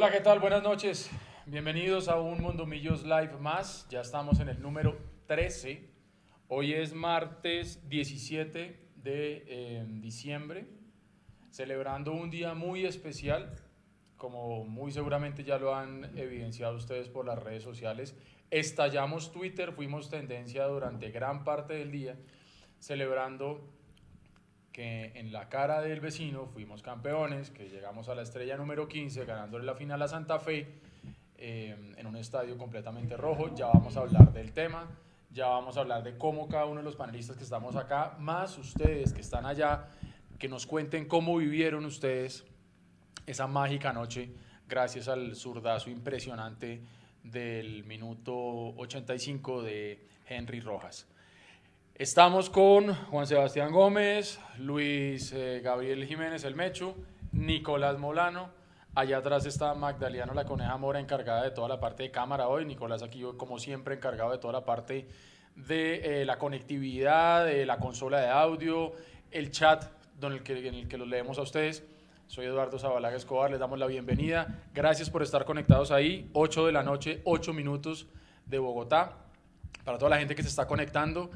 Hola, ¿qué tal? Buenas noches. Bienvenidos a un Mundo Millos Live más. Ya estamos en el número 13. Hoy es martes 17 de eh, diciembre, celebrando un día muy especial, como muy seguramente ya lo han evidenciado ustedes por las redes sociales. Estallamos Twitter, fuimos tendencia durante gran parte del día, celebrando que en la cara del vecino fuimos campeones, que llegamos a la estrella número 15, ganándole la final a Santa Fe eh, en un estadio completamente rojo. Ya vamos a hablar del tema, ya vamos a hablar de cómo cada uno de los panelistas que estamos acá, más ustedes que están allá, que nos cuenten cómo vivieron ustedes esa mágica noche gracias al zurdazo impresionante del minuto 85 de Henry Rojas. Estamos con Juan Sebastián Gómez, Luis eh, Gabriel Jiménez El Mechu, Nicolás Molano. Allá atrás está Magdaliano La Coneja Mora, encargada de toda la parte de cámara hoy. Nicolás aquí, como siempre, encargado de toda la parte de eh, la conectividad, de la consola de audio, el chat en el, que, en los leemos a ustedes. Soy Eduardo Zabalaga Escobar, les damos la bienvenida. Gracias por estar conectados ahí. 8 de la noche, 8 minutos de Bogotá. Para toda la gente que se está conectando,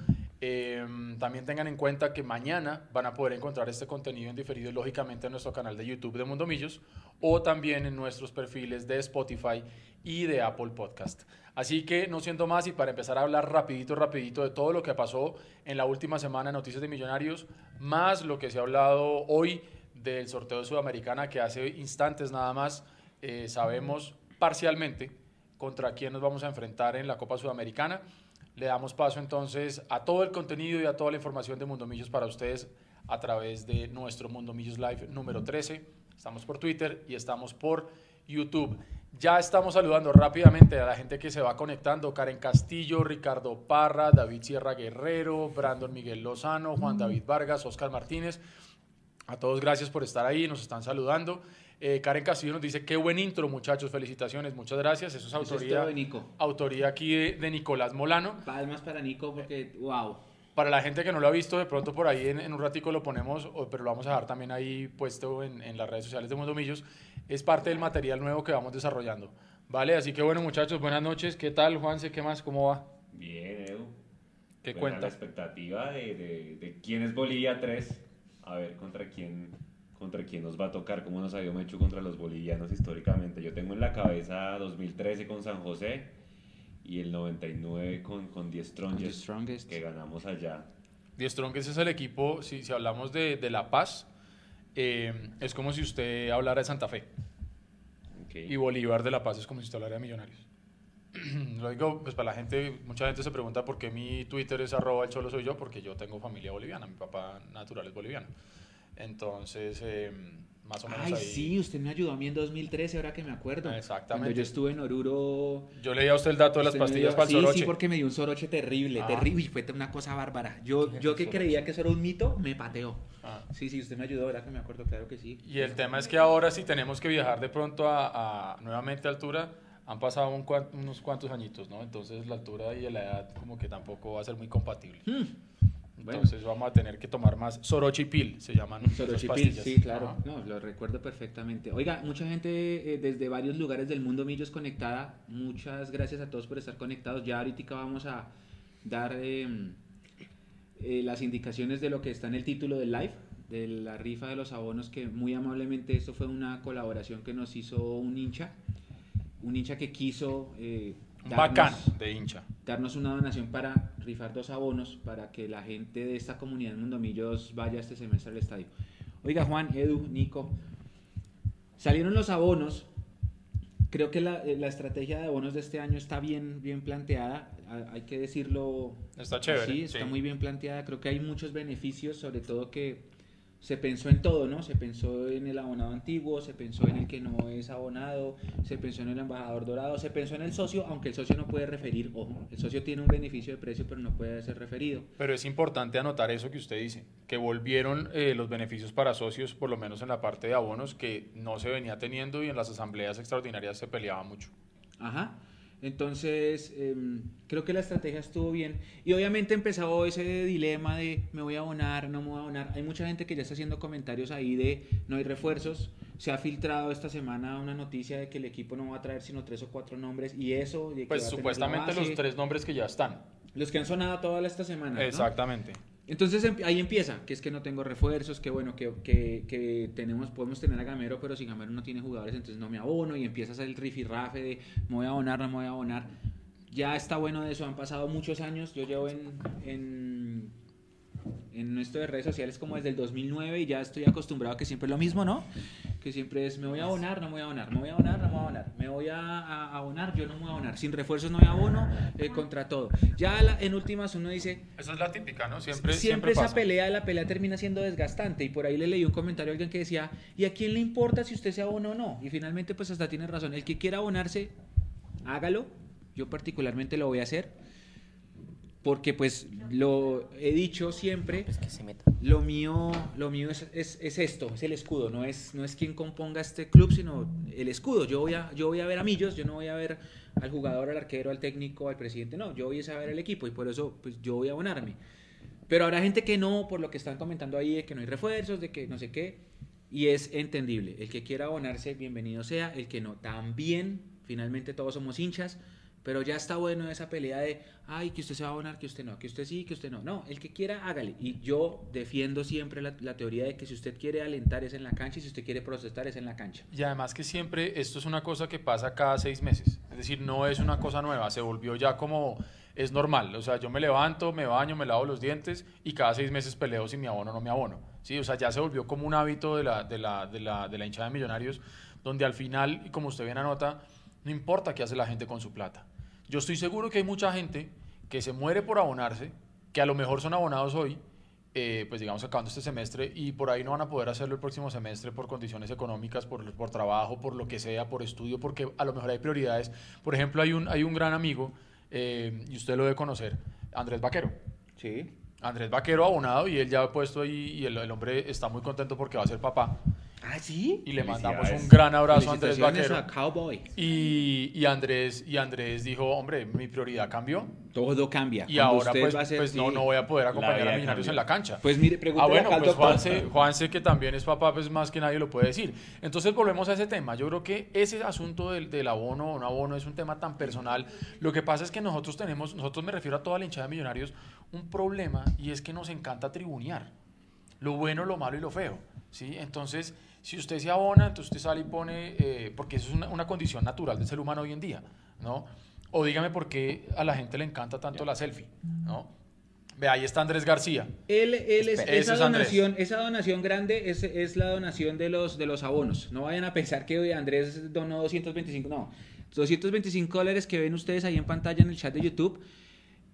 eh, también tengan en cuenta que mañana van a poder encontrar este contenido en diferido, lógicamente, en nuestro canal de YouTube de Mundo Millos o también en nuestros perfiles de Spotify y de Apple Podcast. Así que no siento más y para empezar a hablar rapidito, rapidito de todo lo que pasó en la última semana en Noticias de Millonarios, más lo que se ha hablado hoy del sorteo de Sudamericana, que hace instantes nada más eh, sabemos parcialmente contra quién nos vamos a enfrentar en la Copa Sudamericana. Le damos paso entonces a todo el contenido y a toda la información de Mundo Millos para ustedes a través de nuestro Mundo Millos Live número 13. Estamos por Twitter y estamos por YouTube. Ya estamos saludando rápidamente a la gente que se va conectando. Karen Castillo, Ricardo Parra, David Sierra Guerrero, Brandon Miguel Lozano, Juan David Vargas, Oscar Martínez. A todos gracias por estar ahí, nos están saludando. Eh, Karen Castillo nos dice, qué buen intro muchachos, felicitaciones, muchas gracias. Eso es autoría, de Nico. autoría aquí de, de, Nicolás Molano. Palmas para Nico porque, wow. Para la gente que no lo ha visto, de pronto por ahí en, en un ratico lo ponemos, pero lo vamos a dejar también ahí puesto en, en las redes sociales de Mundo Millos. Es parte del material nuevo que vamos desarrollando. Vale, así que bueno muchachos, buenas noches. ¿Qué tal Juanse? ¿Qué más? ¿Cómo va? Bien, Edu. ¿Qué Buena cuenta? La expectativa de, de, de quién es Bolivia 3. A ver contra quién, contra quién nos va a tocar, cómo nos ha ido Mechu contra los bolivianos históricamente. Yo tengo en la cabeza 2013 con San José y el 99 con, con The Strongest, The Strongest. que ganamos allá. The Strongest es el equipo, si, si hablamos de, de La Paz, eh, es como si usted hablara de Santa Fe. Okay. Y Bolívar de La Paz es como si usted hablara de Millonarios. Lo digo, pues para la gente, mucha gente se pregunta por qué mi Twitter es arroba el cholo soy yo, porque yo tengo familia boliviana, mi papá natural es boliviano. Entonces, eh, más o menos Ay, ahí. sí, usted me ayudó a mí en 2013, ahora que me acuerdo. Exactamente. Cuando yo estuve en Oruro. Yo leía a usted el dato de las pastillas dio- para el sí, soroche. Sí, porque me dio un soroche terrible, Ah. terrible. Y fue una cosa bárbara. Yo, yo que creía que eso era un mito, me pateó. Ah. Sí, sí, usted me ayudó, ahora que me acuerdo, claro que sí. Y el tema es que ahora si tenemos que viajar de pronto a, a nuevamente a altura, han pasado un unos cuantos añitos, ¿no? Entonces la altura y la edad como que tampoco va a ser muy compatible. Hmm. Bueno. Entonces vamos a tener que tomar más sorochipil, se llaman Sorochipil, sí, claro. Ajá. No, lo recuerdo perfectamente. Oiga, mucha gente eh, desde varios lugares del mundo Millos conectada. Muchas gracias a todos por estar conectados. Ya ahorita vamos a dar eh, eh, las indicaciones de lo que está en el título del live, de la rifa de los abonos, que muy amablemente esto fue una colaboración que nos hizo un hincha. Un hincha que quiso... darnos- bacán de hincha. darnos una donación para rifar dos abonos para que la gente de esta comunidad Mundomillos vaya este semestre al estadio. Oiga, Juan, Edu, Nico, salieron los abonos. Creo que la, eh, la estrategia de abonos de este año está bien, bien planteada. Ha- Hay que decirlo. Está chévere. Sí, está sí. muy bien planteada. Creo que hay muchos beneficios, sobre todo que se pensó en todo, ¿no? Se pensó en el abonado antiguo, se pensó en el que no es abonado, se pensó en el embajador dorado, se pensó en el socio, aunque el socio no puede referir, ojo, el socio tiene un beneficio de precio, pero no puede ser referido. Pero es importante anotar eso que usted dice, que volvieron eh, los beneficios para socios, por lo menos en la parte de abonos, que no se venía teniendo y en las asambleas extraordinarias se peleaba mucho. Ajá. Entonces, em, creo que la estrategia estuvo bien. Y obviamente empezó ese dilema de me voy a abonar, no me voy a abonar. Hay mucha gente que ya está haciendo comentarios ahí de no hay refuerzos. se ha filtrado esta semana una noticia de que el equipo no va a traer sino tres o cuatro nombres y eso... de que Pues supuestamente los tres nombres que ya están. Los que han sonado toda esta semana. ¿no? Entonces em- ahí empieza, que es que no tengo refuerzos, que bueno, que, que, que tenemos, podemos tener a Gamero, pero si Gamero no tiene jugadores, entonces no me abono y empieza a hacer el rifirrafe de me voy a abonar, no me voy a abonar. Ya está bueno de eso, han pasado muchos años, yo llevo en, en esto de redes sociales como desde el 2009 y ya estoy acostumbrado a que siempre es lo mismo, ¿no? Que siempre es me voy a abonar, no me voy a abonar, me voy a abonar, no me voy a abonar, me voy a, a- abonar, yo no me voy a abonar, sin refuerzos no me abono, eh, contra todo. Ya la- en últimas uno dice, Esa es la típica, ¿no? Siempre, siempre, siempre, esa pasa. pelea, la pelea termina siendo desgastante. Y por ahí le leí un comentario a alguien que decía, ¿y a quién le importa si usted se abona o no? Y finalmente, pues hasta tiene razón. El que quiera abonarse, hágalo. Yo particularmente lo voy a hacer. Porque pues lo he dicho siempre, Pues que se meta. lo mío, lo mío es, es- es esto, es el escudo, no es, no es quien componga este club, sino el escudo. Yo voy, a, yo voy a ver a Millos, yo no voy a ver al jugador, al arquero, al técnico, al presidente, no, yo voy a saber el equipo y por eso pues yo voy a abonarme. Pero habrá gente que no, por lo que están comentando ahí, de que no hay refuerzos, de que no sé qué, y es entendible. El que quiera abonarse, bienvenido sea, el que no, también, finalmente todos somos hinchas, pero ya está bueno esa pelea de, ay, que usted se va a abonar, que usted no, que usted sí, que usted no. No, el que quiera, hágale. Y yo defiendo siempre la, teoría de que si usted quiere alentar es en la cancha y si usted quiere protestar es en la cancha. Y además que siempre esto es una cosa que pasa cada seis meses. Es decir, no es una cosa nueva, se volvió ya como es normal. O sea, yo me levanto, me baño, me lavo los dientes y cada seis meses peleo si me abono o no me abono. ¿Sí? O sea, ya se volvió como un hábito de la, de la, de la, de la hinchada de millonarios, donde al final, y como usted bien anota, no importa qué hace la gente con su plata. Yo estoy seguro que hay mucha gente que se muere por abonarse, que a lo mejor son abonados hoy, eh, pues digamos acabando este semestre y por ahí no van a poder hacerlo el próximo semestre por condiciones económicas, por, por trabajo, por lo que sea, por estudio, porque a lo mejor hay prioridades. Por ejemplo, hay un, hay un gran amigo, eh, y usted lo debe conocer, Andrés Vaquero. Sí. Andrés Vaquero abonado y él ya ha puesto ahí y el, el hombre está muy contento porque va a ser papá. Ah, sí. Y le mandamos un gran abrazo a Andrés Vaquero. a Cowboy. Y, y Andrés, y Andrés dijo, hombre, mi prioridad cambió Todo cambia. y Cuando ahora usted pues, va a ser- pues no, sí. no voy a poder acompañar a Millonarios en la cancha. Pues mire, Ah, pregúntele bueno, acá al pues. Juanse, Juanse, que también es papá, pues más que nadie lo puede decir. Entonces volvemos a ese tema. Yo creo que ese asunto del, del abono o no abono es un tema tan personal. Lo que pasa es que nosotros tenemos, nosotros me refiero a toda la hinchada de millonarios, un problema y es que nos encanta tribunear. Lo bueno, lo malo y lo feo. ¿sí? Entonces, si usted se abona, entonces usted sale y pone, eh, porque eso es una, una condición natural del ser humano hoy en día, ¿no? O dígame por qué a la gente le encanta tanto la selfie, ¿no? Ve, ahí está Andrés García. Él, él es, Espera, esa es donación, esa donación grande es, es la donación de los, de los abonos. No vayan a pensar que hoy Andrés donó 225, no. 225 dólares que ven ustedes ahí en pantalla en el chat de YouTube.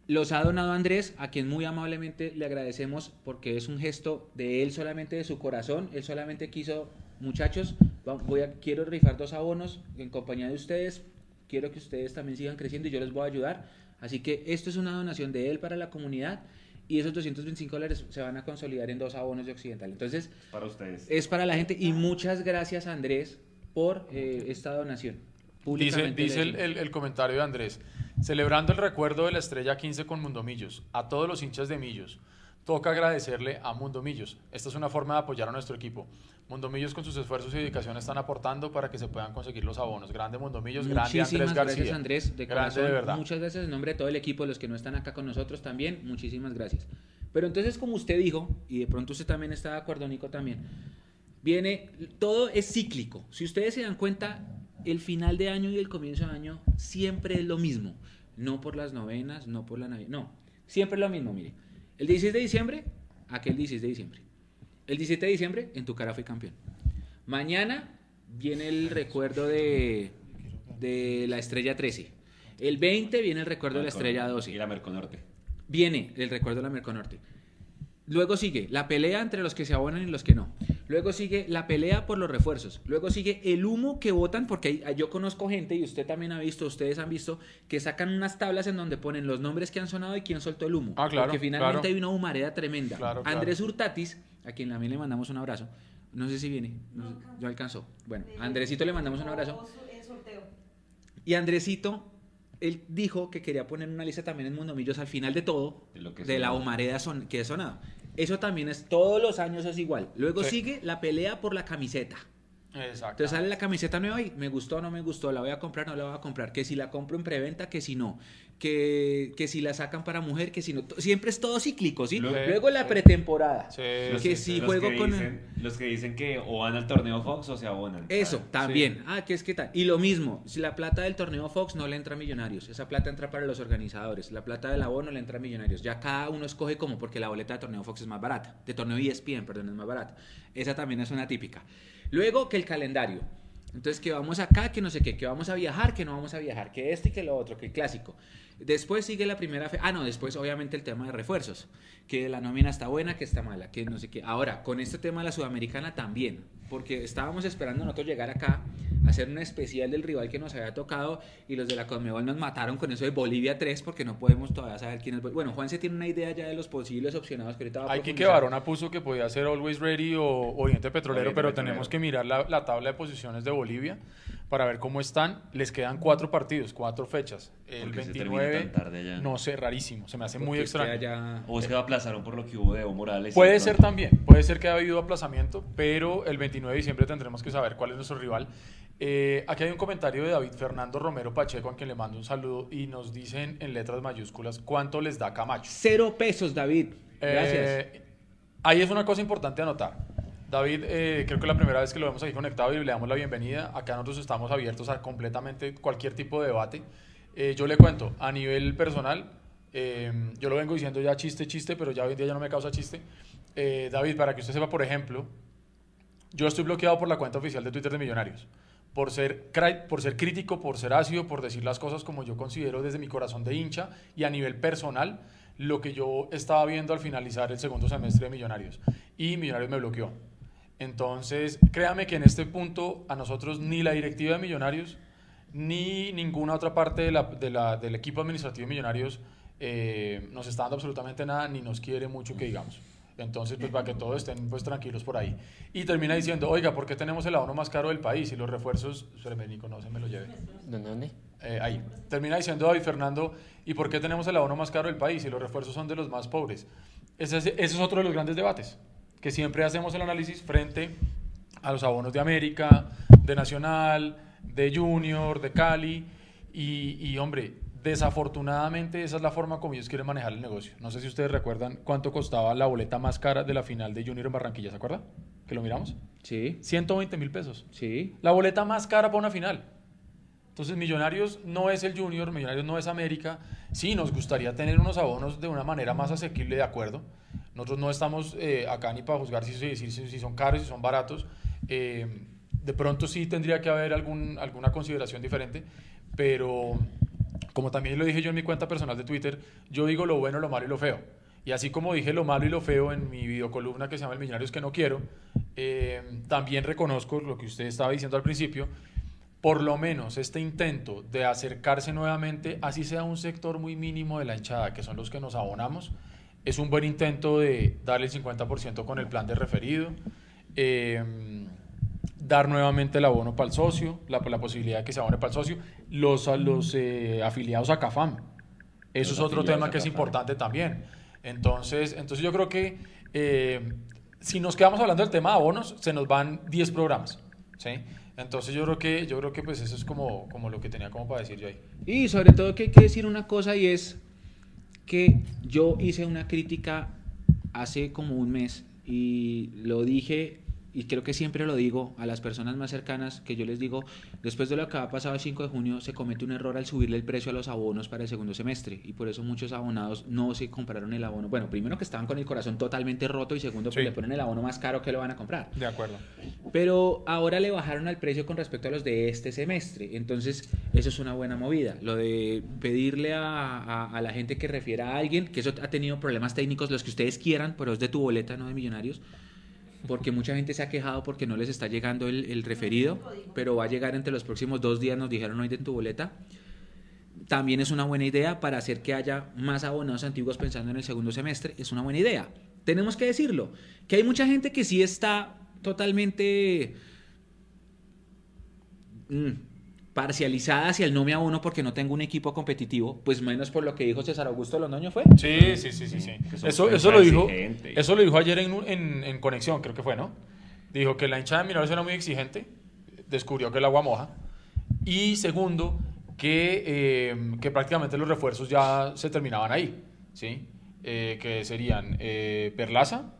Los ha donado Andrés, a quien muy amablemente le agradecemos porque es un gesto de él solamente, de su corazón. Él solamente quiso, muchachos, voy a, quiero rifar dos abonos en compañía de ustedes. Quiero que ustedes también sigan creciendo y yo les voy a ayudar. Así que esto es una donación de él para la comunidad y esos 225 dólares se van a consolidar en dos abonos de Occidental. Entonces, Para ustedes. es para la gente y muchas gracias Andrés por eh, esta donación. Dice, el, decimos. el- el comentario de Andrés, celebrando el recuerdo de la estrella 15 con Mundo Millos, a todos los hinchas de Millos, toca agradecerle a Mundo Millos. Esta es una forma de apoyar a nuestro equipo. Mundo Millos con sus esfuerzos y dedicación están aportando para que se puedan conseguir los abonos. Grande Mundo Millos, grande Andrés García. gracias Andrés, de grande corazón. de verdad. Muchas gracias en nombre de todo el equipo, los que no están acá con nosotros también, muchísimas gracias. Pero entonces, como usted dijo, y de pronto usted también está de acuerdo, Nico, también, viene, todo es cíclico. Si ustedes se dan cuenta, el final de año y el comienzo de año siempre es lo mismo. No por las novenas, no por la Navidad, no. Siempre es lo mismo, mire. El 16 de diciembre, aquel 16 de diciembre. El 17 de diciembre, en tu cara fui campeón. Mañana viene el recuerdo de, de la estrella 13. El 20 viene el recuerdo de la estrella 12. Y la Merconorte. Viene el recuerdo de la Merconorte. Luego sigue la pelea entre los que se abonan y los que no. Luego sigue la pelea por los refuerzos. Luego sigue el humo que votan, porque hay- yo conozco gente, y usted también ha visto, ustedes han visto, que sacan unas tablas en donde ponen los nombres que han sonado y quién soltó el humo. Ah, claro, Porque finalmente claro. hay una humareda tremenda. Claro, claro. Andrés Hurtatis, a quien también le mandamos un abrazo. No sé si viene, no sé, no alcanzó. Bueno, a Andresito le mandamos un abrazo. Y Andresito, él dijo que quería poner una lista también en Mundomillos al final de todo, De lo que de la humareda son, que ha sonado. Eso también es, todos los años es igual. Luego Sí. sigue la pelea por la camiseta. Exacto. Entonces sale la camiseta nueva y me gustó o no me gustó, la voy a comprar o no la voy a comprar, que si la compro en preventa, que si no, que, que si la sacan para mujer, que si no, siempre es todo cíclico, ¿sí? Luego la pretemporada. Sí, Los que sí, si sí. los juego que con- dicen- Los que dicen que o van al torneo Fox o se abonan. Eso, Ah, también. Ah, que es que tal. Y lo mismo, si la plata del torneo Fox no le entra a Millonarios, esa plata entra para los organizadores, la plata del abono le entra a Millonarios. Ya cada uno escoge cómo, porque la boleta de torneo Fox es más barata, de torneo ESPN, perdón, es más barata. Esa también es una típica. Luego que el calendario. Entonces que vamos acá, que no sé qué, que vamos a viajar, que no vamos a viajar, que este y que lo otro, que el clásico. Después sigue la primera fe. Ah, no, después obviamente el tema de refuerzos. Que la nómina está buena, que está mala, que no sé qué. Ahora, con este tema de la sudamericana también. Porque estábamos esperando nosotros llegar acá hacer un especial del rival que nos había tocado y los de la Conmebol nos mataron con eso de Bolivia 3 porque no podemos todavía saber quién es. Bol- Bueno, Juan se tiene una idea ya de los posibles opcionados que ahorita va a Hay que. Barona puso que podía ser Always Ready o Oriente Petrolero, Oriente pero Petrolero. tenemos que mirar la, la tabla de posiciones de Bolivia para ver cómo están. Les quedan cuatro partidos, cuatro fechas. El ¿Por qué se 29, termina tan tarde ya? no sé, rarísimo, se me hace muy extraño. queda ya- O es que lo aplazaron por lo que hubo de Evo Morales. Puede de ser pronto- también, puede ser que haya habido aplazamiento, pero el 29 de diciembre tendremos que saber cuál es nuestro rival. Eh, aquí hay un comentario de David Fernando Romero Pacheco, a quien le mando un saludo, y nos dicen en letras mayúsculas cuánto les da Camacho. Cero pesos, David. Gracias. Eh, ahí es una cosa importante a anotar. David, eh, creo que es la primera vez que lo vemos aquí conectado y le damos la bienvenida. Acá nosotros estamos abiertos a completamente cualquier tipo de debate. Eh, yo le cuento, a nivel personal, eh, yo lo vengo diciendo ya chiste, chiste, pero ya hoy en día ya no me causa chiste. Eh, David, para que usted sepa, por ejemplo, yo estoy bloqueado por la cuenta oficial de Twitter de Millonarios. Por ser, por ser crítico, por ser ácido, por decir las cosas como yo considero desde mi corazón de hincha y a nivel personal, lo que yo estaba viendo al finalizar el segundo semestre de Millonarios. Y Millonarios me bloqueó. Entonces, créame que en este punto a nosotros ni la directiva de Millonarios ni ninguna otra parte de la- de la- del equipo administrativo de Millonarios eh, nos está dando absolutamente nada ni nos quiere mucho que digamos. Entonces, pues para que todos estén pues tranquilos por ahí. Y termina diciendo, oiga, ¿por qué tenemos el abono más caro del país y los refuerzos, espérame, Nico, no se me lo lleve. ¿Dónde, dónde? Eh, ahí. Termina diciendo David Fernando, ¿y por qué tenemos el abono más caro del país y los refuerzos son de los más pobres? Ese es, ese es otro de los grandes debates, que siempre hacemos el análisis frente a los abonos de América, de Nacional, de Junior, de Cali, y, y, hombre, desafortunadamente esa es la forma como ellos quieren manejar el negocio. No sé si ustedes recuerdan cuánto costaba la boleta más cara de la final de Junior en Barranquilla, ¿se acuerda? Que lo miramos. Sí, 120 mil pesos. sí. La boleta más cara para una final. Entonces, Millonarios no es el Junior, Millonarios no es América. Sí, nos gustaría tener unos abonos de una manera más asequible, de acuerdo. Nosotros no estamos eh, acá ni para juzgar si, si, si- son caros, si son baratos. Eh, de pronto sí tendría que haber algún, alguna consideración diferente, pero como también lo dije yo en mi cuenta personal de Twitter, yo digo lo bueno, lo malo y lo feo. Y así como dije lo malo y lo feo en mi videocolumna que se llama El Millonarios que no quiero, eh, también reconozco lo que usted estaba diciendo al principio, por lo menos este intento de acercarse nuevamente, así sea un sector muy mínimo de la hinchada, que son los que nos abonamos, es un buen intento de darle el 50% con el plan de referido, eh, dar nuevamente el abono para el socio, la, la posibilidad de que se abone para el socio, los, a los eh, afiliados a CAFAM. Eso Los es otro tema que es importante también. Entonces, entonces yo creo que eh, si nos quedamos hablando del tema de abonos, se nos van 10 programas. ¿sí? Entonces yo creo que, yo creo que pues eso es como, como lo que tenía como para decir yo ahí. Y sobre todo que hay que decir una cosa y es que yo hice una crítica hace como un mes y lo dije y creo que siempre lo digo a las personas más cercanas que yo les digo, después de lo que ha pasado el 5 de junio se comete un error al subirle el precio a los abonos para el segundo semestre y por eso muchos abonados no se compraron el abono. Bueno, primero que estaban con el corazón totalmente roto y segundo que Sí. le ponen el abono más caro que lo van a comprar. De acuerdo. Pero ahora le bajaron al precio con respecto a los de este semestre. Entonces, eso es una buena movida. Lo de pedirle a, a- a la gente que refiera a alguien, que eso ha tenido problemas técnicos, los que ustedes quieran, pero es de tu boleta, no de millonarios. Porque mucha gente se ha quejado porque no les está llegando el, el referido, pero va a llegar entre los próximos dos días, nos dijeron hoy de tu boleta. También es una buena idea para hacer que haya más abonados antiguos pensando en el segundo semestre. Es una buena idea. Tenemos que decirlo. Que hay mucha gente que sí está totalmente mm, parcializada hacia el no me abono porque no tengo un equipo competitivo. Pues menos por lo que dijo César Augusto Londoño fue. Sí, sí, sí, sí. Eso, eso, lo dijo, eso lo dijo ayer en, en Conexión, creo que fue, ¿no? Dijo que la hinchada de Millonarios era muy exigente descubrió que el agua moja. Y segundo, que, eh, que prácticamente los refuerzos ya se terminaban ahí, ¿sí? Eh, que serían eh, Perlaza,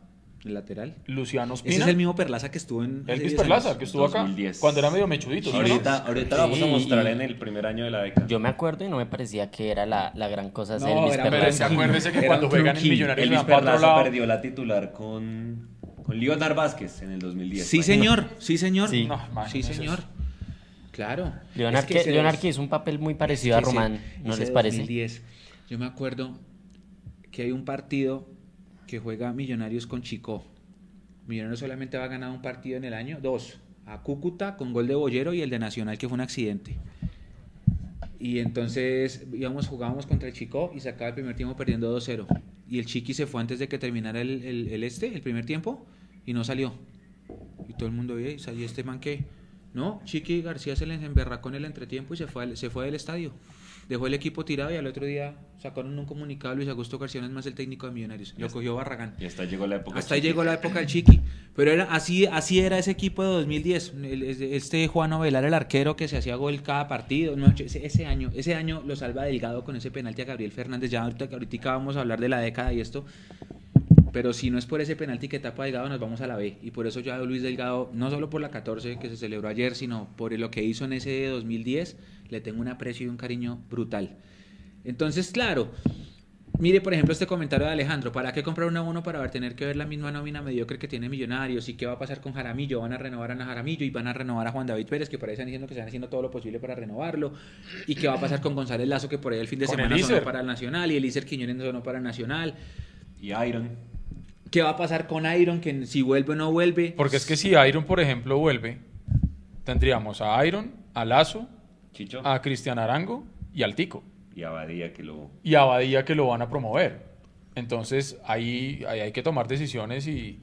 El lateral. Luciano Ese Espina, es el mismo Perlaza que estuvo en. Elvis 10 Perlaza, que estuvo acá 2010. cuando era medio mechudito. ¿sí, no? Ahorita, ahorita lo vamos a mostrar y- en el primer año de la década. Yo me acuerdo y no me parecía que era la, la gran cosa No, ser Elvis era Pero Perlaza. se acuérdese que Era cuando un juegan en tronquín. Millonarios se Elvis van para otro Perlaza perdió la titular con, con Leonard Vázquez en el 2010. Sí, señor. Sí, señor. Sí. No, Sí, imagínese señor. eso. Claro. Leonard, Es que que, ese- Leonard que hizo un papel muy parecido es a que ese- Román, ¿no ese les parece? 2010, yo me acuerdo que hay un partido que juega Millonarios con Chico. Millonarios solamente va a ganar un partido en el año, dos. A Cúcuta con gol de Bollero y el de Nacional que fue un accidente. Y entonces íbamos, jugábamos contra el Chico y se acaba el primer tiempo perdiendo 2-0. Y el Chiqui se fue antes de que terminara el, este, el primer tiempo, y no salió. Y todo el mundo ¿y este man qué? No, Chiqui García se les emberracó en el entretiempo y se fue, se fue del estadio. Dejó el equipo tirado y al otro día sacaron un comunicado Luis Augusto García no es más el técnico de Millonarios. Lo cogió Barragán. Y hasta llegó la época. Hasta ahí chiquita. llegó la época del Chiqui. Pero era así, así era ese equipo de 2010. El- Este Juan Ovelar, el arquero que se hacía gol cada partido. No, ese, ese año, ese año lo salva Delgado con ese penalti a Gabriel Fernández. Ya ahorita, ahorita vamos a hablar de la década y esto. Pero si no es por ese penalti que tapa Delgado, nos vamos a la B. Y por eso yo a Luis Delgado, no solo por la 14 que se celebró ayer, sino por lo que hizo en ese 2010, le tengo un aprecio y un cariño brutal. Entonces, claro, Mire, por ejemplo, este comentario de Alejandro. ¿Para qué comprar un abono para tener que ver la misma nómina mediocre que tiene Millonarios? ¿Y qué va a pasar con Jaramillo? Van a renovar a Ana Jaramillo y van a renovar a Juan David Pérez, que por ahí están diciendo que están haciendo todo lo posible para renovarlo. ¿Y qué va a pasar con González Lazo, que por ahí el fin de semana sonó para el Nacional y Elíser Quiñones no sonó para el Nacional? Y Iron. ¿Qué va a pasar con Iron, que si vuelve o no vuelve? Porque es que si Iron, por ejemplo, vuelve, tendríamos a Iron, a Lazo, Chicho. a Cristian Arango y al Tico. Y Abadía que lo. Y a Badía que lo van a promover. Entonces ahí, ahí hay que tomar decisiones y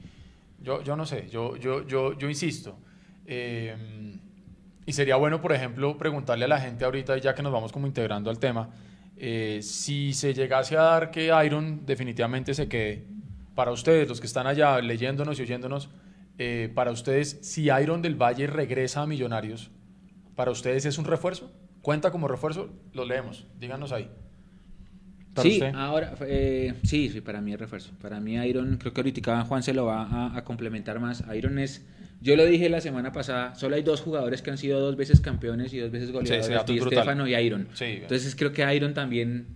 yo, yo no sé, yo, yo, yo, yo insisto. eh, y sería bueno, por ejemplo, preguntarle a la gente ahorita, ya que nos vamos como integrando al tema, eh, si se llegase a dar que Iron definitivamente se quede, para ustedes, los que están allá leyéndonos y oyéndonos, eh, para ustedes, si Iron del Valle regresa a Millonarios, ¿para ustedes es un refuerzo? ¿Cuenta como refuerzo? Lo leemos, díganos ahí. ¿Para Sí, usted? ahora, eh, sí, sí, para mí es refuerzo. Para mí Iron, creo que ahorita Juan se lo va a, a complementar más. Iron es, yo lo dije la semana pasada, solo hay dos jugadores que han sido dos veces campeones y dos veces goleadores, dato es Di. Stefano y Iron. Sí. Entonces creo que Iron también...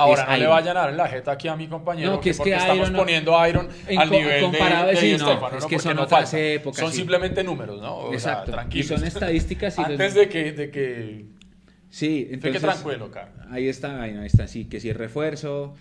Ahora no le Iron. vayan a dar la jeta aquí a mi compañero, No, que es porque que estamos Iron poniendo a Iron En al nivel comparado, de, de sí, no, Stéfano, es que son otras épocas, Son sí. simplemente números, ¿no? O sea, Exacto. tranquilos. Y son estadísticas y Antes de que, de que... Sí, entonces... tranquilo, cara. Ahí está, ahí, está, sí, que si es refuerzo...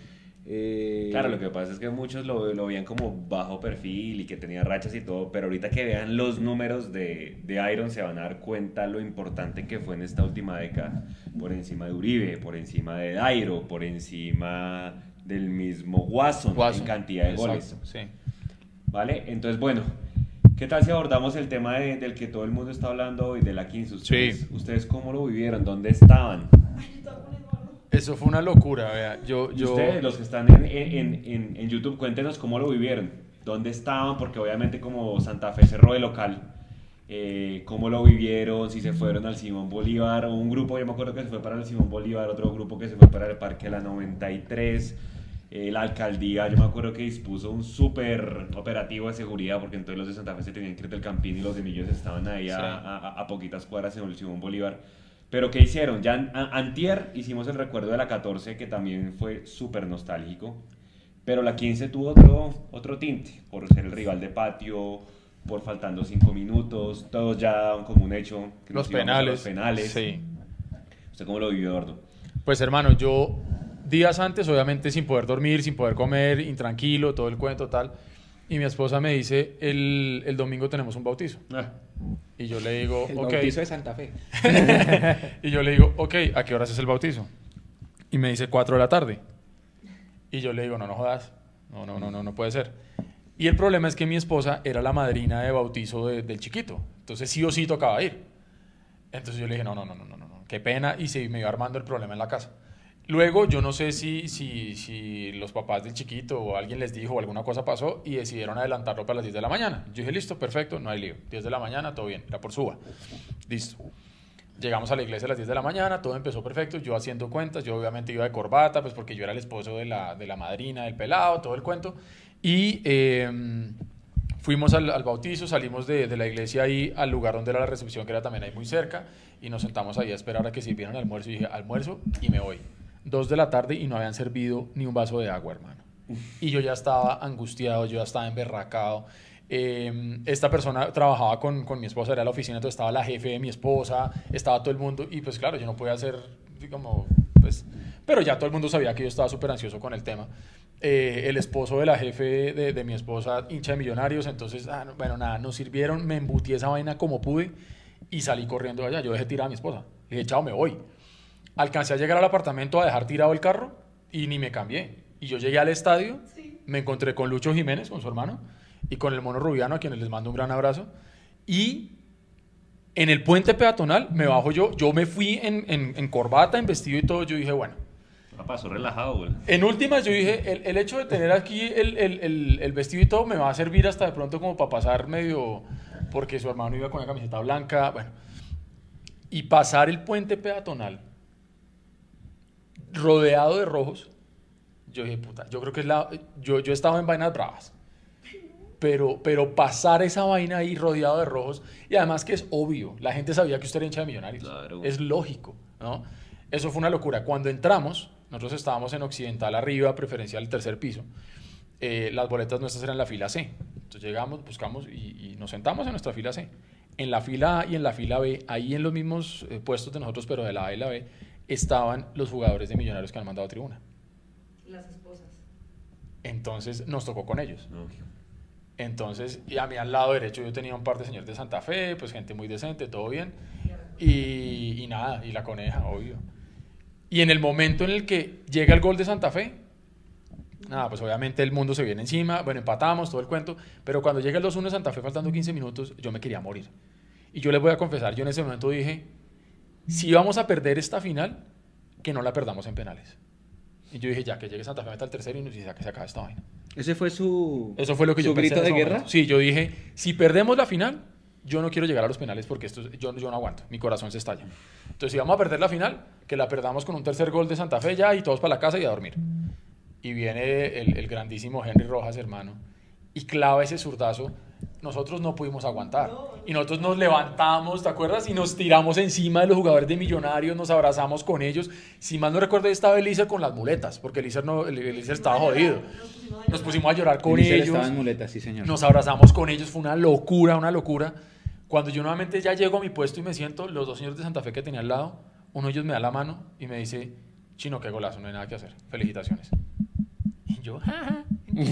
eh, Claro, lo que pasa es que muchos lo, lo veían como bajo perfil y que tenía rachas y todo, pero ahorita que vean los números de, de Iron se van a dar cuenta lo importante que fue en esta última década, por encima de Uribe, por encima de Dairo, por encima del mismo Watson, Watson. en cantidad de goles. Exacto, sí. ¿Vale? Entonces, bueno, ¿qué tal si abordamos el tema de- del que todo el mundo está hablando hoy, de la 15? ¿Ustedes, Sí. ¿Ustedes cómo lo vivieron? ¿Dónde estaban? Eso fue una locura, vea. Yo, yo... ustedes, los que están en, en- en- en YouTube, cuéntenos cómo lo vivieron, dónde estaban, porque obviamente como Santa Fe cerró de local, eh, cómo lo vivieron, si se fueron al Simón Bolívar, o un grupo, yo me acuerdo que se fue para el Simón Bolívar, otro grupo que se fue para el Parque La 93, eh, la alcaldía, yo me acuerdo que dispuso un súper operativo de seguridad, porque entonces los de Santa Fe se tenían que ir del Campín y los de Millos estaban ahí Sí. a- a- a poquitas cuadras en el Simón Bolívar. Pero ¿qué hicieron? Ya an- antier hicimos el recuerdo de la 14, que también fue súper nostálgico. Pero la 15 tuvo otro, otro tinte, por ser el rival de patio, por faltando 5 minutos, todos ya daban como un hecho. que Los penales. Los penales. Sí. ¿Usted cómo lo vivió, Eduardo? Pues hermano, yo días antes, obviamente sin poder dormir, sin poder comer, intranquilo, todo el cuento tal. Y mi esposa me dice, el, el domingo tenemos un bautizo. Y yo le digo, El ok. bautizo de Santa Fe. y yo le digo, ok, ¿a qué horas es el bautizo? Y me dice 4 de la tarde. Y yo le digo, no, no jodas. No, no, no, no, no puede ser. Y el problema es que mi esposa era la madrina de bautizo de- del chiquito. Entonces sí o sí tocaba ir. Entonces yo le dije, no, no, no, no, no, no, no, qué pena. Y se me iba armando el problema en la casa. Luego, yo no sé si, si, si los papás del chiquito o alguien les dijo o alguna cosa pasó y decidieron adelantarlo para las 10 de la mañana. Yo dije, listo, perfecto, no hay lío. 10 de la mañana, todo bien, era por suba. Listo. Llegamos a la iglesia a las 10 de la mañana, todo empezó perfecto, yo haciendo cuentas, yo obviamente iba de corbata, pues porque yo era el esposo de la, de la madrina, del pelado, todo el cuento. Y eh, fuimos al, bautizo, salimos de, de la iglesia ahí al lugar donde era la recepción, que era también ahí muy cerca, y nos sentamos ahí a esperar a que sirvieran almuerzo. Y dije, almuerzo y me voy. Dos de la tarde y no habían servido ni un vaso de agua, hermano. Y yo ya estaba angustiado, yo ya estaba emberracado. Eh, esta persona trabajaba con, con mi esposa, era la oficina, entonces estaba la jefe de mi esposa, estaba todo el mundo, y pues claro, yo no podía hacer como, pues, pero ya todo el mundo sabía que yo estaba súper ansioso con el tema. Eh, el esposo de la jefe de, de mi esposa, hincha de millonarios, entonces, ah, no, bueno, nada, nos sirvieron, me embutí esa vaina como pude y salí corriendo allá. Yo dejé tirada a mi esposa. Le dije, chao, me voy. Alcancé a llegar al apartamento a dejar tirado el carro y ni me cambié. Y yo llegué al estadio, me encontré con Lucho Jiménez, con su hermano, y con el mono Rubiano, a quienes les mando un gran abrazo. Y en el puente peatonal me bajo yo, yo me fui en, en, en corbata, en vestido y todo. Yo dije, bueno, pasó relajado, güey. en últimas yo dije, el, el hecho de tener aquí el, el, el, el vestido y todo me va a servir hasta de pronto como para pasar medio, porque su hermano iba con la camiseta blanca, bueno. Y pasar el puente peatonal rodeado de rojos, yo dije, puta, yo creo que es la, yo, yo estaba en vainas bravas. Pero, pero pasar esa vaina ahí rodeado de rojos, y además que es obvio, la gente sabía que usted era hincha de millonarios. Claro. Es lógico, ¿no? Eso fue una locura. Cuando entramos, nosotros estábamos en Occidental arriba, preferencial tercer piso. Eh, las boletas nuestras eran la fila C. Entonces llegamos, buscamos y, y nos sentamos en nuestra fila C. En la fila A y en la fila B, ahí en los mismos eh, puestos de nosotros, pero de la A y la B, estaban los jugadores de millonarios que han mandado a tribuna. Las esposas. Entonces nos tocó con ellos. No, Entonces, y a mí al lado derecho yo tenía un par de señores de Santa Fe, pues gente muy decente, todo bien. Y, y nada, y la coneja, obvio. Y en el momento en el que llega el gol de Santa Fe, nada, pues obviamente el mundo se viene encima, bueno, empatamos, todo el cuento, pero cuando llega el 2-1 de Santa Fe faltando 15 minutos, yo me quería morir. Y yo les voy a confesar, yo en ese momento dije, si vamos a perder esta final, que no la perdamos en penales. Y yo dije, ya, que llegue Santa Fe, meta el tercero y nos dice que se acaba esta vaina. Ese fue su. Eso fue lo que su yo pensé grito en de guerra. momento. Sí, yo dije, si perdemos la final, yo no quiero llegar a los penales porque esto, es- yo, yo no aguanto, mi corazón se estalla. Entonces, si vamos a perder la final, que la perdamos con un tercer gol de Santa Fe ya y todos para la casa y a dormir. Y viene el, el grandísimo Henry Rojas, hermano, y clava ese zurdazo. Nosotros no pudimos aguantar. Y nosotros nos levantamos, ¿te acuerdas? Y nos tiramos encima de los jugadores de Millonarios, nos abrazamos con ellos. Si mal no recuerdo, estaba Elícer con las muletas, porque Elícer, no, Elícer estaba jodido. Nos pusimos a llorar con Eliezer ellos. estaba en muletas, sí, señor. Nos abrazamos con ellos, fue una locura, una locura. Cuando yo nuevamente ya llego a mi puesto y me siento, los dos señores de Santa Fe que tenía al lado, uno de ellos me da la mano y me dice, chino, qué golazo, no hay nada que hacer, felicitaciones. Y yo, jaja,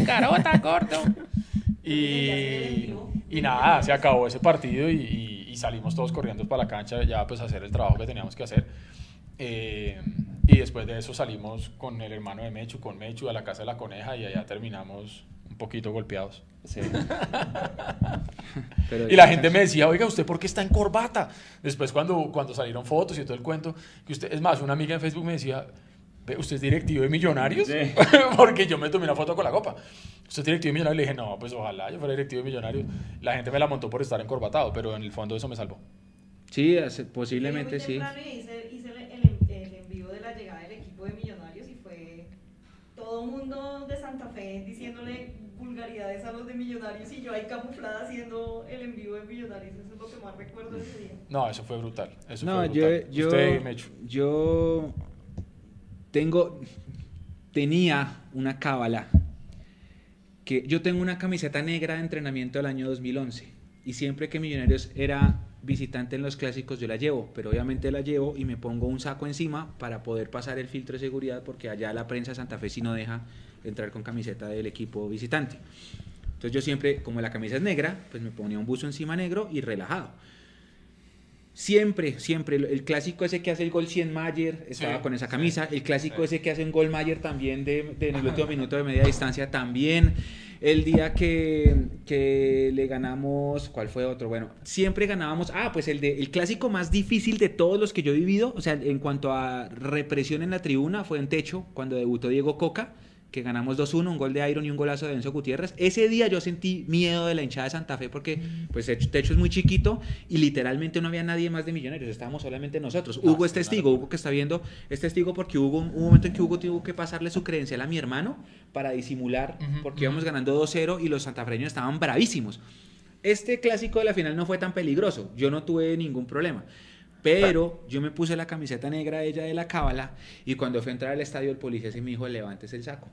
carota, corto. Y, y nada, se acabó ese partido y, y- y salimos todos corriendo para la cancha ya pues a hacer el trabajo que teníamos que hacer. Eh, y después de eso salimos con el hermano de Mechu, con Mechu a la casa de la coneja y allá terminamos un poquito golpeados. Sí. Pero Y la gente me decía, oiga, ¿usted por qué está en corbata? Después cuando, cuando salieron fotos y todo el cuento, que usted, es más, una amiga en Facebook me decía, "Ve, ¿usted es directivo de Millonarios? Sí. Porque yo me tomé una foto con la copa. ¿Usted es directivo de Millonarios? Le dije, no, pues ojalá yo fuera directivo de Millonarios. La gente me la montó por estar encorbatado, pero en el fondo eso me salvó. Sí, posiblemente sí. Hice, hice el, envío de la llegada del equipo de Millonarios y fue todo mundo de Santa Fe diciéndole vulgaridades a los de Millonarios y yo ahí camuflada haciendo el envío de Millonarios. Eso es lo que más recuerdo de ese día. No, eso fue brutal. Eso No, fue yo, brutal. yo, Usted, Mechu. yo tengo, tenía una cábala, que yo tengo una camiseta negra de entrenamiento del año 2011 y siempre que Millonarios era visitante en los clásicos yo la llevo, pero obviamente la llevo y me pongo un saco encima para poder pasar el filtro de seguridad porque allá la prensa Santa Fe sí no deja entrar con camiseta del equipo visitante. Entonces yo siempre, como la camisa es negra, pues me ponía un buzo encima negro y relajado. Siempre, siempre. El, clásico ese que hace el gol 100 Mayer estaba Sí, con esa camisa. el clásico sí. ese que hace un gol Mayer también de, de- en el último minuto de media distancia también. El día que, que le ganamos, ¿cuál fue otro? Bueno, siempre ganábamos. Ah, pues el, de, el clásico más difícil de todos los que yo he vivido, o sea, en cuanto a represión en la tribuna, fue en Techo, cuando debutó Diego Coca, que ganamos 2-1, un gol de Iron y un golazo de Enzo Gutiérrez. Ese día yo sentí miedo de la hinchada de Santa Fe porque pues Techo, Techo es muy chiquito y literalmente no había nadie más de Millonarios, estábamos solamente nosotros. Hugo es testigo, Hugo que está viendo es testigo porque hubo un, un momento en que Hugo tuvo que pasarle su credencial a mi hermano para disimular porque íbamos ganando 2-0 y los santafreños estaban bravísimos. Este clásico de la final no fue tan peligroso, yo no tuve ningún problema. Pero yo me puse la camiseta negra de ella de la cábala y cuando fui a entrar al estadio el policía se me dijo, levantes el saco.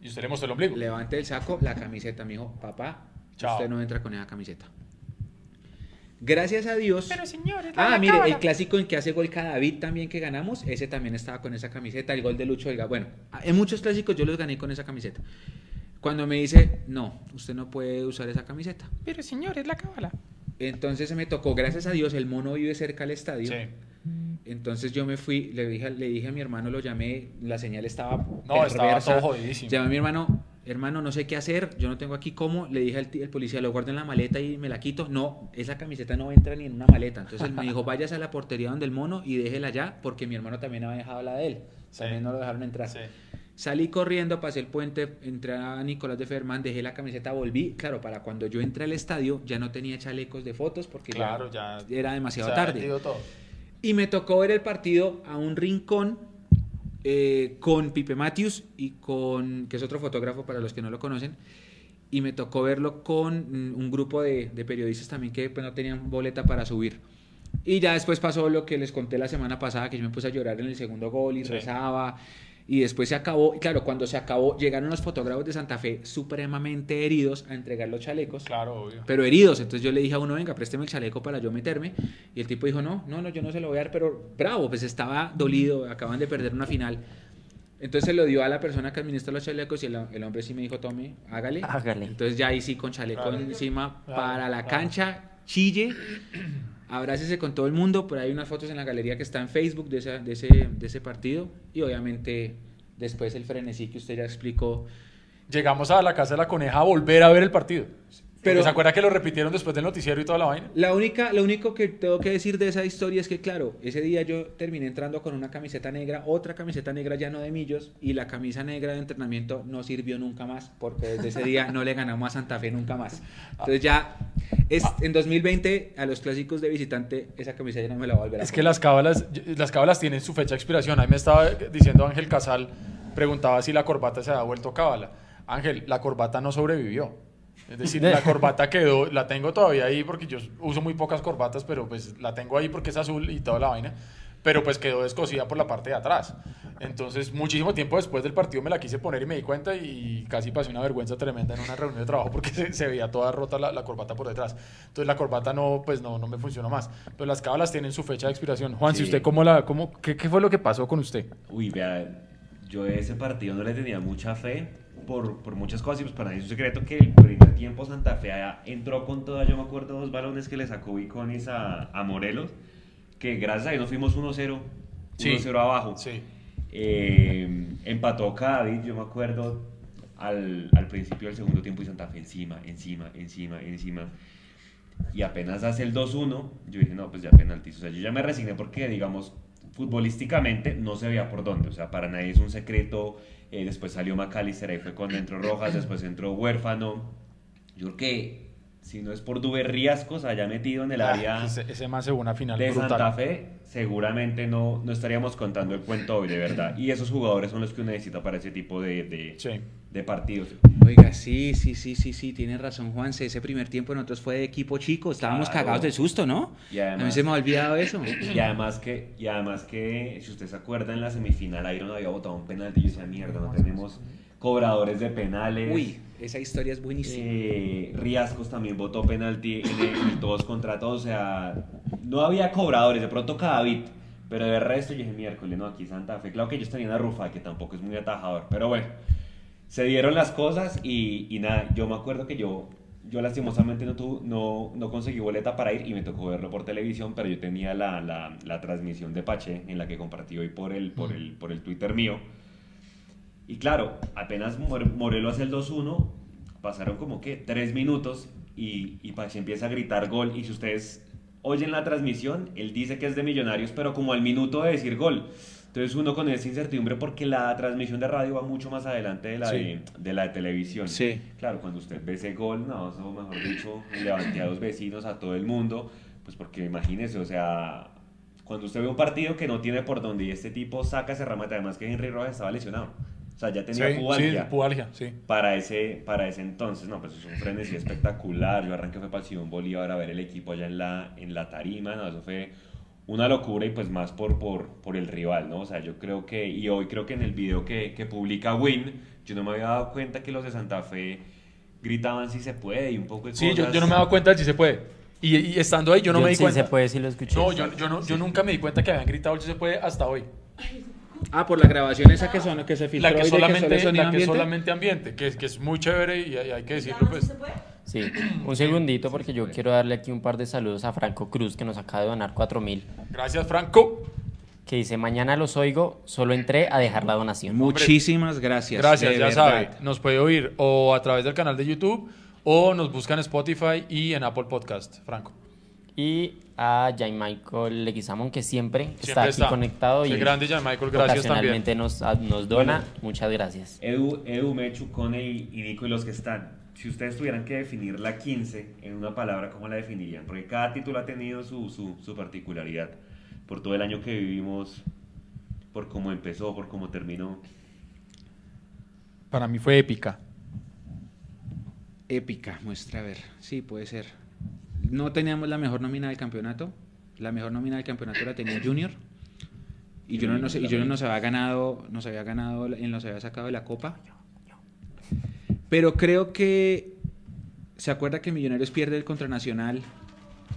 Y usted le mostró el ombligo. Levante el saco, la camiseta. Me dijo, papá, Chao. usted no entra con esa camiseta. Gracias a Dios. Pero señor, es la Ah, la mire, cábala. el clásico en que hace gol cada David también que ganamos, ese también estaba con esa camiseta, el gol de Lucho Delgado. Bueno, en muchos clásicos yo los gané con esa camiseta. Cuando me dice, no, usted no puede usar esa camiseta. Pero señor, es la cábala. Entonces se me tocó, gracias a Dios, el mono vive cerca al estadio. Sí. Entonces yo me fui, le dije, le dije a mi hermano, lo llamé, la señal estaba No, estaba todo jodidísimo. Llamé a mi hermano, hermano, no sé qué hacer, yo no tengo aquí cómo. Le dije al, al policía, lo guardo en la maleta y me la quito. No, esa camiseta no entra ni en una maleta. Entonces él me dijo, vayas a la portería donde el mono y déjela allá, porque mi hermano también había dejado la de él. Sí. También no lo dejaron entrar. Sí. Salí corriendo, pasé el puente, entré a Nicolás de Fermán, dejé la camiseta, volví. Claro, para cuando yo entré al estadio ya no tenía chalecos de fotos porque ya Claro, ya. era demasiado tarde. todo. Y me tocó ver el partido a un rincón eh, con Pipe Matthews y con, que es otro fotógrafo para los que no lo conocen, y me tocó verlo con mm, un grupo de, de periodistas también que pues, no tenían boleta para subir. Y ya después pasó lo que les conté la semana pasada, que yo me puse a llorar en el segundo gol y Sí. rezaba. Y después se acabó, y claro, cuando se acabó, llegaron los fotógrafos de Santa Fe supremamente heridos a entregar los chalecos Claro, obvio. pero heridos. Entonces yo le dije a uno, venga, présteme el chaleco para yo meterme. Y el tipo dijo, no, no, no, yo no se lo voy a dar, pero bravo, pues estaba dolido, acaban de perder una final. Entonces se lo dio a la persona que administra los chalecos y el, el hombre sí me dijo, tome, hágale. Hágale. Entonces ya ahí sí con chaleco Claro. encima Claro, para la claro. cancha, chille. Abrácese con todo el mundo, por ahí hay unas fotos en la galería que está en Facebook de, esa- de, ese, de ese partido. Y obviamente después el frenesí que usted ya explicó. Llegamos a la casa de la coneja a volver a ver el partido. Pero ¿se acuerda que lo repitieron después del noticiero y toda la vaina? La única, lo único que tengo que decir de esa historia es que, claro, ese día yo terminé entrando con una camiseta negra, otra camiseta negra ya no de millos, y la camisa negra de entrenamiento no sirvió nunca más, porque desde ese día no le ganamos a Santa Fe nunca más. Entonces ya, es, en 2020, a los clásicos de visitante, esa camisa ya no me la voy a volver a Es que las cábalas, las cábalas tienen su fecha de expiración. Ahí me estaba diciendo Ángel Casal, preguntaba si la corbata se había vuelto cábala. Ángel, la corbata no sobrevivió. Es decir, la corbata quedó, la tengo todavía ahí porque yo uso muy pocas corbatas, pero pues la tengo ahí porque es azul y toda la vaina. Pero pues quedó descosida por la parte de atrás. Entonces, muchísimo tiempo después del partido me la quise poner y me di cuenta y casi pasé una vergüenza tremenda en una reunión de trabajo porque se, se veía toda rota la, la corbata por detrás. Entonces la corbata no, pues no, no me funcionó más. Pero las cábalas tienen su fecha de expiración. Juan, si Sí. usted cómo la, cómo, qué, qué fue lo que pasó con usted? Uy, vea, yo ese partido no le tenía mucha fe por, por muchas cosas y pues para nadie es un secreto que el primer tiempo Santa Fe entró con toda, yo me acuerdo dos balones que le sacó Viconis a, a Morelos, que gracias a Dios nos fuimos 1-0, 1-0 Sí. abajo. Sí. Eh, empató Cádiz, yo me acuerdo, al, al principio del segundo tiempo y Santa Fe encima, encima, encima, encima. Y apenas hace el 2-1, yo dije, no, pues ya penaltis. O sea, yo ya me resigné porque, digamos, futbolísticamente no se veía por dónde. O sea, para nadie es un secreto. Eh, después salió McAllister, ahí fue cuando entró Rojas, después entró Huérfano. Yo creo que si no es por Duber Riascos allá metido en el área Ah, ese, ese más según una final de brutal. Santa Fe, seguramente no, no estaríamos contando el cuento hoy, de verdad. Y esos jugadores son los que uno necesita para ese tipo de, de, Sí. de partidos. Oiga, sí, sí, sí, sí, sí, tiene razón Juanse. Ese primer tiempo nosotros fue de equipo chico, estábamos Claro. cagados de susto, ¿no? Y A mí además, se me ha olvidado eso. y además que, y además que, si usted se acuerda, en la semifinal Iron había botado un penalti y yo decía, mierda, no tenemos cobradores de penales. Uy, esa historia es buenísima. Eh, Riascos también votó penalti en el, en el todos contra todos, o sea, no había cobradores, de pronto cada bit, pero de resto yo dije miércoles, no, aquí Santa Fe, claro que ellos tenían a Rufa, que tampoco es muy atajador, pero bueno, se dieron las cosas y, y nada, yo me acuerdo que yo, yo lastimosamente no, tu- no, no conseguí boleta para ir y me tocó verlo por televisión, pero yo tenía la, la, la transmisión de Pache en la que compartí hoy por el, por el, por el Twitter mío. Y claro, apenas More- Morelos hace el 2-1, pasaron como que tres minutos y, y Pache empieza a gritar gol. Y si ustedes oyen la transmisión, él dice que es de Millonarios, pero como al minuto de decir gol. Entonces uno con esa incertidumbre porque la transmisión de radio va mucho más adelante de la, Sí. de, de la de televisión. Sí. Claro, cuando usted ve ese gol, no, eso mejor dicho, levanté a los vecinos, a todo el mundo, pues porque imagínese, o sea, cuando usted ve un partido que no tiene por dónde y este tipo saca ese remate, además que Henry Rojas estaba lesionado, o sea, ya tenía Sí, sí, pubalgia pubalgia, sí. para ese, para ese entonces, no, pues es un frenesí espectacular, yo arranqué fue para el Simón Bolívar a ver el equipo allá en la, en la tarima, no, eso fue una locura y pues más por, por, por el rival, ¿no? O sea, yo creo que, y hoy creo que en el video que, que publica Win, yo no me había dado cuenta que los de Santa Fe gritaban si se puede y un poco de Sí, yo, cosas. yo no me he dado cuenta de si se puede. Y, y estando ahí, yo no me di sí cuenta. se puede, sí lo escuché. No, yo, yo, no, yo nunca me di cuenta que habían gritado el si se puede hasta hoy. Ah, por la grabación esa que, son, que se filtró La que solamente, solo que ambiente. solamente ambiente, que, es- que es muy chévere y hay, hay que decirlo, ¿Ya pues. Sí, un segundito porque yo quiero darle aquí un par de saludos a Franco Cruz que nos acaba de donar 4 mil. Gracias, Franco. Que dice, mañana los oigo, solo entré a dejar la donación. Muchísimas gracias. Gracias, ya verdad. sabe. Nos puede oír o a través del canal de YouTube o nos busca en Spotify y en Apple Podcast, Franco. Y a Jay Michael Leguizamón que siempre, está aquí está. conectado Qué y grande, Jan Michael, gracias también. nos, a- nos dona. Bueno. Muchas gracias. Edu, Edu, Mechu, y Nico y los que están. Si ustedes tuvieran que definir la 15 en una palabra, ¿cómo la definirían? Porque cada título ha tenido su, su, su particularidad. Por todo el año que vivimos, por cómo empezó, por cómo terminó. Para mí fue épica. Épica, muestra a ver. Sí, puede ser. No teníamos la mejor nómina del campeonato. La mejor nómina del campeonato la tenía Junior. Y Junior, nos, y Junior nos había ganado, nos había ganado, nos había sacado de la copa. Pero creo que se acuerda que Millonarios pierde el contra Nacional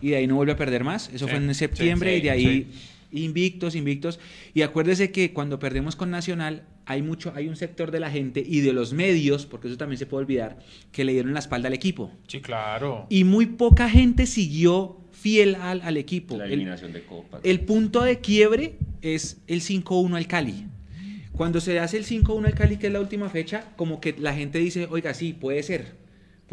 y de ahí no vuelve a perder más. Eso Sí, fue en septiembre sí, y de ahí invictos, invictos. Y acuérdese que cuando perdemos con Nacional hay mucho, hay un sector de la gente y de los medios, porque eso también se puede olvidar, que le dieron la espalda al equipo. Sí, claro. Y muy poca gente siguió fiel al, al equipo. La El- eliminación de Copa. el punto de quiebre es el 5-1 al Cali. Cuando se hace el 5-1 al Cali, que es la última fecha, como que la gente dice, oiga, sí, puede ser,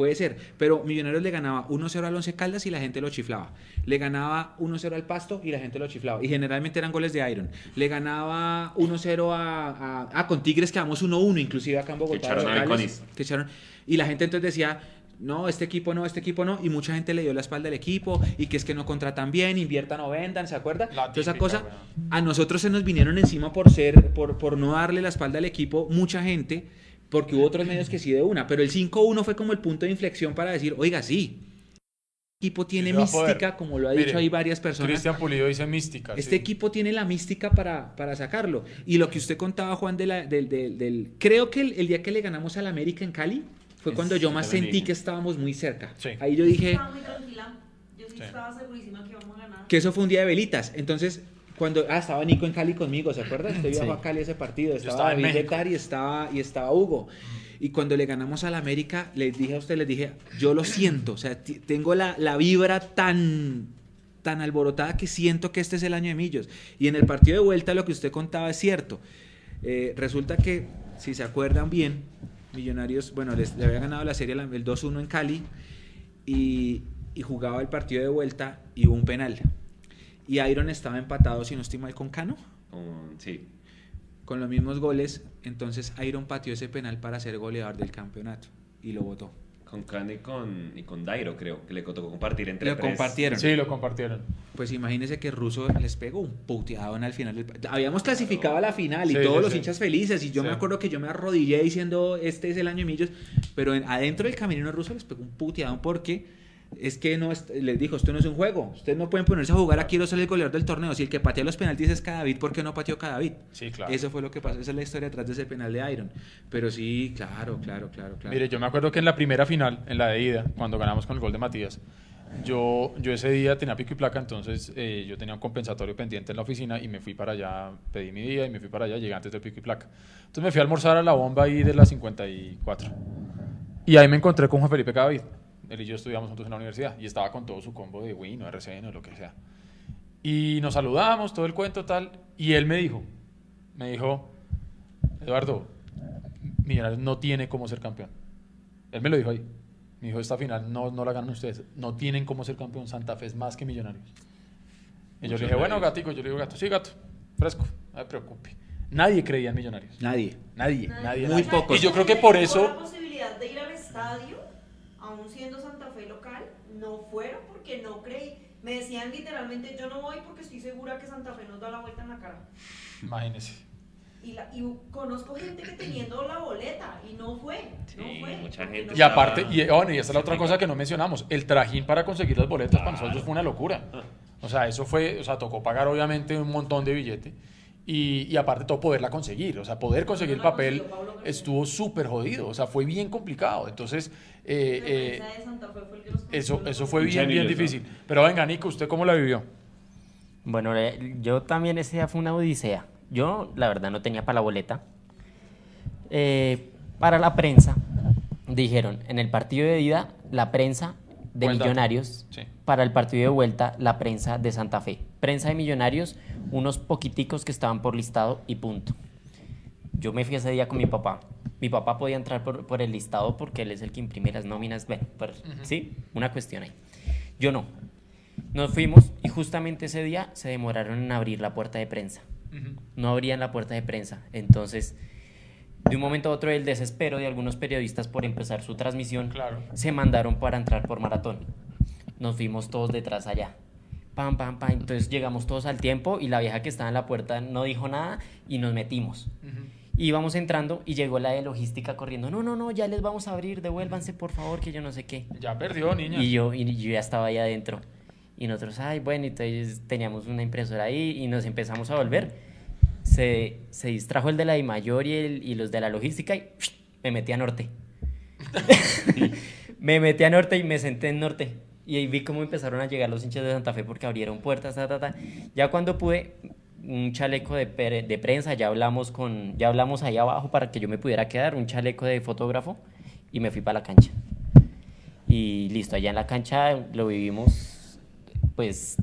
puede ser. Pero Millonarios le ganaba 1-0 al Once Caldas y la gente lo chiflaba. Le ganaba 1-0 al Pasto y la gente lo chiflaba. Y generalmente eran goles de Iron. Le ganaba 1-0 a, a- Ah, con Tigres quedamos 1-1, inclusive acá en Bogotá. echaron a locales, que echaron- Y la gente entonces decía, no, este equipo no, este equipo no, y mucha gente le dio la espalda al equipo, y que es que no contratan bien, inviertan o vendan, ¿se acuerda? La Entonces esa típica, cosa, weón. a nosotros se nos vinieron encima por ser, por, por no darle la espalda al equipo, mucha gente, porque hubo otros medios que sí de una, pero el 5-1 fue como el punto de inflexión para decir, oiga, sí, el equipo tiene Sí mística, como lo ha Mire, dicho ahí varias personas. Cristian Pulido dice mística. Este sí. equipo tiene la mística para, para sacarlo. Y lo que usted contaba, Juan, de la- del, del- del- creo que el, el día que le ganamos al América en Cali fue Es- cuando yo más yo sentí que estábamos muy cerca. Sí. Ahí yo dije Estaba muy tranquila. Yo estaba segurísima que íbamos a ganar. que eso fue un día de velitas. Entonces, cuando ah, estaba Nico en Cali conmigo, ¿se acuerda? Usted viajó Sí. a Cali ese partido, estaba, David y estaba, y estaba Hugo. Y cuando le ganamos al América, les dije a usted, les dije, yo lo siento, o sea, tengo la, la vibra tan tan alborotada que siento que este es el año de Millos. Y en el partido de vuelta lo que usted contaba es cierto. Eh, resulta que, si se acuerdan bien, Millonarios, bueno, les, le había ganado la serie el 2-1 en Cali y, y jugaba el partido de vuelta y hubo un penal. Y Iron estaba empatado, si no estoy mal, con Cano, Con- sí. con los mismos goles. Entonces Iron pateó ese penal para ser goleador del campeonato y lo votó. Con Khan y con, y con Dairo, creo, que le tocó compartir entre Lo tres. compartieron. Sí, lo compartieron. Pues imagínese que Russo les pegó un puteadón al final. del Habíamos clasificado a la final y Sí, todos sí, los sí. hinchas felices. Y yo Sí. me acuerdo que yo me arrodillé diciendo, este es el año de Millos. Pero en- adentro del camerino ruso les pegó un puteadón porque es que no es- les dijo, esto no es un juego. Ustedes no pueden ponerse a jugar, aquí ser el goleador del torneo. Si el que patea los penaltis es Cadavid, ¿por qué no pateó Cadavid? Sí, claro. Eso fue lo que pasó. Esa es la historia detrás de ese penal de Iron. Pero sí, claro, claro, claro, claro. Mire, yo me acuerdo que en la primera final, en la de ida, cuando ganamos con el gol de Matías, yo, yo ese día tenía pico y placa, entonces eh, yo tenía un compensatorio pendiente en la oficina y me fui para allá, pedí mi día y me fui para allá, llegué antes del pico y placa. Entonces me fui a almorzar a la bomba ahí de la 54. Y ahí me encontré con Juan Felipe Cadavid. Él y yo estudiamos juntos en la universidad y estaba con todo su combo de Win o RCN o lo que sea. Y nos saludamos, todo el cuento tal. Y él me dijo, me dijo, Eduardo, Millonarios no tiene cómo ser campeón. Él me lo dijo ahí. Me dijo, esta final no, no la ganan ustedes. No tienen cómo ser campeón. Santa Fe es más que Millonarios. Y yo le dije, bueno, gatico. Yo le digo, gato, sí, gato. Fresco. No me preocupe. Nadie creía en Millonarios. Nadie. Nadie, Nadie. nadie. Muy nadie. pocos. Y yo creo que por eso... la posibilidad de ir al estadio, aún siendo Santa Fe local, no fueron porque no creí. Me decían literalmente, yo no voy porque estoy segura que Santa Fe nos da la vuelta en la cara. Imagínese. Y, la- y conozco gente que teniendo la boleta y no fue. no fue, mucha gente no Y aparte, y, bueno, y esa es la otra cosa que no mencionamos, el trajín para conseguir las boletas para nosotros fue una locura. O sea, eso fue, o sea, tocó pagar obviamente un montón de billete y, y aparte todo poderla conseguir, o sea, poder conseguir el No papel estuvo súper jodido, o sea, fue bien complicado. Entonces, eh, La eh, prensa de Santa Fe fue el que los eso, eso fue bien, bien difícil. Pero venga, Nico, ¿usted cómo la vivió? Bueno, eh, yo también ese día fue una odisea. Yo, la verdad, no tenía para la boleta. Eh, para la prensa, dijeron, en el partido de ida, la prensa de. Millonarios. Sí. Para el partido de vuelta, la prensa de Santa Fe. Prensa de Millonarios, unos poquiticos que estaban por listado y punto. Yo me fui ese día con mi papá. Mi papá podía entrar por, por el listado porque él es el que imprime las nóminas. Bueno, pues, sí, una cuestión ahí. Yo no. Nos fuimos y justamente ese día se demoraron en abrir la puerta de prensa. No abrían la puerta de prensa. Entonces, de un momento a otro, el desespero de algunos periodistas por empezar su transmisión Claro. se mandaron para entrar por maratón. Nos fuimos todos detrás allá. Pam, pam, pam. Entonces llegamos todos al tiempo y la vieja que estaba en la puerta no dijo nada y nos metimos. Y íbamos entrando y llegó la de logística corriendo. No, no, no, ya les vamos a abrir, devuélvanse por favor, que yo no sé qué. Ya perdió, niña. Y yo, y yo ya estaba ahí adentro. Y nosotros, ay, bueno, entonces teníamos una impresora ahí y nos empezamos a volver. Se, se distrajo el de la I mayor y, el- y los de la logística y me metí a norte. me metí a norte y me senté en norte. Y ahí vi cómo empezaron a llegar los hinchas de Santa Fe porque abrieron puertas, ta, ta, ta. Ya cuando pude, un chaleco de, pre- de prensa, ya hablamos, con, ya hablamos ahí abajo para que yo me pudiera quedar, un chaleco de fotógrafo y me fui para la cancha. Y listo, allá en la cancha lo vivimos, pues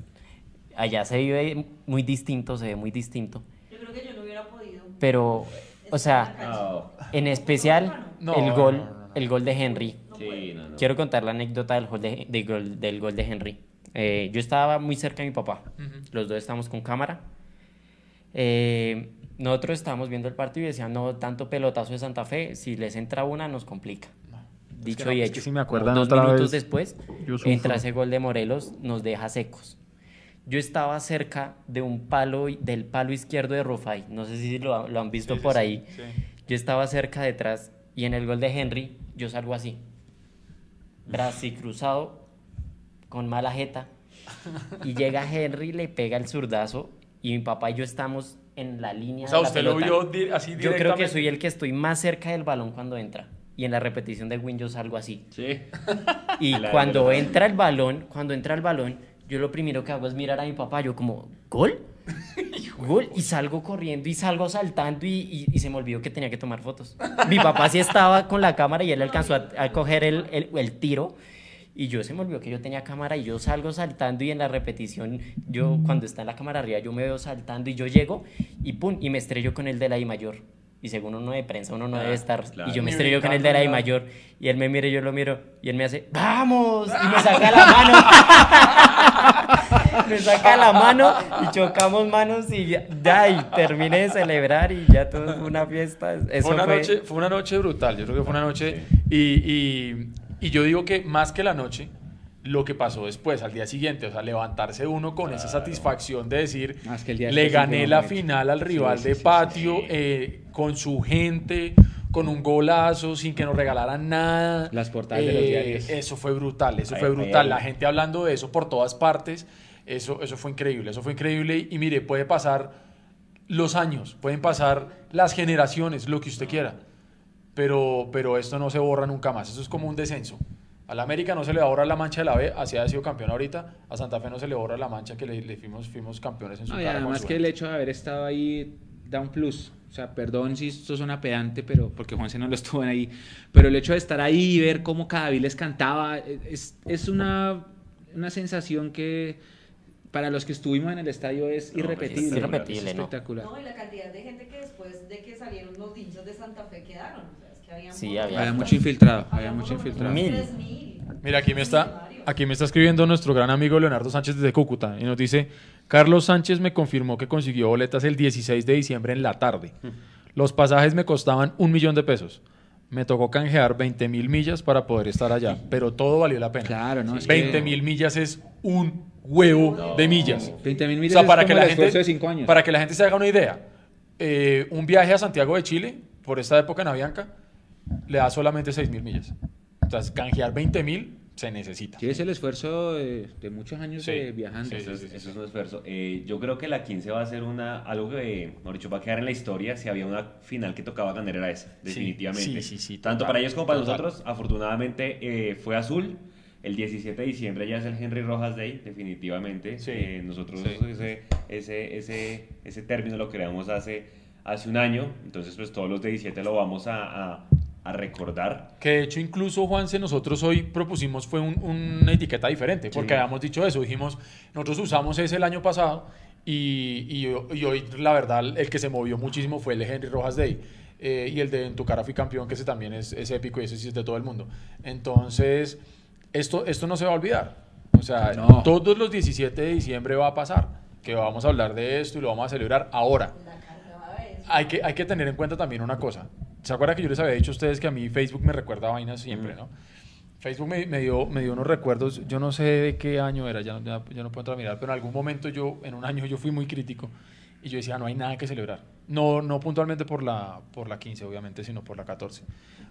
allá se vive muy distinto, se ve muy distinto. Yo creo que yo no hubiera podido. Pero, o sea, No. en especial No, el gol, no, no, no. el gol de Henry. Sí, no, no. Quiero contar la anécdota del gol de, gol, del gol de Henry. Eh, yo estaba muy cerca de mi papá. Los dos estábamos con cámara. Eh, nosotros estábamos viendo el partido y decían, no, tanto pelotazo de Santa Fe, si les entra una nos complica. Dicho no, y es hecho. que si me acuerdan Dos otra minutos vez, después, entra ese gol de Morelos, nos deja secos. Yo estaba cerca de un palo, del palo izquierdo de Rufai. No sé si lo, lo han visto sí, por sí, ahí. sí. Yo estaba cerca detrás y en el gol de Henry yo salgo así. Brazo cruzado, con mala jeta. Y llega Henry, le pega el zurdazo y mi papá y yo estamos en la línea. O sea, de la usted lo pelota. vio di- así Yo creo que directamente. soy el que estoy más cerca del balón cuando entra. Y en la repetición de Win yo salgo así. Sí. Y cuando entra el balón, cuando entra el balón, yo lo primero que hago es mirar a mi papá, yo como, ¿gol? Gol, y salgo corriendo y salgo saltando y, y- y se me olvidó que tenía que tomar fotos. Mi papá sí estaba con la cámara y él alcanzó a, a coger el, el- el tiro y yo se me olvidó que yo tenía cámara y yo salgo saltando y en la repetición, yo cuando está en la cámara arriba, yo me veo saltando y yo llego y pum, y me estrello con el de la I mayor. Y según uno de prensa, uno no Ah, debe estar. claro. Y yo me estrello con el de la I mayor. Y él me mira y yo lo miro. Y él me hace, ¡vamos! Y me saca la mano. me saca la mano y chocamos manos y ya, ya, y terminé de celebrar y ya todo fue una fiesta. Eso fue, una fue- Noche, fue una noche brutal, yo creo que fue una noche y, y- y yo digo que más que la noche, lo que pasó después, al día siguiente, o sea, levantarse uno con esa satisfacción de decir, es que el día le gané la bonito". final al rival sí, de sí, patio sí. eh, con su gente, con un golazo, sin que nos regalaran nada. Las portadas de los Eh, diarios. Eso fue brutal, eso Ay, fue brutal. ay. La gente hablando de eso por todas partes, eso, eso fue increíble, eso fue increíble. Y mire, puede pasar los años, pueden pasar las generaciones, lo que usted quiera. Pero, pero esto no se borra nunca más. Eso es como un descenso. A la América no se le borra la mancha de la B, así ha sido campeón ahorita. A Santa Fe no se le borra la mancha que le, le fuimos, fuimos campeones en su No, cara además que el hecho de haber estado ahí da un plus. O sea, perdón si esto suena pedante, pero porque Juanse no lo estuvo ahí. Pero el hecho de estar ahí y ver cómo cada les cantaba, es, es una, una sensación que para los que estuvimos en el estadio es No, irrepetible. es irrepetible, ¿no? espectacular. No, y la cantidad de gente que después de que salieron los hinchas de Santa Fe quedaron. Sí, había Había menos- mucho infiltrado, había mucho infiltrado. Mil. 3.000. Mira, aquí me está, aquí me está escribiendo nuestro gran amigo Leonardo Sánchez desde Cúcuta y nos dice, Carlos Sánchez me confirmó que consiguió boletas el 16 de diciembre en la tarde. Los pasajes me costaban un millón de pesos. Me tocó canjear 20 mil millas para poder estar allá, pero todo valió la pena. Claro, ¿no? Es que- 20 mil millas es un huevo de millas. 20 mil O millas sea, es como que, la gente, de cinco años. para que la gente se haga una idea, eh, un viaje a Santiago de Chile por esta época en Avianca le da solamente 6 mil millas. Entonces, canjear 20 mil se necesita. Sí, es el esfuerzo de, de muchos años Sí, de viajando. sí, Eso, sí, es, sí, eso es un esfuerzo. Eh, yo creo que la 15 va a ser una, algo que, mejor dicho, va a quedar en la historia. Si había una final que tocaba ganar era esa, definitivamente. sí, sí, sí, Tanto total, para ellos como para total. nosotros, afortunadamente eh, fue azul. El 17 de diciembre ya es el Henry Rojas Day, definitivamente. Sí, Eh, nosotros ese, ese, ese, ese término lo creamos hace, hace un año. Entonces, pues todos los de 17 lo vamos a, a, a recordar. Que de hecho incluso Juanse, nosotros hoy propusimos fue un- una etiqueta diferente, porque Sí. habíamos dicho eso, dijimos, nosotros usamos ese el año pasado y, y- y hoy la verdad el que se movió muchísimo fue el de Henry Rojas Day. eh, y el de En tu cara fui campeón, que ese también es, es épico y ese sí es de todo el mundo. Entonces, esto, esto no se va a olvidar. O sea, No. todos los 17 de diciembre va a pasar, que vamos a hablar de esto y lo vamos a celebrar ahora hay que, hay que tener en cuenta también una cosa. ¿Se acuerdan que yo les había dicho a ustedes que a mí Facebook me recuerda vainas siempre, Mm. no? Facebook me, me dio, me dio unos recuerdos, yo no sé de qué año era, ya no, ya, ya no puedo entrar a mirar, pero en algún momento yo, en un año yo fui muy crítico y yo decía, no hay nada que celebrar. No, no puntualmente por la, por la 15, obviamente, sino por la 14.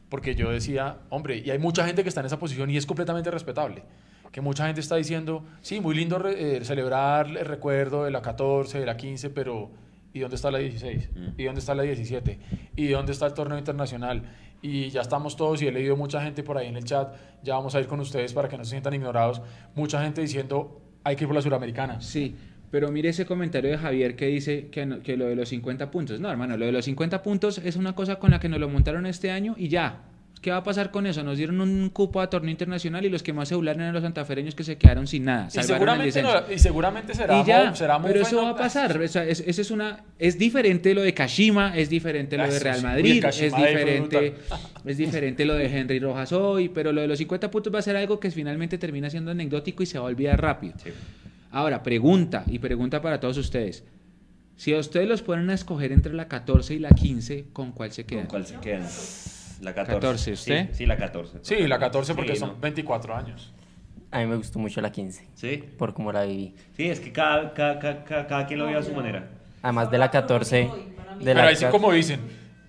Porque yo decía, hombre, y hay mucha gente que está en esa posición y es completamente respetable. Que mucha gente está diciendo, sí, muy lindo re- eh, celebrar el recuerdo de la 14, de la 15, pero ¿y dónde está la 16? Mm. ¿Y dónde está la 17? ¿Y dónde está el torneo internacional? Y ya estamos todos, y he leído mucha gente por ahí en el chat, ya vamos a ir con ustedes para que no se sientan ignorados, mucha gente diciendo, hay que ir por la suramericana. Sí, pero mire ese comentario de Javier que dice que, no- que lo de los 50 puntos. No, hermano, lo de los 50 puntos es una cosa con la que nos lo montaron este año y ya. ¿Qué va a pasar con eso? Nos dieron un cupo a torneo internacional y los que más se burlaron eran los santafereños que se quedaron sin nada. Y seguramente, descenso. no- y seguramente será, y ya, mo- será muy pero eso va a pasar. O sea, es, ese es, una, es diferente lo de Kashima, es diferente lo de Eso Real Madrid, es diferente, es diferente lo de Henry Rojas hoy, pero lo de los 50 puntos va a ser algo que finalmente termina siendo anecdótico y se va a olvidar rápido. Sí. Ahora, pregunta, y pregunta para todos ustedes. Si a ustedes los ponen a escoger entre la 14 y la 15, ¿con cuál se ¿Con quedan? cuál se quedan? La 14. 14, ¿usted? Sí, sí, la 14. Sí, la 14 porque Sí, son ¿no? 24 años. A mí me gustó mucho la 15, Sí. por cómo la viví. Sí, es que cada, cada, cada, cada- cada quien lo ve a su manera. Además de la 14, de Pero la ahí sí, como dicen,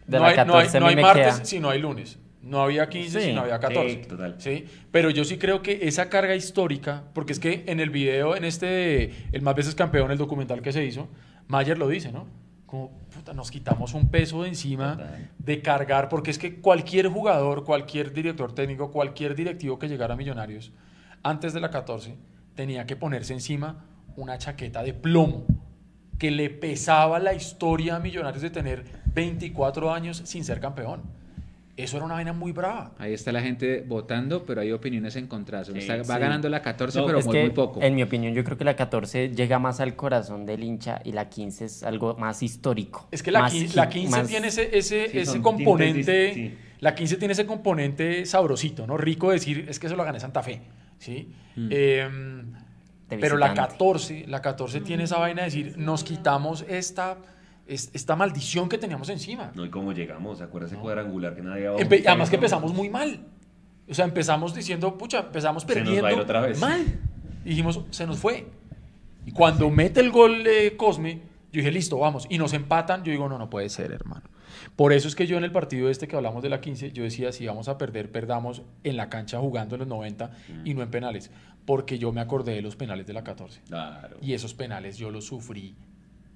de no la hay, no hay- 14 no hay me martes queda. si no hay lunes. No había 15 Sí. si no había 14. Sí, total. ¿sí? Pero yo sí creo que esa carga histórica, porque es que en el video, en este, el más veces campeón, el documental que se hizo, Mayer lo dice, ¿no? Como, nos quitamos un peso de encima Total. de cargar, porque es que cualquier jugador, cualquier director técnico, cualquier directivo que llegara a Millonarios, antes de la 14, tenía que ponerse encima una chaqueta de plomo que le pesaba la historia a Millonarios de tener 24 años sin ser campeón. Eso era una vaina muy brava. Ahí está la gente votando, pero hay opiniones encontradas. Sí, Está- va sí. ganando la 14, No, pero es muy, que, muy poco. en mi opinión, yo creo que la 14 llega más al corazón del hincha y la 15 es algo más histórico. Es que la, más 15, hit- la 15 más- tiene ese, ese, Sí, ese componente. tintes dis- sí. La 15 tiene ese componente sabrosito, ¿no? Rico de decir, es que eso lo gané Santa Fe. ¿sí? Mm. Em, pero la visitante. 14, la 14 tiene esa vaina de decir, nos quitamos esta, es- esta maldición que teníamos encima. No, y cómo llegamos, ¿se acuerda ese cuadrangular que nadie había Empe- además que empezamos muy mal. O sea, empezamos diciendo, pucha, empezamos Se nos va a perdiendo ir otra vez. mal. Y dijimos, se nos fue. Y cuando mete el gol de Cosme, yo dije, listo, vamos. Y nos empatan, yo digo, no, no puede ser, hermano. Por eso es que yo en el partido este que hablamos de la 15, yo decía, si vamos a perder, perdamos en la cancha jugando en los 90 y no en penales. Porque yo me acordé de los penales de la 14. Claro. Y esos penales yo los sufrí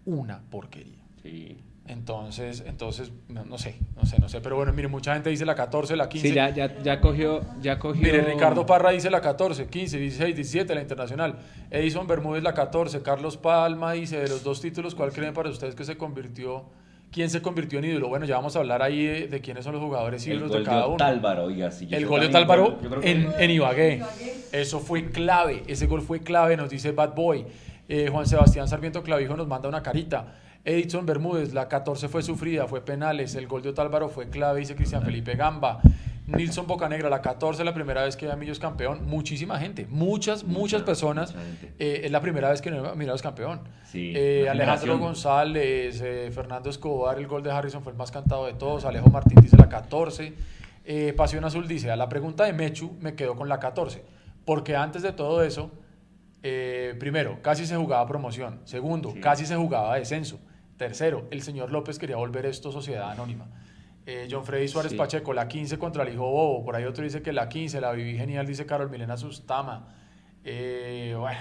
una porquería. Sí. Entonces, entonces, no, no sé, no sé, no sé. Pero bueno, mire, mucha gente dice la 14, la 15. Sí, ya, ya, ya cogió, ya cogió. Mire, Ricardo Parra dice la 14, 15, 16, 17, la internacional. Edison Bermúdez la 14. Carlos Palma dice, de los dos títulos, ¿cuál creen para ustedes que se convirtió, quién se convirtió en ídolo. Bueno, ya vamos a hablar ahí de, de quiénes son los jugadores El ídolos gol de cada uno. Otálvaro, oiga, sí, El gol de Otálvaro que- en, en Ibagué. Ibagué. Eso fue clave, ese gol fue clave, nos dice Bad Boy. Eh, Juan Sebastián Sarmiento Clavijo nos manda una carita. Edison Bermúdez, la 14 fue sufrida, fue penales. El gol de Otálvaro fue clave, dice Cristian Felipe Gamba. Nilson Bocanegra, la 14, la primera vez que ve a Millos campeón. Muchísima gente, muchas, muchas Mucha, personas. mucha. Eh, es la primera vez que no a Millos campeón. Sí, Eh, Alejandro. González, eh, Fernando Escobar, el gol de Harrison fue el más cantado de todos. Alejo Martín dice la 14. Eh, Pasión Azul dice, a la pregunta de Mechu me quedo con la 14. Porque antes de todo eso, primero, casi se jugaba promoción. Segundo, Sí. casi se jugaba descenso. Tercero, el señor López quería volver esto sociedad anónima. Eh, John Freddy Suárez Sí. Pacheco, la 15 contra el hijo Bobo. Por ahí otro dice que la 15, la viví genial, dice Carol Milena Sustama. Eh, bueno,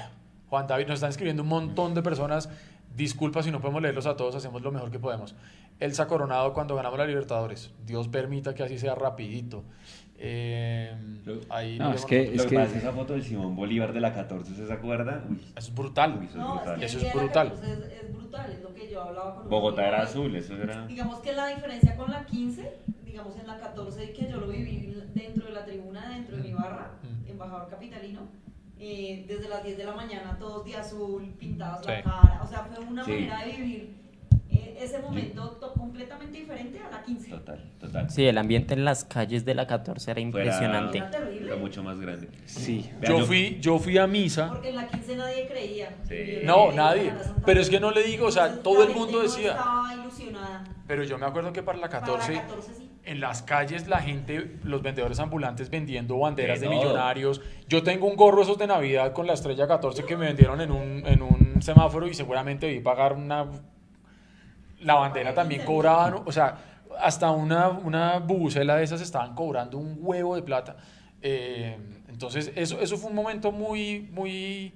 Juan David, nos están escribiendo un montón de personas. Disculpa si no podemos leerlos a todos, hacemos lo mejor que podemos. Elsa Coronado cuando ganamos la Libertadores. Dios permita que así sea rapidito. Eh, ahí No, es que- es que pasa es que esa foto del Simón Bolívar de la 14, ¿se acuerda? Uy, Eso es brutal. Uy, eso es No, brutal. es Eso que es día de la brutal. 14 Es, es brutal, es lo que yo hablaba con Bogotá era azul, eso era... Digamos que la diferencia con la 15, digamos en la 14 que yo lo viví dentro de la tribuna, dentro de mi barra, Mm. embajador capitalino, eh, desde las 10 de la mañana todos de azul, pintados Sí. la cara, o sea, fue una Sí. manera de vivir ese momento to- completamente diferente a la 15. Total, total. Sí, el ambiente en las calles de la 14 era Fuera- impresionante. Era terrible. Era mucho más grande. Sí. Vea, Yo fui, yo fui a misa. Porque en la 15 nadie creía. Sí. No, nadie. Pero es que no le digo, o sea, Entonces, todo el mundo no decía. estaba ilusionada. Pero yo me acuerdo que para la Para 14, la 14 sí. en las calles la gente, los vendedores ambulantes vendiendo banderas De millonarios. Yo tengo un gorro esos de Navidad con la estrella 14 que me vendieron en un, en un semáforo y seguramente vi pagar una... La bandera también cobraban, o sea, hasta una, una bubucela de esas estaban cobrando un huevo de plata. Eh, entonces, eso, eso fue un momento muy, muy,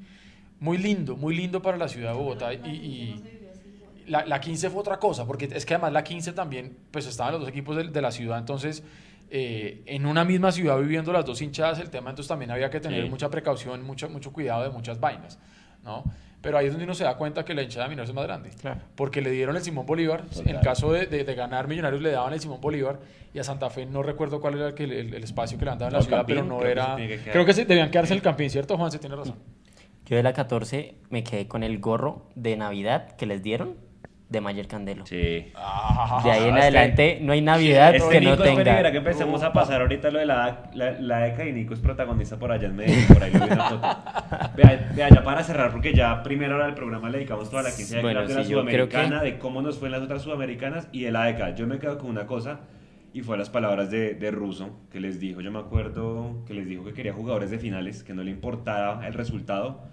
muy lindo, muy lindo para la ciudad de Bogotá. Y, La 15 y- no se vivió así igual. la, la 15 fue otra cosa, porque es que además la 15 también, pues estaban los dos equipos de, de la ciudad, entonces eh, en una misma ciudad viviendo las dos hinchadas, el tema entonces también había que tener Sí. mucha precaución, mucho, mucho cuidado de muchas vainas, ¿no? Pero ahí es donde uno se da cuenta que la hinchada de Mineros es más grande, Claro. porque le dieron el Simón Bolívar, Total. en caso de, de- de ganar Millonarios le daban el Simón Bolívar, y a Santa Fe no recuerdo cuál era el, el- el espacio que le daban en la No, ciudad, Campín, pero no creo era... que creo que se, debían quedarse en el Campín, ¿cierto, Juan? Se tiene razón. Yo de la 14 me quedé con el gorro de Navidad que les dieron de Mayer Candelo. Sí. Ah, De ahí en adelante no hay Navidad Este que no Nico, verá tenga. que empecemos a pasar ahorita lo de la, la, la década y Nico es protagonista por allá en Medellín, por ahí lo vi una foto. Vea, vea, ya para cerrar, porque ya primera hora del programa le dedicamos toda la 15 de Bueno, de la sí, yo creo que- sudamericana, de cómo nos fue en las otras sudamericanas y de la década. Yo me quedo con una cosa y fue las palabras de, de Russo que les dijo, yo me acuerdo que les dijo que quería jugadores de finales, que no le importaba el resultado,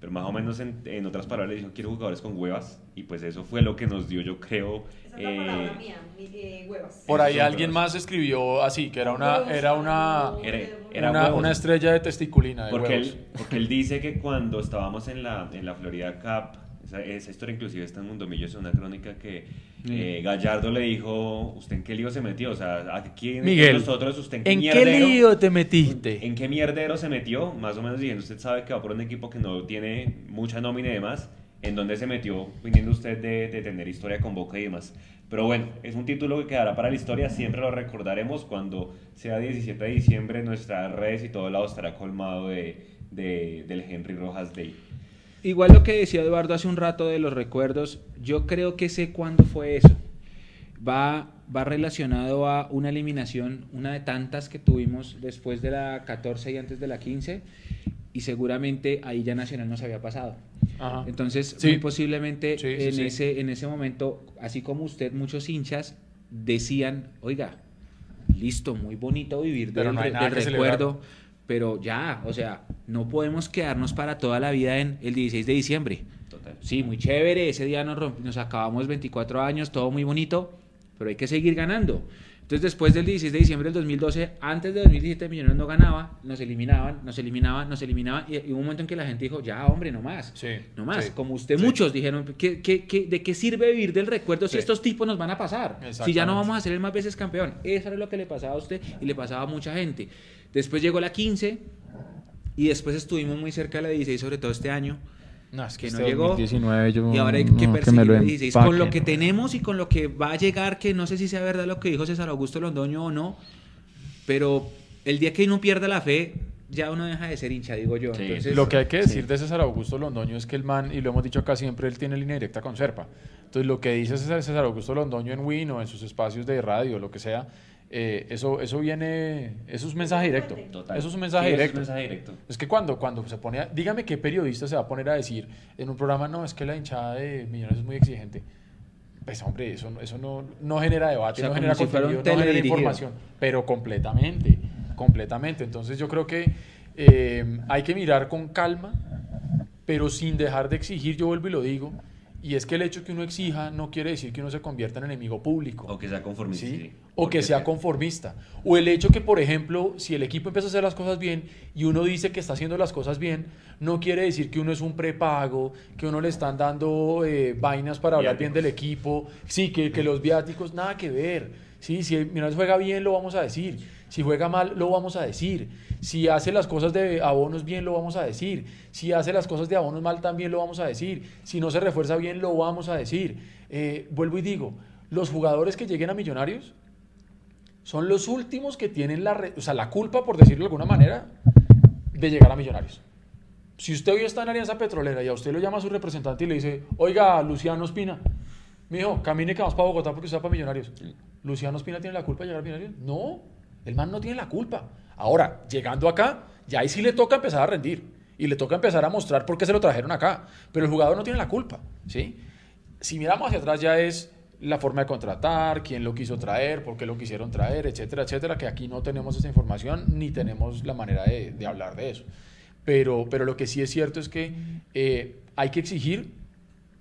pero más o menos en, en otras palabras le dijo, quiero jugadores con huevas y pues eso fue lo que nos dio, yo creo. Esa es la eh, palabra mía, mi- eh, huevas. Por ahí alguien más escribió así, que era una, era una, Era- era una, una estrella de testiculina de Porque huevos. él, porque él dice que cuando estábamos en la, en la Florida Cup, esa, esa historia inclusive está en Mundomillo, es una crónica que eh, Gallardo le dijo, ¿usted en qué lío se metió? O sea, ¿a quién Miguel, nosotros usted en qué ¿En qué lío te metiste? ¿En qué mierdero se metió? Más o menos diciendo, usted sabe que va por un equipo que no tiene mucha nómina y demás. ¿En dónde se metió viniendo usted de, de tener historia con Boca y demás? Pero bueno, es un título que quedará para la historia. Siempre lo recordaremos cuando sea 17 de diciembre. Nuestras redes y todo lado estará colmado de, de- del Henry Rojas Day. Igual lo que decía Eduardo hace un rato de los recuerdos, yo creo que sé cuándo fue eso. Va, va relacionado a una eliminación, una de tantas que tuvimos después de la 14 y antes de la 15, y seguramente ahí ya Nacional nos había pasado. Ajá. Entonces, Sí. muy posiblemente Sí, sí, en. Ese, en ese momento, así como usted, muchos hinchas decían, oiga, listo, muy bonito vivir del, no hay re- nada del que celebrar. Pero ya, o sea, no podemos quedarnos para toda la vida en el 16 de diciembre. Total. Sí, muy chévere, ese día nos, nos acabamos 24 años, todo muy bonito, pero hay que seguir ganando. Entonces, después del 16 de diciembre del 2012, antes de 2017 Millonarios no ganaba, nos eliminaban, nos eliminaban, nos eliminaban, y, y hubo un momento en que la gente dijo, ya, hombre, no más. Sí, No más, sí, como usted sí. muchos dijeron, ¿qué, qué, qué- de qué sirve vivir del recuerdo si estos tipos nos van a pasar? Si ya no vamos a ser el más veces campeón. Eso era lo que le pasaba a usted y le pasaba a mucha gente. Después llegó la 15 y después estuvimos muy cerca de la 16, sobre todo este año. No, es que que no este llegó. 2019 yo- Y ahora hay no, que me perseguir lo el 16. Con lo que ¿no? tenemos y con lo que va a llegar, que no sé si sea verdad lo que dijo César Augusto Londoño o no, pero el día que uno pierda la fe, ya uno deja de ser hincha, digo yo. Sí. Entonces, Lo que hay que decir de César Augusto Londoño es que el man, y lo hemos dicho acá siempre, él tiene línea directa con Serpa. Entonces, lo que dice César, César Augusto Londoño en Win o en sus espacios de radio, lo que sea, eh, eso, eso viene, eso es un mensaje directo. Total. Eso es un mensaje Sí, eso es directo. un mensaje directo. Es que cuando, cuando se pone, a- dígame qué periodista se va a poner a decir en un programa, no, es que la hinchada de Millonarios es muy exigente. Pues hombre, eso, no- eso no, no genera debate, O sea, no genera si contenido, no genera información, pero completamente, completamente. Entonces yo creo que eh, hay que mirar con calma, pero sin dejar de exigir, yo vuelvo y lo digo, y es que el hecho que uno exija no quiere decir que uno se convierta en enemigo público. O que sea conformista. ¿sí? sí. O que sea conformista. O el hecho que, por ejemplo, si el equipo empieza a hacer las cosas bien y uno dice que está haciendo las cosas bien, no quiere decir que uno es un prepago, que uno le están dando eh, vainas para hablar bien del Viáticos. equipo, sí, que, que los viáticos, nada que ver. Sí, si Millonarios juega bien, lo vamos a decir. Si juega mal, lo vamos a decir. Si hace las cosas de abonos bien, lo vamos a decir. Si hace las cosas de abonos mal, también lo vamos a decir. Si no se refuerza bien, lo vamos a decir. Eh, vuelvo y digo, los jugadores que lleguen a Millonarios son los últimos que tienen la, o sea, la culpa, por decirlo de alguna manera, de llegar a Millonarios. Si usted hoy está en Alianza Petrolera y a usted lo llama a su representante y le dice, oiga, Luciano Espina, mijo, camine que vamos para Bogotá porque usted va para Millonarios. ¿Luciano Espina tiene la culpa de llegar a Millonarios? No, el man no tiene la culpa. Ahora, llegando acá, ya ahí sí le toca empezar a rendir y le toca empezar a mostrar por qué se lo trajeron acá. Pero el jugador no tiene la culpa, ¿sí? Si miramos hacia atrás ya es la forma de contratar, quién lo quiso traer, por qué lo quisieron traer, etcétera, etcétera, que aquí no tenemos esa información ni tenemos la manera de, hablar de eso. Pero, pero lo que sí es cierto es que eh, hay que exigir,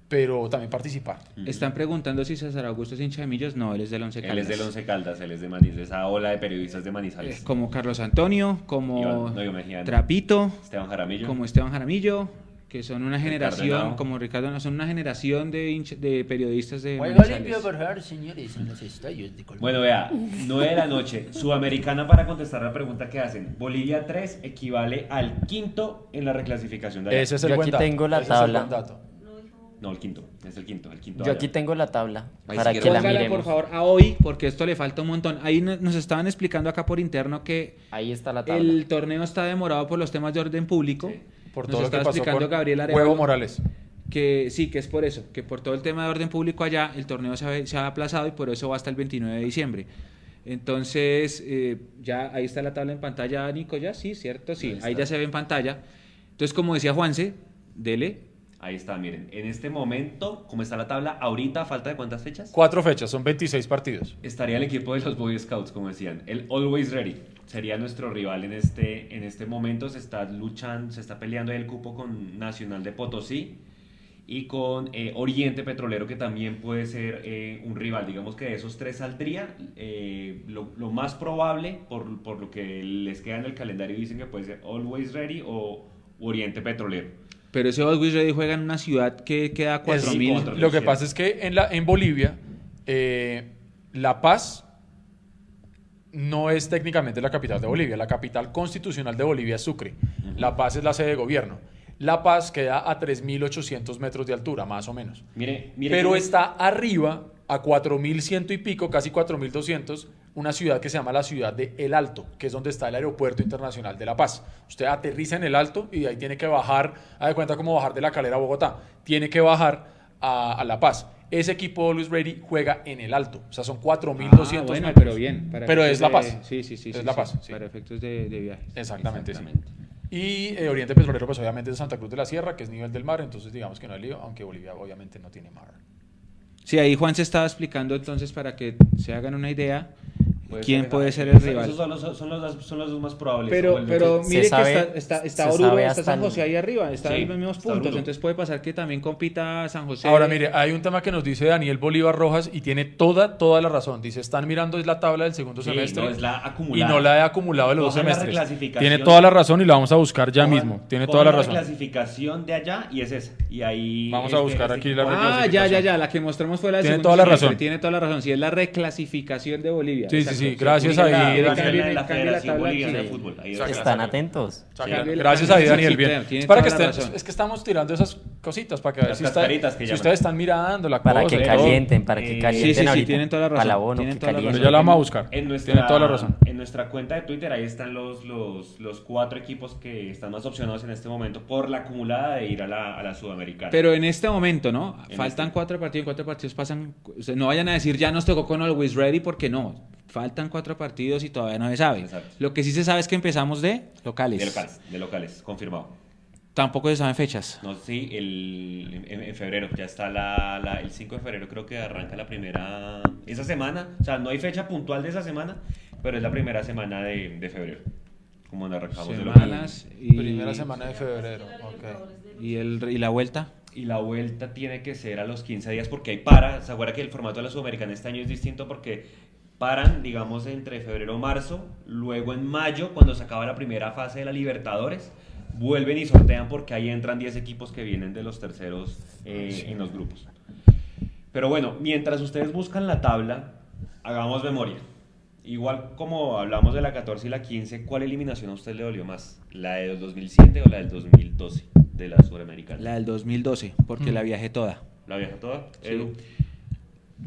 pero también participar. Están preguntando si César Augusto es hincha de Millos. No, él es del Once Él Caldas. es del Once Caldas, él es de Manizales, esa ola de periodistas de Eh, Manizales. Como Carlos Antonio, como Iván- no, Iván Mejía, no. Trapito, Esteban Jaramillo. como Esteban Jaramillo, que son una generación, como Ricardo, son una generación de, hincha- de periodistas de limpio, por favor, señores, en los estadios de Colombia. Bueno, vea, 9 de la noche, Sudamericana para contestar la pregunta que hacen. Bolivia 3 equivale al quinto en la reclasificación de allá. Ese es el Yo buen aquí dato, tengo la ese es el tabla. No el quinto, es el quinto, el quinto. Yo allá. aquí tengo la tabla Ahí para sí que la Póngala, miremos. por favor, a hoy, porque esto le falta un montón. Ahí no- nos estaban explicando acá por interno que Ahí está la tabla. el torneo está demorado por los temas de orden público. Por Nos todo lo que pasó explicando con Gabriel Arevalo. Huevo Morales. que sí, que es por eso, que por todo el tema de orden público allá, el torneo se ha, se ha aplazado y por eso va hasta el 29 de diciembre. Entonces, eh, ya ahí está la tabla en pantalla, Nico, ya, sí, cierto, sí, Ahí ahí, ya se ve en pantalla. Entonces, como decía Juanse, dele, Ahí está, miren. En este momento, como está la tabla, ahorita, falta de cuántas fechas? Cuatro fechas, son 26 partidos. Estaría el equipo de los Boy Scouts, como decían. El Always Ready sería nuestro rival en este, en este momento. Se está luchando, se está peleando el cupo con Nacional de Potosí y con eh, Oriente Petrolero, que también puede ser eh, un rival. Digamos que de esos tres saldría. eh, lo, lo más probable, por, por lo que les queda en el calendario, dicen que puede ser Always Ready o Oriente Petrolero. Pero ese Always Ready juega en una ciudad que queda a Es- 4000. contra- Lo que pasa es que en, la, en Bolivia, eh, La Paz no es técnicamente la capital de Bolivia. La capital constitucional de Bolivia es Sucre. La Paz es la sede de gobierno. La Paz queda a 3.800 metros de altura, más o menos. Mire, mire Pero está arriba, a 4.100 y pico, casi 4.200, una ciudad que se llama la ciudad de El Alto, que es donde está el Aeropuerto Internacional de La Paz. Usted aterriza en El Alto y de ahí tiene que bajar, haz de cuenta como bajar de la calera a Bogotá, tiene que bajar a, a La Paz. Ese equipo Luis Ready juega en El Alto, o sea, son 4.200 Ah, bueno, pero bien. para Pero es La de- Paz. Sí, sí, sí. Es sí, La Paz, sí. Para efectos de, de viajes. Exactamente, sí. Exactamente. Y eh, Oriente Petrolero, pues obviamente es Santa Cruz de la Sierra, que es nivel del mar, entonces digamos que no hay lío, aunque Bolivia obviamente no tiene mar. Sí, ahí Juan se estaba explicando entonces para que se hagan una idea Puede quién ser- puede ser el rival. Esos son los, son los dos- son los dos más probables. Pero, mire que sabe- está, está, está Oruro, está San José ahí arriba, está Sí, en los mismos puntos. Oruro. Entonces puede pasar que también compita San José. Ahora, mire, hay un tema que nos dice Daniel Bolívar Rojas y tiene toda, toda la razón. Dice, están mirando es la tabla del segundo Sí, semestre no, es la y no la he acumulado de los dos Cojan la semestres. reclasificación. Tiene toda la razón y la vamos a buscar ya Cojan- mismo. Tiene toda la razón. clasificación de allá y es esa. Y ahí. Vamos a buscar aquí la Ah, ya, ya, ya, la que mostramos fue la del Tiene toda la razón. Tiene toda la razón, sí, es la reclasificación de Bolivia. Sí, sí, sí, gracias ahí. Ahí. Están atentos. Gracias a el Daniel, bien. Es para que estén, es que estamos tirando esas cositas para que ver si, que ustedes están mirando la Para cosa que y todo. calienten, para que calienten sí, sí, tienen toda la razón, Para tienen que ya la vamos a buscar. En Tiene nuestra, toda la razón. en nuestra cuenta de Twitter ahí están los, los, los cuatro equipos que están más opcionados en este momento por la acumulada de ir a la, a la Sudamericana. Pero en este momento, ¿no? En Faltan este. cuatro partidos, cuatro partidos pasan. o sea, no vayan a decir ya nos tocó con Always Ready porque no. Faltan cuatro partidos y todavía no se sabe. Exacto. Lo que sí se sabe es que empezamos de locales. de locales, de locales, confirmado. Tampoco se saben fechas. No si el, en, en febrero, ya está la, la- el 5 de febrero creo que arranca la primera, esa semana, o sea, no hay fecha puntual de esa semana, pero es la primera semana de, de febrero, como nos arrancamos de local. Semanas y, Primera semana de febrero. ok. y, el, y la vuelta. Y la vuelta tiene que ser a los 15 días porque hay para. ¿Se acuerda que el formato de la Sudamericana este año es distinto? Porque paran, digamos, entre febrero y marzo. Luego en mayo, cuando se acaba la primera fase de la Libertadores, vuelven y sortean porque ahí entran 10 equipos que vienen de los terceros eh, en los grupos. Pero bueno, mientras ustedes buscan la tabla, hagamos memoria. Igual como hablamos de la 14 y la 15, ¿cuál eliminación a usted le dolió más? ¿La del 2007 o la del 2012 de la Sudamericana? La del 2012, porque Mm. la viajé toda. ¿La vieja toda? Sí.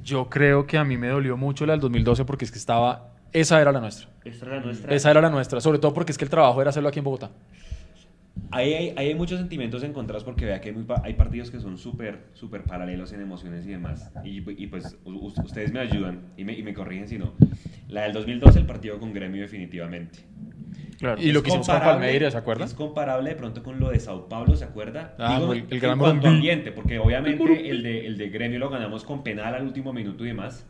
Yo creo que a mí me dolió mucho la del 2012 porque es que estaba... Esa era la nuestra. Esta era nuestra. Esa era la nuestra, sobre todo porque es que el trabajo era hacerlo aquí en Bogotá. Ahí hay, hay muchos sentimientos encontrados porque vea que hay, muy hay partidos que son súper, súper paralelos en emociones y demás. Y, y pues u- ustedes me ayudan y me, y me corrigen si no. La del 2012, el partido con Gremio definitivamente. Claro. Y lo Es que hicimos con comparable- Palmeiras, ¿se acuerda? Es comparable de pronto con lo de Sao Paulo, ¿se acuerda? Ah, Digo, el- el en gran cuanto ambiente, porque obviamente el de, el de Gremio lo ganamos con penal al último minuto y demás.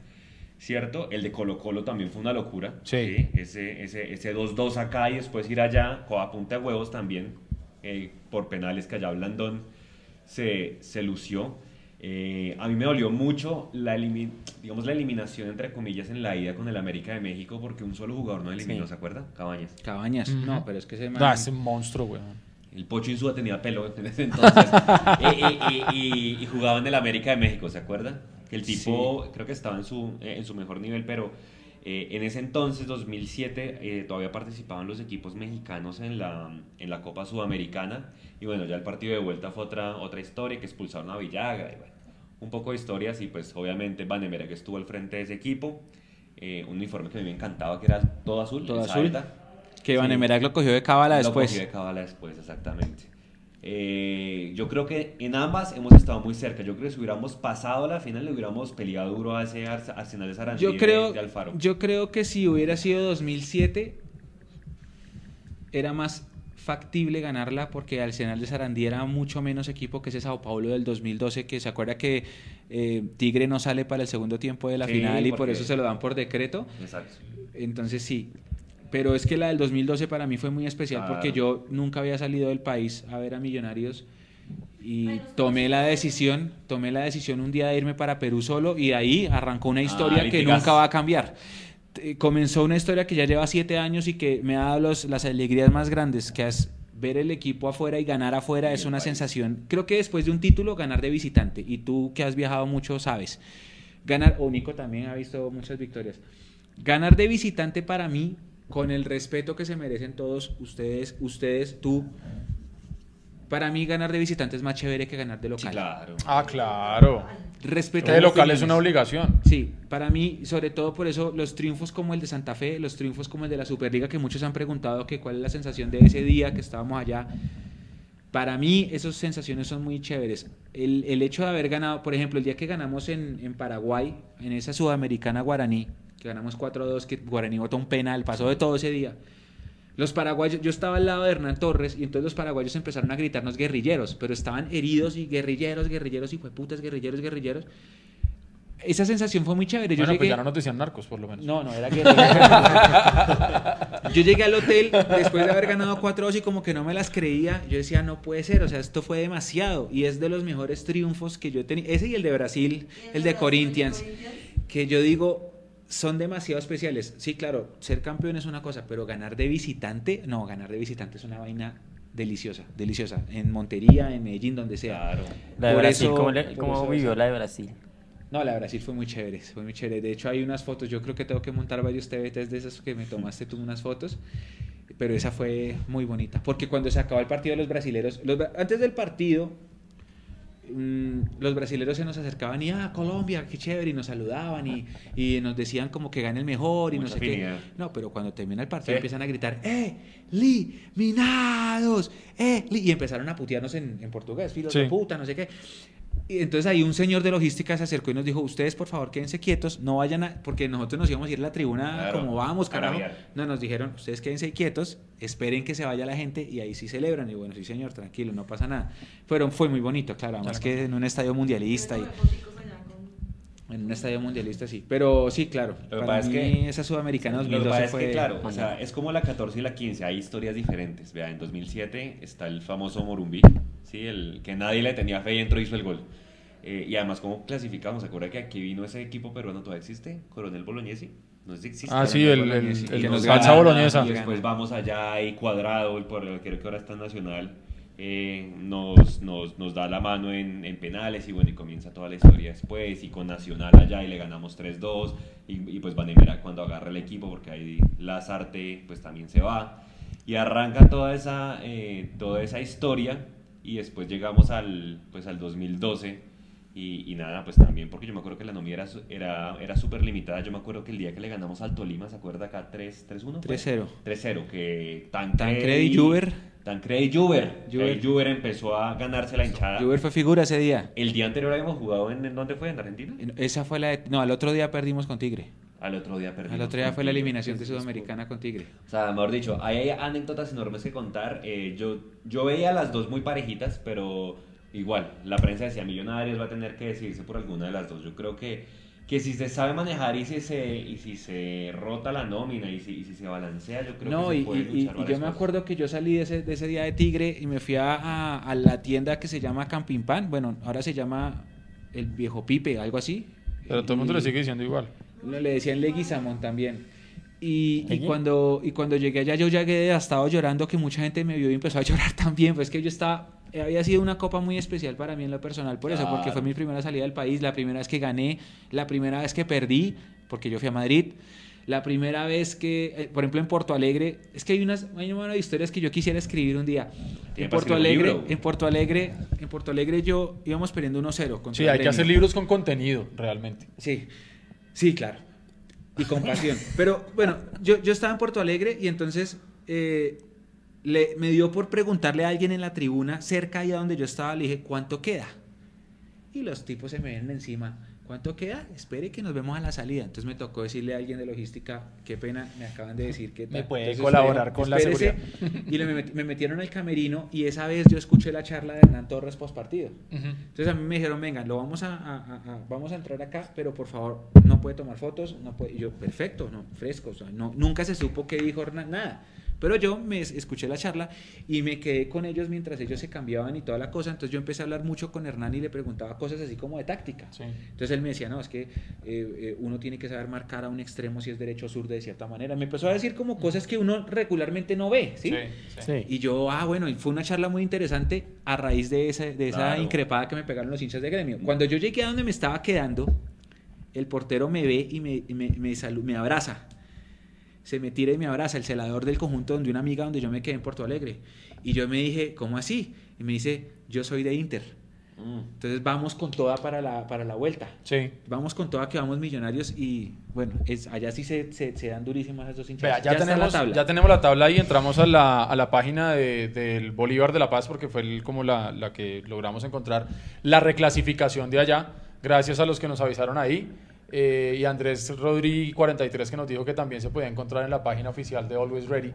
¿Cierto? El de Colo Colo también fue una locura. Sí. Ese ese ese 2-2 acá y después ir allá, co- a punta de huevos también, eh, por penales que allá Blandón se, se lució. Eh, a mí me dolió mucho la, elimi- digamos, la eliminación, entre comillas, en la ida con el América de México, porque un solo jugador no eliminó, Sí. ¿se acuerda? Cabañas. Cabañas. No, pero es que ese man- Ah, ese monstruo, weón. El Pocho Insúa tenía pelo en ese entonces. y, y- y- y jugaba en el América de México, ¿se acuerda? Que el tipo, creo que estaba en su, eh, en su mejor nivel, pero eh, en ese entonces, 2007, eh, todavía participaban los equipos mexicanos en la, en la Copa Sudamericana. Y bueno, ya el partido de vuelta fue otra, otra historia, que expulsaron a Villagra. Y bueno, un poco de historias. Y pues obviamente Vanemera que estuvo al frente de ese equipo. eh, un uniforme que a mí me encantaba, que era todo azul. Todo azul. Que Van Sí. Lo cogió de cábala Lo después. cogí de cábala después, exactamente. Eh, yo creo que en ambas hemos estado muy cerca. Yo creo que si hubiéramos pasado la final, le hubiéramos peleado duro a ese Ars- Arsenal de Sarandí Yo creo, de Alfaro. yo creo que si hubiera sido 2007, era más factible ganarla porque Arsenal de Sarandí era mucho menos equipo que ese Sao Paulo del 2012, que se acuerda que eh, Tigre no sale para el segundo tiempo de la Sí, final y por eso se lo dan por decreto. Exacto. Entonces sí. Pero es que la del 2012 para mí fue muy especial Claro. porque yo nunca había salido del país a ver a Millonarios y tomé la decisión, tomé la decisión un día de irme para Perú solo y de ahí arrancó una historia que nunca va a cambiar. Eh, Comenzó una historia que ya lleva siete años y que me ha dado los- las alegrías más grandes, que es ver el equipo afuera y ganar afuera Y es una país. sensación. Creo que después de un título, ganar de visitante. Y tú que has viajado mucho sabes. Ganar, o Nico también ha visto muchas victorias. Ganar de visitante para mí, con el respeto que se merecen todos ustedes, ustedes, tú. Para mí ganar de visitante es más chévere que ganar de Sí, local. claro. Ah, claro. Respeto Que de local es una obligación. Sí, para mí, sobre todo por eso, los triunfos como el de Santa Fe, los triunfos como el de la Superliga, que muchos han preguntado que cuál es la sensación de ese día que estábamos allá. Para mí, esas sensaciones son muy chéveres. El, el hecho de haber ganado, por ejemplo, el día que ganamos en, en Paraguay, en esa Sudamericana Guaraní, que ganamos 4-2, que Guaraní botó un penal, pasó de todo ese día. Los paraguayos, yo estaba al lado de Hernán Torres y entonces los paraguayos empezaron a gritarnos guerrilleros, pero estaban heridos y guerrilleros, guerrilleros y putas, guerrilleros, guerrilleros. Esa sensación fue muy chévere. Yo Bueno, pues llegué- ya no nos decían narcos, por lo menos. no, no, era guerrillero. yo llegué al hotel después de haber ganado 4-2 y como que no me las creía. Yo decía, no puede ser, o sea, esto fue demasiado. Y es de los mejores triunfos que yo he tenido. Ese y el de Brasil, el de Corinthians, que yo digo, son demasiado especiales. Sí, claro, ser campeón es una cosa, pero ganar de visitante, no, ganar de visitante es una vaina deliciosa, deliciosa. En Montería, en Medellín, donde sea. Claro. La de Por Brasil, eso- ¿cómo, le- por cómo eso vivió es- la de Brasil? No, la Brasil fue muy chévere, fue muy chévere. De hecho, hay unas fotos, yo creo que tengo que montar varios TBTs de esas que me tomaste tú unas fotos, pero esa fue muy bonita, porque cuando se acabó el partido los brasileros, los bra- antes del partido, mm, los brasileros se nos acercaban y, ah, Colombia, qué chévere, y nos saludaban y, y nos decían como que gane el mejor y Mucha no sé afinidad. qué. No, pero cuando termina el partido empiezan a gritar, ¡eh, eliminados! ¡eh! li-", Y empezaron a putearnos en, en portugués, filos de Sí. puta, no sé qué. Y entonces ahí un señor de logística se acercó y nos dijo, ustedes por favor quédense quietos, no vayan a, porque nosotros nos íbamos a ir a la tribuna Claro, como vamos, carajo. No, nos dijeron, ustedes quédense quietos, esperen que se vaya la gente y ahí sí celebran. Y bueno, sí señor, tranquilo, no pasa nada. Fueron, fue muy bonito, claro, además que en un estadio mundialista y Debe comer foticos allá con- en un estadio mundialista sí. Pero sí, claro, Lo para mí es que- esa Sudamericana Lo que 2012 pasa es fue... que, claro, o sea, es como la 14 y la 15, hay historias diferentes. Vea, en 2007 está el famoso Morumbí, ¿sí? el que nadie le tenía fe y entró y hizo el gol. Eh, y además, ¿cómo clasificamos? ¿Se acuerda que aquí vino ese equipo peruano? ¿Todavía existe? ¿Coronel Bolognesi? No sé si existe. Ah, sí, el, el, Bolognesi, el que nos salsa gana, boloñesa. y Y después vamos allá y Cuadrado, el por creo que ahora está en Nacional, eh, nos, nos, nos da la mano en, en penales y bueno, y comienza toda la historia después y con Nacional allá y le ganamos 3-2 y, y pues Vanemera cuando agarra el equipo porque ahí Lazarte pues también se va y arranca toda esa, eh, toda esa historia y después llegamos al, pues al 2012 y, y nada, pues también, porque yo me acuerdo que la nómina era, era, era súper limitada. Yo me acuerdo que el día que le ganamos al Tolima, ¿se acuerda acá? 3 3-1. fue? 3-0. 3-0, que Tancred, Tancred y Juber. Tancred y Juber. Juber. Juber empezó a ganarse la hinchada. Juber fue figura ese día. El día anterior habíamos jugado en, ¿en dónde fue? ¿En Argentina? Esa fue la... de- No, al otro día perdimos con Tigre. Al otro día perdimos. Al otro día fue la eliminación de Sudamericana con Tigre. O sea, mejor dicho, hay anécdotas enormes que contar. Eh, yo, yo veía las dos muy parejitas, pero igual, la prensa decía Millonarios va a tener que decidirse por alguna de las dos. Yo creo que, que si se sabe manejar y si se, y si se rota la nómina y si, y si se balancea, yo creo No, que se y, puede y- luchar y varias yo me cosas. acuerdo que yo salí de ese, de ese día de Tigre y me fui a, a- a la tienda que se llama Camping Pan. Bueno, ahora se llama el viejo Pipe, algo así. Pero todo el mundo Y- le sigue diciendo igual. No, Le decían Leguizamón también. Y, y cuando, y cuando llegué allá yo llegué devastado llorando que mucha gente me vio y empezó a llorar también. Pues que yo estaba, había sido una copa muy especial para mí en lo personal por eso, porque fue mi primera salida del país, la primera vez que gané, la primera vez que perdí, porque yo fui a Madrid. La primera vez que, eh, por ejemplo, en Porto Alegre, es que hay unas, hay una de historias que yo quisiera escribir un día. En Porto Alegre, en Porto Alegre, en Porto Alegre yo íbamos perdiendo 1-0 contra Sí, hay que hacer libros con contenido, realmente. Sí, sí, claro. Y con pasión. Pero bueno, yo, yo estaba en Porto Alegre y entonces eh, le, me dio por preguntarle a alguien en la tribuna, cerca allá donde yo estaba, le dije, ¿cuánto queda? Y los tipos se me vienen encima. ¿Cuánto queda? Espere que nos vemos a la salida. Entonces me tocó decirle a alguien de logística, qué pena, me acaban de decir que... Me puede Entonces, colaborar con la espérese. Y le- me, met- me metieron al camerino y esa vez yo escuché la charla de Hernán Torres post partido. Ujú. Entonces a mí me dijeron, venga, lo vamos a, a- a- a- vamos a entrar acá, pero por favor, no puede tomar fotos, no puede. Y yo, perfecto, no, fresco, o sea, no, nunca se supo qué dijo Hernán, nada. Pero yo me es- escuché la charla y me quedé con ellos mientras ellos se cambiaban y toda la cosa. Entonces yo empecé a hablar mucho con Hernán y le preguntaba cosas así como de táctica. Sí. Entonces él me decía, no, es que eh, eh, uno tiene que saber marcar a un extremo si es derecho o sur de cierta manera. Me empezó a decir como cosas que uno regularmente no ve, ¿sí? Sí, sí. Sí. Y yo, ah, bueno, y fue una charla muy interesante a raíz de esa, de esa Claro. increpada que me pegaron los hinchas de gremio. Cuando yo llegué a donde me estaba quedando, el portero me ve y me, me, me me abraza. Se me tira y me abraza, el celador del conjunto donde una amiga donde yo me quedé en Porto Alegre. Y yo me dije, ¿cómo así? Y me dice, yo soy de Inter. Mm. Entonces vamos con toda para la, para la vuelta. Sí. Vamos con toda que vamos millonarios y bueno, es, allá sí se, se, se dan durísimas esas dos hinchas. Ya, está la tenemos, tabla. ya tenemos la tabla y entramos a la, a la página de- del Bolívar de La Paz porque fue el- como la, la que logramos encontrar la reclasificación de allá, gracias a los que nos avisaron ahí. Eh, y Andrés Rodríguez 43 que nos dijo que también se podía encontrar en la página oficial de Always Ready.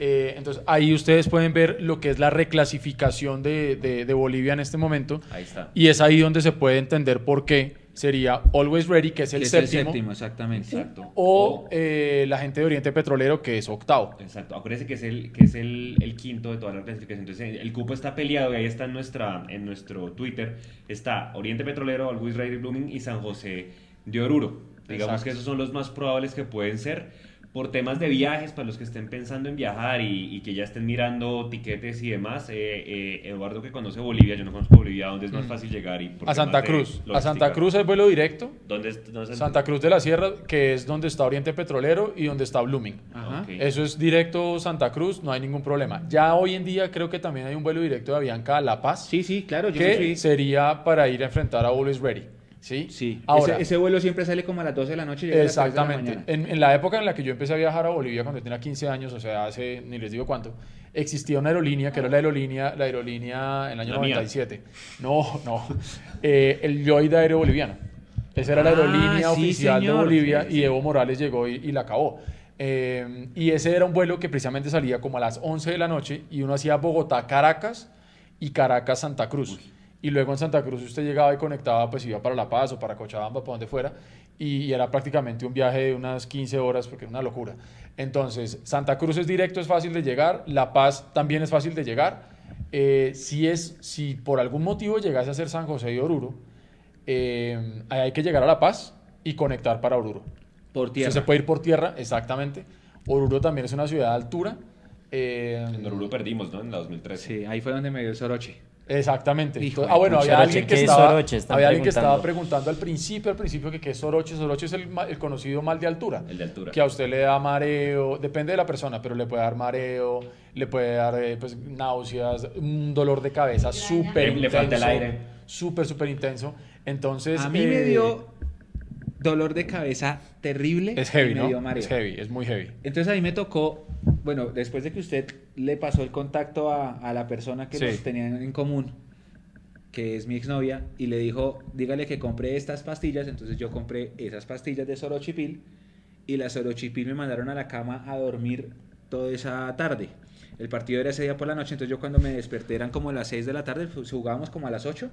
Eh, entonces ahí ustedes pueden ver lo que es la reclasificación de, de- de Bolivia en este momento Ahí está. y es ahí donde se puede entender por qué sería Always Ready, que es el Que es séptimo, exactamente. Exacto. o eh, la gente de Oriente Petrolero, que es octavo. Exacto, acuérdense que es el, que es el, el quinto de toda la clasificación. Entonces, el cupo está peleado y ahí está en, nuestra, en nuestro Twitter. Está Oriente Petrolero, Always Ready Blooming y San José de Oruro. Digamos Exacto. que esos son los más probables que pueden ser. por temas de viajes, para los que estén pensando en viajar y, y que ya estén mirando tiquetes y demás, eh, eh, Eduardo que conoce Bolivia, yo no conozco Bolivia, ¿dónde es más fácil llegar? Y A Santa Cruz. A. Santa Cruz es vuelo directo. ¿Dónde, es- dónde es- Santa Cruz de la Sierra, que es donde está Oriente Petrolero y donde está Blooming. Ajá. Eso es directo Santa Cruz, no hay ningún problema. Ya hoy en día creo que también hay un vuelo directo de Avianca a La Paz, Sí, sí, claro, yo que fui. sería para ir a enfrentar a Always Ready. ¿Sí? Sí, Ahora, ese, ese vuelo siempre sale como a las 12 de la noche y llega a las 3 de la Exactamente. mañana. En, en la época en la que yo empecé a viajar a Bolivia, cuando tenía 15 años, o sea, hace ni les digo cuánto, existía una aerolínea que era la aerolínea, la aerolínea en el año La mía. 97. No, no. Eh, el Lloyd Aéreo Boliviano. Esa era la Ah, aerolínea sí, oficial de. Bolivia Sí, y Evo Morales llegó y, y la acabó. Eh, y ese era un vuelo que precisamente salía como a las 11 de la noche y uno hacía Bogotá-Caracas y Caracas-Santa Cruz. Y luego en Santa Cruz usted llegaba y conectaba, pues iba para La Paz o para Cochabamba, para donde fuera, y, y era prácticamente un viaje de unas 15 horas, porque era una locura. Entonces, Santa Cruz es directo, es fácil de llegar, La Paz también es fácil de llegar. Eh, si, es, si por algún motivo llegase a ser San José y Oruro, eh, hay que llegar a La Paz y conectar para Oruro. Por tierra. se puede ir por tierra, exactamente. Oruro también es una ciudad de altura. eh, En Oruro perdimos, ¿no? En la 2013. Sí, ahí fue donde me dio el soroche. Exactamente. Hijo ah, bueno, había alguien que ¿qué es estaba, había alguien que estaba preguntando. al principio, al principio que qué es Soroche. Soroche es el, conocido mal de altura. El de altura. Que a usted le da mareo, depende de la persona, pero le puede dar mareo, le puede dar eh, pues, náuseas, un dolor de cabeza súper Le- le falta el intenso, aire. Súper, súper intenso. Entonces... A mí me eh, dio dolor de cabeza terrible. Es heavy, y me ¿no? dio mareo. Es heavy, es muy heavy. Entonces a mí me tocó, bueno, después de que usted le pasó el contacto a, a la persona que Sí. nos tenían en común, que es mi exnovia, y le dijo, dígale que compre estas pastillas, entonces yo compré esas pastillas de sorochipil, y la sorochipil me mandaron a la cama a dormir toda esa tarde. El partido era ese día por la noche, entonces yo cuando me desperté eran como las 6 de la tarde, fu- jugábamos como a las 8.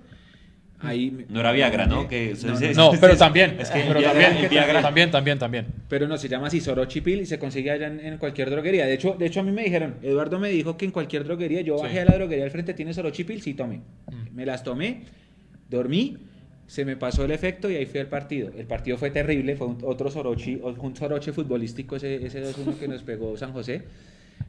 Ahí me- No era Viagra, ¿no? Que No, pero también, Es que pero Viagra- también, Viagra- también, también, también. Pero no, se llama así Sorochipil y se consigue allá en, en cualquier droguería. De hecho, de hecho, a mí me dijeron, Eduardo me dijo que en cualquier droguería, yo Sí. bajé a la droguería al frente, tiene Sorochipil, sí tomé. Mm. Me las tomé, dormí, se me pasó el efecto y ahí fui al partido. El partido fue terrible, fue un, otro Sorochi, un Soroche futbolístico ese, ese 2-1 que nos pegó San José.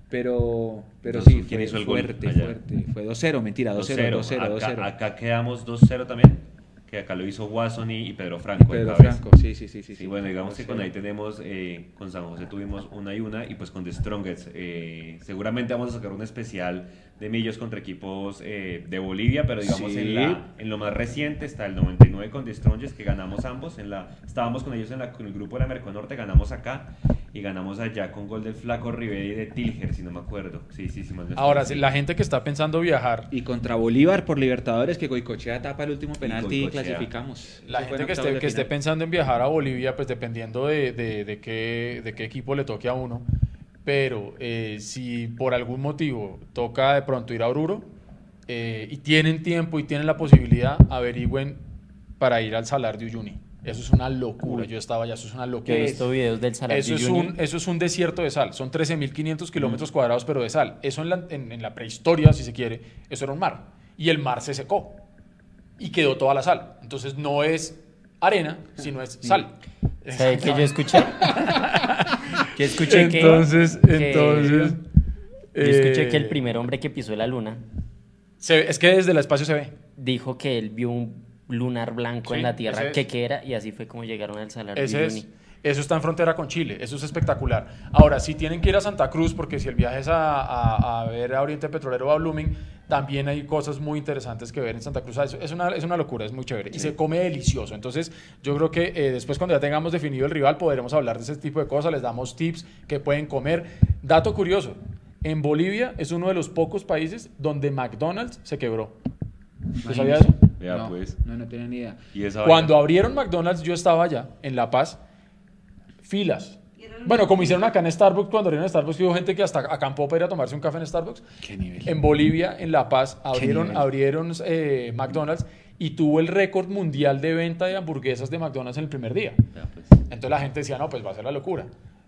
Pero, pero sí, ¿quién fue hizo el gol fuerte, allá? fuerte. Fue 2-0, mentira, 2-0, 2-0, Acá, 2-0. acá quedamos 2-0 también. Que acá lo hizo Watson y, y Pedro Franco. Pedro. Franco, sí, sí, sí. Sí, Sí, bueno, digamos que con 2-0. ahí tenemos, eh, con San José tuvimos una y una, y pues con The Strongest, eh, seguramente vamos a sacar un especial de millos contra equipos eh, de Bolivia, pero digamos Sí. en, la, en lo más reciente está el 99 con The Strongest, que ganamos ambos, en la, estábamos con ellos en, la, con el grupo de la Merconorte, ganamos acá, y ganamos allá con gol del Flaco Rivera y de Tilger, si no me acuerdo. Sí, sí, sí. estoy. Ahora, Sí. la gente que está pensando viajar, Y contra Bolívar por Libertadores, que Goicochea tapa el último penalti y, Goicoechea. clasificamos. la Eso gente en que esté, que esté pensando en viajar a Bolivia, pues dependiendo de, de- de qué, de qué equipo le toque a uno, pero eh, si por algún motivo toca de pronto ir a Oruro eh, y tienen tiempo y tienen la posibilidad, averigüen para ir al Salar de Uyuni. Eso es una locura. Yo estaba allá, eso es una locura. he visto videos del Salar Eso de es, Uyuni. un, eso es un desierto de sal, son 13.500 Mm. kilómetros cuadrados, pero de sal. Eso en la, en, en la prehistoria, si se quiere, eso era un mar. Y el mar se secó y quedó toda la sal. Entonces no es arena, sino es sal. ¿Sabe que yo escuché? Yo escuché que... Entonces, que- entonces... Yo escuché que el eh, primer hombre que pisó la luna se es que desde el espacio se ve. dijo que él vio un lunar blanco Sí, en la Tierra, es. que qué era, y así fue como llegaron al Salar Ese de es. Eso está en frontera con Chile, eso es espectacular. Ahora, si tienen que ir a Santa Cruz, porque si el viaje es a, a- a ver a Oriente Petrolero o a Blooming, también hay cosas muy interesantes que ver en Santa Cruz. Ah, Es, es una, es una locura, es muy chévere. Y se come delicioso. Entonces, yo creo que eh, después, cuando ya tengamos definido el rival, podremos hablar de ese tipo de cosas. Les damos tips que pueden comer. Dato curioso: en Bolivia es uno de los pocos países donde McDonald's se quebró. ¿Usted sabía eso? Vea, no, pues. No, no tenía ni idea. Y esa Cuando abrieron McDonald's, yo estaba allá, en La Paz, filas. Bueno, como hicieron acá en Starbucks, cuando abrieron Starbucks, hubo gente que hasta acampó para ir a tomarse un café en Starbucks. Qué nivel. En Bolivia, en La Paz, abrieron, abrieron eh, McDonald's y tuvo el récord mundial de venta de hamburguesas de McDonald's en el primer día. Pues. Entonces la gente decía, no, pues va a ser la locura.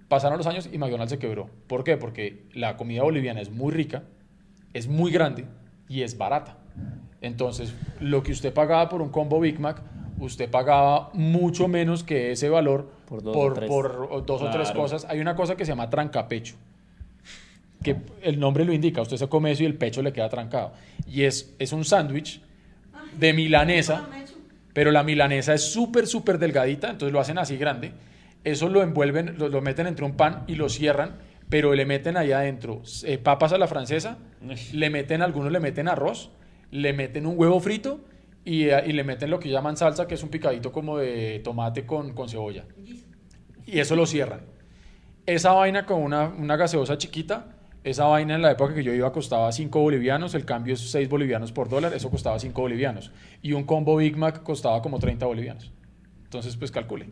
Pasaron los años y McDonald's se quebró. ¿Por qué? Porque la comida boliviana es muy rica, es muy grande y es barata. Entonces, lo que usted pagaba por un combo Big Mac, usted pagaba mucho menos que ese valor Por dos o tres. por dos o tres Claro. cosas. Hay una cosa que se llama trancapecho, que el nombre lo indica, usted se come eso y el pecho le queda trancado. Y es, es un sándwich de milanesa, pero la milanesa es súper, súper delgadita, entonces lo hacen así grande. Eso lo envuelven, lo, lo meten entre un pan y lo cierran, pero le meten ahí adentro eh, papas a la francesa, le meten, algunos le meten arroz, le meten un huevo frito y, eh, y le meten lo que llaman salsa, que es un picadito como de tomate con, con cebolla. Y eso lo cierran. Esa vaina con una, una gaseosa chiquita, esa vaina en la época que yo iba costaba 5 bolivianos, el cambio es 6 bolivianos por dólar, eso costaba 5 bolivianos. Y un combo Big Mac costaba como 30 bolivianos. Entonces, pues calcule.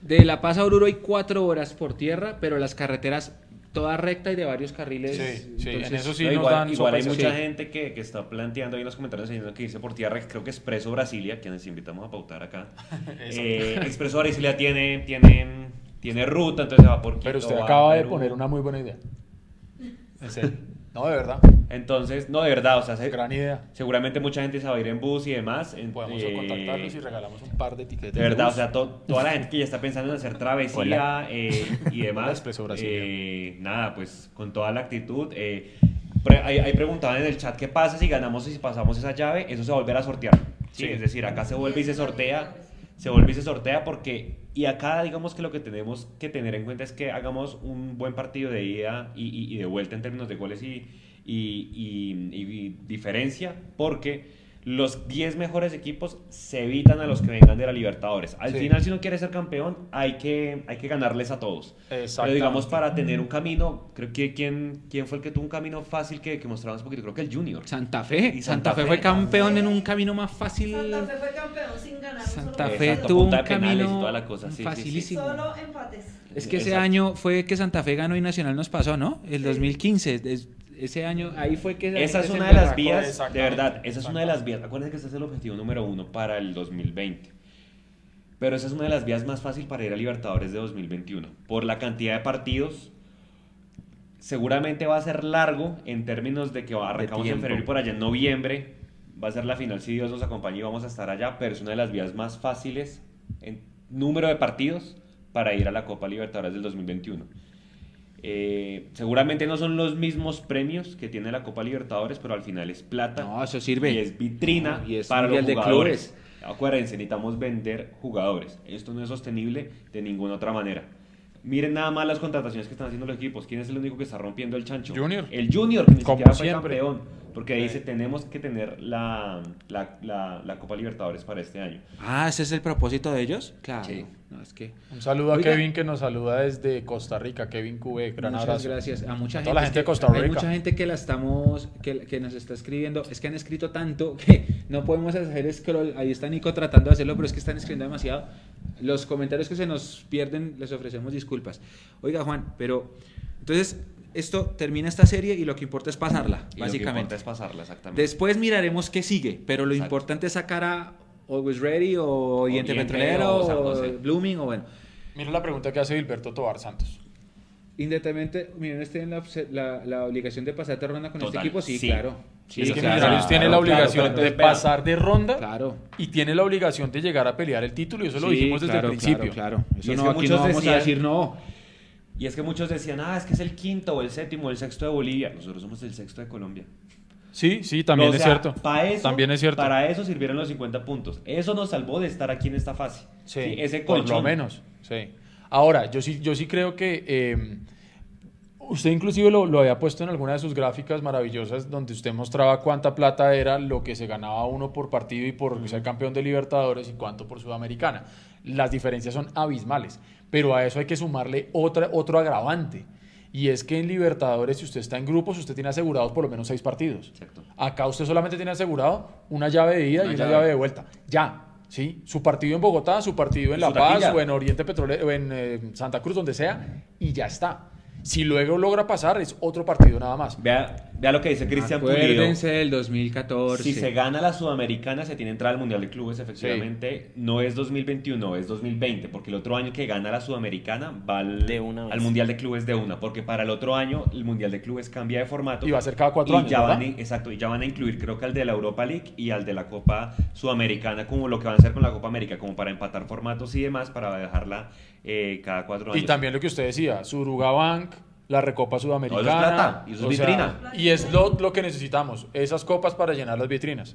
De La Paz a Oruro hay cuatro horas por tierra, pero las carreteras toda recta y de varios carriles. Sí, sí, en entonces- eso sí No, nos igual dan igual hay mucha gente que, que está planteando ahí en los comentarios diciendo que irse por tierra, que creo que Expreso Brasilia, quienes invitamos a pautar acá. eh, Expreso Brasilia tiene, tiene, tiene ruta, entonces se va por Quito. Pero usted acaba de Perú. poner una muy buena idea. En serio. No, de verdad. Entonces, no, de verdad, o sea, se- Gran idea. seguramente mucha gente se va a ir en bus y demás. en- Podemos eh, contactarlos y regalamos un par de etiquetas. De verdad, o sea, to- toda la gente que ya está pensando en hacer travesía eh, y demás. Eh, nada, pues con toda la actitud. eh, pre- ahí, ahí preguntaban en el chat qué pasa si ganamos y si pasamos esa llave. Eso se va a volver a sortear. ¿sí? Sí. Es decir, acá se vuelve y se sortea. Se vuelve y se sortea porque. Y acá, digamos que lo que tenemos que tener en cuenta es que hagamos un buen partido de ida y, y- de vuelta en términos de goles y- y diferencia, porque los 10 mejores equipos se evitan a los que vengan de la Libertadores. Al Sí. final, si uno quiere ser campeón, hay que, hay que ganarles a todos. Pero digamos, para tener un camino, creo que ¿quién, quién fue el que tuvo un camino fácil que, que mostramos un poquito? Creo que el Junior. Santa Fe. Y Santa, Santa Fe Fe. fue campeón en un camino más fácil. Santa Fe fue campeón sin ganar. solo Santa Fe tuvo un punta de penales y camino toda la cosa, sí, sí, sí. facilísimo. Solo empates. Es que ese año fue que Santa Fe ganó y Nacional nos pasó, ¿no? El 2015. es- ese año, ahí fue que... la Esa es se una de las vías, de verdad, esa es una de las vías. Acuérdense que ese es el objetivo número uno para el 2020. Pero esa es una de las vías más fácil para ir a Libertadores de 2021. Por la cantidad de partidos, seguramente va a ser largo en términos de que va- arrancamos en febrero y por allá en noviembre. Va a ser la final si Dios nos acompaña y vamos a estar allá. Pero es una de las vías más fáciles en número de partidos para ir a la Copa Libertadores del 2021. Eh, seguramente no son los mismos premios que tiene la Copa Libertadores, pero al final es plata. No, eso sirve. Y es vitrina No, y es para los de jugadores. Acuérdense, necesitamos vender jugadores. Esto no es sostenible de ninguna otra manera. Miren nada más las contrataciones que están haciendo los equipos. ¿Quién es el único que está rompiendo el chancho? Junior. El Junior, que ni Como siquiera fue siempre. campeón. Porque Sí. dice, tenemos que tener la, la, la, la Copa Libertadores para este año. Ah, ¿ese es el propósito de ellos? Claro. Sí. No, es que... Un saludo a Oiga. Kevin que nos saluda desde Costa Rica. Kevin Cube, gran Muchas abrazo. gracias a mucha A gente. toda la gente de Costa Hay Rica. mucha gente que la estamos, que, que nos está escribiendo. Es que han escrito tanto que no podemos hacer scroll. Ahí está Nico tratando de hacerlo, pero es que están escribiendo demasiado. Los comentarios que se nos pierden, les ofrecemos disculpas. Oiga, Juan, pero entonces esto termina esta serie y lo que importa es pasarla, Y lo que básicamente. importa es pasarla, exactamente. Después miraremos qué sigue, pero lo Exacto. importante es sacar a Always Ready o Oriente Petrolero o. Blooming o bueno. Mira la pregunta que hace Gilberto Tobar Santos. Independiente, Millonarios tienen la, la, la obligación de pasar de ronda con este equipo, sí, sí. claro. Sí, es que Millonarios claro, tiene la claro, obligación de pasar de ronda Claro. y tiene la obligación de llegar a pelear el título y eso lo Sí, dijimos desde claro, el principio. Claro, claro. Eso Y es no, que aquí muchos no vamos a decir no. Y es que muchos decían, ah, es que es el quinto o el séptimo o el sexto de Bolivia. Nosotros somos el sexto de Colombia. Sí, sí, también O es sea, cierto. pa' eso- también es cierto. Para eso sirvieron los 50 puntos. Eso nos salvó de estar aquí en esta fase. Sí, Sí, ese por colchón. lo menos. Sí. Ahora, yo sí, yo sí creo que eh, usted inclusive lo, lo había puesto en alguna de sus gráficas maravillosas donde usted mostraba cuánta plata era lo que se ganaba uno por partido y por ser campeón de Libertadores y cuánto por Sudamericana. Las diferencias son abismales, pero a eso hay que sumarle otra, otro agravante. Y es que en Libertadores, si usted está en grupos, usted tiene asegurados por lo menos seis partidos. Exacto. Acá usted solamente tiene asegurado una llave de ida Una y una llave. de vuelta. Ya, ¿sí? Su partido en Bogotá, su partido en La Paz taquilla. o en Oriente Petrolero o en eh, Santa Cruz, donde sea, y ya está. Si luego logra pasar, es otro partido nada más. Vea, vea lo que dice Cristian Pulido. Acuérdense del 2014. Si se gana la Sudamericana, se tiene entrada al Mundial de Clubes, efectivamente. No es 2021, es 2020, porque el otro año que gana la Sudamericana va al, De una al Mundial de Clubes de una, porque para el otro año el Mundial de Clubes cambia de formato. Y va a ser cada cuatro y años, Ya van a, exacto, y ya van a incluir creo que al de la Europa League y al de la Copa Sudamericana, como lo que van a hacer con la Copa América, como para empatar formatos y demás, para dejarla eh, cada cuatro años. Y también lo que usted decía, Surugabank, la Recopa Sudamericana. Eso es plata, y eso es vitrina. y es lo, lo que necesitamos, esas copas para llenar las vitrinas.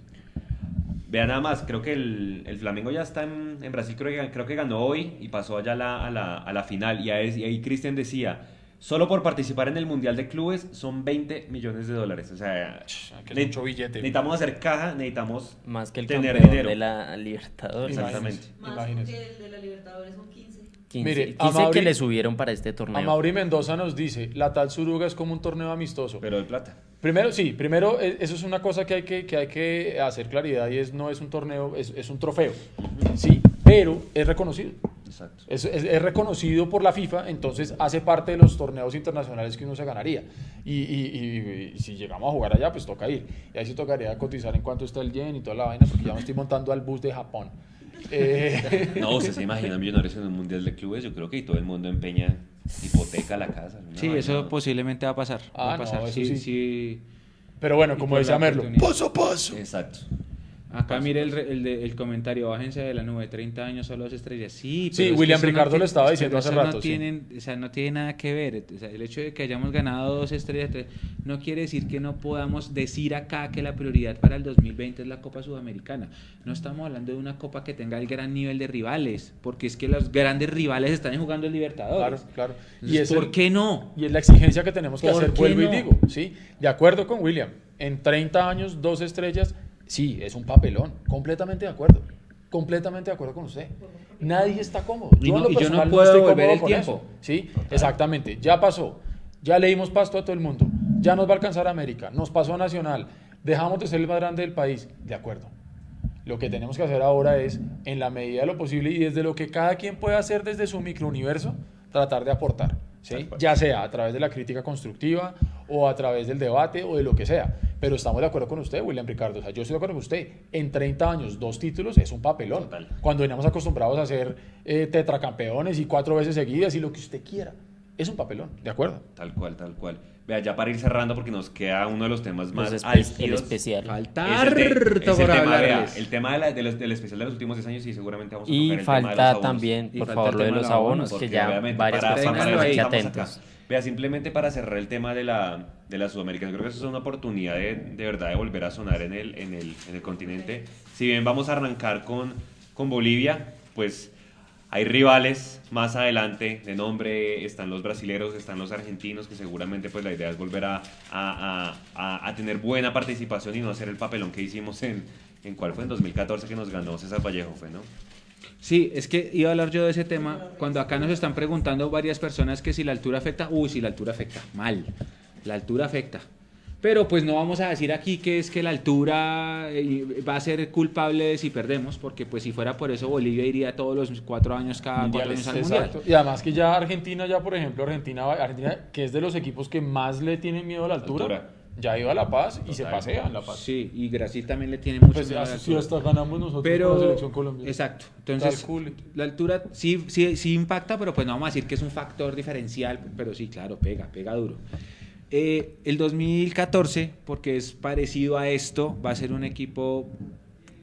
Vea nada más, creo que el, el Flamengo ya está en, en Brasil, creo que, creo que ganó hoy y pasó allá a la, a la, a la final. Y ahí, ahí Cristian decía, solo por participar en el Mundial de Clubes son 20 millones de dólares. O sea, que ne- mucho billete. necesitamos hacer caja, necesitamos Más que el tener dinero. de la Libertadores. Exactamente. Más Imagínese. porque el de la Libertadores son 15. 15, Mire, 15 a Mauri- que le subieron para este A torneo. Mauri Mendoza nos dice, la tal Suruga es como un torneo amistoso. Pero de plata. Primero, sí, primero, eh, eso es una cosa que hay que, que, hay que hacer claridad y es no es un torneo, es, es un trofeo. Sí, pero es reconocido. Exacto. Es, es- es reconocido por la FIFA, entonces hace parte de los torneos internacionales que uno se ganaría. Y, y- y- y si llegamos a jugar allá, pues toca ir. Y ahí sí tocaría cotizar en cuánto está el yen y toda la vaina, porque ya me estoy montando al bus de Japón. Eh, No, usted se imagina millonarios en un Mundial de Clubes, yo creo que todo el mundo empeña hipoteca la casa. Sí, vaina. eso posiblemente va a pasar. va Ah, a no, pasar. eso sí, sí. sí. pero bueno, Y como decía Merlo, paso a paso. Exacto. Acá mire el, el, de- el comentario, bájense de la nube, 30 años solo dos estrellas. Sí, Sí, pero que William no Ricardo tiene- lo estaba diciendo hace rato, No sí. tienen, o sea, no tiene nada que ver. O sea, el hecho de que hayamos ganado dos estrellas tres, no quiere decir que no podamos decir acá que la prioridad para el 2020 es la Copa Sudamericana. No estamos hablando de una copa que tenga el gran nivel de rivales, porque es que los grandes rivales están jugando el Libertadores. Claro, claro. Entonces, es ¿Por el- qué no? Y es la exigencia que tenemos que ¿Por hacer, vuelvo y no? digo, ¿sí? De acuerdo con William, en 30 años, dos estrellas, sí, es un papelón, completamente de acuerdo, completamente de acuerdo con usted. Nadie está cómodo. Y en no- lo y yo no personal puedo estoy cómodo el tiempo. eso, ¿sí? Exactamente, ya pasó, ya le dimos pasto a todo el mundo, ya nos va a alcanzar América, nos pasó a Nacional, dejamos de ser el más grande del país, de acuerdo. Lo que tenemos que hacer ahora es, en la medida de lo posible y desde lo que cada quien puede hacer desde su microuniverso, tratar de aportar. ¿sí? Ya sea a través de la crítica constructiva o a través del debate o de lo que sea. Pero estamos de acuerdo con usted, William Ricardo. O sea, yo estoy de acuerdo con usted. En 30 años, dos títulos es un papelón. Total. Cuando veníamos acostumbrados a ser eh, tetracampeones y cuatro veces seguidas y lo que usted quiera. Es un papelón, ¿de acuerdo? Tal cual, tal cual. Vea, ya para ir cerrando, porque nos queda uno de los temas más Los espe- álgidos. el especial. Falta Es el, te- es el harto por tema, vea, hablarles. el tema de la- de los- del especial de los últimos 10 años y seguramente vamos a tocar Y el tema de los también, Y por favor, lo de de los abonos, abonos, que ya varias para- personas para para están atentos. acá. Vea, simplemente para cerrar el tema de la, de la Sudamericana, creo que eso es una oportunidad de, de verdad de volver a sonar en el, en, el, en el continente. Si bien vamos a arrancar con, con Bolivia, pues hay rivales más adelante de nombre, están los brasileros, están los argentinos, que seguramente pues la idea es volver a, a, a- a- a tener buena participación y no hacer el papelón que hicimos en, en cuál fue, en 2014 que nos ganó César Vallejo, fue, ¿no? Sí, es que iba a hablar yo de ese tema cuando acá nos están preguntando varias personas que si la altura afecta. Uy, si la altura afecta. Mal. La altura afecta. Pero pues no vamos a decir aquí que es que la altura eh, va a ser culpable si perdemos, porque pues si fuera por eso Bolivia iría todos los cuatro años cada cuatro años al mundial. Exacto. Y además que ya Argentina, ya por ejemplo, Argentina, Argentina, que es de los equipos que más le tienen miedo a la altura, Altura. Ya ido a La Paz y se pasea en La Paz. Sí, y Brasil también le tiene mucho Pues miedo si altura. hasta ganamos nosotros con la Pero, selección colombiana. exacto. Entonces, la altura sí, sí, sí impacta, pero pues no vamos a decir que es un factor diferencial, pero sí, claro, pega, pega duro. Eh, el 2014, porque es parecido a esto, va a ser un equipo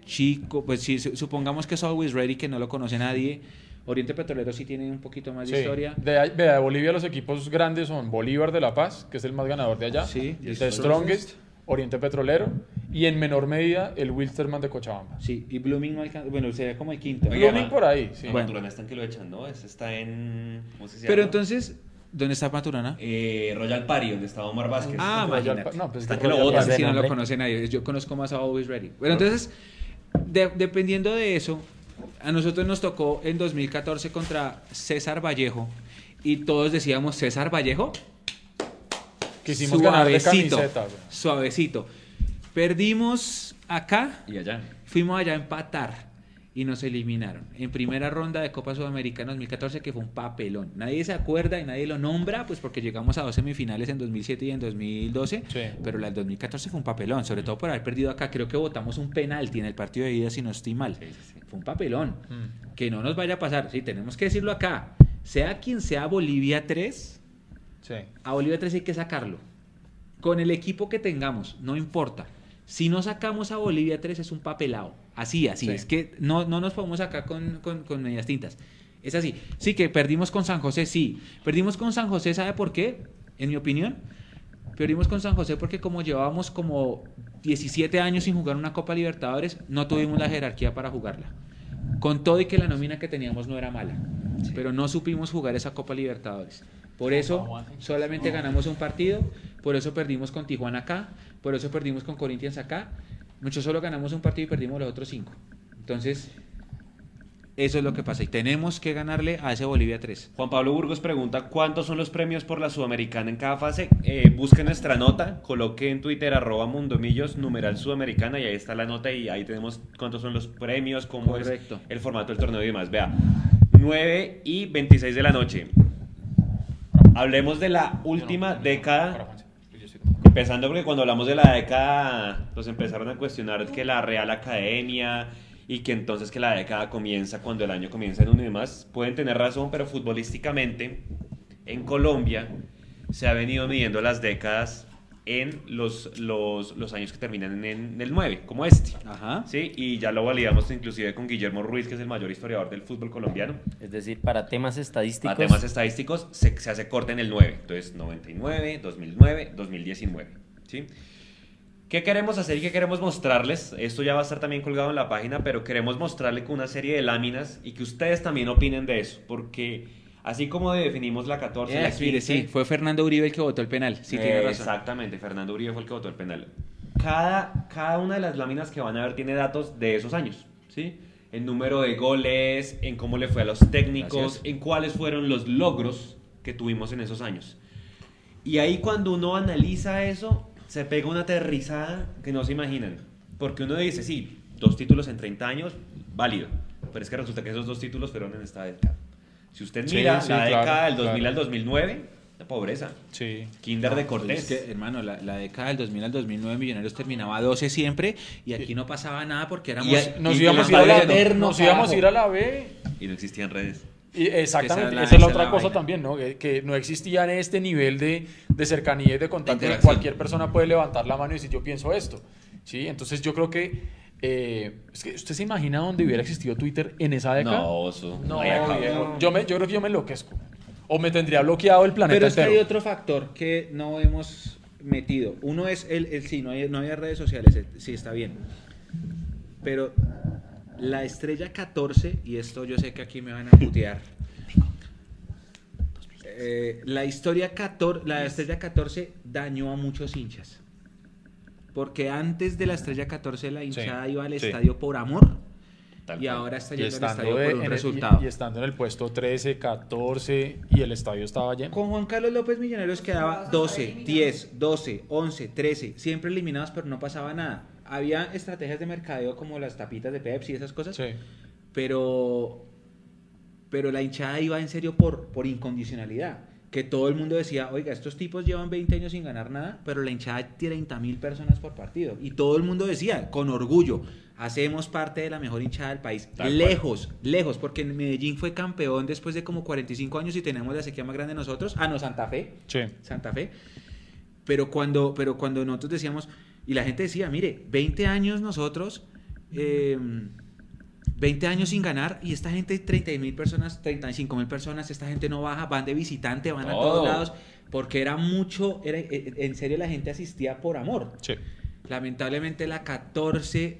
chico, pues si su- supongamos que es Always Ready, que no lo conoce nadie. Oriente Petrolero sí tiene un poquito más de Sí. historia. De, de Bolivia los equipos grandes son Bolívar de La Paz, que es el más ganador de allá, Sí, The Strongest, Oriente Petrolero y en menor medida el Wilstermann de Cochabamba. Sí, y Blooming no alcanza, bueno, sería como el quinto. Oiga, Blooming por ahí, sí. No, Bueno. Maturana están que lo echan, ¿no? Ese está en... ¿Cómo se llama? Pero entonces, ¿dónde está Maturana? Eh, Royal Party, donde estaba Omar Vázquez. Ah, Royal No, pues Está es que lo. Ese sí no lo conoce nadie. Yo conozco más a Always Ready. Bueno, entonces, de- dependiendo de eso, a nosotros nos tocó en 2014 contra César Vallejo. Y todos decíamos, ¿César Vallejo? Quisimos ganar de Suavecito, camiseta. güey. Suavecito. Perdimos acá, Y allá. fuimos allá a empatar. Y nos eliminaron en primera ronda de Copa Sudamericana 2014 que fue un papelón. Nadie se acuerda y nadie lo nombra pues porque llegamos a dos semifinales en 2007 y en 2012, Sí. pero la del 2014 fue un papelón, sobre todo por haber perdido acá. Creo que votamos un penalti en el partido de ida si no estoy mal. Sí, sí, sí. Fue un papelón. Mm. Que no nos vaya a pasar, sí, tenemos que decirlo acá. Sea quien sea Bolivia 3, Sí. a Bolivia 3 hay que sacarlo. Con el equipo que tengamos, no importa. Si no sacamos a Bolivia 3 es un papelado. Así, así. Sí. Es que no, no nos podemos acá con, con, con medias tintas. Es así. Sí, que perdimos con San José, sí. Perdimos con San José, ¿sabe por qué? En mi opinión. Perdimos con San José porque como llevábamos como 17 años sin jugar una Copa Libertadores, no tuvimos la jerarquía para jugarla. Con todo y que la nómina que teníamos no era mala. Pero no supimos jugar esa Copa Libertadores. Por eso solamente ganamos un partido, por eso perdimos con Tijuana acá, por eso perdimos con Corinthians acá. Nosotros solo ganamos un partido y perdimos los otros cinco. Entonces, eso es lo que pasa. Y tenemos que ganarle a ese Bolivia 3. Juan Pablo Burgos pregunta cuántos son los premios por la Sudamericana en cada fase. Eh, busque nuestra nota, coloque en Twitter arroba mundomillos numeral Sudamericana y ahí está la nota y ahí tenemos cuántos son los premios, cómo Correcto. es el formato del torneo y demás. Vea, 9 y 26 de la noche. Hablemos de la última década. Empezando porque cuando hablamos de la década, pues empezaron a cuestionar que la Real Academia y que entonces que la década comienza cuando el año comienza en uno y demás. Pueden tener razón, pero futbolísticamente en Colombia se ha venido midiendo las décadas en los, los, los años que terminan en el 9, como este. Ajá. Sí, y ya lo validamos inclusive con Guillermo Ruiz, que es el mayor historiador del fútbol colombiano. Es decir, para temas estadísticos. Para temas estadísticos se, se hace corte en el 9. Entonces, 99, 2009, 2019. ¿sí? ¿Qué queremos hacer y qué queremos mostrarles? Esto ya va a estar también colgado en la página, pero queremos mostrarle con una serie de láminas y que ustedes también opinen de eso. Porque así como definimos la 14, la Eh, mire, 15, sí, fue Fernando Uribe el que votó el penal. Sí, tiene razón. Exactamente, Fernando Uribe fue el que votó el penal. Cada, cada una de las láminas que van a ver tiene datos de esos años, ¿sí? En número de goles, en cómo le fue a los técnicos, Gracias. en cuáles fueron los logros que tuvimos en esos años. Y ahí cuando uno analiza eso, se pega una aterrizada que no se imaginan. Porque uno dice, sí, dos títulos en 30 años, válido. Pero es que resulta que esos dos títulos fueron en esta década. Si usted mira sí, la claro, década del 2000 claro. al 2009, la pobreza. Sí. Kinder de Cortés. es que, hermano, la, la década del 2000 al 2009 Millonarios terminaba 12 siempre y aquí no pasaba nada porque éramos... Y- Nos y íbamos a ir a la eterno, Nos íbamos a ir a la B. Y no existían redes. Y exactamente, Esa es la- esa es la esa es otra la cosa vaina. también, ¿no? Que, que no existía en este nivel de, de cercanía y de contacto. que interacción. cualquier persona puede levantar la mano y decir, yo pienso esto. ¿Sí? Entonces yo creo que... eh, es que ¿Usted se imagina dónde hubiera existido Twitter en esa década? No, eso. No, viejo. Yo, me, yo creo que yo me enloquezco. O me tendría bloqueado el planeta Pero es que hay otro factor que no hemos metido. Uno es el, el sí, no hay, no había redes sociales, eh, sí está bien. Pero la estrella 14, y esto yo sé que aquí me van a putear. Eh, la historia 14, la estrella 14 dañó a muchos hinchas. Porque antes de la estrella 14 la hinchada iba al sí. estadio por amor Tal y cual. ahora está Y yendo al estando, estadio de- por un en el, resultado. y, y estando en el puesto 13, 14 y el estadio estaba lleno. Con Juan Carlos López Millonarios quedaba Vas a 12, eliminar. 10, 12, 11, 13, siempre eliminados, pero no pasaba nada. Había estrategias de mercadeo como las tapitas de Pepsi y esas cosas, Sí. pero, pero la hinchada iba en serio por, por incondicionalidad. Que todo el mundo decía, oiga, estos tipos llevan 20 años sin ganar nada, pero la hinchada tiene 30 mil personas por partido. Y todo el mundo decía, con orgullo, hacemos parte de la mejor hinchada del país. Tal cual. lejos, lejos, porque Medellín fue campeón después de como 45 años y tenemos la sequía más grande nosotros. Ah, no, Santa Fe. Sí. Santa Fe. Pero cuando, pero cuando nosotros decíamos, y la gente decía, mire, 20 años nosotros, eh, 20 años sin ganar, y esta gente, 30 mil personas, 35 mil personas, esta gente no baja, van de visitante, van a Todo. todos lados, porque era mucho, era, eh, en serio la gente asistía por amor. Sí. Lamentablemente la 14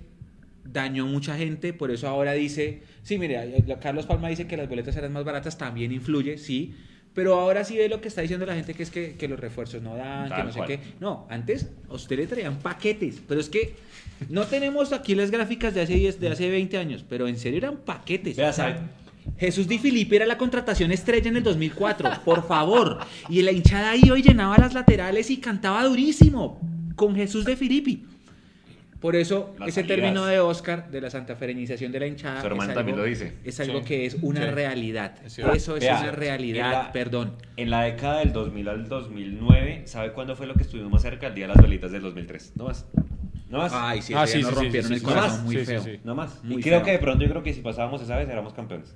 dañó mucha gente, por eso ahora dice, sí, mire, Carlos Palma dice que las boletas eran más baratas, también influye, sí, pero ahora sí ve lo que está diciendo la gente que es que, que los refuerzos no dan, que Tal no sé cual. qué. No, antes a usted le traían paquetes, pero es que no tenemos aquí las gráficas de hace 10, de hace 20 años, pero en serio eran paquetes. Vea, O sea. Jesús Di Filippi era la contratación estrella en el 2004, por favor. Y la hinchada iba y llenaba las laterales y cantaba durísimo con Jesús de Filippi. Por eso, Las ese salidas. término de Oscar, de la santafereñización de la hinchada, Su hermano es también algo, lo dice. es algo Sí, que es una sí. realidad. Eso es Vea, una realidad, en la- perdón. En la década del 2000 al 2009, ¿sabe cuándo fue lo que estuvimos más cerca? El día de las velitas del 2003. No más. No más. Ay, sí, Ah, sí, nos sí, rompieron sí, el corazón sí. muy feo. sí. No más. Muy y creo feo. que de pronto yo creo que si pasábamos esa vez éramos campeones.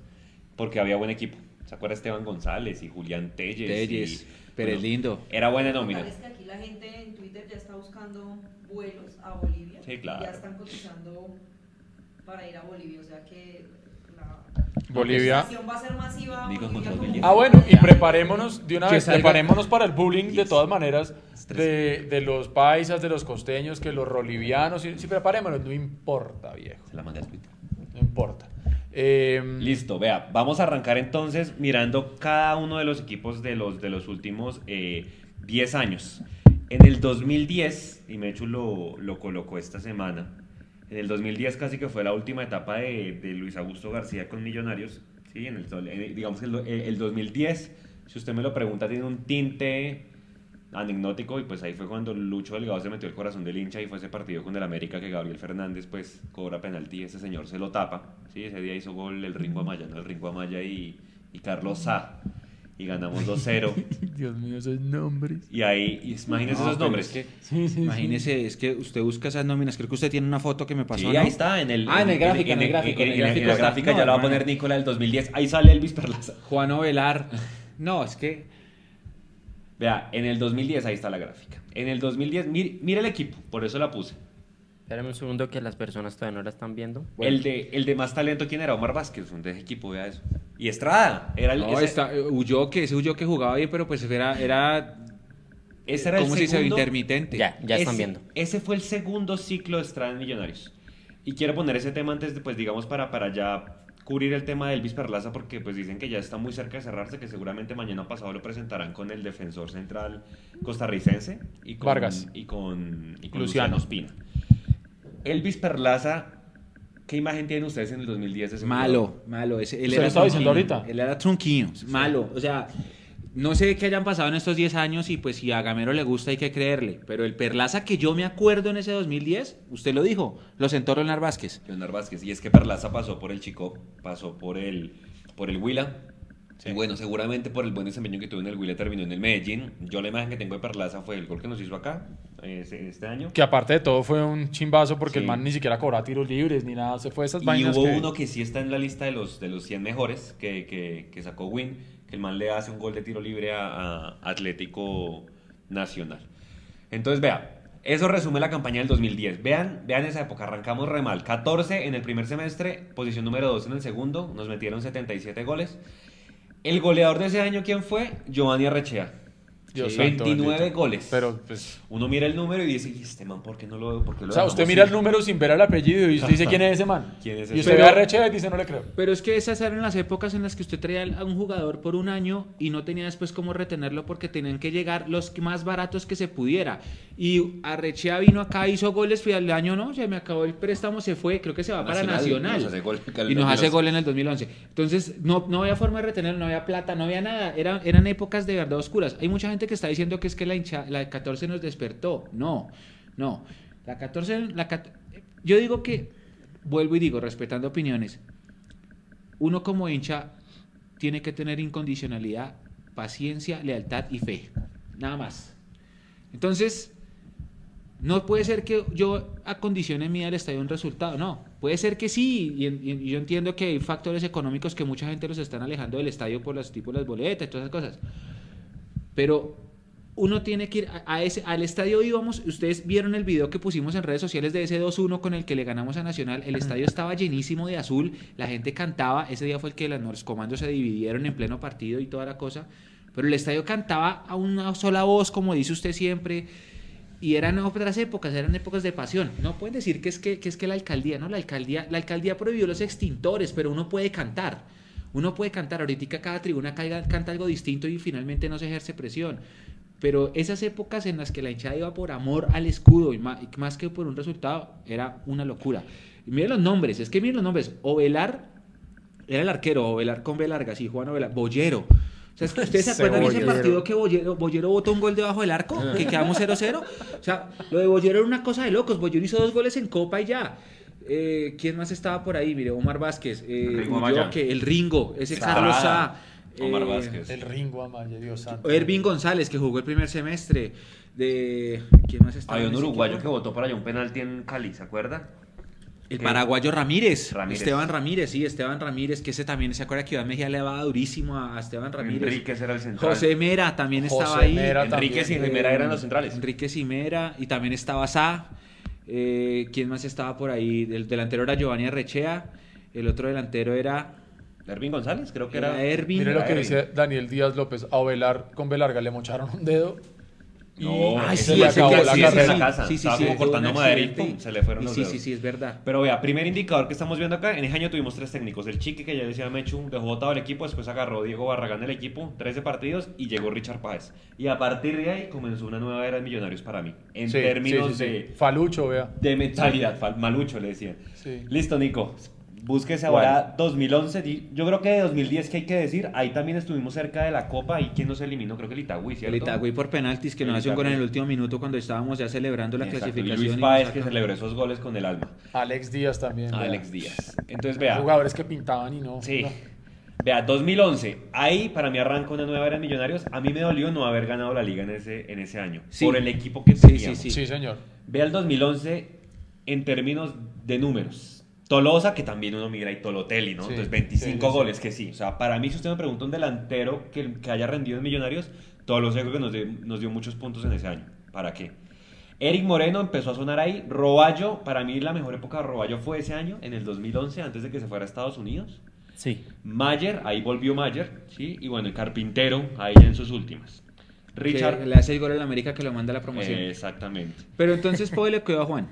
Porque había buen equipo. ¿Se acuerda Esteban González y Julián Telles? Telles, Pérez bueno, Lindo. Era buena nómina. Es que aquí la gente en Twitter ya está buscando vuelos a Bolivia. Sí, claro. Ya están cotizando para ir a Bolivia. O sea que la Bolivia. cotización va a ser masiva. Ni con Bolivia Ah, bueno, y preparémonos de una vez, preparémonos para el bullying de todas maneras de, de los paisas, de los costeños, que los rolivianos, sí, sí, preparémonos, no importa, viejo, Se la mandé a Twitter. no importa. Eh, Listo, vea, vamos a arrancar entonces mirando cada uno de los equipos de los, de los últimos eh, 10 años. En el 2010, y Mechu lo, lo colocó esta semana, en el 2010 casi que fue la última etapa de, de Luis Augusto García con Millonarios, ¿sí? en el, en- digamos que el, el 2010, si usted me lo pregunta, tiene un tinte anecdótico y pues ahí fue cuando Lucho Delgado se metió el corazón del hincha y fue ese partido con el América que Gabriel Fernández pues cobra penalti, ese señor se lo tapa, ¿sí? ese día hizo gol el Ringo Amaya, ¿no? el Ringo Amaya y, y Carlos Sá y ganamos 2-0 Dios mío, esos nombres. y ahí, y imagínense No, esos nombres. es que- Imagínese, es que usted busca esas nóminas. Creo que usted tiene una foto que me pasó. Sí, ¿no? ahí está, en el, Ah, en el gráfico, en el gráfico, en, en el en- en gráfico la está. gráfica No, ya la va a poner Nicola del 2010, ahí sale Elvis Perlaza. Juan Ovelar. No, es que. Vea, en el 2010 ahí está la gráfica. En el 2010, mire, mire el equipo, por eso la puse. Espérame un segundo que las personas todavía no la están viendo. El, de, el de más talento, ¿quién era? Omar Vázquez, un de ese equipo, vea eso. Y Estrada, era el, No, ese, está, eh, Ulloque, ese Ulloque jugaba bien, pero pues era. era ese era el ¿Cómo se dice? Intermitente. Ya, ya están ese- viendo. Ese fue el segundo ciclo de Estrada en Millonarios. Y quiero poner ese tema antes de, pues digamos, para, para ya cubrir el tema de Elvis Perlaza, porque pues dicen que ya está muy cerca de cerrarse, que seguramente mañana pasado lo presentarán con el defensor central costarricense y con, Vargas. y con, y con Luciano. Luciano Ospina. Elvis Perlaza, ¿qué imagen tienen ustedes en el 2010 de ese Malo, jugador? malo. Ese, él ¿Usted era lo estaba diciendo ahorita? Él era trunquino, malo. O sea, no sé qué hayan pasado en estos 10 años y pues si a Gamero le gusta hay que creerle. Pero el Perlaza que yo me acuerdo en ese 2010, usted lo dijo, lo sentó Leonard Vázquez. Leonardo Vázquez. Y es que Perlaza pasó por el Chico, pasó por el, por el Huila. Y bueno, seguramente por el buen desempeño que tuvo en el Huila terminó en el Medellín. Yo la imagen que tengo de Perlaza fue el gol que nos hizo acá este, este año. Que aparte de todo fue un chimbazo porque Sí. el man ni siquiera cobraba tiros libres ni nada, se fue esas Y vainas hubo que- uno que sí está en la lista de los, de los 100 mejores que, que, que sacó Win, el man le hace un gol de tiro libre a, Atlético Nacional. Entonces, vea, eso resume la campaña del 2010. Vean, vean esa época, arrancamos re mal. 14 en el primer semestre, posición número 2 en el segundo, nos metieron 77 goles. El goleador de ese año, ¿quién fue? Giovanni Arrechea. Dios santo 29 bendito. goles. Pero pues Uno mira el número y dice, "¿Y este man, ¿por qué no lo por qué lo o sea, usted mira el ir?". número sin ver el apellido y usted dice quién es ese man. ¿Quién es y usted Pero- ve a Rechea y dice no le creo. Pero es que esas eran las épocas en las que usted traía a un jugador por un año y no tenía después cómo retenerlo porque tenían que llegar los más baratos que se pudiera. Y Arrechea vino acá, hizo goles, fui al año, no, ya me acabó el préstamo, se fue, creo que se va para Nacional, nos gol y nos hace 2011. gol en el 2011. Entonces, no, no había forma de retenerlo, no había plata, no había nada. Era, eran épocas de verdad oscuras. Hay mucha gente que está diciendo que es que la, hincha, la 14 nos despertó. No, no. La 14, la, yo digo que, vuelvo y digo, respetando opiniones, uno como hincha tiene que tener incondicionalidad, paciencia, lealtad y fe. Nada más. Entonces, no puede ser que yo acondicione mí al estadio un resultado, no. Puede ser que sí, y, y yo entiendo que hay factores económicos que mucha gente los están alejando del estadio por los tipos de las boletas y todas esas cosas. Pero uno tiene que ir a, a ese, al estadio íbamos, ustedes vieron el video que pusimos en redes sociales de ese 2-1 con el que le ganamos a Nacional, el estadio estaba llenísimo de azul, la gente cantaba, ese día fue el que los comandos se dividieron en pleno partido y toda la cosa, pero el estadio cantaba a una sola voz, como dice usted siempre, y eran otras épocas, eran épocas de pasión. No pueden decir que es que, que es que la alcaldía, ¿no? La alcaldía, la alcaldía prohibió los extintores, pero uno puede cantar. Uno puede cantar, ahorita cada tribuna caiga- canta algo distinto y finalmente no se ejerce presión. Pero esas épocas en las que la hinchada iba por amor al escudo y más, que por un resultado, era una locura. Y miren los nombres, es que miren los nombres. Ovelar era el arquero, Ovelar con B larga, sí, Juan Ovelar. Bollero. O sea, es que ¿Ustedes se acuerdan de ese partido que Bollero, Bollero botó un gol debajo del arco? Que quedamos 0-0. O sea, lo de Bollero era una cosa de locos. Bollero hizo dos goles en Copa y ya. Eh, ¿Quién más estaba por ahí? Mire, Omar Vázquez, eh, Ringo el Ringo, ese Carlos Sá. Omar eh, Vázquez. El Ringo Amaya, Dios santo. Ervin González, que jugó el primer semestre. De... ¿Quién más estaba? En un uruguayo que equipo? votó para allá un penalti en Cali, ¿se acuerda? El que- paraguayo Ramírez, Ramírez. Esteban Ramírez, sí, Esteban Ramírez, que ese también, ¿se acuerda que Iván Mejía le daba durísimo a a Esteban Ramírez? Enríquez era el central. José Mera también estaba ahí. Mera Enríquez y. Mera eran los centrales. Enrique Cimera y también estaba Sá. Eh, ¿Quién más estaba por ahí? El delantero era Giovanni Arrechea. El otro delantero era, Ervin González, creo que era era. Ervin. Mire lo que Ervin. dice Daniel Díaz López. A Velar, con Velarga le mocharon un dedo. No, Ay, sí, le ese acabó la sí, carrera sí, sí, sí, como cortando madera y pum, se le fueron los Sí, dedos. sí, sí, es verdad. Pero vea, primer indicador que estamos viendo acá, en ese año tuvimos tres técnicos. El Chiqui, que ya decía Mechu, dejó votado el equipo, después agarró Diego Barragán del equipo, 13 partidos, y llegó Richard Páez. Y a partir de ahí comenzó una nueva era de Millonarios para mí. En Sí, términos sí, sí, sí. de, Falucho, vea. de mentalidad, fal- malucho le decían. Sí. Listo, Nico. Búsquese ahora 2011. di- Yo creo que de 2010, que hay que decir, ahí también estuvimos cerca de la Copa. ¿Y quién nos eliminó? Creo que el Itagüí, ¿cierto? El Itagüí por penaltis que El nos hace un gol en el último minuto cuando estábamos ya celebrando la Exacto, y clasificación. Luis Páez, que celebró esos goles con el alma. Alex Díaz también. vea. Alex Díaz. Entonces, vea. Jugadores que pintaban y no. Sí. no. Vea, 2011. Ahí para mí arranca una nueva era de Millonarios. A mí me dolió no haber ganado la liga en ese, en ese año. Sí. Por el equipo que Sí, teníamos. sí, Sí, señor. Vea el 2011 en términos de números. Tolosa, que también uno mira, y Tolotelli, ¿no? Sí, Entonces 25 sí, sí, sí. goles, que sí. O sea, para mí, si usted me pregunta un delantero que, que haya rendido en Millonarios, Tolosa creo que nos, dio- nos dio muchos puntos en ese año. ¿Para qué? Eric Moreno empezó a sonar ahí. Roballo, para mí la mejor época de Roballo fue ese año, en el 2011, antes de que se fuera a Estados Unidos. Sí. Mayer, ahí volvió Mayer, ¿sí? Y bueno, el Carpintero, ahí en sus últimas. que Richard. le hace el gol en América que lo manda a la promoción. Eh, exactamente. Pero entonces, Poe le quedó a Juan.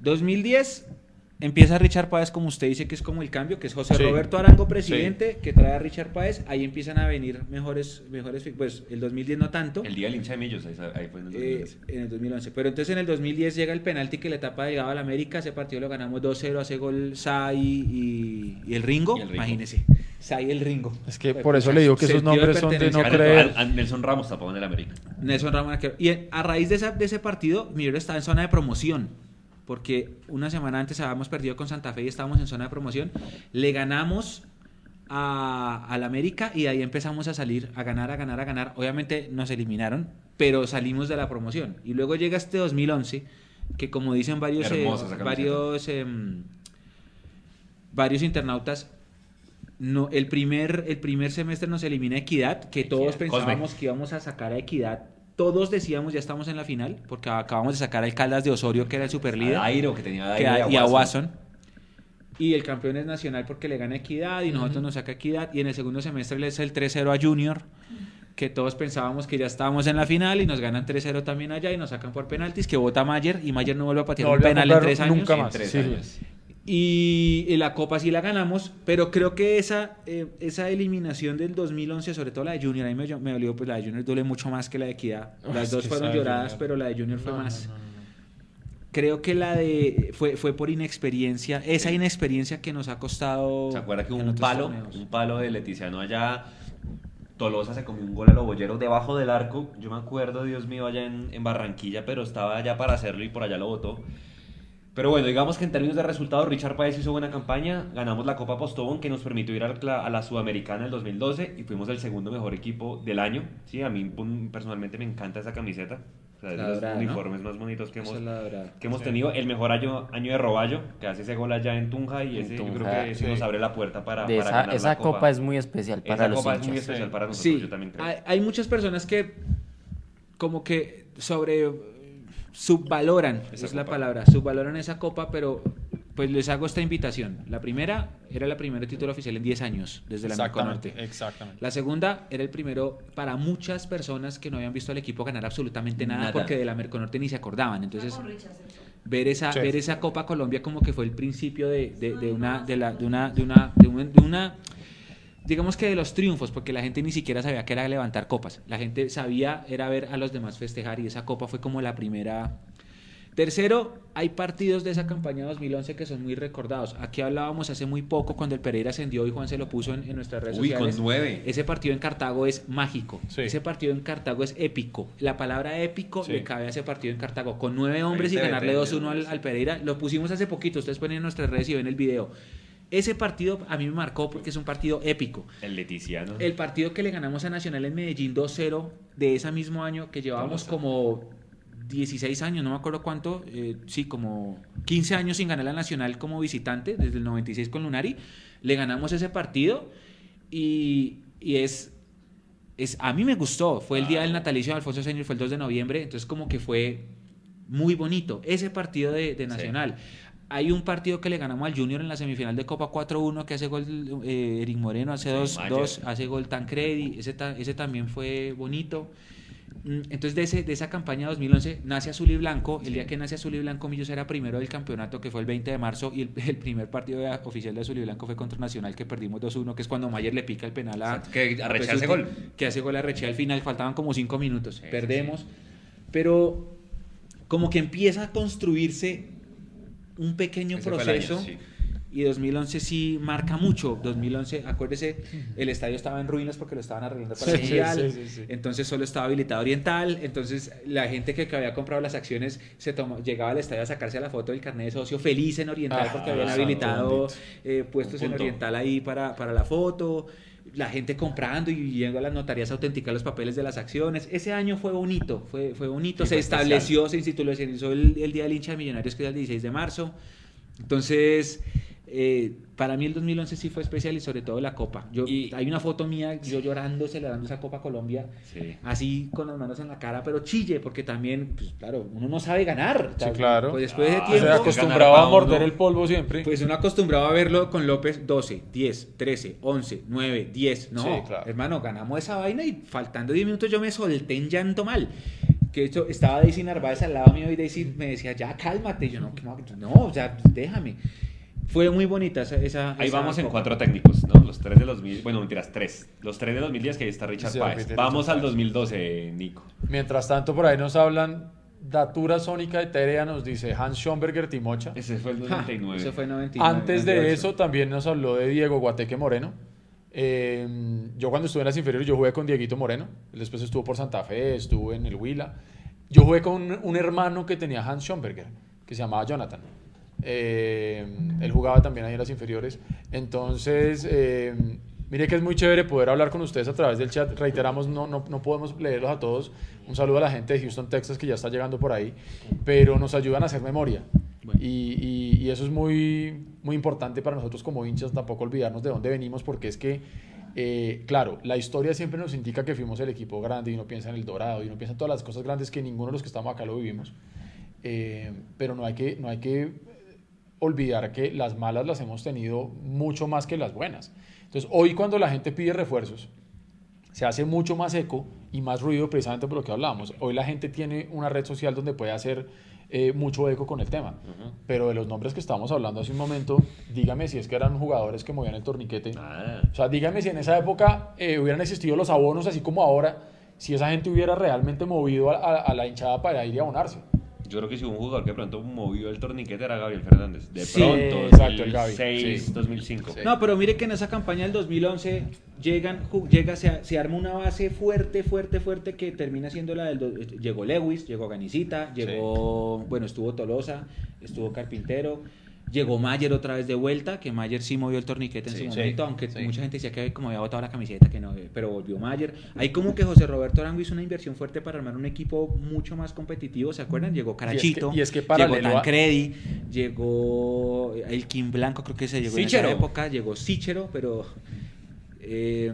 2010 empieza Richard Páez, como usted dice, que es como el cambio, que es José Sí. Roberto Arango, presidente, que trae a Richard Páez. Ahí empiezan a venir mejores, mejores, pues el 2010 no tanto. El día del hincha de Millos, ahí, ahí fue en el eh, 2011. en el 2011. Pero entonces en el 2010 llega el penalti que le tapa delgado al América. Ese partido lo ganamos 2-0. Hace gol Sai y, y el Ringo. Y el Ringo. Imagínese. Sai y el Ringo. Es que Pues, por eso le digo que esos nombres son de no creer. a- a Nelson Ramos tapó en el América. Nelson arquero. Y a raíz de, esa- de ese partido, Millonarios estaba en zona de promoción. Porque una semana antes habíamos perdido con Santa Fe y estábamos en zona de promoción. Le ganamos a, al América y de ahí empezamos a salir, a ganar, a ganar, a ganar. Obviamente nos eliminaron, pero salimos de la promoción. Y luego llega este 2011, que como dicen varios, eh, varios, em, varios internautas, no, el, primer, el primer semestre nos elimina Equidad, que todos Equidad. pensábamos Cosme. que íbamos a sacar a Equidad. Todos decíamos ya estamos en la final, porque acabamos de sacar al Caldas de Osorio, que era el superlíder, A Dairo, que tenía a Dairo y a Watson. Y el campeón es Nacional porque le gana Equidad y nosotros nos saca Equidad. Y en el segundo semestre le es el 3-0 a Junior, que todos pensábamos que ya estábamos en la final y nos ganan 3-0 también allá y nos sacan por penaltis, que vota Mayer y Mayer no vuelve a patear No un penal en tres años. nunca En más. tres sí. años. Y la Copa sí la ganamos, pero creo que esa, eh, esa eliminación del 2011, sobre todo la de Junior, a mí me, me dolió, pues la de Junior duele mucho más que la de Equidad. Las dos fueron lloradas, pero la de Junior fue No, más. no, no, no. Creo que la de fue, fue por inexperiencia, esa inexperiencia que nos ha costado. ¿Se acuerda que un palo, torneos. un palo de Leticiano allá, Tolosa se comió un gol a lo bollero debajo del arco? Yo me acuerdo, Dios mío, allá en, en Barranquilla, pero estaba allá para hacerlo y por allá lo votó. Pero bueno, digamos que en términos de resultados, Richard Páez hizo buena campaña, ganamos la Copa Postobón que nos permitió ir a la, a la Sudamericana el 2012 y fuimos el segundo mejor equipo del año. Sí, a mí personalmente me encanta esa camiseta. O sea, es de los uniformes más bonitos que hemos, que hemos Sí. tenido. El mejor año, año de Roballo, que hace ese gol allá en Tunja y ese yo creo que sí nos abre la puerta para, De para esa, ganar esa la copa. es muy especial para Esa los copa es muy especial Sí. para nosotros, Sí, yo también creo. hay, hay muchas personas que como que sobre subvaloran, esa es la palabra, subvaloran esa copa, pero pues les hago esta invitación. La primera era la primera título oficial en 10 años desde la Exactamente, Norte. exactamente. La segunda era el primero para muchas personas que no habían visto al equipo ganar absolutamente nada, Nada. porque de la Merconorte ni se acordaban. Entonces, ver esa, Sí. ver esa Copa Colombia como que fue el principio de, de- de una, de la, de una, de una, de un- de una, digamos que de los triunfos, porque la gente ni siquiera sabía que era levantar copas. La gente sabía era ver a los demás festejar y esa copa fue como la primera, Tercero, hay partidos de esa campaña 2011 que son muy recordados. Aquí hablábamos hace muy poco cuando el Pereira ascendió y Juan se lo puso en, en nuestras redes Uy, con sociales. nueve. Ese partido en Cartago es mágico. Sí. Ese partido en Cartago es épico. La palabra épico Sí. le cabe a ese partido en Cartago. Con nueve hombres y ganarle veinte, 2-1 al, al Pereira. Lo pusimos hace poquito. Ustedes ponen en nuestras redes y ven el video. Ese partido a mí me marcó porque es un partido épico. El Leticiano. El partido que le ganamos a Nacional en Medellín 2-0 de ese mismo año que llevábamos como 16 años, no me acuerdo cuánto, eh, sí, como 15 años sin ganar a Nacional como visitante, desde el 96 con Lunari, le ganamos ese partido y, y es, es, a mí me gustó, fue el día del natalicio de Alfonso Señor, fue el 2 de noviembre, entonces como que fue muy bonito ese partido de, de Nacional. Hay un partido que le ganamos al Junior en la semifinal de Copa 4-1 que hace gol eh, Eric Moreno, hace Sí, 2 Mayer. hace gol Tancredi, ese, ta- ese también fue bonito. Mm, Entonces de, ese, de esa campaña 2011 nace Azul y Blanco, el día que nace Azul y Blanco Millos era primero del campeonato que fue el 20 de marzo y el, el primer partido de- oficial de Azul y Blanco fue contra Nacional que perdimos 2-1, que es cuando Mayer le pica el penal a... Que a arrechea ese Pesuti, gol. Que hace gol a Rechea al final, faltaban como 5 minutos, Sí, sí, perdemos, pero como que empieza a construirse un pequeño Ese año, proceso sí. y 2011 sí marca mucho. 2011, acuérdese, el estadio estaba en ruinas porque lo estaban arreglando para el Sí, mundial. sí, sí, sí. Entonces solo estaba habilitado oriental. Entonces la gente que, que había comprado las acciones se tomó, llegaba al estadio a sacarse la foto del carnet de socio feliz en oriental Ah, porque habían habilitado eh, puestos en oriental ahí para, para la foto. La gente comprando y yendo a las notarías a autenticar los papeles de las acciones. Ese año fue bonito, fue, fue bonito. Sí, se fue estableció, se institucionalizó el, el Día del Hincha de Millonarios, que es el 16 de marzo. Entonces, eh, para mí el 2011 sí fue especial y sobre todo la Copa. Yo, Y- hay una foto mía, yo llorando, celebrando esa Copa Colombia, Sí. así con las manos en la cara, pero chille, porque también, pues claro, uno no sabe ganar. Sí, claro. Pues después de Ah, Se tiempo, Ganar acostumbraba pa' a morder uno. el polvo siempre. pues uno acostumbrado a verlo con López 12, 10, 13, 11, 9, 10. No, Sí, claro. hermano, ganamos esa vaina y faltando 10 minutos yo me solté en llanto mal. Que de hecho estaba Daisy Narváez al lado mío y Daisy me decía, ya cálmate. Y yo, no, no, o sea, déjame. Fue muy bonita esa. esa Ahí esa vamos en copa. cuatro técnicos, ¿no? Los tres de los mil, bueno, mentiras, tres. Los tres de 2010 que ahí está Richard Sí, Páez. Richard Vamos al Páez. 2012, Nico. Mientras tanto, por ahí nos hablan Datura Sónica Etérea, nos dice Hans Schomberger Timocha. Ese fue el Ja, 99. Eso fue 99. Antes de 98. eso también nos habló de Diego Guateque Moreno. Eh, yo cuando estuve en las inferiores yo jugué con Dieguito Moreno. Él después estuvo por Santa Fe, estuvo en el Huila. Yo jugué con un, un hermano que tenía Hans Schomberger, que se llamaba Jonathan. Eh, él jugaba también ahí en las inferiores. Entonces, eh, mire que es muy chévere poder hablar con ustedes a través del chat. Reiteramos, no, no, no podemos leerlos a todos. Un saludo a la gente de Houston, Texas, que ya está llegando por ahí, pero nos ayudan a hacer memoria. Bueno. Y, y- y eso es muy, muy importante para nosotros como hinchas, tampoco olvidarnos de dónde venimos, porque es que, eh, claro, la historia siempre nos indica que fuimos el equipo grande y uno piensa en el Dorado y uno piensa en todas las cosas grandes que ninguno de los que estamos acá lo vivimos. Eh, pero no hay, que, no hay que olvidar que las malas las hemos tenido mucho más que las buenas. Entonces, hoy cuando la gente pide refuerzos, se hace mucho más eco y más ruido precisamente por lo que hablábamos. Hoy la gente tiene una red social donde puede hacer eh, mucho eco con el tema. Pero de los nombres que estábamos hablando hace un momento, dígame si es que eran jugadores que movían el torniquete. Nada. O sea, dígame si en esa época eh, hubieran existido los abonos así como ahora, si esa gente hubiera realmente movido a, a- a la hinchada para ir y abonarse. Yo creo que si hubo un jugador que de pronto movió el torniquete era Gabriel Fernández. De Sí, pronto, exacto, el Gaby, 2006, sí. 2005. Sí. No, pero mire que en esa campaña del 2011 llegan, llega, se, se arma una base fuerte, fuerte, fuerte que termina siendo la del... do- eh, Llegó Lewis, llegó Ganicita, llegó... Bueno, estuvo Tolosa, estuvo Carpintero, llegó Mayer otra vez de vuelta, que Mayer sí movió el torniquete en Sí, su sí, momento, aunque sí. mucha gente decía que como había botado la camiseta, que no, pero volvió Mayer. Ahí como que José Roberto Arango hizo una inversión fuerte para armar un equipo mucho más competitivo, ¿se acuerdan? Llegó Carachito, y es que llegó paralelo a- Tancredi, llegó el Kim Blanco, creo que se llegó en Sichero. esa época, llegó Sichero, pero eh,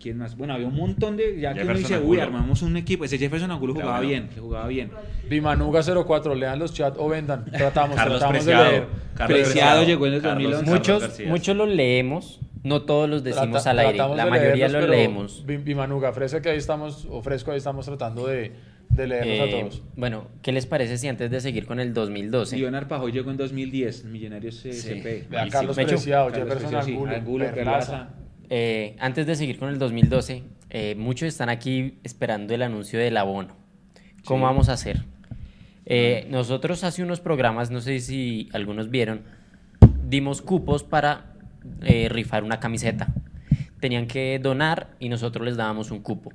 ¿quién más? Bueno, había un montón de, ya que uno Jefferson dice, uy, armamos un equipo, ese Jefferson Angulo jugaba Claro. bien, que jugaba bien. Bimanuga 04, lean los chats o vendan. Tratamos, Carlos tratamos de Preciado. leer. Carlos Preciado llegó en el Carlos- 2011. Carlos Muchos, muchos los leemos, no todos los decimos Trata- al aire, la de mayoría los leemos. Bim- Bimanuga, fresca que ahí estamos, o fresco ahí estamos tratando de, de leerlos Eh, a todos. bueno, ¿qué les parece si antes de seguir con el 2012? Leonard Pajoy llegó en 2010, Millonarios Sí. CP. Vea, Buenísimo. Carlos. Preciado, Jefferson Preciado, sí, Angulo, Angulo, Perlaza. Eh, antes de seguir con el 2012, eh, muchos están aquí esperando el anuncio del abono. ¿Cómo Sí. vamos a hacer? Eh, nosotros hace unos programas, no sé si algunos vieron, dimos cupos para eh, rifar una camiseta. Tenían que donar y nosotros les dábamos un cupo.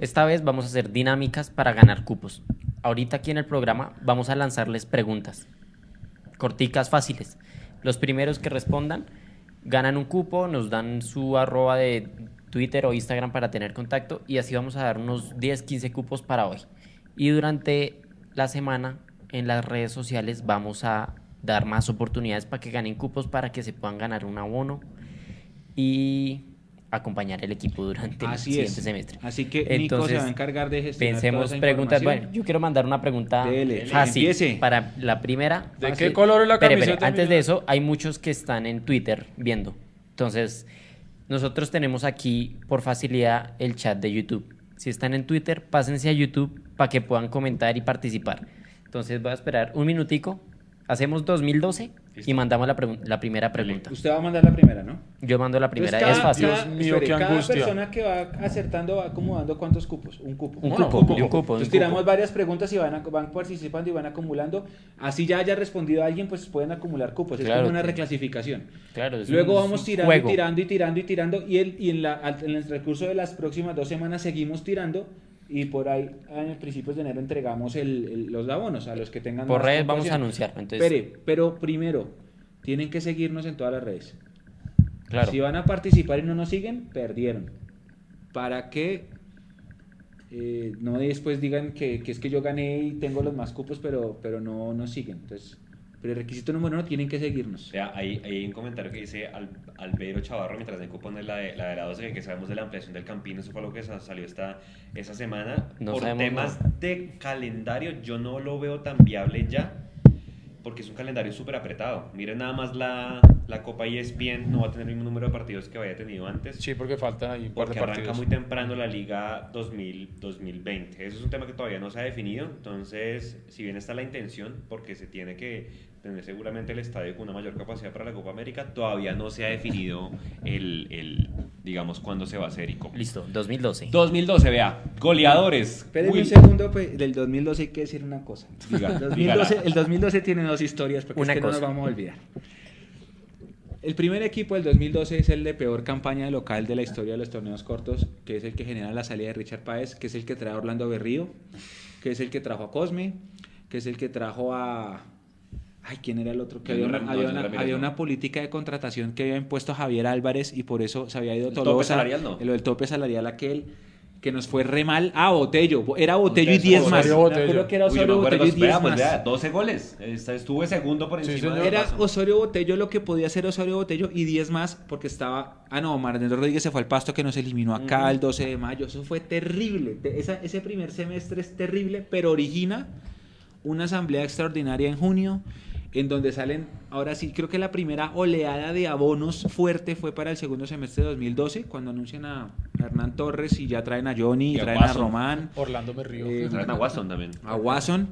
Esta vez vamos a hacer dinámicas para ganar cupos. Ahorita aquí en el programa vamos a lanzarles preguntas. Corticas fáciles. Los primeros que respondan ganan un cupo, nos dan su arroba de Twitter o Instagram para tener contacto y así vamos a dar unos 10, 15 cupos para hoy. Y durante la semana en las redes sociales vamos a dar más oportunidades para que ganen cupos para que se puedan ganar un abono y acompañar el equipo durante el Así siguiente es. semestre. Así que Nico Entonces, se va a encargar de gestionar Pensemos toda esa preguntas. Bueno, yo quiero mandar una pregunta Dele, fácil empiece. para la primera. ¿De Fácil. qué color es la camiseta? espere, Antes de eso, hay muchos que están en Twitter viendo. Entonces, nosotros tenemos aquí por facilidad el chat de YouTube. Si están en Twitter, pásense a YouTube para que puedan comentar y participar. Entonces, voy a esperar un minutico. Hacemos 2012 y mandamos la, la primera pregunta. Usted va a mandar la primera, ¿no? Yo mando la primera, Entonces, es fácil. Dios mío, espere, qué cada angustia. persona que va acertando va acomodando cuántos cupos. Un cupo. Un cupo, cupo. un cupo, un Entonces cupo. tiramos varias preguntas y van, a- van participando y van acumulando. Así ya haya respondido alguien, pues pueden acumular cupos. Es Claro como una reclasificación. Claro, es Luego un- vamos tirando juego. y tirando y tirando y tirando. Y, el, y en, la, en el recurso de las próximas dos semanas seguimos tirando. Y por ahí, en principios de enero, entregamos el- el- los abonos a los que tengan Por redes vamos a anunciar. Entonces, Espere, pero primero, tienen que seguirnos en todas las redes. claro. Si van a participar y no nos siguen, perdieron. Para que eh, no después digan que, que es que yo gané y tengo los más cupos, pero, pero no nos siguen. Entonces, pero el requisito número uno, tienen que seguirnos. Vea, ahí, ahí hay un comentario que dice Al, Albeiro Chavarro, mientras Nico pone la de la, de la 12, que sabemos de la ampliación del Campino, eso fue algo que sa- salió esta, esa semana. No Por temas nada. de calendario, yo no lo veo tan viable ya, porque es un calendario súper apretado. Miren nada más la, la Copa ESPN, no va a tener el mismo número de partidos que había tenido antes. Sí, porque faltan ahí un par de Porque arranca partidos. muy temprano la liga 2000, 2020. Eso es un tema que todavía no se ha definido. Entonces, si bien está la intención, porque se tiene que tener seguramente el estadio con una mayor capacidad para la Copa América, todavía no se ha definido el, el digamos, cuándo se va a hacer y cómo. Listo, 2012. 2012, vea, goleadores. Espérenme un segundo, pues, del 2012 hay que decir una cosa. Diga, El 2012, dígala. el 2012 tiene dos historias, porque Una es que no cosa. nos vamos a olvidar. El primer equipo del 2012 es el de peor campaña local de la historia de los torneos cortos, que es el que genera la salida de Richard Páez, que es el que trae a Orlando Berrío, que es el que trajo a Cosme, que es el que trajo a... Ay, ¿quién era el otro? Que había una, había una- Ramírez, había no. una política de contratación que había impuesto Javier Álvarez y por eso se había ido El tope salarial, no. Lo del tope salarial aquel que nos fue re mal. Ah, Botello. Era Botello y Ustedes, 10 más. Botello. acuerdo que era Uy, Osorio acuerdo, Botello y 10 vea, pues más. vea, 12 goles. Estuve segundo por Sí, encima señor. de Era. Osorio Botello lo que podía hacer Osorio Botello y 10 más porque estaba... Ah, no, Martín Rodríguez se fue al pasto que nos eliminó acá el 12 de mayo. Eso fue terrible. Esa- ese primer semestre es terrible, pero origina una asamblea extraordinaria en junio en donde salen, ahora sí, creo que la primera oleada de abonos fuerte fue para el segundo semestre de 2012, cuando anuncian a Hernán Torres y ya traen a Johnny, y a traen a. Román, Orlando me río. Eh, Traen a Watson también. a Watson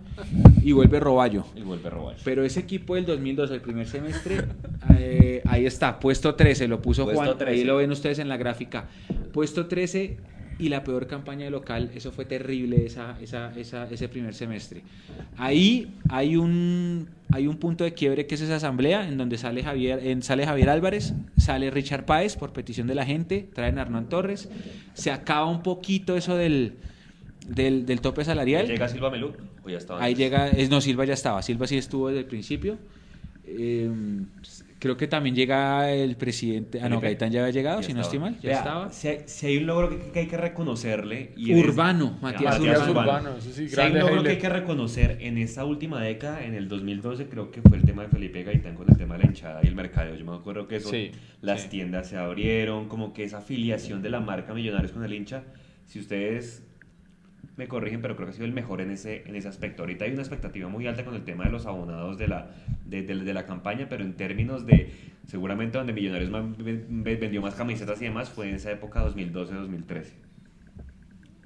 y vuelve Roballo. Y vuelve robar. Pero ese equipo del 2002, el primer semestre, eh, ahí está, puesto 13, lo puso Puesto Juan, 13. ahí lo ven ustedes en la gráfica. Puesto 13 y la peor campaña de local, eso fue terrible esa, esa, esa- ese primer semestre. Ahí hay un, hay un punto de quiebre que es esa asamblea, en donde sale Javier, en, sale Javier Álvarez, sale Richard Páez por petición de la gente, traen a Hernán Torres, se acaba un poquito eso del, del, del tope salarial. ¿Llega Silva Melú? ¿O ya estaba Ahí antes? llega, es, no, Silva ya estaba, Silva sí estuvo desde el principio. Eh, creo que también llega el presidente, ah no. Gaitán ya había llegado, Ya si no estoy mal, ya Vea, estaba. Si hay, si hay un logro que, que hay que reconocerle. Y Urbano, Matías Matías Urbano. Urbano, eso sí, Si hay un logro que hay que reconocer en esta última década, en el 2012, creo que fue el tema de Felipe Gaitán con el tema de la hinchada y el mercadeo. Yo me acuerdo que eso, Sí, las sí. tiendas se abrieron, como que esa afiliación de la marca Millonarios con el hincha. Si ustedes me corrigen, pero creo que ha sido el mejor en ese, en ese aspecto. Ahorita hay una expectativa muy alta con el tema de los abonados de la, de, de- de la campaña, pero en términos de, seguramente donde Millonarios más- ve- ve- vendió más camisetas y demás fue en esa época 2012-2013.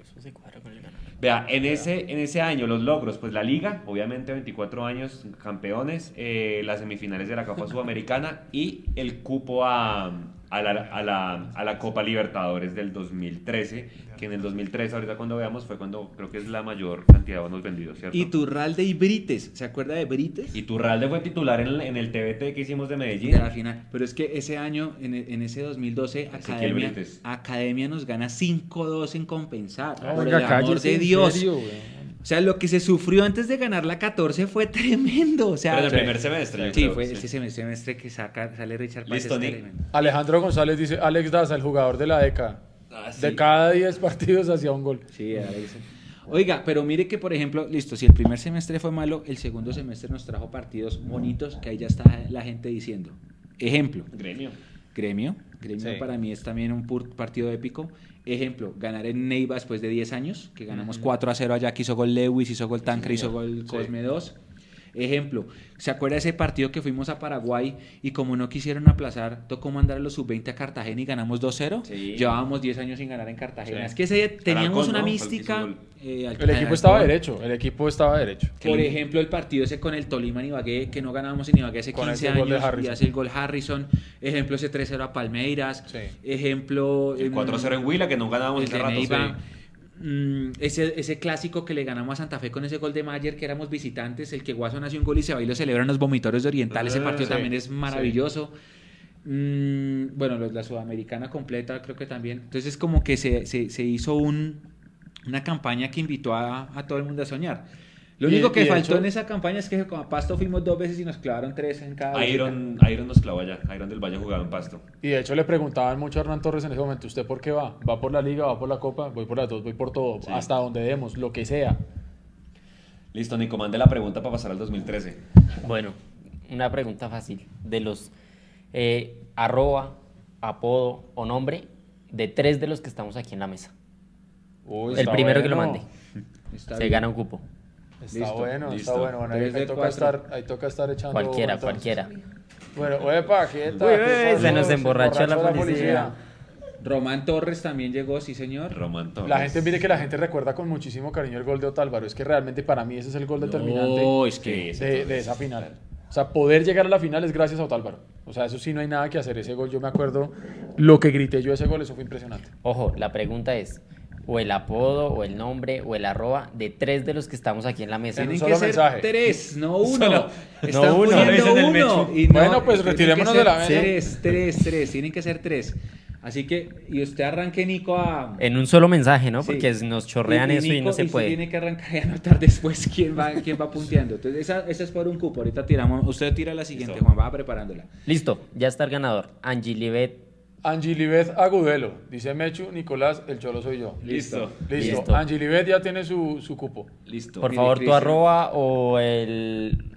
Eso se cuadra con el ganador. Vea, en ese, en ese año los logros, pues la liga, obviamente 24 años campeones, eh, las semifinales de la Copa Sudamericana y el cupo a, a la, a, la, a la Copa Libertadores del 2013, que en el 2013, ahorita cuando veamos, fue cuando creo que es la mayor cantidad de bonos vendidos, ¿cierto? Iturralde y Brites. ¿Se acuerda de Brites? Y Turralde fue titular en el, en el TBT que hicimos de Medellín. De la final. Pero es que ese año, en, en ese 2012, Ezequiel Academia, Brites. Academia nos gana 5-2 en compensar. No, Por el amor de Dios. serio. O sea, lo que se sufrió antes de ganar la 14 fue tremendo. O sea, Pero en el Sí. primer semestre. yo sí, creo, fue sí. ese semestre, semestre que saca, sale Richard Páez. Alejandro González dice, Alex Daza, el jugador de la década. Ah, sí. De cada 10 partidos hacía un gol. Sí, Alex. Oiga, pero mire que, por ejemplo, listo, si el primer semestre fue malo, el segundo semestre nos trajo partidos bonitos que ahí ya está la gente diciendo. Ejemplo, Gremio. Gremio. Gremio Sí. para mí es también un partido épico. Ejemplo, ganar en Neiva después de 10 años, que ganamos 4 a 0 allá, que hizo gol Lewis, hizo gol Tancre, hizo gol Cosme 2. Ejemplo, ¿se acuerda ese partido que fuimos a Paraguay y como no quisieron aplazar, tocó mandar a los sub-20 a Cartagena y ganamos 2-0? Sí. Llevábamos 10 años sin ganar en Cartagena. Sí. Es que ese teníamos Alarcón, una ¿no? Mística. eh, al- El equipo al- estaba al- derecho, el equipo estaba derecho. por ejemplo, el partido ese con el Tolima en Ibagué, que no ganábamos en Ibagué hace Con 15 ese gol de años y Harrison. hace el gol Harrison. Ejemplo, ese 3-0 a Palmeiras. Sí. Ejemplo... El em, 4-0 en Huila, que no ganábamos el hace de rato. Sí. Mm, ese, ese clásico que le ganamos a Santa Fe con ese gol de Mayer, que éramos visitantes, el que Guasón hace un gol y se va y lo celebran los vomitorios de Oriental. Ese Ah, partido sí, también es sí. maravilloso. Mm, bueno, la sudamericana completa creo que también. Entonces como que se, se- se hizo un, una campaña que invitó a, a todo el mundo a soñar. Lo único y que faltó hecho- en esa campaña es que a Pasto fuimos dos veces y nos clavaron tres en cada visita. Iron, Iron nos clavó allá. Iron del Valle jugaba en Pasto. Y de hecho le preguntaban mucho a Hernán Torres en ese momento, ¿usted por qué va? ¿Va por la liga? ¿Va por la copa? Voy por las dos, voy por todo, Sí. hasta donde demos, lo que sea. Listo, Nico, mande la pregunta para pasar al 2013. Bueno, una pregunta fácil. De los eh, arroba, apodo o nombre de tres de los que estamos aquí en la mesa. Uy, El primero que lo mande. Está Se bien. gana un cupo. Está Listo, bueno, está listo. bueno. bueno ahí, toca cuatro. estar, ahí toca estar echando. Cualquiera, entonces. cualquiera. Bueno. Uy, ¿qué uy, pasó? se nos emborrachó la policía. Román Torres también llegó, sí señor. Román Torres. La gente, mire que la gente recuerda con muchísimo cariño el gol de Otálvaro. Es que realmente para mí ese es el gol determinante No, es que... De, de esa final. O sea, poder llegar a la final es gracias a Otálvaro. O sea, eso sí no hay nada que hacer. Ese gol, yo me acuerdo lo que grité yo ese gol, eso fue impresionante. Ojo, la pregunta es o el apodo o el nombre o el arroba de tres de los que estamos aquí en la mesa. En un Tienen solo que ser mensaje. tres, no uno. Solo- Están no uno. uno. Y no, Bueno, pues retirémonos de la mesa. Tres, tres, tres. Tienen que ser tres. Así que, y usted arranque, Nico, a... En un solo mensaje, ¿no? Sí. Porque nos chorrean eso y Nico- no se usted puede. tiene que arrancar y anotar después quién va, quién va punteando. Entonces, esa, esa es por un cupo. Ahorita tiramos. Usted tira la siguiente, Listo. Juan. Va preparándola. Listo, ya está el ganador. Angie Libet. Angilibet Agudelo, dice Mechu, Nicolás, el cholo soy yo. Listo. Listo. Listo. Angilibet ya tiene su, su cupo. Listo. Por favor, tu arroba o el.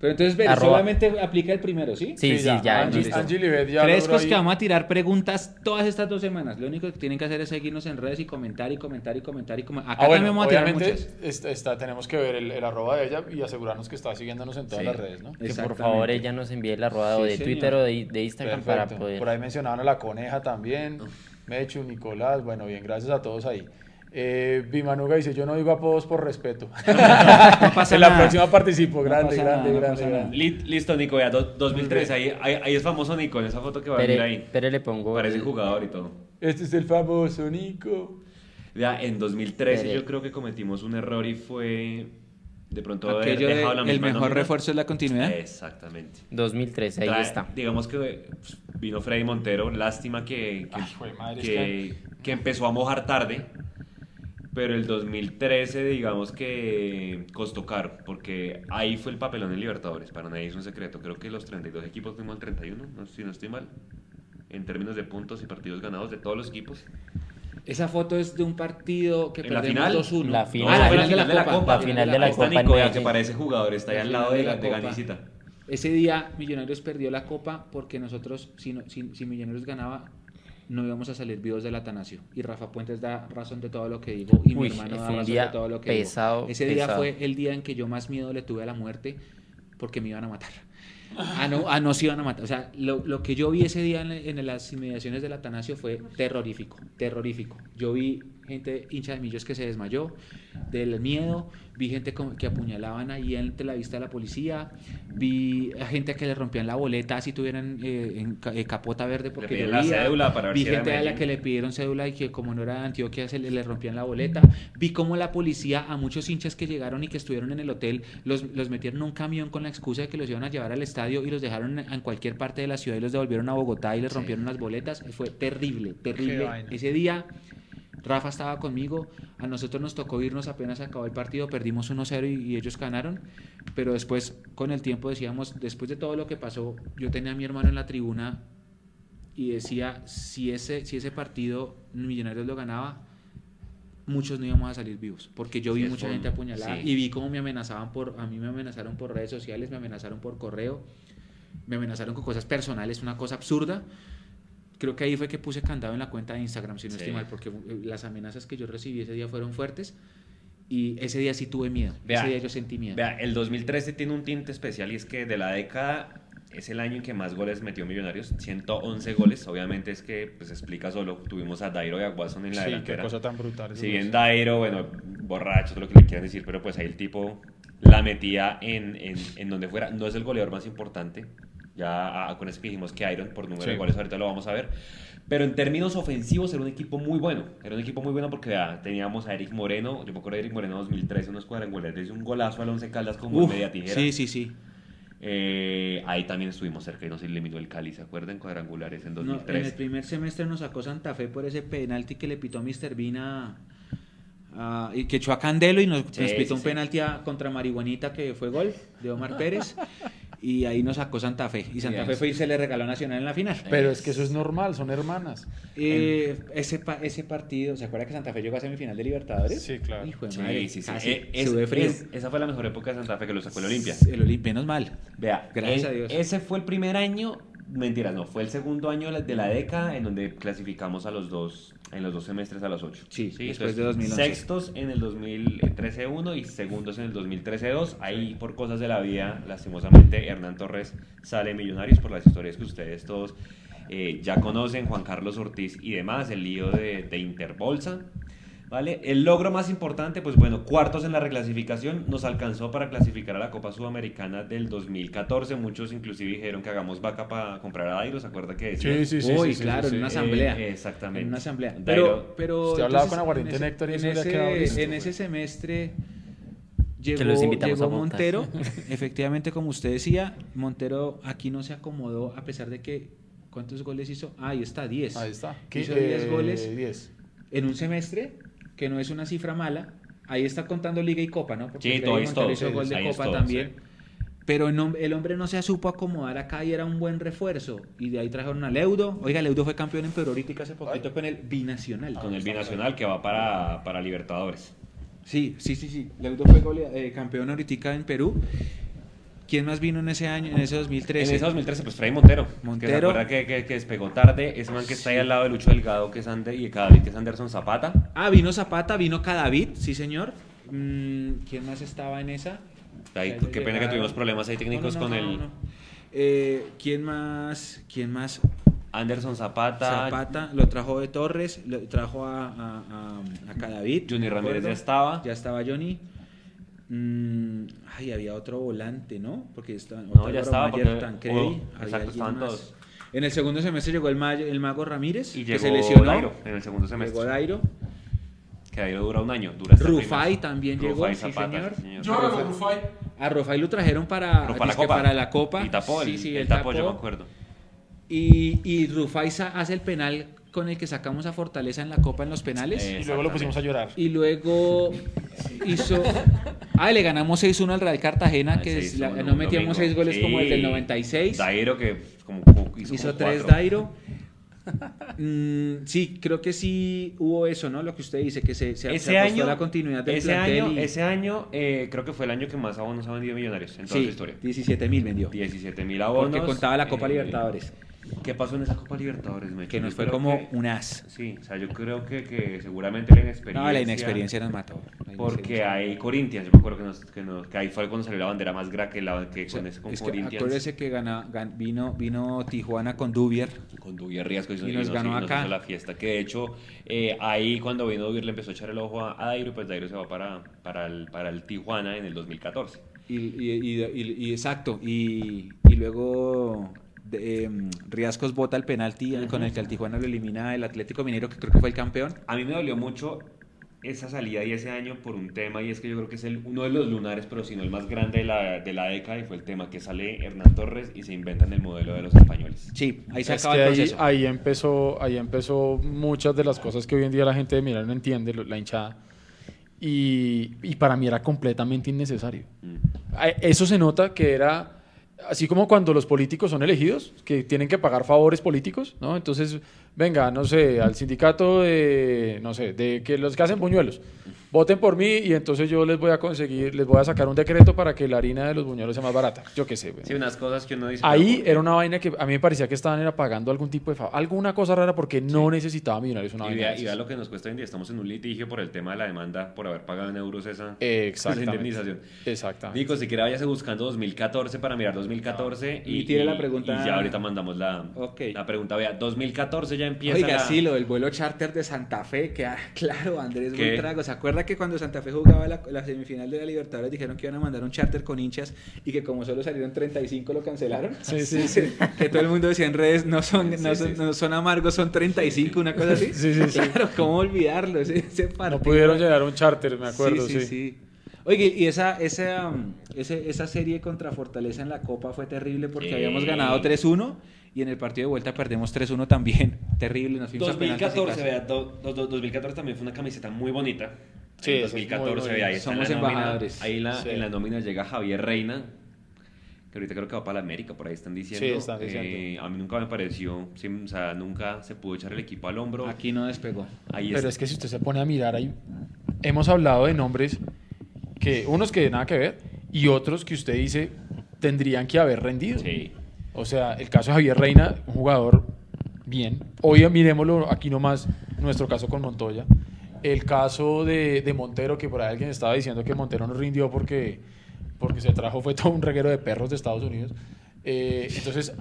Pero entonces, ve, Arroba. solamente aplica el primero, ¿sí? Sí, sí, ya. Angie, listo. Angilibet ya Frescos ahí- que vamos a tirar preguntas todas estas dos semanas. Lo único que tienen que hacer es seguirnos en redes y comentar y comentar y comentar y comentar. Acá Ah, bueno, también vamos a tirar obviamente muchas. está, está- tenemos que ver el, el arroba de ella y asegurarnos que está siguiéndonos en todas Sí. las redes, ¿no? Que por favor ella nos envíe el arroba Sí, o de señor. Twitter o de, de Instagram para Perfecto. poder. Por ahí mencionaban a la coneja también, Mechu, Nicolás, bueno, bien, gracias a todos ahí. Eh, Bimanuga dice, yo no digo apodos por respeto. No pasa en la nada. próxima participo, No grande, grande, nada, no grande, grande. Li- Listo, Nico, ya, do- 2003, ahí, ahí, ahí es famoso Nico, en esa foto que va a venir Pero, ahí. pero le pongo. Parece el- jugador y todo. Este es el famoso Nico. Ya, en 2013 Espere. yo creo que cometimos un error y fue de pronto haber de dejado la el misma mejor nómina. refuerzo es la continuidad. Exactamente. 2013, ahí Trae- está. Digamos que pues, vino Freddy Montero, lástima que, que, Ay, madre, que, que empezó a mojar tarde, pero el 2013 digamos que costó caro, porque ahí fue el papelón en Libertadores, para nadie es un secreto, creo que los 32 equipos fuimos al 31, no, si no estoy mal, en términos de puntos y partidos ganados de todos los equipos. Esa foto es de un partido que ¿En la final? 2-1. La No, final. Ah, fue la final de la Copa. La final de la está Copa en Nico, ya que parece jugador, está ahí La al final lado de de, la de. Ganicita. Ese día Millonarios perdió la Copa porque nosotros, si, no- si, si Millonarios ganaba, no íbamos a salir vivos del Atanasio. Y Rafa Puentes da razón de todo lo que digo. Y Uy, mi hermano da razón día de todo lo que pesado, digo. Ese día fue el día en que yo más miedo le tuve a la muerte porque me iban a matar. Ah, no, ah, no se iban a matar. O sea, lo, lo que yo vi ese día en, en las inmediaciones del Atanasio fue terrorífico, terrorífico. Yo vi gente hincha de Millos que se desmayó del miedo, vi gente como- que apuñalaban ahí ante la vista de la policía, vi a gente que le rompían la boleta si tuvieran eh, en eh, capota verde porque la llovía. cédula para ver vi si era gente a la que le pidieron cédula y que como no era de Antioquia se le, le rompían la boleta, vi cómo la policía a muchos hinchas que llegaron y que estuvieron en el hotel los, los metieron en un camión con la excusa de que los iban a llevar al estadio y los dejaron en, en cualquier parte de la ciudad y los devolvieron a Bogotá y les rompieron las boletas, fue terrible, terrible. Ese día Rafa estaba conmigo, a nosotros nos tocó irnos apenas acabó el partido, perdimos 1-0 y, y ellos ganaron, pero después con el tiempo decíamos, después de todo lo que pasó, yo tenía a mi hermano en la tribuna y decía, si ese, si ese partido Millonarios lo ganaba, muchos no íbamos a salir vivos, porque yo vi Sí, mucha gente apuñalada sí. y vi cómo me amenazaban por, a mí me amenazaron por redes sociales, me amenazaron por correo, me amenazaron con cosas personales, una cosa absurda. Creo que ahí fue que puse candado en la cuenta de Instagram, si no estoy Sí. mal, porque eh, las amenazas que yo recibí ese día fueron fuertes y ese día sí tuve miedo. Vea, ese día yo sentí miedo. Vea, el 2013 tiene un tinte especial y es que de la década es el año en que más goles metió Millonarios, 111 goles. Obviamente es que pues explica solo, tuvimos a Dairo y a Watson en la Sí, qué delantera. cosa tan brutal. Si bien. Dairo, bueno, borracho, todo lo que le quieran decir, pero pues ahí el tipo la metía en, en, en donde fuera. No es el goleador más importante. Ya con eso que dijimos que Iron por número Sí. de goles ahorita lo vamos a ver. Pero en términos ofensivos era un equipo muy bueno. Era un equipo muy bueno porque teníamos a Eric Moreno. Yo me acuerdo de Eric Moreno en 2013, unos cuadrangulares, un golazo al Once Caldas como Uf, media tijera. sí, sí, sí. Eh, ahí también estuvimos cerca y nos eliminó el Cali, ¿se acuerdan? Cuadrangulares en No, en 2013. el primer semestre nos sacó Santa Fe por ese penalti que le pitó Mr. Bean a, a- y que echó a Candelo y nos, Sí, nos pitó sí, un sí. penalti a- contra Marihuanita que fue gol de Omar Pérez y ahí nos sacó Santa Fe y Santa Bien. Fe fue y se le regaló a Nacional en la final. Pero es que eso es normal, son hermanas. Eh, ese, pa- ese partido, ¿se acuerda que Santa Fe llegó a semifinal de Libertadores? Sí, claro. Hijo de Sí, madre, sí, sí. casi, Eh, es- frío. es- esa fue la mejor época de Santa Fe que lo sacó el Olimpia. El Olimpia, menos mal. Vea, Gracias e- a Dios. Ese fue el primer año, mentiras, no, fue el segundo año de la década en donde clasificamos a los dos, en los dos semestres a los ocho. Sí, después entonces, de 2011. Sextos en el 2013-1 y segundos en el 2013-2. Ahí, por cosas de la vida, lastimosamente, Hernán Torres sale Millonarios por las historias que ustedes todos eh, ya conocen, Juan Carlos Ortiz y demás, el lío de, de Interbolsa. ¿Vale? El logro más importante, pues bueno, cuartos en la reclasificación, nos alcanzó para clasificar a la Copa Sudamericana del 2014. Muchos inclusive dijeron que hagamos vaca para comprar a Dairo, ¿se acuerda que decía? Sí, sí, sí. Uy, sí, claro, sí, en una sí. asamblea. Eh, exactamente. En una asamblea. Dairo- Pero, pero Usted hablaba con Aguardiente en ese- Néctor y en ese, quedado listo, en ese semestre Que los llegó, invitamos llegó a. Montero. Efectivamente, como usted decía, Montero aquí no se acomodó a pesar de que ¿cuántos goles hizo? Ah, ahí está, 10. Ahí está. Hizo ¿Qué? 10 Eh, goles 10. en un semestre, que no es una cifra mala. Ahí está contando Liga y Copa, ¿no? Sí, todo hizo sí, gol de ahí es Copa todo, también. sí. Pero el, hom- el hombre no se supo acomodar acá y era un buen refuerzo. Y de ahí trajeron a Leudo. Oiga, Leudo fue campeón en Perú ahorita hace poquito con el Binacional. Con el binacional que va para, para Libertadores. Sí, sí, sí, sí. Leudo fue golea- eh, campeón ahorita en Perú. ¿Quién más vino en ese año, en ese 2013? En ese 2013, pues Freddy Montero. Montero. Que se que, que, que despegó tarde. Ese man que está ahí al lado de Lucho Delgado, que es Ander, y Cadavid, que es Anderson Zapata. Ah, vino Zapata, vino Cadavid, sí señor. Mm, ¿Quién más estaba en esa? Ahí, Ya qué pena que tuvimos problemas ahí técnicos No, no, con no, el no. Eh, ¿Quién más? ¿Quién más? Anderson Zapata. Zapata lo trajo de Torres, lo trajo a, a, a, a Cadavid. Johnny Ramírez ya estaba. Ya estaba Johnny. Mm, ay, había otro volante, ¿no? Porque No, ya estaba, porque- Tancredi, oh, había exacto, alguien estaban más. todos. En el segundo semestre llegó el, mago, el mago Ramírez, Y que llegó se lesionó. Dairo en el segundo semestre. Llegó Dairo. Que ahí dura un año. Dura Rufai también llegó, Rufai sí, señor. sí, señor. Yo. A Rufai lo trajeron para, la Copa. para la Copa. Y tapó, el, Sí, tapó, yo me acuerdo. Y, y Rufai hace el penal con el que sacamos a Fortaleza en la Copa en los penales. Y luego lo pusimos a llorar. Y luego hizo. Ah, le ganamos 6-1 al Real Cartagena, que Sí, es la- no metíamos domingo. 6 goles como el del Sí. 96. Dairo que como hizo, Hizo como 3 cuatro. Dairo. Mm, sí, creo que sí hubo eso, ¿no? Lo que usted dice, que se, se, se Ese apostó año, a la continuidad del ese plantel año, y- ese año eh, creo que fue el año que más abonos ha vendido Millonarios en toda sí, su historia. 17 mil vendió. 17 mil abonos. Porque contaba la Copa eh, Libertadores. ¿Qué pasó en esa Copa Libertadores, Mecho? Que nos fue como que- un as. Sí, o sea, yo creo que, que seguramente la inexperiencia... No, la inexperiencia nos mató. Porque hay Corinthians, yo me acuerdo que, nos- que, nos- que ahí fue cuando salió la bandera más grande que, la, que O sea, con, ese, con es que Corinthians. acuérdese que gana- gan- vino, vino Tijuana con Dubier. con Dubier Riasco hizo, Y nos ganó hizo acá. la fiesta. Que de hecho, eh, ahí cuando vino Dubier le empezó a echar el ojo a, Dairo, pues Dairo se va para, para, el, para el Tijuana en el 2014. Y, y- y- y- y exacto. Y, y luego em, Riascos bota el penalti con el que al Tijuana lo elimina el Atlético Minero, que creo que fue el campeón. A mí me dolió mucho esa salida y ese año por un tema, y es que yo creo que es el, uno de los lunares, pero si no el más grande de la, de la década, y fue el tema que sale Hernán Torres y se inventan el modelo de los españoles. Sí, ahí se Es acaba que el ahí, proceso. ahí empezó, ahí empezó muchas de las cosas que hoy en día la gente de Mirar no entiende, la hinchada. Y, y para mí era completamente innecesario. Mm. Eso se nota que era así como cuando los políticos son elegidos, que tienen que pagar favores políticos, ¿no? Entonces, venga, no sé, al sindicato de, no sé, de que los que hacen buñuelos, voten por mí y entonces yo les voy a conseguir, les voy a sacar un decreto para que la harina de los buñuelos sea más barata. Yo qué sé, güey. Sí, unas cosas que uno dice. Ahí era una vaina que a mí me parecía que estaban era pagando algún tipo de favor, alguna cosa rara porque no necesitaba millonarios una Y vaina. vea, y vea lo que nos cuesta hoy en día. Estamos en un litigio por el tema de la demanda por haber pagado en euros esa, esa Exactamente. indemnización. Exactamente. Nico, si quiere váyase buscando 2014 para mirar 2014 y, Y tire la pregunta- Y ya ahorita mandamos la, Ok. la pregunta. Vea, 2014 ya empieza Oiga, la- sí, lo del vuelo charter de Santa Fe, que ah, claro, Andrés ¿Qué? Buitrago. ¿Se acuerda que cuando Santa Fe jugaba la, la semifinal de la Libertadores dijeron que iban a mandar un charter con hinchas y que como solo salieron 35 lo cancelaron? Sí, sí, sí. que todo el mundo decía en redes, no son, no son, sí, no son amargos, son 35, una cosa así. Sí, sí, sí. Claro, ¿cómo olvidarlo? Ese, ese partido. No pudieron llegar a un charter, me acuerdo, sí. Sí, sí. Oye, y esa, esa, um, ese- esa serie contra Fortaleza en la Copa fue terrible porque Sí. habíamos ganado 3-1 y en el partido de vuelta perdemos 3-1 también. Terrible, nos fuimos a penaltis y 2014, casi. vea, do- do- do- 2014 también fue una camiseta muy bonita. Sí, En esa es muy 2014, bonita. vea, ahí está Somos en la nómina, embajadores. ahí la, Sí. en la nómina llega Javier Reina, que ahorita creo que va para la América, por ahí están diciendo. Sí, están diciendo. Eh, a mí nunca me pareció, sí, o sea, nunca se pudo echar el equipo al hombro. Aquí no despegó. Ahí Pero está. es que si usted se pone a mirar ahí, hemos hablado de nombres que unos que nada que ver y otros que usted dice tendrían que haber rendido. Sí. O sea, el caso de Javier Reina, un jugador bien. Hoy miremoslo aquí nomás, nuestro caso con Montoya. El caso de, de Montero, que por ahí alguien estaba diciendo que Montero no rindió porque, porque se trajo, fue todo un reguero de perros de Estados Unidos. Eh, entonces,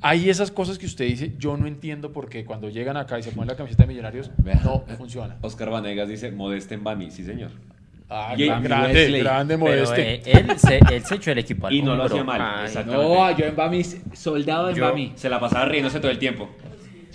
hay esas cosas que usted dice, yo no entiendo por qué cuando llegan acá y se ponen la camiseta de millonarios, no funciona. Oscar Vanegas dice, modeste en Bami, sí señor. Ah, Y- gran- y grande, Wesley. grande, Pero modeste. eh, él, se, él se echó el equipo al Y no lo hacía mal, Ay. No, yo en Bami, soldado en Yo Bami. se la pasaba riéndose todo el tiempo.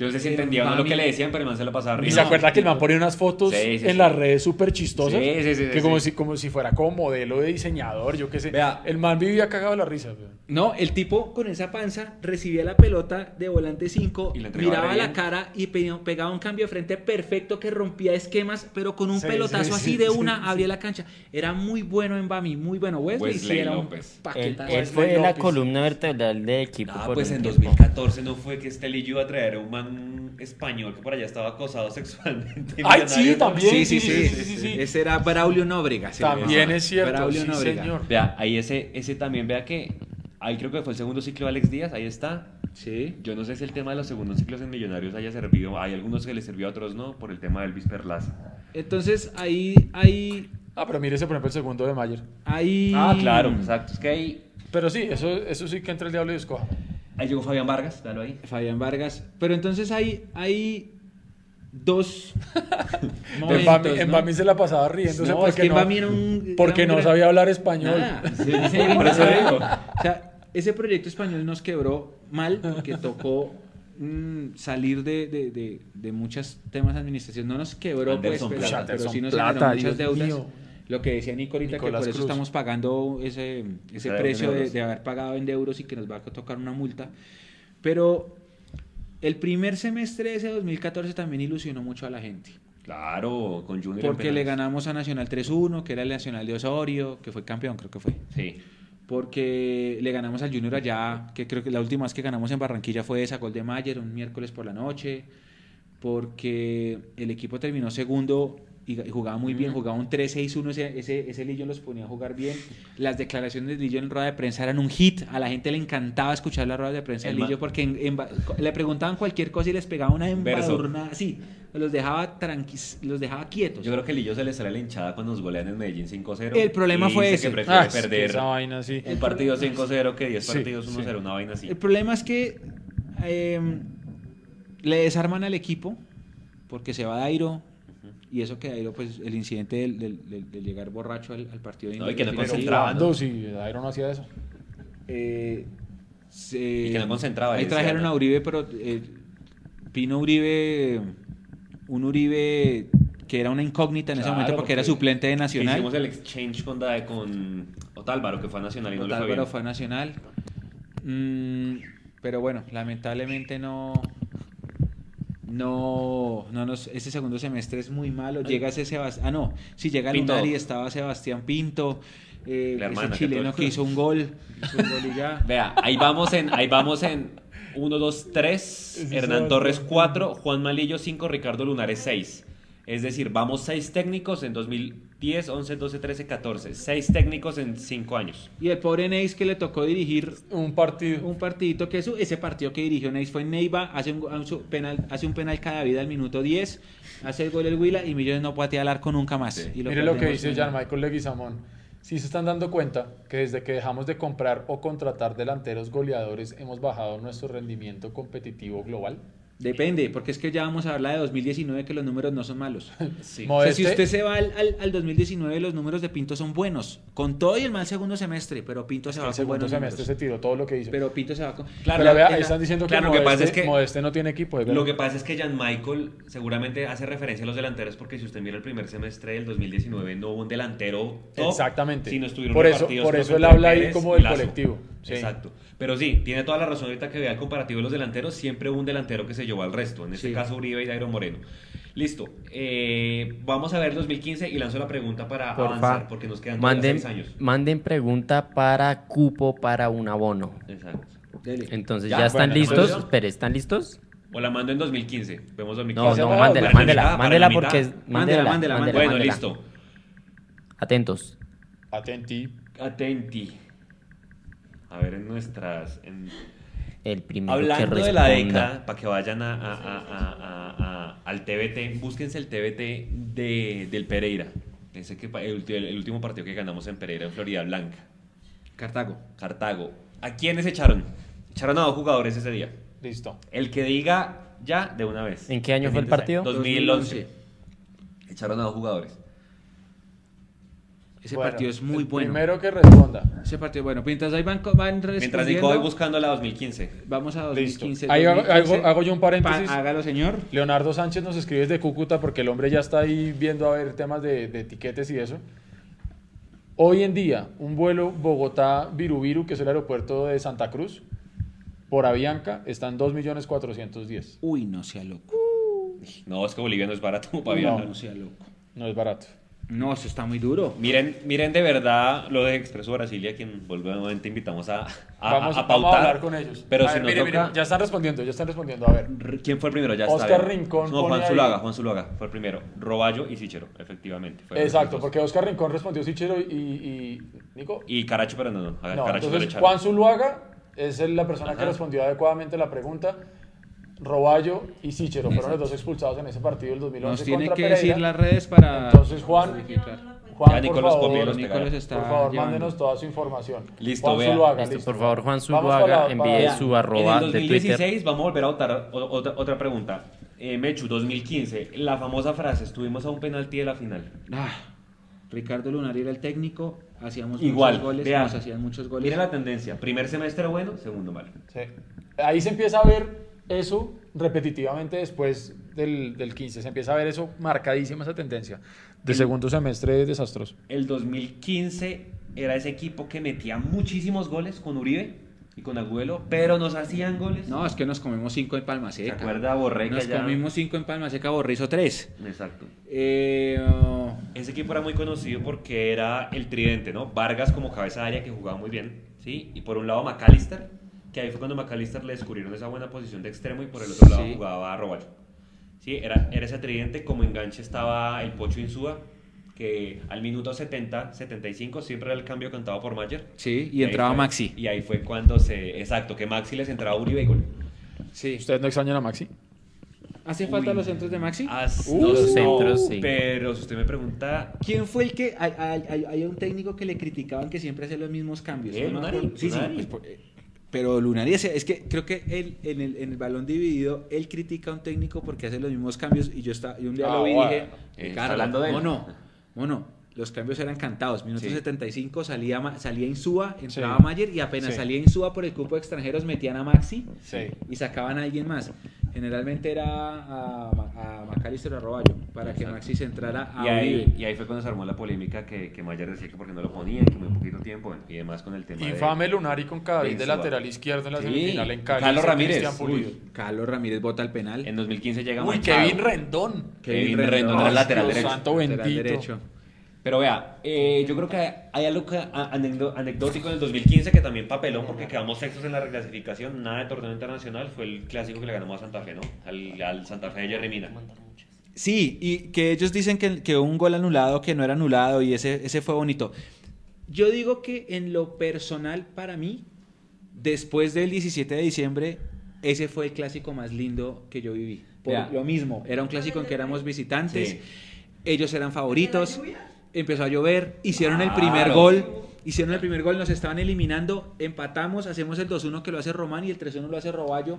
Yo no sé si En entendía o no lo que le decían, pero el man se la pasaba ¿Y riendo. se acuerda que el man ponía unas fotos Sí, sí, en sí. las redes súper chistosas? Sí, sí, sí, Que sí, como, sí. Si, como si fuera como modelo de diseñador, yo qué sé. Vea. el man vivía cagado de la risa. No, el tipo con esa panza recibía la pelota de volante 5, Y la entregaba miraba la cara y pe- pegaba un cambio de frente perfecto que rompía esquemas, pero con un Sí, pelotazo sí, así sí, de una sí. abría la cancha. Era muy bueno en Bami, muy bueno. Wesley, sí Wesley era López. un Él, paquetazo. él fue la López. columna vertebral del equipo. Ah, por pues en tiempo. 2014 no fue que este Lillo iba a traer a un man español que por allá estaba acosado sexualmente. Ay, sí, también. Sí, sí, sí, sí, sí, sí, sí. Ese era Braulio Nóbrega. También es cierto, Braulio sí, Nóbrega. señor. Vea, ahí ese, ese también, vea que ahí creo que fue el segundo ciclo de Alex Díaz, ahí está. Sí. Yo no sé si el tema de los segundos ciclos en Millonarios haya servido, hay algunos que les sirvió, a otros no, por el tema del Elvis Perlaza. Entonces ahí, ahí, Ah, pero mírese, por ejemplo, el segundo de Mayer. ahí. Ah, claro, exacto. Es que ahí, Pero sí, eso, eso sí que entra el diablo y escoja. Ahí llegó Fabián Vargas, dalo ahí. Fabián Vargas. Pero entonces hay, hay dos en momentos, Bami, en ¿no? Bami se la pasaba riéndose No, porque, es que no, Bami era un- porque era un no sabía hablar español. Nada, sí, sí, Por eso digo. O sea, ese proyecto español nos quebró mal porque tocó mm, salir de, de, de, de muchos temas de administración. No nos quebró, Anderson pues, pero, Plata. pero sí nos Plata, muchas Dios deudas. mío. Lo que decía Nico ahorita, Nicolás que por eso Cruz. estamos pagando ese, ese precio de, haber pagado en euros y que nos va a tocar una multa. Pero el primer semestre de ese 2014 también ilusionó mucho a la gente. Claro, con Junior. Porque le ganamos a Nacional 3-1, que era el Nacional de Osorio, que fue campeón, creo que fue. Sí. Porque le ganamos al Junior allá, que creo que la última vez que ganamos en Barranquilla fue esa gol de Mayer, un miércoles por la noche. Porque el equipo terminó segundo y, jugaba muy bien, jugaba un 3-6-1, ese, ese, ese Lillo los ponía a jugar bien. Las declaraciones de Lillo en rueda de prensa eran un hit, a la gente le encantaba escuchar las ruedas de prensa de porque en- en- le preguntaban cualquier cosa y les pegaba una embadurnada, así, los dejaba tranquis, los dejaba quietos. Yo creo que Lillo se le sale la hinchada cuando nos golean en Medellín 5-0. El problema y fue ese. que prefiere Ah, perder esa vaina, sí. un partido 5-0 que 10 Sí, partidos sí. 1-0, una vaina así. El problema es que eh, le desarman al equipo porque se va Dairo y eso que Dairo, pues el incidente del, del- del- del llegar borracho al, al partido de No, y que no concentraba. ¿no? Si Iron no hacía eso. Eh, se- Y que no concentraba, Ahí trajeron a Uribe, pero eh, Pino Uribe, un Uribe que era una incógnita en ese momento porque era suplente de Nacional. Hicimos el exchange con, Dae- con Otálvaro, que fue a Nacional y no le fue Otálvaro bien. fue a Nacional. Mm, pero bueno, lamentablemente no. No, no nos, este segundo semestre es muy malo. Llega ese Sebastián. Ah, no, si llega Pinto. Lunari, estaba Sebastián Pinto, eh, La ese hermana que chileno que hizo un gol. Hizo un gol y ya. Vea, ahí vamos en, ahí vamos en 1, 2, 3, Sí, Hernán sí, Torres sí. 4, Juan Malillo 5, Ricardo Lunares 6. Es decir, vamos 6 técnicos en 2010, 11, 12, 13, 14. 6 técnicos en 5 años. Y el pobre Neis que le tocó dirigir Un partido. un partidito que eso, ese partido que dirigió Neis fue en Neiva, hace un, hace un penal, hace un penal cada vida al minuto 10, hace el gol el Huila y Millones no patea al arco nunca más. Sí. Y Mire lo que dice Jan Michael Leguizamón. Si se están dando cuenta que desde que dejamos de comprar o contratar delanteros goleadores hemos bajado nuestro rendimiento competitivo global. Depende, porque es que ya vamos a hablar de 2019 que los números no son malos. Sí. Mo- O sea, si Modeste- usted se va al, al, al 2019, los números de Pinto son buenos. Con todo y el mal segundo semestre, pero Pinto se va El con segundo buenos semestre se tiró todo lo que hizo. Pero Pinto se va con... Claro, Pero vea, en ahí la- están diciendo claro, que, lo que pasa Modeste, es que- Modeste no tiene equipo. es Lo que pasa es que Jan Michael seguramente hace referencia a los delanteros porque si usted mira el primer semestre del 2019 no hubo un delantero top, Exactamente. sino estuvieron Por eso- por eso él habla ahí como del colectivo, sí. Exacto. Pero sí, tiene toda la razón ahorita que vea el comparativo de los delanteros, siempre hubo un delantero que se llevó al resto, en este Sí. caso Uribe y Dairo Moreno. Listo. eh, vamos a ver 2015 y lanzo la pregunta para avanzar porque nos quedan manden, seis años. manden pregunta para cupo para un abono. Exacto. Dele. Entonces, Ya, ¿ya, están bueno, listos? Espere, ¿están listos? O la mando en 2015. Vemos 2015. No, no, mándela, la mándela, para mándela la porque... es- Mándela, mándela, mándela, Bueno, mándela. listo. Atentos. Atenti. Atenti. A ver, en nuestras. en- El primero que Hablando de la responda. década, para que vayan a, a- a- a- a- a- al TBT, búsquense el TBT de, del Pereira. Ese que, el, último partido que ganamos en Pereira, en Florida Blanca, Cartago. Cartago. ¿A quiénes echaron? Echaron a dos jugadores ese día. Listo. El que diga ya, de una vez. ¿En qué año fue el partido? 2011. Echaron a dos jugadores. Ese Bueno, partido es muy bueno. Primero que responda. Ese partido, bueno, mientras ahí van, van Mientras Nico voy buscando la 2015. vamos a Listo. 2015. Ahí hago, 2015. hago- hago yo un paréntesis. Pa- hágalo, señor. Leonardo Sánchez nos escribe desde Cúcuta porque el hombre ya está ahí viendo a ver temas de, de etiquetes y eso. Hoy en día, un vuelo Bogotá-Virubiru, que es el aeropuerto de Santa Cruz, por Avianca, está en 2.410.000. Uy, no sea loco. No, es que Bolivia no es barato para No. viajar. No sea loco. No es barato. No, eso está muy duro. Miren, miren de verdad lo de Expreso Brasilia, quien nuevamente invitamos a, a, vamos, a vamos pautar. a hablar con ellos. Pero A si ver, no mire, toca... mire, ya están respondiendo, ya están respondiendo. A ver. ¿Quién fue el primero? Ya está Oscar bien. Rincón No, Juan ahí- Zuluaga, Juan Zuluaga fue el primero. Roballo y Sichero, efectivamente. Exacto, porque Oscar Rincón respondió Sichero y, y Nico. Y Caracho, pero no, no. A No, Caracho entonces. Juan Zuluaga es la persona que Ajá. respondió adecuadamente la pregunta. Roballo y Sichero fueron los dos expulsados en ese partido del 2011 Nos tiene contra que Pereira. decir las redes para. Entonces, Juan. Juan, Ya por Nicolás favor, los Nicolás está por favor, llevando. mándenos toda su información. Listo, Juan vea. Zuluaga, Listo, listo. por favor, Juan Zuluaga, la- envíe para- su arroba en el de Twitter. 2016 vamos a volver a votar o- otra, otra pregunta. Eh, Mechu, 2015, la famosa frase, estuvimos a un penalti de la final. Ah, Ricardo Lunari era el técnico. Hacíamos Igual, muchos goles. vea. Nos hacían muchos goles. Mira la tendencia, primer semestre bueno, segundo malo. Sí. Ahí se empieza a ver eso repetitivamente después del, del 15. Se empieza a ver eso marcadísima esa tendencia. De segundo semestre desastroso. El 2015 era ese equipo que metía muchísimos goles con Uribe y con Agüelo, pero nos hacían goles. No, es que nos comimos cinco en Palma ¿Se Seca. acuerda Borré que Nos comimos cinco en Palma Seca, Borré hizo tres. Exacto. Eh, oh, Ese equipo era muy conocido porque era el tridente, ¿no? Vargas como cabeza de área que jugaba muy bien, ¿sí? Y por un lado McAllister, que ahí fue cuando McAllister le descubrieron esa buena posición de extremo y por el otro lado Sí. jugaba Roballo. Sí, era, era ese tridente. Como enganche estaba el Pocho Insúa, que al minuto 70, 75 siempre era el cambio cantado por Mayer. Sí, y ahí entraba fue- Maxi. Y ahí fue cuando se. Exacto, que Maxi les entraba Uribe y gol. Sí. ¿Ustedes no extrañan a Maxi? ¿Hace falta los centros de Maxi? As- Uh, no, los centros, sí. Pero si usted me pregunta. ¿Quién fue el que hay, hay- hay- un técnico que le criticaban que siempre hace los mismos cambios? Eh, No acuerdo. Sí, sí, pues, pero Lunari es, es que creo que él, en, el, en el balón dividido él critica a un técnico porque hace los mismos cambios y yo está, y un día Ah, lo vi y dije, Eh, hablando de mono, mono, los cambios eran cantados. Minuto Sí. 75 salía, salía Insúa, entraba Sí. Mayer y apenas Sí. salía Insúa por el cupo de extranjeros metían a Maxi y sacaban a alguien más. Generalmente era a, a Macalister o a Roballo para que. Maxi se entrara a Y ahí, y ahí fue cuando se armó la polémica que, que Mayer decía que porque no lo ponían, que muy poquito tiempo, y demás con el tema Infame Lunari con Cadavid de lateral izquierdo en la Sí. semifinal en Cali. Carlos Ramírez. Uy. Carlos Ramírez bota el penal. de... En 2015 llega Uy, Machado. Kevin Rendón. Kevin Rendón era el lateral Dios derecho. santo Lateral bendito. derecho. Pero vea, eh, yo creo que hay algo que- a- anecdótico en el 2015 que también papelón porque quedamos sextos en la reclasificación, nada de torneo internacional, fue el clásico que le ganamos a Santa Fe, ¿no? Al, al Santa Fe de Jerry Mina. Sí, y que ellos dicen que, que un gol anulado, que no era anulado, y ese, ese fue bonito. Yo digo que en lo personal, para mí, después del 17 de diciembre, ese fue el clásico más lindo que yo viví. Por lo mismo, era un clásico en que éramos visitantes, Sí. ellos eran favoritos, empezó a llover, hicieron el primer gol, hicieron el primer gol, nos estaban eliminando, empatamos, hacemos el 2-1 que lo hace Román y el 3-1 lo hace Roballo,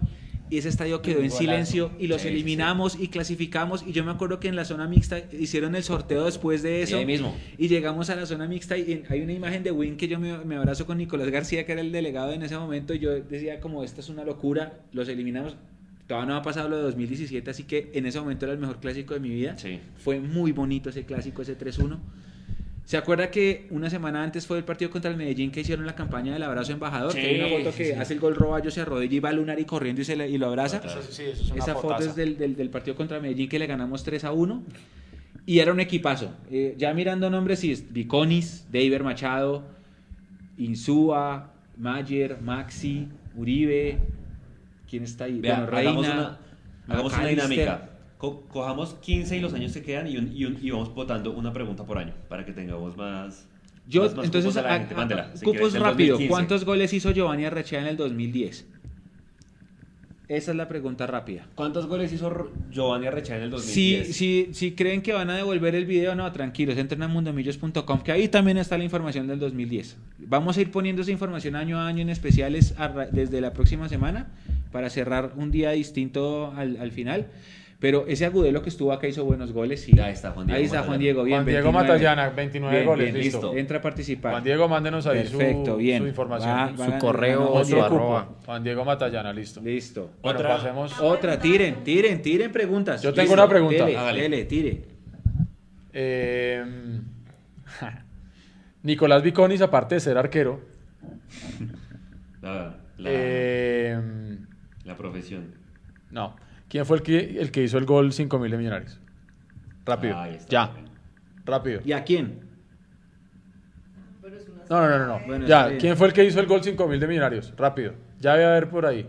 y ese estadio quedó en silencio y los Sí, sí, sí. eliminamos y clasificamos, y yo me acuerdo que en la zona mixta hicieron el sorteo después de eso, ahí mismo. y llegamos a la zona mixta y hay una imagen de Win que yo me, me abrazo con Nicolás García, que era el delegado en ese momento, y yo decía como, esta es una locura, los eliminamos, todavía no ha pasado lo de 2017, así que en ese momento era el mejor clásico de mi vida. Sí. Fue muy bonito ese clásico, ese 3-1. ¿Se acuerda que una semana antes fue el partido contra el Medellín que hicieron la campaña del abrazo embajador? Sí, que hay una foto que sí. hace el gol Roballo, se arrodilla y va Lunari corriendo y, se le- y lo abraza. Eso sí, eso es una Esa foto es del, del- del partido contra Medellín que le ganamos 3 a 1. Y era un equipazo. Eh, ya mirando nombres, sí, Viconis, David Machado, Insúa, Mayer, Maxi, Uribe. ¿Quién está ahí? Vea, bueno, hagamos Reina. una, hagamos una dinámica. Co- cojamos 15 y los años se quedan y, un- y, un- y vamos votando una pregunta por año para que tengamos más. Yo, más- más entonces, cupos de la a- gente. a- Mándela, a- si cupos rápido. 2015. ¿Cuántos goles hizo Giovanni Arrechea en el 2010? Esa es la pregunta rápida. ¿Cuántos goles hizo Giovanni Arrechea en el Si, 2010? si, si creen que van a devolver el video, no, tranquilos, entren a mundomillos.com, que ahí también está la información del 2010. Vamos a ir poniendo esa información año a año en especiales desde la próxima semana para cerrar un día distinto al, al final. Pero ese agudelo que estuvo acá hizo buenos goles. Sí. Ahí está Juan Diego Ahí está Juan. Diego, bien. Juan Diego 29. Matallana, 29 Bien, goles, bien, listo. Entra a participar. Juan Diego, mándenos ahí Perfecto, su, bien. su información. Va- Su va- correo o Otro su arroba. Juan Diego Matallana, listo. Listo. Bueno, Otra- pasemos. Otra, tiren, tiren, tiren preguntas. Yo tengo Listo. una pregunta. Dele, Hágale. dele, tire. Eh, Nicolás Viconis, aparte de ser arquero, La, la- eh, la profesión. no. ¿Quién fue el que, el que hizo el gol 5000 de Millonarios? Rápido. Ahí está. Ya. Rápido. ¿Y a quién? Pero es una No, no, no, no. no. Bueno, ya. bien. ¿Quién fue el que hizo el gol 5000 de Millonarios? Rápido. Ya voy a ver por ahí.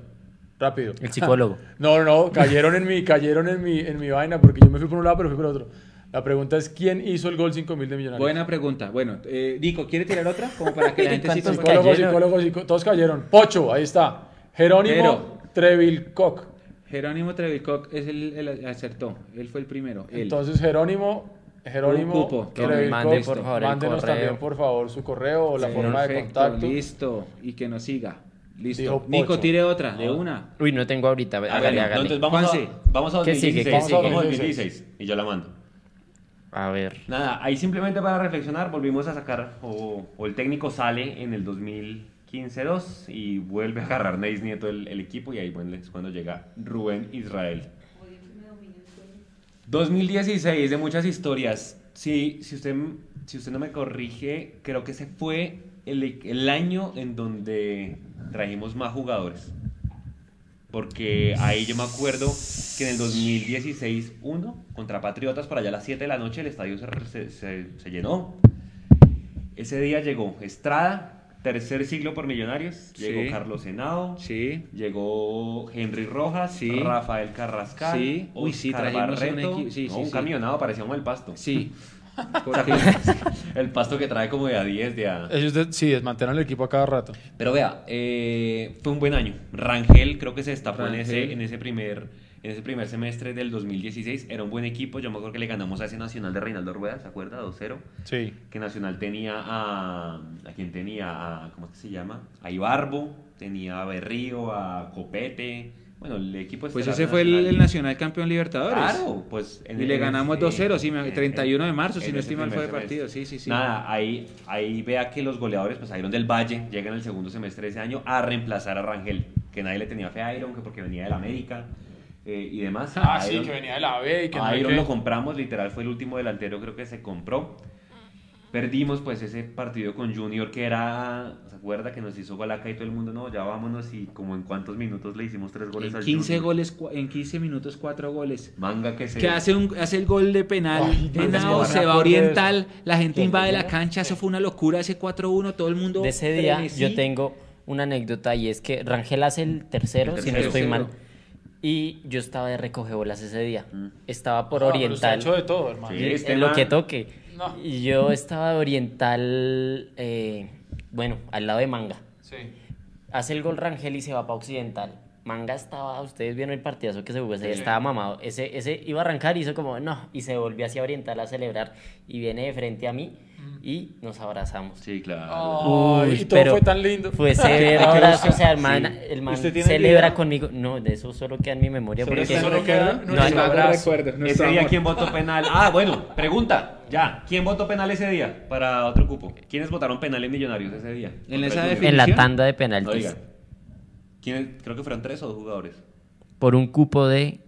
Rápido. El psicólogo. No, no, no, cayeron en mi, cayeron en mi, en mi vaina porque yo me fui por un lado, pero fui por otro. La pregunta es quién hizo el gol 5000 de Millonarios. Buena pregunta. Bueno, eh, Nico, ¿quiere tirar otra? Como para que la gente sí ¿Cuántos sepa. Psicólogo, psicólogo, psicólogo, todos cayeron. Pocho, ahí está. Jerónimo Trevilcock. Jerónimo Trevilcock es el, el acertó. Él fue el primero. Él. Entonces, Jerónimo, Jerónimo cupo. Que me Trevilcock, mande, por favor, mándenos correo. también, por favor, su correo o la Sí, forma de contacto. Listo. Y que nos siga. Listo. Nico, tire otra, de una. Uy, no tengo ahorita. Hágale, Hágale, hágale. Entonces vamos Juanse. a, vamos a ¿Qué 2016. sigue? ¿Qué Vamos a sigue? 2016 y yo la mando. A ver. Nada, ahí simplemente para reflexionar, volvimos a sacar, o, o el técnico sale en el 2015-2 y vuelve a agarrar Neis Nieto el, el equipo y ahí bueno, es cuando llega Rubén Israel. Oye, que me domina el sueño. 2016, de muchas historias. Si, si, usted, si usted no me corrige, creo que ese fue el, el año en donde trajimos más jugadores. Porque ahí yo me acuerdo que en el 2016-1, contra Patriotas, para allá a las 7 de la noche, el estadio se, se- se- se llenó. Ese día llegó Estrada, tercer siglo por Millonarios. Llegó Sí. Carlos Henao. Sí. Llegó Henry Rojas, Sí. Rafael Carrascal, Sí. Uy, sí, un Barreto. equi- sí, No, sí, un sí. camionado, parecía como el pasto. Sí. Porque- El pasto que trae como de a 10, de a... Ellos de- sí, desmantelan el equipo a cada rato. Pero vea, eh, fue un buen año. Rangel creo que se destapó en ese, Rangel. en ese primer en ese primer semestre del 2016. Era un buen equipo. Yo me acuerdo que le ganamos a ese Nacional de Reinaldo Rueda, ¿se acuerda? 2-0. Sí. Que Nacional tenía a... ¿A quién tenía? A, ¿Cómo es que se llama? A Ibarbo, tenía a Berrío, a Copete. Bueno, el equipo Pues ese fue el, Nacional. el Nacional campeón Libertadores. Claro, pues... en- Y le ganamos ese- 2-0, sí, me- en- 31 de marzo, en si no estoy mal, fue de partido, sí, sí, sí. Nada, ahí, ahí vea que los goleadores, pues Iron del Valle llega en el segundo semestre de ese año a reemplazar a Rangel, que nadie le tenía fe a Iron, que porque venía del América eh, y demás. Ah, A sí, Iron- que venía de la B y que no a Iron qué. lo compramos, literal fue el último delantero creo que se compró. Perdimos pues ese partido con Junior que era, ¿se acuerda que nos hizo Galaca y todo el mundo? No, ya vámonos y como en cuántos minutos le hicimos tres goles En al 15 Junior. goles, en 15 minutos, 4 goles. Manga que se... Que hace, un, hace el gol de penal, Ay, es que se va de Oriental, la gente ¿Quién, invade la cancha, eso fue una locura, ese 4-1, todo el mundo... De ese día frenesí. yo tengo una anécdota y es que Rangel hace el tercero, El si no tercero. estoy mal. Tercero. Y yo estaba de recogebolas ese día. Mm. Estaba por pero usted ha Oriental. hecho de todo, hermano. Sí. en lo que toque. No. Y yo estaba de Oriental, eh, bueno, al lado de Manga. Sí. Hace el gol Rangel y se va para Occidental. Manga estaba, ustedes vieron el partidazo que se jugó ese día, Sí. estaba mamado. Ese, ese iba a arrancar y hizo como, no, y se volvió hacia Oriental a celebrar. Y viene de frente a mí y nos abrazamos. Sí, claro. Uy, y todo pero fue tan lindo. Fue severo abrazo, o sea, el man, Sí. el man ¿Usted tiene celebra conmigo. No, de eso solo queda en mi memoria. Solo porque Solo queda No, no, recuerdo, nuestro Ese día, amor. ¿quién votó penal? Ah, bueno, pregunta, ya. ¿Quién votó penal ese día para otro cupo? ¿Quiénes votaron penal en Millonarios ese día? En esa en la tanda de No penaltis. digan. ¿Quiénes? Creo que fueron tres o dos jugadores. por un cupo de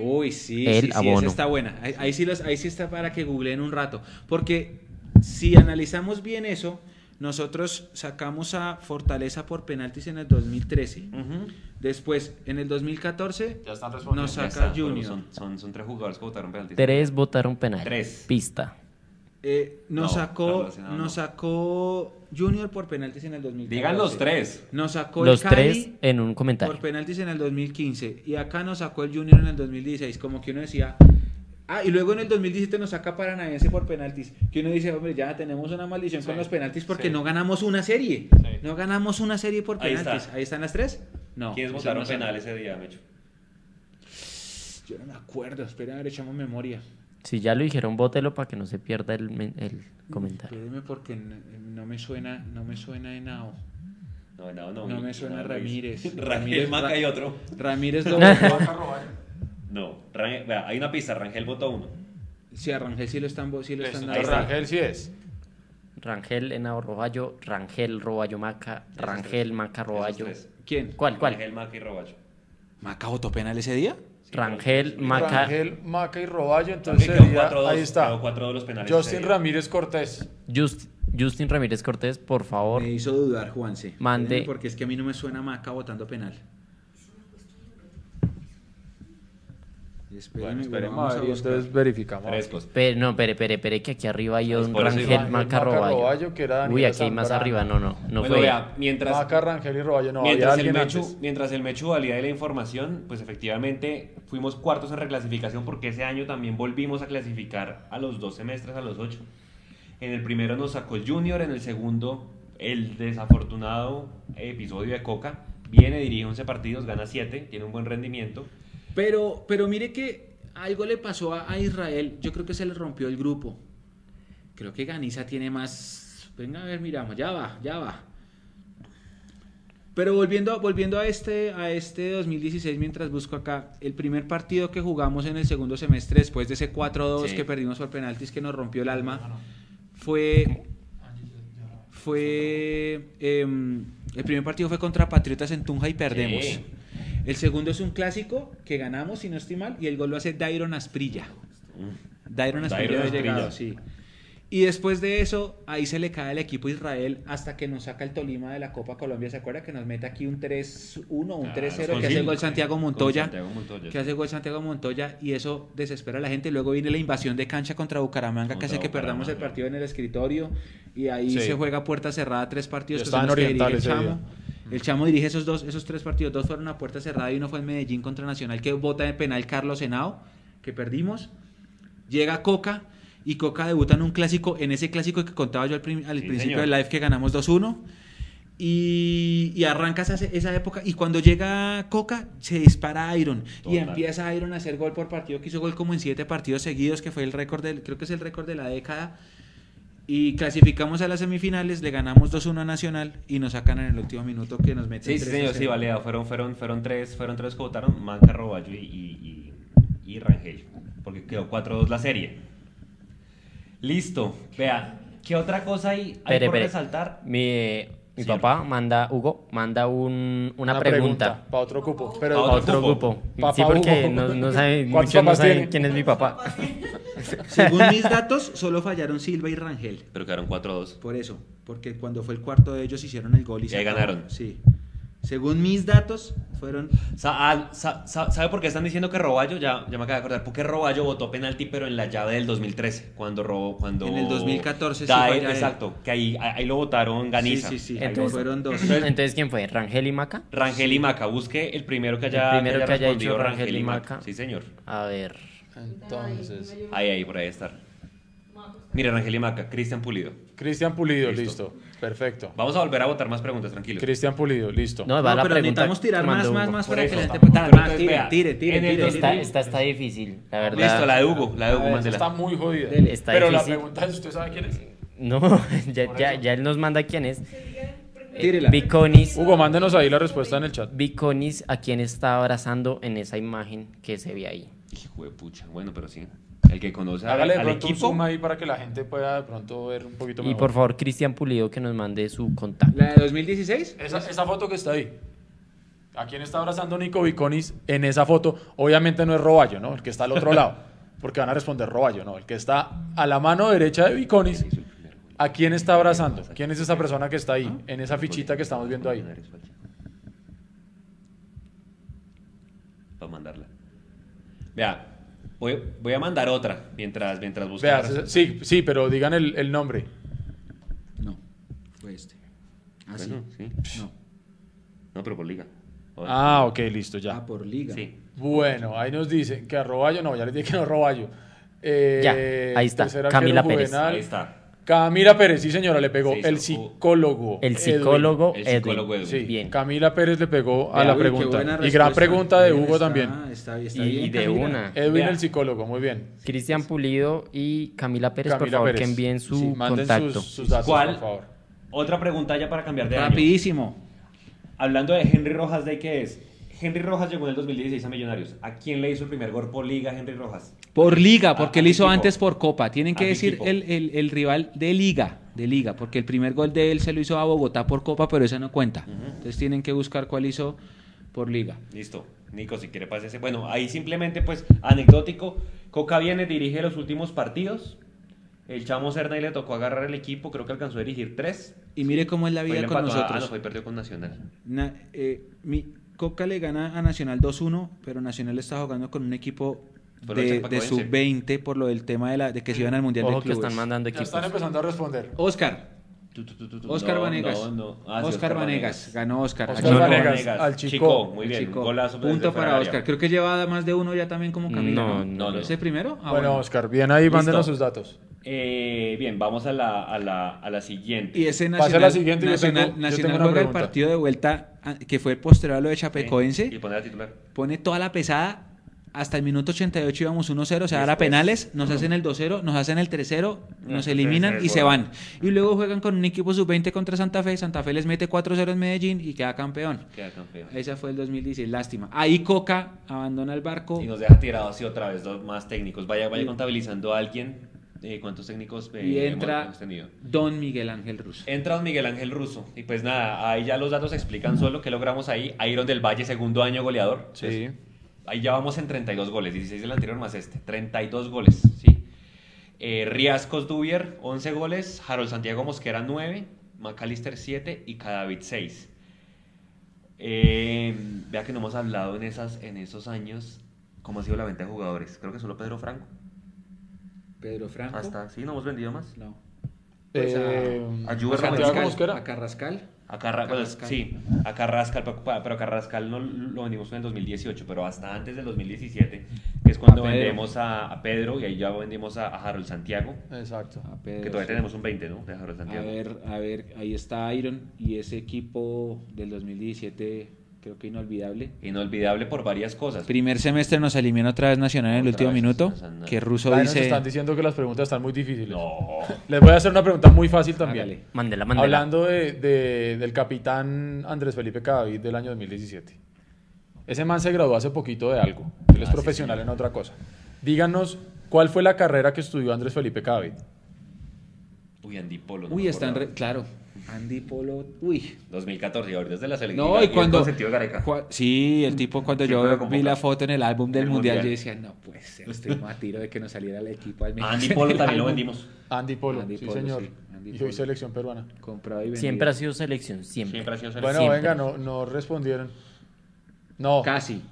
Uy, sí, El sí, sí, esa está buena. Ahí, ahí sí los, ahí sí está para que googleen un rato. Porque si analizamos bien eso, nosotros sacamos a Fortaleza por penaltis en el 2013. Después, en el 2014, Ya están nos Ya saca está, Junior. Son, son, son tres jugadores que votaron penaltis. tres votaron penal. Tres. Pista. Eh, nos, No, sacó, no. nos sacó Junior por penaltis en el 2014. Digan los tres. Nos sacó Los el Cali tres en un comentario. por penaltis en el 2015. Y acá nos sacó el Junior en el 2016. Como que uno decía. Ah, y luego en el 2017 nos saca Paranaense por penaltis. Que uno dice, hombre, ya tenemos una maldición con los penaltis porque sí. no ganamos una serie. Sí. No ganamos una serie por Ahí penaltis. está. Ahí están las tres. No. ¿Quiénes eso votaron penal ese día, Mecho? Yo no me acuerdo. Espera, a ver, echamos memoria. Si ya lo dijeron, bótelo para que no se pierda el, el comentario. Espéreme porque no, no me suena, no me suena Henao. No, no, no. No me suena Ramírez. Ramírez Ramírez, Maca y otro. Ramírez lo votó. No, Rangel- vea, hay una pista. Rangel votó uno. Sí, a Rangel sí lo están, sí lo Eso, están dando. Rangel sí es. Rangel Henao Roballo, Rangel Roballo Maca, Rangel Maca Roballo. ¿Quién? ¿Cuál, cuál? Rangel, Maca y Roballo. ¿Maca votó penal ese día? Rangel Maca. Rangel, Maca y Roballo. Entonces quedó sería, 4-2, ahí está. quedó 4-2 los penales Justin. Ramírez Cortés. Just- Justin Ramírez Cortés, por favor. Me hizo dudar, Juanse. Mande. Porque es que a mí no me suena Maca votando penal. Bueno, esperemos vamos a entonces verificamos. Frescos. Pe- no, pere, pere, pere, que aquí arriba hay un Por eso Rangel Rangel, Maca Roballo. Roballo, que era Uy, aquí hay más Zambrano. arriba, no, no, no bueno, fue. vea, mientras, Maca, Rangel y Roballo. No, mientras, había el alguien Mechu, antes. mientras el Mechu valía la información, pues efectivamente fuimos cuartos en reclasificación porque ese año también volvimos a clasificar a los dos semestres, a los ocho. En el primero nos sacó el Junior, en el segundo el desafortunado episodio de Coca. Viene, dirige 11 partidos, gana 7, tiene un buen rendimiento. Pero, pero mire que algo le pasó a, a Israel. Yo creo que se le rompió el grupo. Creo que Ganiza tiene más. Venga a ver, miramos, ya va, ya va. Pero volviendo, volviendo a este, a este 2016, mientras busco acá, el primer partido que jugamos en el segundo semestre, después de ese 4-2 Sí. que perdimos por penaltis que nos rompió el alma, fue fue em, el primer partido fue contra Patriotas en Tunja y perdemos. Sí. El segundo es un clásico que ganamos, si no estoy mal, y el gol lo hace Dairon Asprilla. Dairon Asprilla había llegado, sí. Y después de eso, ahí se le cae el equipo a Israel hasta que nos saca el Tolima de la Copa Colombia. ¿Se acuerda que nos mete aquí un 3-1, un 3-0 que hace el gol Santiago Montoya? Santiago Montoya. Que hace gol Santiago Montoya y eso desespera a la gente. Luego viene la invasión de cancha contra Bucaramanga que hace que perdamos el partido en el escritorio y ahí Sí. se juega puerta cerrada tres partidos Yo que estaba en Oriental ese. El Chamo dirige esos dos, esos tres partidos, dos fueron a puerta cerrada y uno fue en Medellín contra Nacional que vota de penal Carlos Henao, que perdimos. Llega Coca y Coca debuta en un clásico, en ese clásico que contaba yo al, prim- al Sí, principio del live que ganamos 2-1. Y, y arranca esa, esa época y cuando llega Coca se dispara Iron y empieza Iron a hacer gol por partido que hizo gol como en siete partidos seguidos que fue el récord del creo que es el récord de la década y clasificamos a las semifinales le ganamos 2-1 a Nacional y nos sacan en el último minuto que nos meten Sí, sí, 3 a señor, sí, 0. validado. Fueron, fueron, fueron, tres, fueron tres que votaron, Manca, Roballo y, y, y, y Rangel. Porque quedó 4-2 la serie. Listo. Vea, ¿qué otra cosa hay, hay por resaltar? Mi, eh, mi papá manda, Hugo, manda un- una, pregunta. para otro cupo. Pero a otro. Papá sí, porque Hugo. no, no saben, ¿Cuántos muchos no saben quién es mi papá. según mis datos solo fallaron Silva y Rangel Pero quedaron 4-2. por eso porque cuando fue el cuarto de ellos hicieron el gol y, Y se ahí ganaron. sí según mis datos fueron Sa- ah, sa- sa- ¿Sabe por qué están diciendo que Roballo? Ya, ya me acabo de acordar. Porque Roballo votó penalti, pero en la llave del 2013. Cuando robó. Cuando En el 2014 sí. Exacto. Que ahí, ahí lo votaron Ganiza. sí sí sí Entonces- fueron dos Entonces, ¿quién fue? ¿Rangel y Maca? Rangel y Maca. Busque el primero que haya, El primero que haya respondido hecho Rangel y Maca. Sí, señor. A ver. entonces, Ahí, ahí, por ahí está. Mire, Rangel y Maca. Cristian Pulido. Cristian Pulido, Listo. listo. Perfecto. Vamos a volver a votar más preguntas, tranquilo. Cristian Pulido, listo. No, va No, la pero pregunta. necesitamos tirar más, más, más Por para eso que la gente pueda más. Tire, tire, tire, Esta, está difícil, la verdad. Listo, la de Hugo. La de Hugo, Eh, mándela. está muy jodida. Está Pero la pregunta es, ¿usted sabe quién es? No, ya, ya, ya él nos manda quién es. Tírela. Viconis. Hugo, mándenos ahí la respuesta en el chat. Viconis, a quien está abrazando en esa imagen que se ve ahí. Hijo de pucha. Bueno, pero sí. El que conoce al, Hágale de al pronto un zoom ahí para que la gente pueda de pronto ver un poquito Y mejor. por favor, Cristian Pulido, que nos mande su contacto. la de 2016 Esa, esa foto que está ahí. ¿A quién está abrazando Nico Viconis en esa foto? Obviamente no es Roballo, ¿no? El que está al otro lado. Porque van a responder Roballo, ¿no? El que está a la mano derecha de Viconis. ¿A quién está abrazando? ¿Quién es esa persona que está ahí? En esa fichita que estamos viendo ahí. Para mandarla. Vea, voy, voy a mandar otra mientras, mientras busca. Vea, sí, sí, pero digan el, el nombre. no fue este así Bueno, sí. no No, pero por liga. Joder. Ah, ok, listo, ya. ah por liga Sí. Bueno, ahí nos dicen que a Roballo, no, ya les dije que no es Roballo. Eh, Ya, ahí está, tercer arquero Camila Pérez. juvenal. Ahí está. Camila Pérez, sí señora, le pegó. Sí, el psicólogo. El Edwin. psicólogo El Edwin. psicólogo Edwin. Sí, Bien. Camila Pérez le pegó a Vea, la pregunta. Y gran pregunta de Hugo está- también. está, está Y- bien, y de Camila. una. Edwin Vea. el psicólogo, muy bien. Cristian Pulido y Camila Pérez, por favor, Pérez. que envíen su Sí, manden contacto. sus, sus datos, ¿Cuál? por favor. Otra pregunta ya para cambiar de año. rapidísimo Hablando de Henry Rojas, ¿de qué es? Henry Rojas llegó en el 2016 a Millonarios. ¿A quién le hizo el primer gol por liga Henry Rojas? Por liga, porque ¿A él qué hizo equipo? antes por Copa. Tienen que ¿A qué decir el, el- el rival de liga, de liga, porque el primer gol de él se lo hizo a Bogotá por Copa, pero esa no cuenta. Entonces tienen que buscar cuál hizo por liga. Listo. Nico, si quiere pase ese. Bueno, ahí simplemente, pues, anecdótico. Coca viene, dirige los últimos partidos. El Chamo Serna y le tocó agarrar el equipo. Creo que alcanzó a dirigir tres. Y mire cómo es la vida le con empató a- nosotros. Ah, no, fue perdió con Nacional. Na- eh, mi, Coca le gana a Nacional 2-1, pero Nacional está jugando con un equipo de de, Chapecoense. de sub-20 por lo del tema de, la, de que se iban al Mundial Ojo de que Clubes. están mandando Ya equipos. están empezando a responder. Oscar, Tu, tu, tu, tu, tu. Oscar No, Vanegas. no, no. Ah, sí, Oscar Vanegas, ganó Oscar. Oscar Chico. Vanegas, al Chico. Muy bien. Chico. Golazo desde Punto para. Oscar. Creo que lleva más de uno ya también como Camila. No, No, no, no. ¿Es el primero? Ah, bueno, Oscar, bien ahí, Listo. mándenos sus datos. Eh, bien, vamos a la, a la, a la siguiente. Y ese a Nacional, la siguiente, yo Nacional, yo tengo juega el partido de vuelta ah, que fue posterior a lo de Sí, Chapecoense. Y poner a titular. Pone toda la pesada. Hasta el minuto 88 íbamos 1-0, se da la penales, nos hacen el 2-0, nos hacen el 3-0, nos eliminan y se van. Y luego juegan con un equipo sub-20 contra Santa Fe, Santa Fe les mete 4-0 en Medellín y queda campeón. Queda campeón. Esa fue el 2016, lástima. Ahí Coca abandona el barco. Y nos deja tirados así otra vez dos más técnicos. Vaya, vaya contabilizando a alguien. Eh, ¿Cuántos técnicos eh, Y hemos- entra hemos tenido? Don Miguel Ángel Russo. Entra don Miguel Ángel Russo. Y pues nada, ahí ya los datos explican solo que logramos ahí. Iron del Valle, segundo año goleador. Sí. Pues, ahí ya vamos en 32 goles, 16 del anterior más este. 32 goles, ¿sí? Eh, Riascos Dubier, 11 goles. Harold Santiago Mosquera, 9. Macalister, 7. Y Cadavid, 6. Eh, vea que no hemos hablado en, esas, en esos años cómo ha sido la venta de jugadores. Creo que solo Pedro Franco. Pedro Franco. Hasta, sí, no hemos vendido más. No. Eh, Pues a- a Santiago Carrascal. A Carrascal. A Carra- bueno, Carrascal. sí, a Carrascal, pero, pero a Carrascal no lo vendimos en el 2018, pero hasta antes del 2017, que es cuando A vendemos a, a Pedro y ahí ya vendimos a, a Harold Santiago, Exacto. A Pedro, que todavía sí. tenemos un 20, ¿no? De Harold A Santiago. ver, a ver, ahí está Iron y ese equipo del 2017 creo que inolvidable. Inolvidable por varias cosas. Primer semestre nos eliminó otra vez Nacional en el último vez, minuto, que Russo Ahí nos dice... están diciendo que las preguntas están muy difíciles. No. Les voy a hacer una pregunta muy fácil también. Hágale. Mandela, mandela. Hablando de, de- del capitán Andrés Felipe Cadavid del año 2017. Ese man se graduó hace poquito de algo. Él es Ah, sí, profesional en otra cosa. Díganos, ¿cuál fue la carrera que estudió Andrés Felipe Cadavid? Uy, Andy Polo. no Uy, me está en... acordaba. re- Claro, Andy Polo... Uy. 2014, y ahorita es de la selección. No, y cuando... consentido de Gareca. cua- Sí, el tipo cuando yo vi la foto en el álbum del mundial, Mundial. yo decía, no ser, estoy a tiro de que nos saliera el equipo al Andy Polo también lo vendimos. Andy Polo, Andy sí Polo, señor. sí, Andy y hoy selección peruana. Comprado y vendido. Siempre ha sido selección, siempre. Siempre ha sido Bueno, selección. Siempre. venga, no, no respondieron. No. Casi,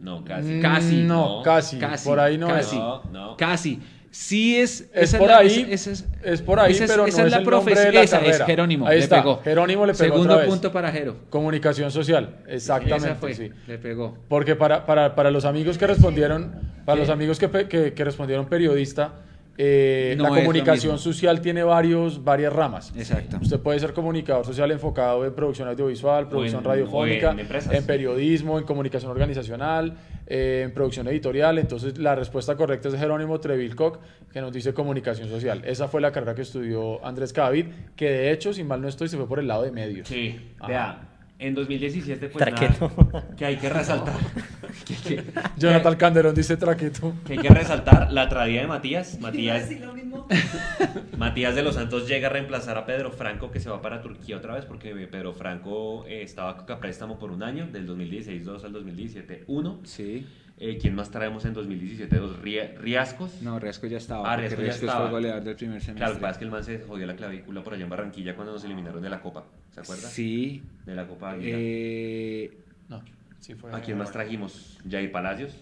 No, casi. Mm, casi, No, no, casi. casi, Por ahí no casi. es. No, no. casi. Sí es... Es por la- ahí, es, es por ahí, esa es- pero esa no es la el de la Esa es. Jerónimo, Ahí le está, pegó. Jerónimo le pegó Segundo otra vez. punto para Jero. Comunicación social, exactamente, Esa fue, sí. le pegó. Porque para, para, para los amigos que respondieron, para ¿Qué? los amigos que, que, que respondieron periodista, eh, No la comunicación social tiene varios, varias ramas. Exacto. Usted puede ser comunicador social enfocado en producción audiovisual, producción en- radiofónica, en periodismo, en comunicación organizacional, eh, en producción editorial. Entonces, la respuesta correcta es Jerónimo Trevilcock, que nos dice comunicación social. Esa fue la carrera que estudió Andrés Cadavid, que de hecho, si mal no estoy, se fue por el lado de medios. Sí, Ajá. vea, en 2017 pues Traqueto. nada, que hay que resaltar que, que- Jonathan Calderón dice traqueto. que hay que resaltar la tragedia de Matías, Matías, decir lo mismo. Matías de los Santos llega a reemplazar a Pedro Franco que se va para Turquía otra vez porque Pedro Franco eh, estaba a préstamo por un año, del 2016-2 al 2017-1. Sí. Eh, ¿Quién más traemos en 2017-2? Ria- Riascos. No, Riasco ya estaba. Ah, Riasco ya estaba. fue goleador del primer semestre. Claro, lo que pasa es que el man se jodió la clavícula por allá en Barranquilla cuando nos eliminaron de la Copa, ¿se acuerda? Sí. De la Copa Águila. Eh, No, sí fue. ¿A quién más trajimos? Jair Palacios.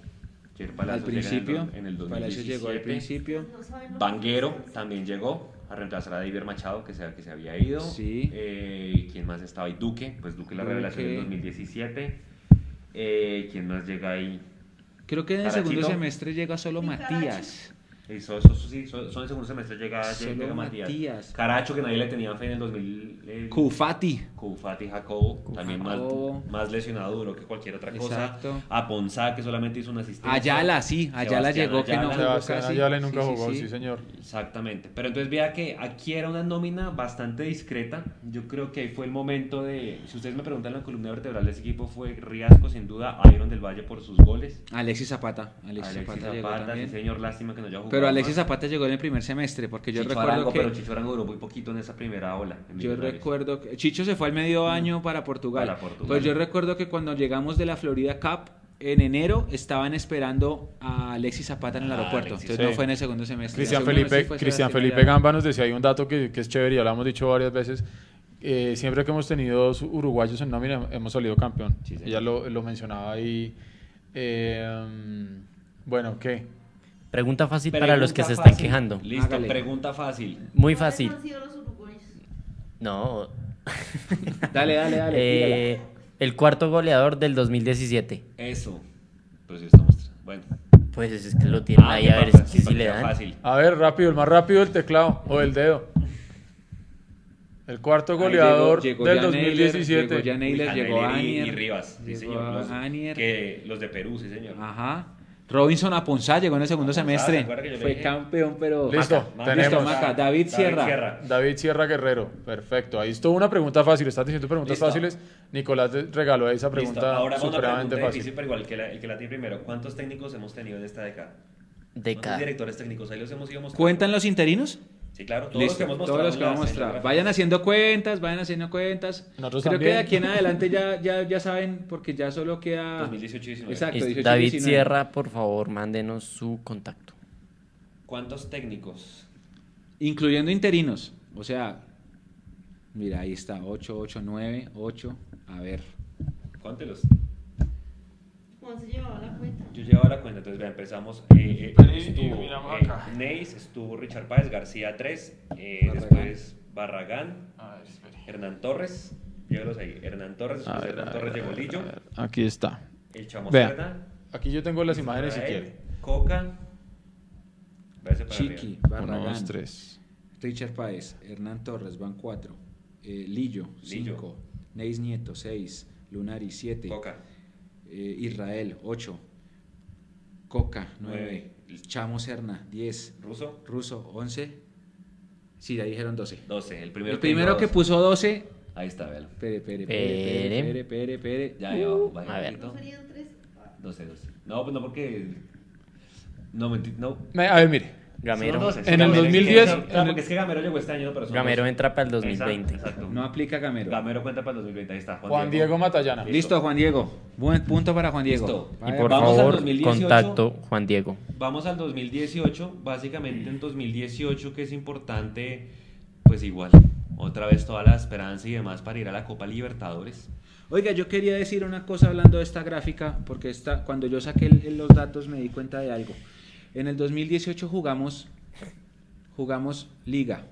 Jair al Palacios llega principio. En el, en el Palacios llegó al 2017. principio. Los Banguero también llegó a reemplazar a David Machado, que se, que se había ido. Sí. Eh, ¿Quién más estaba ahí? Duque, pues Duque la Duque. revelación del 2017. Eh, ¿Quién más llega ahí? Creo que en el segundo semestre llega solo Matías. Eh, so- so- sí, so- son el segundo semestre llega, Solo llega Matías. Matías. Caracho, que nadie le tenía fe en el 2000. eh, Cufati. Kufati Jacobo, también más, más lesionado duro que cualquier otra cosa. Exacto. A Ponzá, que solamente hizo una asistencia. Ayala, sí. Ayala Sebastián llegó que no Ayala. jugó casi. Ayala nunca Sí, jugó, sí. sí, señor. Exactamente. Pero entonces vea que aquí era una nómina bastante discreta. Yo creo que ahí fue el momento de. Si ustedes me preguntan, la columna vertebral de ese equipo fue Riasco, sin duda. Iron del Valle por sus goles. Alexis Zapata. Alexis, Alexis Zapata, sí, señor. Lástima que no haya jugado. Pero Alexis más. Zapata llegó en el primer semestre, porque yo Chicho recuerdo Arango, que... Pero Chicho Arango duró muy poquito en esa primera ola. Yo recuerdo que Chicho se fue al medio año para Portugal. Para Portugal. Pues yo recuerdo que cuando llegamos de la Florida Cup en enero estaban esperando a Alexis Zapata en el Ah, aeropuerto. Alexis. Entonces no Sí. fue en el segundo semestre. Cristian Felipe, sí Cristian. Gamba nos decía, hay un dato que, que es chévere y lo hemos dicho varias veces. eh, siempre que hemos tenido dos uruguayos en nómina hemos salido campeón. Sí. Ella lo, lo mencionaba ahí. Eh, bueno, ¿qué? Pregunta fácil para los que se están quejando. Listo, Hágale. pregunta fácil. Muy ¿Cuáles fácil. han sido los uruguayos? No. Dale, dale, dale. Eh, el cuarto goleador del 2017. Eso. Pues sí, estamos. Bueno. Pues es que lo tienen Ah, ahí a ver si, si le dan. Fácil. A ver, rápido, el más rápido el teclado o el dedo. El cuarto goleador llegó- llegó del Jan Naylor, 2017. llegó Jan Uy, Anier. y Rivas. Sí, señor. Los, Anier. que, los de Perú, sí, señor. Ajá. Robinson Aponzá llegó en el segundo Aponzá, ¿se semestre. Fue dije? campeón, pero. Listo, Maca, tenemos. Listo, Maca. David Sierra. David Sierra Guerrero, perfecto. Ahí estuvo una pregunta fácil. Estás diciendo preguntas Listo. fáciles. Nicolás regaló esa Listo, pregunta Ahora va una supremamente pregunta fácil. difícil, pero igual que la, el que la tiene primero. ¿Cuántos técnicos hemos tenido en esta década? ¿Cuántos Década. directores técnicos? Ahí los hemos ido mostrando. ¿Cuentan los interinos? Sí, claro. Todos los Listo, que hemos todos mostrado. los que mostrar. las Vayan haciendo cuentas, vayan haciendo cuentas. Nosotros Creo también. que de aquí en adelante ya, ya, ya saben, porque ya solo queda. 2018 y 19. Exacto, Es 18 y David 19. Sierra, por favor, mándenos su contacto. ¿Cuántos técnicos incluyendo interinos. O sea, mira, ahí está, 8, 8, 9, 8. A ver, Cuéntelos. Juan se llevaba la cuenta. Yo llevaba la cuenta, entonces vea, empezamos. Eh, eh, estuvo miramos eh, acá. Neis, estuvo Richard Páez, García 3, eh, Barragán. después Barragán, A ver, espere. Hernán Torres, llévalos ahí. Hernán Torres, después ver, Hernán Torres ver, llegó Lillo. Aquí está. el Chamo Aquí yo tengo las imágenes si quiere. Coca, Chiqui, arriba. Uno, Barragán, dos, tres. Richard Páez, Hernán Torres, van 4. Lillo, Lillo. 5. Neis Nieto, 6. Lunari, 7. Coca, Israel, 8. Coca, 9. Nueve. Chamo Serna, 10. Ruso, Ruso, 11. Sí, ya dijeron 12. 12. El primero, El primero que puso 12. dos. Ahí está, véalo. Pere, pere, Pere. pere, pere, pere. Ya, ya, Uh, vaya a ver. un ¿No poquito. serían tres? Ah, 12, 12. No, pues no, porque. No, menti- no. Me- A ver, mire. Gamero. 12, En el 12. 2010, Claro, porque es que Gamero llegó este año, pero son Gamero 12. entra para el 2020. Exacto, exacto. No aplica Gamero. Gamero cuenta para el 2020, ahí está. Juan Diego Matallana. Listo, Juan Diego. Buen punto para Juan Diego. Listo. Y por Vamos al favor, 2018. contacto Juan Diego. Vamos al 2018. Básicamente en 2018, que es importante, pues igual, otra vez toda la esperanza y demás para ir a la Copa Libertadores. Oiga, yo quería decir una cosa hablando de esta gráfica, porque esta, cuando yo saqué el- los datos me di cuenta de algo. En el 2018 jugamos, jugamos Liga,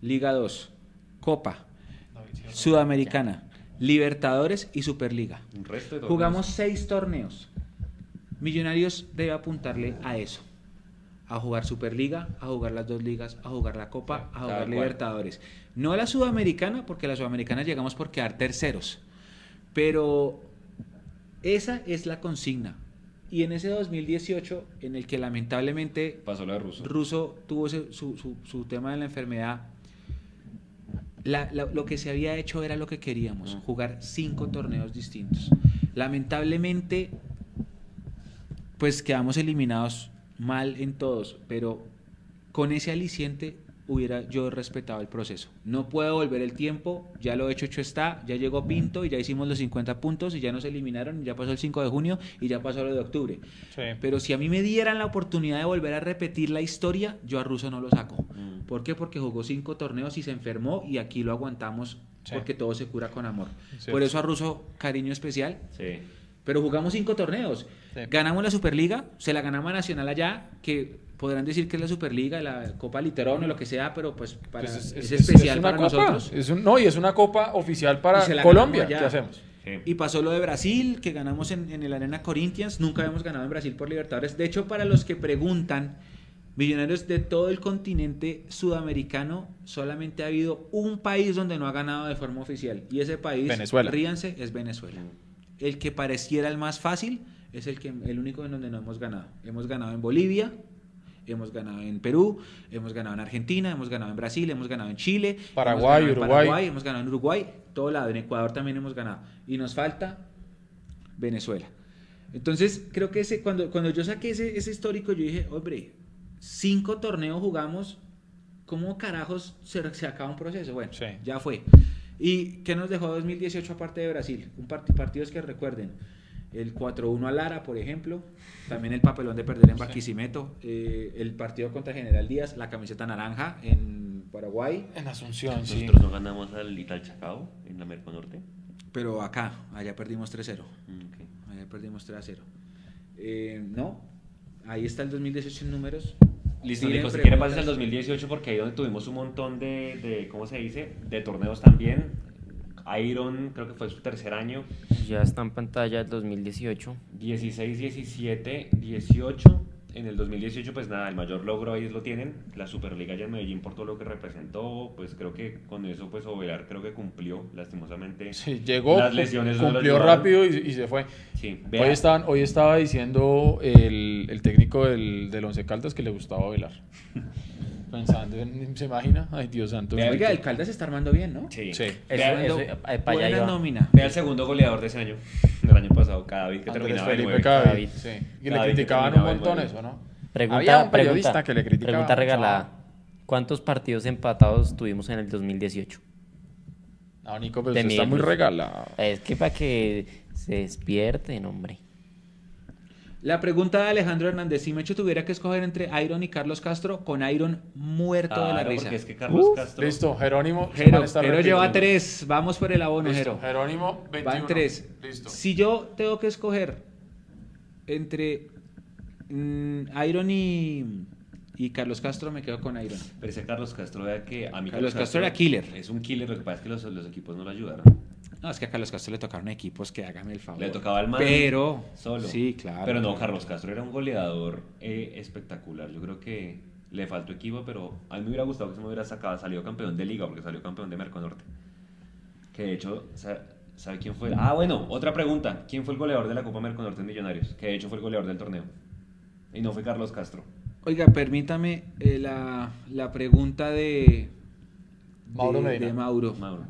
Liga 2, Copa, Sudamericana, Libertadores y Superliga. Jugamos seis torneos. Millonarios debe apuntarle a eso. A jugar Superliga, a jugar las dos ligas, a jugar la Copa, a jugar. Libertadores. No la Sudamericana, porque la Sudamericana llegamos por quedar terceros. Pero esa es la consigna. Y en ese 2018, en el que lamentablemente Pasó lo de Russo. Russo tuvo ese- su, su- su tema de la enfermedad. La- la- lo que se había hecho era lo que queríamos, jugar cinco torneos distintos. Lamentablemente, pues quedamos eliminados mal en todos, pero con ese aliciente hubiera yo respetado el proceso. No puedo volver el tiempo, ya lo hecho, hecho está, ya llegó Pinto y ya hicimos los 50 puntos y ya nos eliminaron, y ya pasó el 5 de junio y ya pasó lo de octubre. Sí. Pero si a mí me dieran la oportunidad de volver a repetir la historia, yo a Russo no lo saco. Mm. ¿Por qué? Porque jugó cinco torneos y se enfermó y aquí lo aguantamos Sí. porque todo se cura con amor. Por eso a Russo cariño especial. Sí. Pero jugamos cinco torneos. Sí. Ganamos la Superliga, se la ganamos a Nacional allá, que podrán decir que es la Superliga, la Copa Literón o lo que sea, pero pues para, Pues es, especial una para copa. nosotros. Es un- no, y es una copa oficial para Colombia. ¿Qué hacemos? Sí. Y pasó lo de Brasil, que ganamos en, en el Arena Corinthians. Nunca habíamos ganado en Brasil por Libertadores. De hecho, para los que preguntan, millonarios de todo el continente sudamericano, solamente ha habido un país donde no ha ganado de forma oficial. Y ese país, Venezuela. ríanse, es Venezuela. El que pareciera el más fácil es el, que, el único en donde no hemos ganado. Hemos ganado en Bolivia. Hemos ganado en Perú, hemos ganado en Argentina, hemos ganado en Brasil, hemos ganado en Chile, Paraguay, Uruguay. Paraguay, hemos ganado en Uruguay, todo lado, en Ecuador también hemos ganado. Y nos falta Venezuela. Entonces, creo que ese, cuando, cuando yo saqué ese, ese histórico, yo dije, hombre, cinco torneos jugamos, ¿cómo carajos se, se acaba un proceso? Bueno, Sí. ya fue. ¿Y qué nos dejó 2018 aparte de Brasil? Un part- partidos que recuerden. El 4-1 a Lara, por ejemplo. También el papelón de perder en Barquisimeto. eh, el partido contra General Díaz, la camiseta naranja en Paraguay. En Asunción, sí. Nosotros no ganamos al Ital Chacao en la Merco Norte. Pero acá, allá perdimos 3-0. Mm, ok. Allá perdimos 3 a 0. Eh, no, ahí está el 2018 en números. Listo, Nico, si quiere pasar al 2018 porque ahí donde tuvimos un montón de, de, ¿cómo se dice? De torneos también. Iron, creo que fue su tercer año. Ya está en pantalla el 2018. 16, 17, 18. En el 2018, pues nada, el mayor logro ahí lo tienen. La Superliga ya en Medellín por todo lo que representó. Pues creo que con eso, pues Ovelar creo que cumplió, lastimosamente. Sí, llegó, Las lesiones cumplió rápido y, y se fue. Sí, Hoy, estaban, hoy estaba diciendo el, el técnico del, del Once Caldas que le gustaba velar. Pensando en, ¿se imagina? Ay, Dios santo. Vea, Oiga, el Caldas se está armando bien, ¿no? Sí. Sí. Vea, eso- Buena eh, para allá iba. nómina. vea el segundo goleador de ese año, del año pasado, cada vez que Andrés terminaba el Felipe nueve. Cadavid, David. sí. Y le que criticaban un terminaba montón nueve. eso, ¿no? Pregunta, Había un periodista pregunta, que le criticaba Pregunta regalada. ¿Cuántos partidos empatados tuvimos en el 2018? No, Nico, pero De usted está muy regalado. Es que para que se despierten, hombre. La pregunta de Alejandro Hernández, si Mecho tuviera que escoger entre Iron y Carlos Castro, con Iron muerto de la risa. porque es que Carlos Castro. Listo, Jerónimo. Jero, van Jero lleva tres, vamos por el abono, Listo, Jero. Jerónimo, 21. Va en tres. Listo. Si yo tengo que escoger entre mm, Iron y, y Carlos Castro, me quedo con Iron. Pero ese Carlos Castro, vea que a mí Carlos Castro era killer. Es un killer, lo que pasa es que los, los equipos no lo ayudaron. No, es que a Carlos Castro le tocaron equipos que hágame el favor. Le tocaba al man Pero, solo. sí, claro. Pero no. Carlos Castro era un goleador eh, espectacular. Yo creo que le faltó equipo, pero a mí me hubiera gustado que se me hubiera sacado, salido campeón de liga, porque salió campeón de Merconorte. Que de hecho, sa- ¿sabe quién fue? Ah, bueno, otra pregunta. ¿Quién fue el goleador de la Copa Merconorte en Millonarios? Que de hecho fue el goleador del torneo. Y no fue Carlos Castro. Oiga, permítame eh, la, la pregunta de, Mauro de, Medina. de Mauro. Mauro.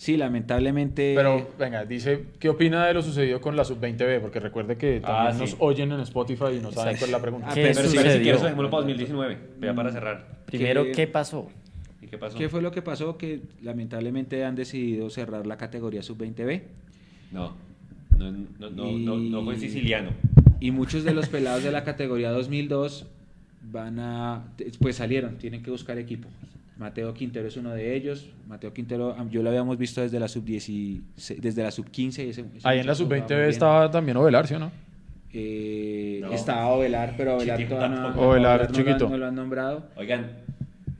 Sí, lamentablemente. Pero venga, dice, ¿qué opina de lo sucedido con la sub-20B? Porque recuerde que Ah, también sí. nos oyen en Spotify y no saben cuál es la pregunta. Ah, ¿Qué pero- Pero si, sucedió? si quieres, dejémoslo para 2019. Vea para cerrar. Primero, ¿Qué- ¿qué pasó? ¿Y qué pasó? ¿Qué fue lo que pasó? Que lamentablemente han decidido cerrar la categoría sub-20B No. No, no, no, no, no fue Y- siciliano. y muchos de los pelados de la categoría 2002 van a. Pues salieron, tienen que buscar equipo. Mateo Quintero es uno de ellos. Mateo Quintero, yo lo habíamos visto desde la sub-16, desde la sub-15. y ese- ese Ahí en la sub-20B bien. estaba también Ovelar, ¿sí o no? Eh, No. Estaba Ovelar, pero Ovelar todavía no, tampoco. Ovelar, no lo han- chiquito. no lo han nombrado. Oigan,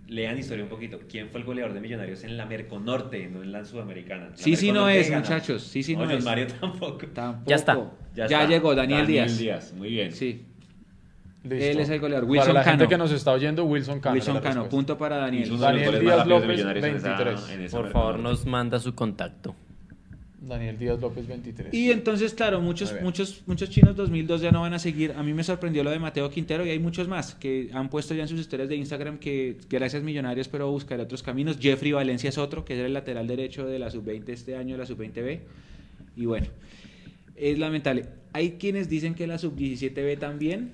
lean historia un poquito. ¿Quién fue el goleador de Millonarios en la Merconorte, no en la Sudamericana? La Sí, sí, no es, gana. muchachos. Sí, sí, no es. Mario tampoco. Tampoco. Ya está. Ya, está. llegó Daniel, Díaz. Díaz, muy bien. Sí, Listo. Él es el goleador. Wilson Para la Cano. gente que nos está oyendo, Wilson Cano. Wilson Cano, respuesta. punto para Daniel. Daniel Díaz López, Millonarios en esa- 23. en esa Por favor, nos manda su contacto. Daniel Díaz López, 23. Y entonces, claro, muchos, muchos, muchos chinos 2002 ya no van a seguir. A mí me sorprendió lo de Mateo Quintero y hay muchos más que han puesto ya en sus historias de Instagram que gracias Millonarios, pero buscaré otros caminos. Jeffrey Valencia es otro, que es el lateral derecho de la sub-20 este año, de la sub-20B. Y bueno, es lamentable. Hay quienes dicen que la sub-17B también,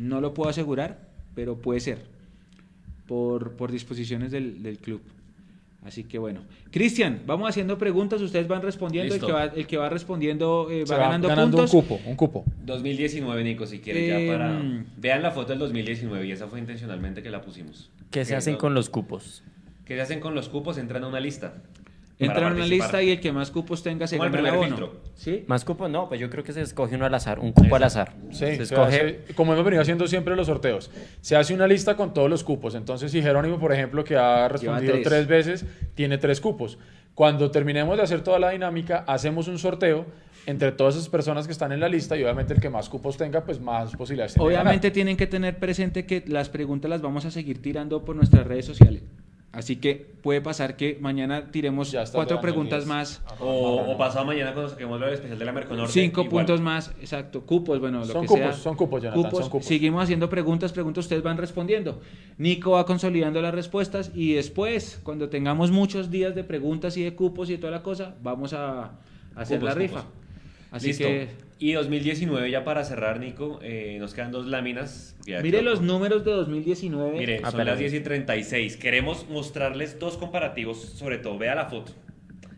no lo puedo asegurar, pero puede ser, por, por disposiciones del, del club. Así que bueno. Cristian, vamos haciendo preguntas, ustedes van respondiendo, el que va, el que va respondiendo eh, va, va ganando, ganando puntos. un cupo, un cupo. 2019, Nico, si quieren Eh, ya para... mm. Vean la foto del 2019 y esa fue intencionalmente que la pusimos. ¿Qué se hacen no- con los cupos? ¿Qué se hacen con los cupos? Entran a una lista. Entran para a una lista y el que más cupos tenga se gana el primer filtro. ¿Sí? ¿Más cupos? No, pues yo creo que se escoge uno al azar, un cupo al azar. Sí, se se escoge hace- como hemos venido haciendo siempre los sorteos, se hace una lista con todos los cupos. Entonces, si Jerónimo, por ejemplo, que ha respondido tres. tres veces, tiene tres cupos. Cuando terminemos de hacer toda la dinámica, hacemos un sorteo entre todas esas personas que están en la lista y obviamente el que más cupos tenga, pues más posibilidades. Obviamente tienen que tener presente que las preguntas las vamos a seguir tirando por nuestras redes sociales. Así que puede pasar que mañana tiremos cuatro preguntas más, O, o pasado mañana cuando saquemos lo del especial de la Merconorte. cinco igual. puntos más, exacto, cupos, bueno, lo Son que cupos, sea. son cupos, Jonathan, son cupos. Seguimos haciendo preguntas, preguntas, ustedes van respondiendo. Nico va consolidando las respuestas y después, cuando tengamos muchos días de preguntas y de cupos y de toda la cosa, vamos a hacer Cupos, la rifa. cupos. Así Listo. que Y 2019, ya para cerrar, Nico, eh, nos quedan dos láminas. Ya mire creo- los números de 2019. Mire, Ah, son las 10 y 36. Queremos mostrarles dos comparativos, sobre todo, vea la foto.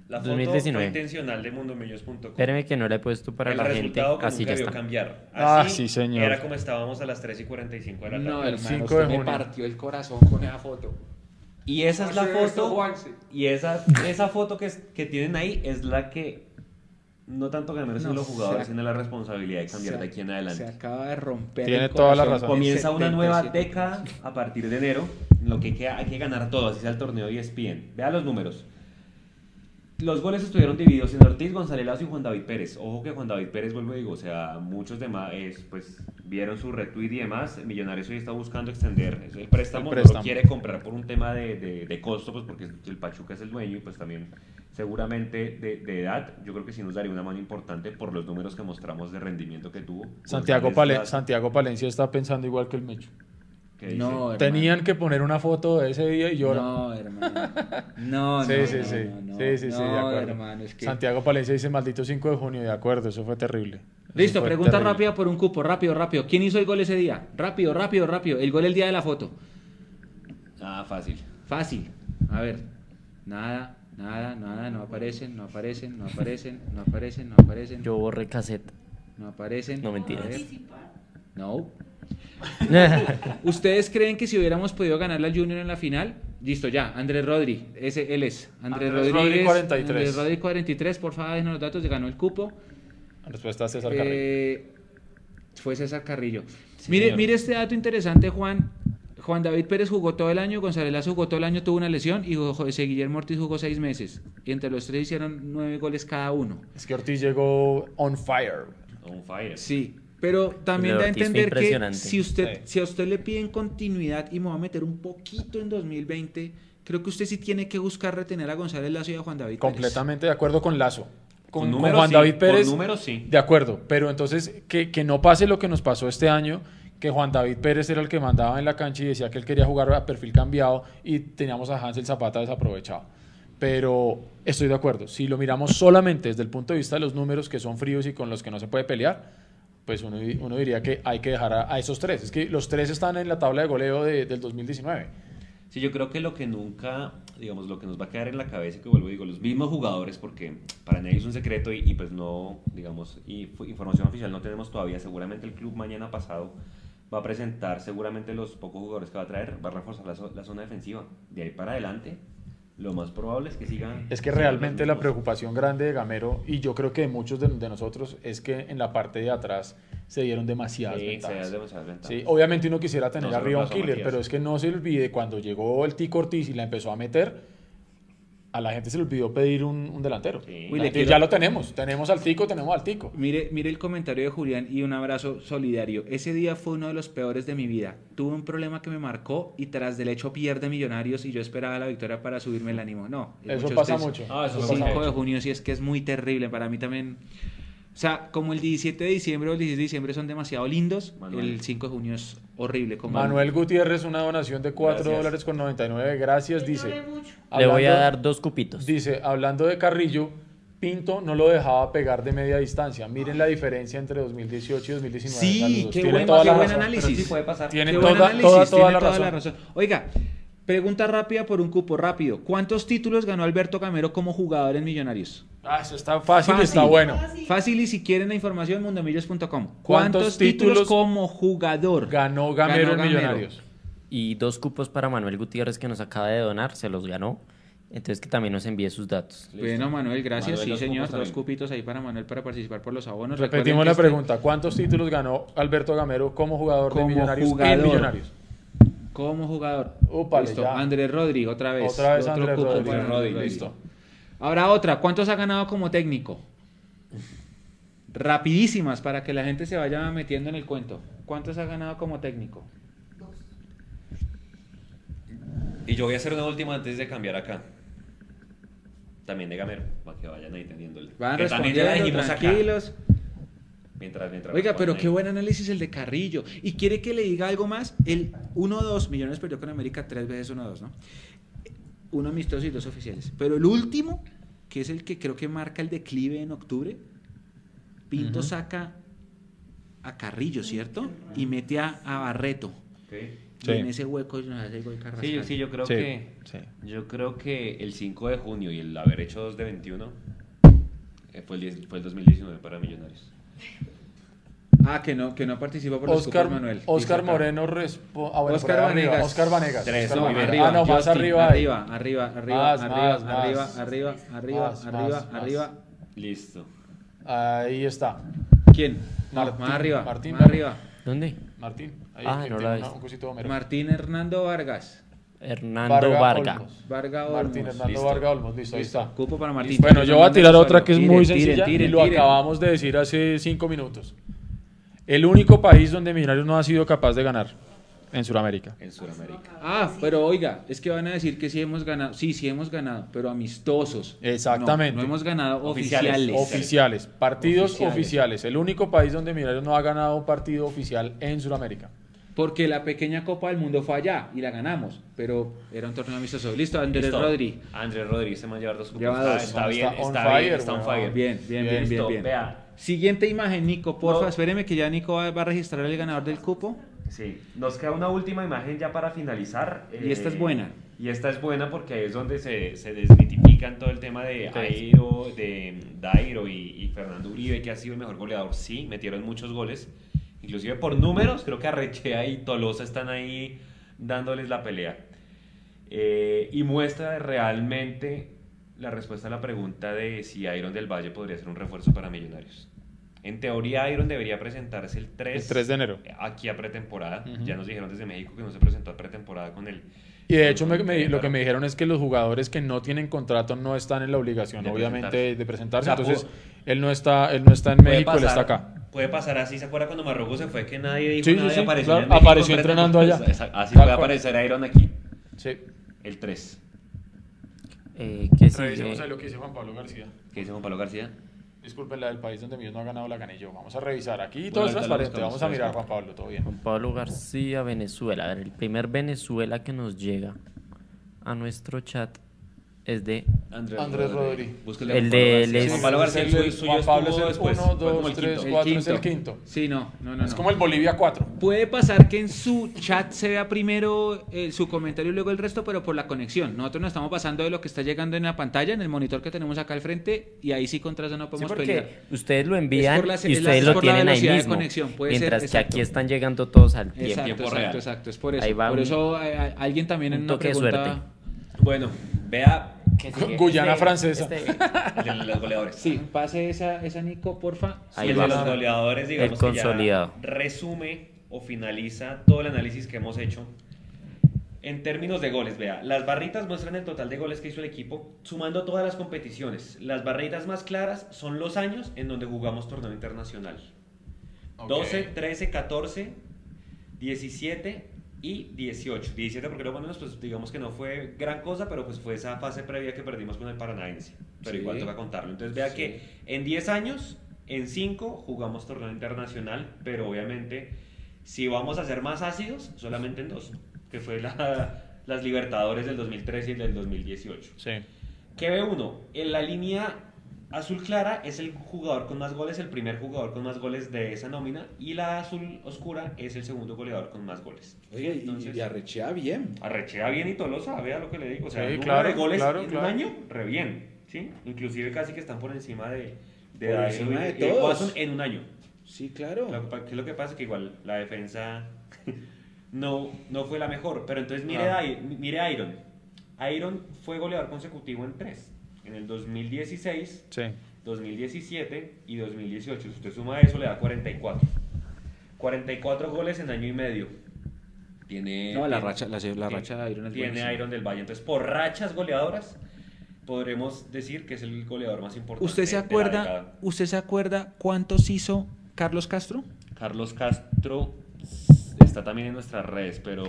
La foto 2019. fue intencional de mundomillos.com. Espéreme que no la he puesto para el la gente. resultado que Así nunca ya vio está. cambiar. Ah, Así sí, señor. Era como estábamos a las 3 y 45 de la tarde. No, El hermano, 5 usted de me junio. partió el corazón con esa foto. Y esa es la foto. Y esa, esa foto que, que tienen ahí es la que no tanto ganar sino No, los jugadores, se- sino la responsabilidad de cambiar Se- de aquí en Se adelante. acaba de romper. Tiene el toda la razón. Comienza una 77. nueva década a partir de enero, en lo que queda, hay que ganar todo, así sea el torneo y ESPN. Vea los números. Los goles estuvieron divididos en Ortiz, González Lazo y Juan David Pérez. Ojo que Juan David Pérez, vuelvo a digo, o sea, muchos demás, es, pues, vieron su retweet y demás. Millonarios hoy está buscando extender eso, el préstamo, El no lo quiere comprar por un tema de, de- de costo, pues porque el Pachuca es el dueño y pues también seguramente de, de edad, yo creo que sí nos daría una mano importante por los números que mostramos de rendimiento que tuvo. Santiago, Pale- Santiago Palencia está pensando igual que el Mecho. Que dice, No, hermano. Tenían que poner una foto de ese día y llora. No, hermano. No, Sí, no, sí, no, sí. no, no. Sí, sí, sí, de acuerdo. hermano, es que... Santiago Palencia dice maldito 5 de junio, de acuerdo, eso fue terrible. Eso Listo, fue pregunta terrible. rápida por un cupo, rápido, rápido. ¿Quién hizo el gol ese día? Rápido, rápido, rápido. El gol el día de la foto. Ah, fácil. Fácil. A ver. Nada, nada, nada, no aparecen, no aparecen, no aparecen, no aparecen, no aparecen. Yo borré cassette. No aparecen. No, mentiras. No. ¿Ustedes creen que si hubiéramos podido ganarle al Junior en la final? Listo, ya. Andrés Rodri, ese él es. Andrés, Andrés Rodri, Rodríguez. 43. Andrés Rodri 43, por favor, denos los datos, ganó el cupo. Respuesta César Carrillo. Eh, fue César Carrillo. Sí, mire, señor. mire este dato interesante, Juan. Juan David Pérez jugó todo el año, González Lazo jugó todo el año, tuvo una lesión y José Guillermo Ortiz jugó seis meses. Y entre los tres hicieron nueve goles cada uno. Es que Ortiz llegó on fire. On fire. Sí, pero también da a entender que si usted, Sí. si a usted le piden continuidad y me va a meter un poquito en 2020, creo que usted sí tiene que buscar retener a González Lazo y a Juan David Pérez. Completamente de acuerdo con Lazo. Con, Con con números Juan sí, David Pérez. números sí. De acuerdo, pero entonces que, que no pase lo que nos pasó este año, que Juan David Pérez era el que mandaba en la cancha y decía que él quería jugar a perfil cambiado y teníamos a Hansel Zapata desaprovechado. Pero estoy de acuerdo, si lo miramos solamente desde el punto de vista de los números que son fríos y con los que no se puede pelear, pues uno, uno diría que hay que dejar a, a esos tres. Es que los tres están en la tabla de goleo de- del 2019. Sí, yo creo que lo que nunca, digamos, lo que nos va a quedar en la cabeza, que vuelvo y digo, los mismos jugadores, porque para nadie es un secreto y, y pues no, digamos, y información oficial no tenemos todavía, seguramente el club mañana pasado va a presentar seguramente los pocos jugadores que va a traer, va a reforzar la, la zona defensiva. De ahí para adelante, lo más probable es que sigan. Es que realmente la preocupación grande de Gamero, y yo creo que de muchos de, de nosotros, es que en la parte de atrás se dieron demasiadas Sí, se ventajas. da demasiadas ventajas. Sí, obviamente uno quisiera tener No arriba un killer, Matías. pero es que no se olvide cuando llegó el Tico Ortiz y la empezó a meter, a la gente se le olvidó pedir un, un delantero. Sí. Uy, quiero- Ya lo tenemos, tenemos al Tico, tenemos al Tico. Mire, mire el comentario de Julián y un abrazo solidario. Ese día fue uno de los peores de mi vida. Tuve un problema que me marcó y tras del hecho pierde millonarios y yo esperaba la victoria para subirme el ánimo. No, es Eso pasa mucho. Ah, eso El pasa 5 de mucho. junio sí es que es muy terrible. Para mí también. O sea, como el 17 de diciembre o el 16 de diciembre son demasiado lindos, Manuel. el 5 de junio es horrible. Como Manuel Gutiérrez, una donación de 4 Gracias. dólares con 99, gracias, dice. mucho. Le voy a Hablando- dar dos cupitos. Dice, hablando de Carrillo, Pinto no lo dejaba pegar de media distancia. Miren la diferencia entre 2018 y 2019. Sí, Saludos. qué buen, toda qué la buen razón. análisis. Sí puede pasar. Tiene Qué toda, buen análisis, toda, toda tiene la toda razón. Oiga, pregunta rápida por un cupo rápido. ¿Cuántos títulos ganó Alberto Gamero como jugador en Millonarios? Ah, eso está fácil, Fácil. está bueno. Fácil. Fácil y si quieren la información, mundomillos.com. ¿Cuántos, ¿Cuántos títulos, títulos como jugador? Ganó Gamero Ganó en Gamero. Millonarios. Y dos cupos para Manuel Gutiérrez que nos acaba de donar, se los ganó. Entonces que también nos envíe sus datos. Listo. Bueno, Manuel, gracias. Manuel, sí, señor. Dos cupitos ahí para Manuel para participar por los abonos. Repetimos Recuerden la este- pregunta. ¿Cuántos títulos ganó Alberto Gamero como jugador de Como Millonarios jugador. en Millonarios? Como jugador. Úpale, Listo. ya. Andrés Rodri, otra vez. Otra vez Otro Andrés cupo Rodri. para. Listo. Ahora otra. ¿Cuántos ha ganado como técnico? Rapidísimas para que la gente se vaya metiendo en el cuento. ¿Cuántos ha ganado como técnico? Y yo voy a hacer una última antes de cambiar acá. También de Gamero, para que vayan ahí teniéndole. Van Que también ya la respondiendo, dijimos acá. Mientras, mientras Oiga, pero qué buen análisis el de Carrillo. ¿Y quiere que le diga algo más? El 1-2, Millones perdió con América tres veces 1-2, ¿no? Uno amistoso y dos oficiales. Pero el último, que es el que creo que marca el declive en octubre, Pinto Ujú. saca a Carrillo, ¿cierto? Y mete a, a Barreto. Ok. Y Sí. en ese hueco nos hace el gol Carrascal. Sí, yo, sí, yo creo Sí, que sí. yo creo que el 5 de junio y el haber hecho 2 de 21 eh, fue el, 10 fue el 2019 para Millonarios. Ah, que no, que no participó por Oscar, Manuel. Oscar. Moreno responde. Ah, bueno, Oscar arriba. Vanegas. Oscar Vanegas. Tres, Oscar no, Vanegas. arriba, ah, no, más Justin, arriba. arriba, arriba, arriba, Más, arriba, más, arriba, más. arriba, arriba, Más, arriba, más, más. arriba. Listo. Ahí está. ¿Quién? Martín, más arriba, Martín más arriba. ¿Dónde? Martín. Ahí Ah, no la un. Martín Hernando Vargas. Hernando Varga. Olmos. Varga Olmos. Martín Hernando Listo. Varga Olmos. Listo, ahí está. Cupo para Martín. Bueno, yo voy a tirar otra que es muy Tiren, sencilla tiren, y lo tiren. acabamos de decir hace cinco minutos. El único país donde Millonarios no ha sido capaz de ganar en Sudamérica. En Sudamérica. Ah, pero oiga, es que van a decir que sí hemos ganado. Sí, sí hemos ganado, pero amistosos. Exactamente. No, no hemos ganado Oficiales. oficiales. Oficiales, partidos Oficiales. oficiales. El único país donde Millonarios no ha ganado un partido oficial en Sudamérica. Porque la pequeña Copa del Mundo fue allá y la ganamos, pero era un torneo amistoso. Listo, Andrés Listo. Rodri. Andrés Rodríguez se va a llevar dos cupos. Lleva Está, dos. está bien, está on está bien, fire, está on weón. fire. Bien, bien, bien, bien, bien. Vea, Siguiente imagen, Nico, porfa, No. espéreme que ya Nico va, va a registrar el ganador del cupo. Sí, nos queda una última imagen ya para finalizar. Y esta es eh, buena. Y esta es buena porque ahí es donde se, se desmitifican todo el tema de. Airo, de Dairo y, y Fernando Uribe, que ha sido el mejor goleador. Sí, metieron muchos goles. Inclusive por números, creo que Arrechea y Tolosa están ahí dándoles la pelea. Eh, y muestra realmente la respuesta a la pregunta de si Iron del Valle podría ser un refuerzo para Millonarios. En teoría, Iron debería presentarse el 3, El 3 de enero. aquí a pretemporada. Ujú. Ya nos dijeron desde México que no se presentó a pretemporada con el. Y de hecho me- me- lo que me dijeron es que los jugadores que no tienen contrato no están en la obligación, De obviamente, presentarse. de presentarse. O sea, Entonces, pudo- él no está, él no está en México, él está pasar- acá. Puede pasar así, ¿se acuerda cuando Marruecos se fue que nadie dijo Sí, sí, nada y sí, apareció, claro, en México apareció en entrenando allá. Esa- Así puede aparecer Iron aquí, Sí. el 3. Eh, ¿Qué Revisemos sigue? ahí lo que dice Juan Pablo García. ¿Qué dice Juan Pablo García? Disculpen la del país donde Millos no ha ganado la ganillo. Vamos a revisar. Aquí Bueno, todo es transparente. Vamos a mirar. Juan Pablo, todo bien. Juan Pablo García, Venezuela. A ver, el primer Venezuela que nos llega a nuestro chat es de Andrés, Andrés a El Juan Pablo de Juan Pablo García, el Es el- Juan Pablo es el después, uno, fue como dos, el tres, quinto. El cuatro, es el quinto. Sí, no, no, no. Es no. como el Bolivia 4. Puede pasar que en su chat se vea primero eh, su comentario y luego el resto, pero por la conexión. Nosotros nos estamos pasando de lo que está llegando en la pantalla, en el monitor que tenemos acá al frente, y ahí sí contra eso no Sí, podemos porque pelear. ustedes lo envían Es por la- y es la- ustedes es lo la tienen ahí velocidad de mismo. conexión, puede ser, mientras que exacto. aquí están llegando todos al tiempo. Exacto, tiempo exacto, real. exacto. Es por eso. Ahí va por un- eso eh, eh, alguien también en un una pregunta. Bueno, vea Guyana francesa. el de los goleadores. Sí, pase esa, esa Nico, porfa. Ahí el va. de los goleadores, digamos El que ya consolidado. resume o finaliza todo el análisis que hemos hecho. En términos de goles, vea, las barritas muestran el total de goles que hizo el equipo, sumando todas las competiciones. Las barritas más claras son los años en donde jugamos torneo internacional. 12, 13, 14, 17 y 18. 17 porque lo menos, pues digamos que no fue gran cosa, pero pues fue esa fase previa que perdimos con el Paranaense. Pero Sí. igual toca contarlo. Entonces vea Sí. que en 10 años, en 5 jugamos torneo internacional, pero obviamente si vamos a ser más ácidos, solamente en 2, que fue la- las Libertadores del 2013 y del 2018. Sí. ¿Qué ve uno? En la línea azul clara es el jugador con más goles, el primer jugador con más goles de esa nómina, y la azul oscura es el segundo goleador con más goles. Oye, y, Entonces- y arrechea bien. Arrechea bien y Tolosa, vea lo que le digo. O sea, Sí, el número claro, de goles claro, en claro. un año, re bien. ¿sí? Inclusive casi que están por encima de, de Por encima de todos. Watson en un año. Sí, claro. Lo que, es lo que pasa que igual la defensa no, no fue la mejor. Pero entonces mire, Ah. mire a Iron. Iron fue goleador consecutivo en tres. En el 2016, Sí. 2017 y 2018. Si usted suma eso, le da 44. 44 goles en año y medio. Tiene, No, la tiene- racha, la, la tiene- racha de Iron es tiene. Iron del Valle. Entonces, por rachas goleadoras, podremos decir que es el goleador más importante. ¿Usted se acuerda, usted se acuerda cuántos hizo Carlos Castro? Carlos Castro está también en nuestras redes, pero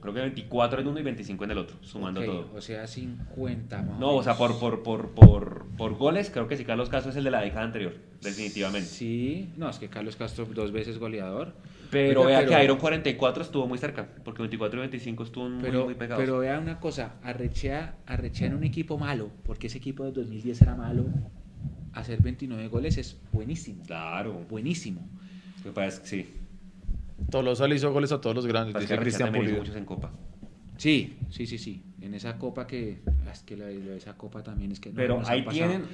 creo que 24 en uno y 25 en el otro, sumando todo. O sea, 50 más No, o sea, por, por, por, por, por goles, creo que sí, Carlos Castro es el de la década anterior, definitivamente. Sí, no, es que Carlos Castro dos veces goleador. Pero Oiga, vea que Iron 44 estuvo muy cerca, porque 24 y 25 estuvo muy, Pero, muy pegados. pero vea una cosa, arrechea, arrechea en un equipo malo, porque ese equipo de 2010 era malo, hacer 29 goles es buenísimo, Claro, buenísimo. pasa es que sí. Tolosa le hizo goles a todos los grandes, dice Cristian Pulido. muchos en Copa. Sí, sí, sí, sí. En esa copa que, es que la, esa copa también es que no, Pero nos han ahí pasado- tienen,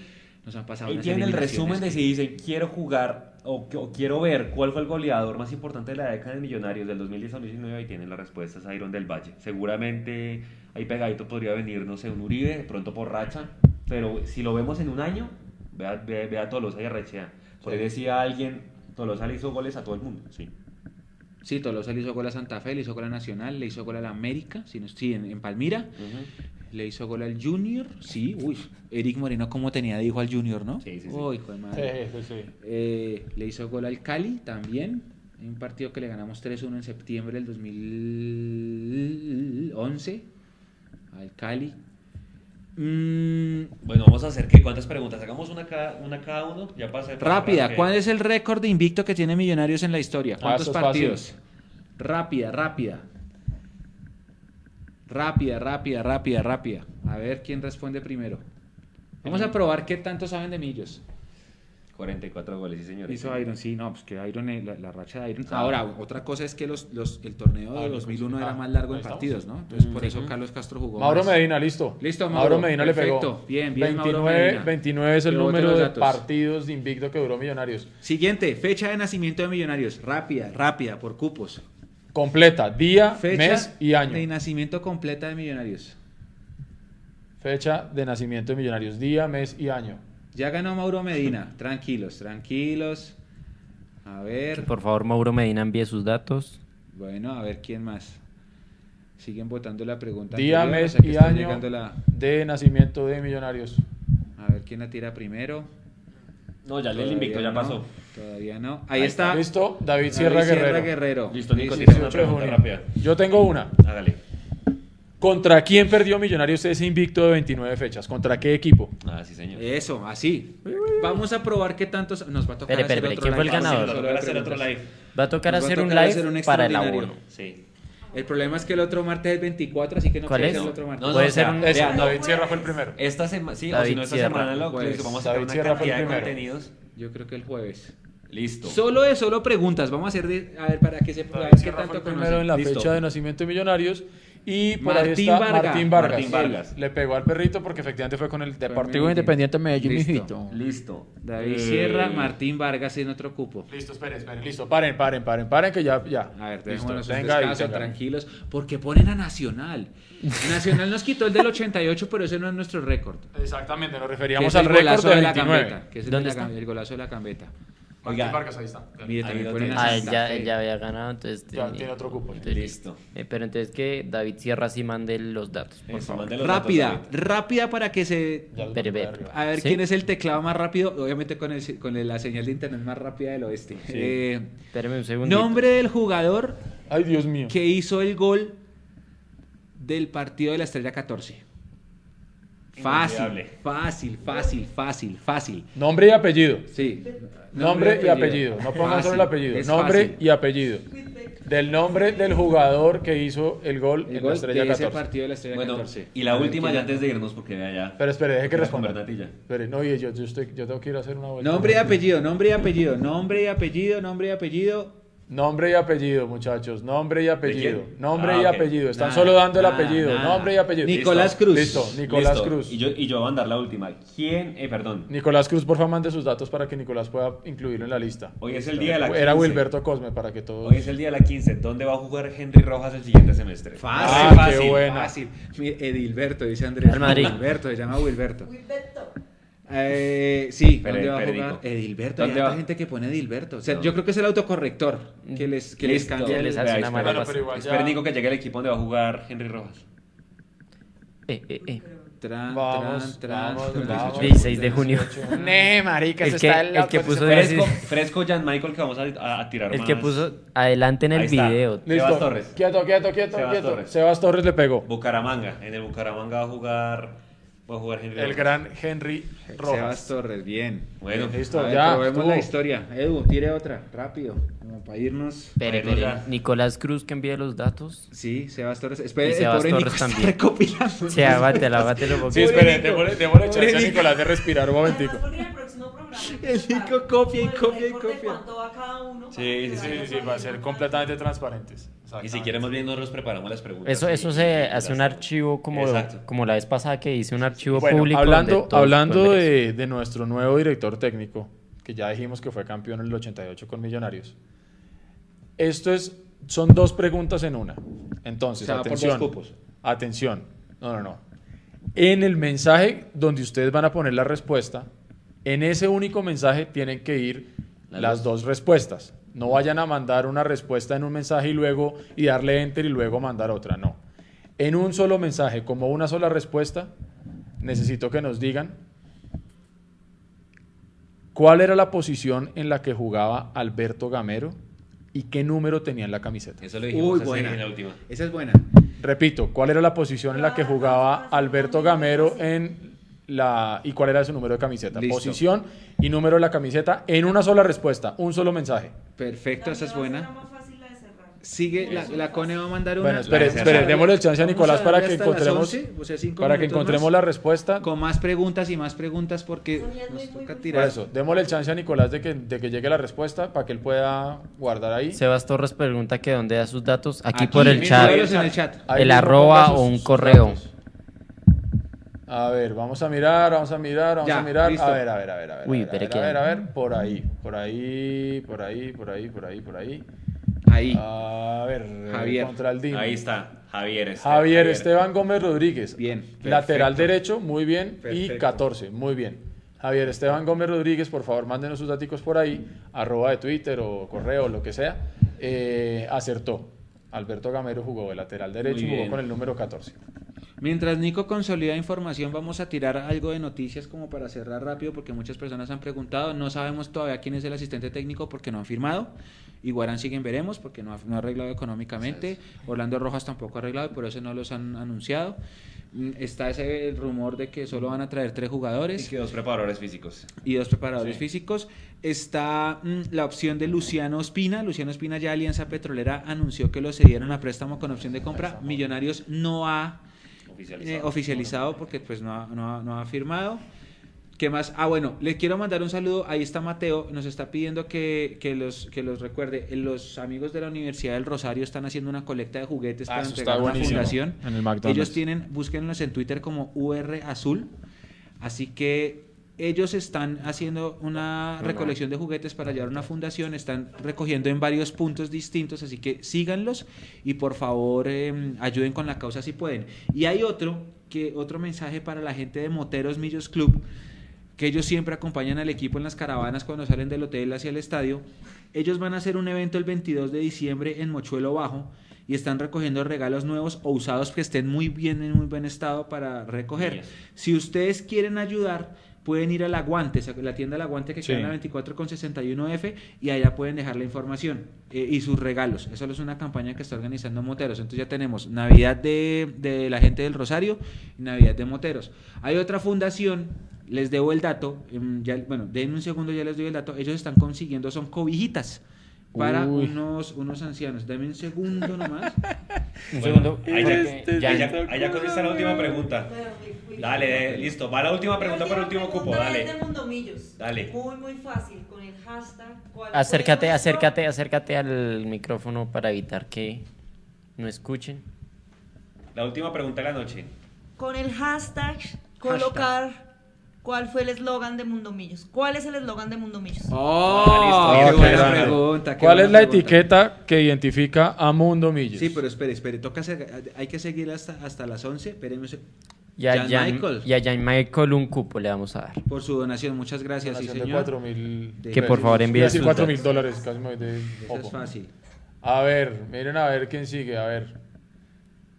nos han pasado ahí tienen el resumen de que- si dicen quiero jugar o, o quiero ver cuál fue el goleador más importante de la década de Millonarios del 2010 al 2019. Ahí tienen las respuestas a Iron del Valle. Seguramente ahí pegadito podría venir, no sé, un Uribe, de pronto por racha. Pero si lo vemos en un año, vea, vea, vea a Tolosa y Arrechea. Por ahí decía alguien, Tolosa le hizo goles a todo el mundo. Sí. Sí, Tolosa le hizo gol a Santa Fe, le hizo gol a Nacional, le hizo gol a la América, sí, en, en Palmira, le hizo gol al Junior, sí, uy, Eric Moreno como tenía de hijo al Junior, ¿no? Sí, sí, sí. Uy, hijo de madre. Sí, sí, sí. Eh, le hizo gol al Cali también, en un partido que le ganamos 3-1 en septiembre del 2011, al Cali. Mm, Bueno, vamos a hacer que cuántas preguntas. Hagamos una cada, una cada uno. Ya pasa. rápida, ¿cuál es el récord de invicto que tiene Millonarios en la historia? ¿Cuántos es fácil. partidos? Rápida, rápida. Rápida, rápida, rápida, rápida. A ver quién responde primero. Vamos a probar qué tanto saben de Millos. 44 goles, sí, señor. Hizo Iron, sí, no, pues que Iron, eh, la, la racha de Iron. Ah. Ahora, otra cosa es que los, los, el torneo Ah, de lo 2001 era ah, más largo en estamos. partidos, ¿no? Entonces, por Mm. eso Carlos Castro jugó Mauro más. Medina, listo. Listo, Mauro. Medina le pegó. Perfecto. Bien, bien, Mauro 29, Medina. 29 es el número de partidos de invicto que duró Millonarios. Siguiente, fecha de nacimiento de Millonarios. Rápida, rápida, por cupos. Completa, día, Fecha mes y de año. nacimiento completa de Millonarios. Fecha de nacimiento de Millonarios, día, mes y año. Ya ganó Mauro Medina. Tranquilos, tranquilos. A Que ver. por favor, Mauro Medina envíe sus datos. Bueno, a ver quién más. Siguen votando la pregunta. Día, anterior, mes o sea que y está año llegando la- de nacimiento de Millonarios. A ver quién la tira primero. No, ya el invicto ya no, pasó. Todavía no. Ahí, Ahí está. Listo, David David Sierra Guerrero. Guerrero. Listo, Nico, tienes una 18 de pregunta rápida. Yo tengo una. Hágale. ¿Contra quién perdió Millonarios ese invicto de 29 fechas? ¿Contra qué equipo? Ah, sí, señor. Eso, así. Vamos a probar qué tantos nos va a tocar hacer otro ¿quién fue el ganador? Hacer otro live. Va a tocar va a hacer un tocar live hacer un para el abono. Sí. El problema es que el otro martes es 24, así que no ¿Cuál puede es? ser el otro martes. No, no, Puede o sea, ser un- vea, Ese, no, David Sierra fue el primero. Esta semana, sí, o si no esta Sierra. semana lo Jueves. vamos a sacar David una Sierra fue el cantidad de primero. contenidos. Yo creo que el jueves. Listo. Solo de solo preguntas. Vamos a hacer de, a ver para que se a David ver qué Sierra fue tanto el primero conocen. en la Listo. fecha de nacimiento de Millonarios. Y por ahí Martín está Vargas. Martín Vargas. Martín Vargas. Le pegó al perrito porque efectivamente fue con el Deportivo. Independiente Medellín, Listo. mijito. Listo. David Eh, Sierra, Martín Vargas en otro cupo. Listo, esperen, esperen, listo. Paren, paren, paren, paren, que ya, ya. A ver, listo. Venga ahí, descanso, venga. tranquilos, porque ponen a Nacional. Nacional nos quitó el del 88, pero ese no es nuestro récord. Exactamente, nos referíamos al el récord golazo de la 29. gambeta. Que es el, ¿Dónde de la está? el golazo de la gambeta. Martín. Vargas, ahí está. Mire, también. Ah, él ya, Fe. él ya había ganado, entonces... Ya tiene otro cupo. entonces- Listo. Eh, pero entonces que David Sierra sí mande los datos, por Eso, favor. mande los datos, Rápida, David. rápida para que se... Ya arriba. A ver ¿Sí? quién es el teclado más rápido, obviamente con, el, con el- la señal de internet más rápida del oeste. Eh, Espéreme un segundo. nombre del jugador Ay, Dios mío. que hizo el gol del partido de la Estrella 14. Fácil, fácil, fácil, fácil, fácil. Nombre y apellido. Sí. Nombre y apellido. No pongan solo el apellido. es Nombre fácil. y apellido. Del nombre del jugador que hizo el gol El en gol la estrella de ese 14. partido de la Estrella Bueno, 14. y la última ¿quién ya antes de irnos porque vea ya. Pero espere, deje que La responda. Espere, no, oye, yo, yo, estoy, yo tengo que ir a hacer una vuelta. Nombre y apellido, nombre y apellido, nombre y apellido, nombre y apellido. Nombre y apellido, muchachos. Nombre y apellido. Nombre Ah, y apellido. Están solo dando el apellido. Nombre y apellido. Nicolás Listo. Cruz. Listo, Nicolás Listo. Cruz. Y yo, y yo voy a mandar la última. ¿Quién? Eh, perdón. Nicolás Cruz, por favor, mande sus datos para que Nicolás pueda incluirlo en la lista. Hoy es el día de la 15. Era Wilberto Cosme para que todos. Hoy es el día de la 15. ¿Dónde va a jugar Henry Rojas el siguiente semestre? Fácil, Ah, qué buena. Fácil. Edilberto, dice Andrés. Al Madrid. Wilberto, se llama Wilberto. Wilberto. Eh, sí, Pero- ¿dónde va a jugar? Edilberto. Hay ¿Dónde harta va? gente que pone Edilberto. O sea, No. yo creo que es el autocorrector que les, que les cambia. Les hace una mala Bueno, pasada. pero igual ya- Espera, Nico, que llegue el equipo donde va a jugar Henry Rojas. Eh, eh, eh. Tran, Vamos, tran, vamos, tran, vamos. 16 de junio. Ne, marica, El que- está el que puso Fresco, Fresco Jan Michael que vamos a, a- a tirar El más. que puso adelante en el video. Listo. Sebas Torres. Quieto, quieto, quieto, Sebas quieto. Torres. Sebas Torres le pegó. Bucaramanga. En el Bucaramanga va a jugar. Va a jugar Henry El gran Henry Sebas Rojas. Torres, bien. Bueno, Listo, ver, ya. probemos la historia. Edu, tire otra, rápido. Como para irnos. Espere. ya. Nicolás Cruz que envíe los datos. Sí, Sebas Torres. Espere, Y el Sebas pobre Torres Nico está también. recopilando. Sí, abátela, abátelo un Sí, espere, démosle, chance a Nico. Nicolás de respirar un momentico. El Nico copia y copia y copia. ¿Cuánto va cada uno? Sí, sí, Sí, sí, va a ser completamente transparentes. Y si quieren más bien nosotros preparamos las preguntas. Eso, eso se hace un archivo como, Exacto. como la vez pasada que hice un archivo Bueno, público. hablando, hablando de, de nuestro nuevo director técnico, que ya dijimos que fue campeón en el 88 con Millonarios. Esto es, son dos preguntas en una. Entonces, atención. Atención. No, no, no. En el mensaje donde ustedes van a poner la respuesta, en ese único mensaje tienen que ir Las las dos respuestas. No vayan a mandar una respuesta en un mensaje y luego y darle enter y luego mandar otra. No. En un solo mensaje, como una sola respuesta, necesito que nos digan cuál era la posición en la que jugaba Alberto Gamero y qué número tenía en la camiseta. Eso lo dijimos Uy, hace- buena. en la última. Esa es buena. Repito, ¿cuál era la posición en la que jugaba Alberto Gamero en la y cuál era su número de camiseta? Listo. Posición y número de la camiseta en una sola respuesta, un solo mensaje. Perfecto, esa es buena. Sigue, la, la Cone va a mandar una. Bueno, espere, démosle el chance a Nicolás a para que encontremos, 11, o sea, cinco para que encontremos más, la respuesta. Con más preguntas y más preguntas porque nos muy, muy, toca muy tirar. Por eso, démosle el chance a Nicolás de que, de que llegue la respuesta para que él pueda guardar ahí. Sebas Torres pregunta que dónde da sus datos. Aquí, Aquí, por el chat. en el chat. Arroba o un correo. datos. A ver, vamos a mirar, vamos a mirar, vamos Ya, a mirar. listo. A ver, a ver, a ver, a ver. Uy, a ver, pero a ver, que- a ver, a ver, por ahí, por ahí, por ahí, por ahí, por ahí, por ahí. Ahí. A ver, Javier. contra el DIM. Ahí está, Javier. este, Javier Esteban Gómez Rodríguez. Bien, Lateral derecho, muy bien. Y Perfecto. 14, muy bien. Javier Esteban Gómez Rodríguez, por favor, mándenos sus datos por ahí, arroba de Twitter o correo, lo que sea. Eh, acertó. Alberto Gamero jugó de lateral derecho, Muy jugó con el número 14. Mientras Nico consolida información, vamos a tirar algo de noticias como para cerrar rápido, porque muchas personas han preguntado. No sabemos todavía quién es el asistente técnico porque no han firmado. Iguarán siguen veremos porque no ha, no ha arreglado económicamente. Orlando Rojas tampoco ha arreglado y por eso no los han anunciado. Mm, Está ese rumor de que solo van a traer tres Y jugadores que dos preparadores físicos. y dos preparadores Sí. físicos. Está mm, la opción de Luciano Espina. Luciano Espina ya Alianza Petrolera anunció que lo cedieron a préstamo con opción de compra. Millonarios no ha Oficializado. eh, oficializado porque pues no ha, no ha- no ha firmado. ¿Qué más? Ah, bueno, le quiero mandar un saludo. Ahí está Mateo. Nos está pidiendo que, que los, que los recuerde. Eh, Los amigos de la Universidad del Rosario están haciendo una colecta de juguetes Ah, para entregar a una fundación. En el McDonald's. Ellos tienen, búsquenlos en Twitter como UR Azul. Así que ellos están haciendo una recolección de juguetes para llevar a una fundación, están recogiendo en varios puntos distintos, así que síganlos y por favor eh, ayuden con la causa si pueden. Y hay otro, que, otro mensaje para la gente de Moteros Millos Club, que ellos siempre acompañan al equipo en las caravanas cuando salen del hotel hacia el estadio. Ellos van a hacer un evento el 22 de diciembre en Mochuelo Bajo y están recogiendo regalos nuevos o usados que estén muy bien, en muy buen estado para recoger. Si ustedes quieren ayudar, pueden ir al Aguante, la tienda del Aguante que Sí. queda en la 24 con 61F y allá pueden dejar la información eh, y sus regalos. Eso es una campaña que está organizando Moteros. Entonces ya tenemos Navidad de, de la gente del Rosario y Navidad de Moteros. Hay otra fundación, les debo el dato, em, ya, bueno, den un segundo, ya les doy el dato. Ellos están consiguiendo, son cobijitas para Uy. unos, unos ancianos. Dame un segundo nomás. Un Bueno, segundo. ahí ya- porque ya- Ahí ya, ahí ya contesta la última pregunta. Bueno, Dale, listo. Va la última pregunta para el último cupo. Dale. Dale. Muy, muy fácil. Con el hashtag. ¿cuál fue Acércate, acércate, acércate al micrófono para evitar que no escuchen. La última pregunta de la noche. Con el hashtag colocar. ¿Cuál fue el eslogan de Mundomillos? ¿Cuál es el eslogan de Mundomillos? ¡Oh! Ah, qué buena pregunta! qué ¿Cuál es la pregunta. etiqueta que identifica a Mundo Millos? Sí, pero espere, espere, toca hacer- hay que seguir hasta, hasta las 11, espérenme un seg- Y a Jan Jan, Michael. y a Jan Michael un cupo le vamos a dar. por su donación, muchas gracias, sí Donación de señor. 4 mil. Que por favor envíe sus 4 datos. mil dólares, casi me voy de Eso popo. es fácil. A ver, miren a ver quién sigue, a ver.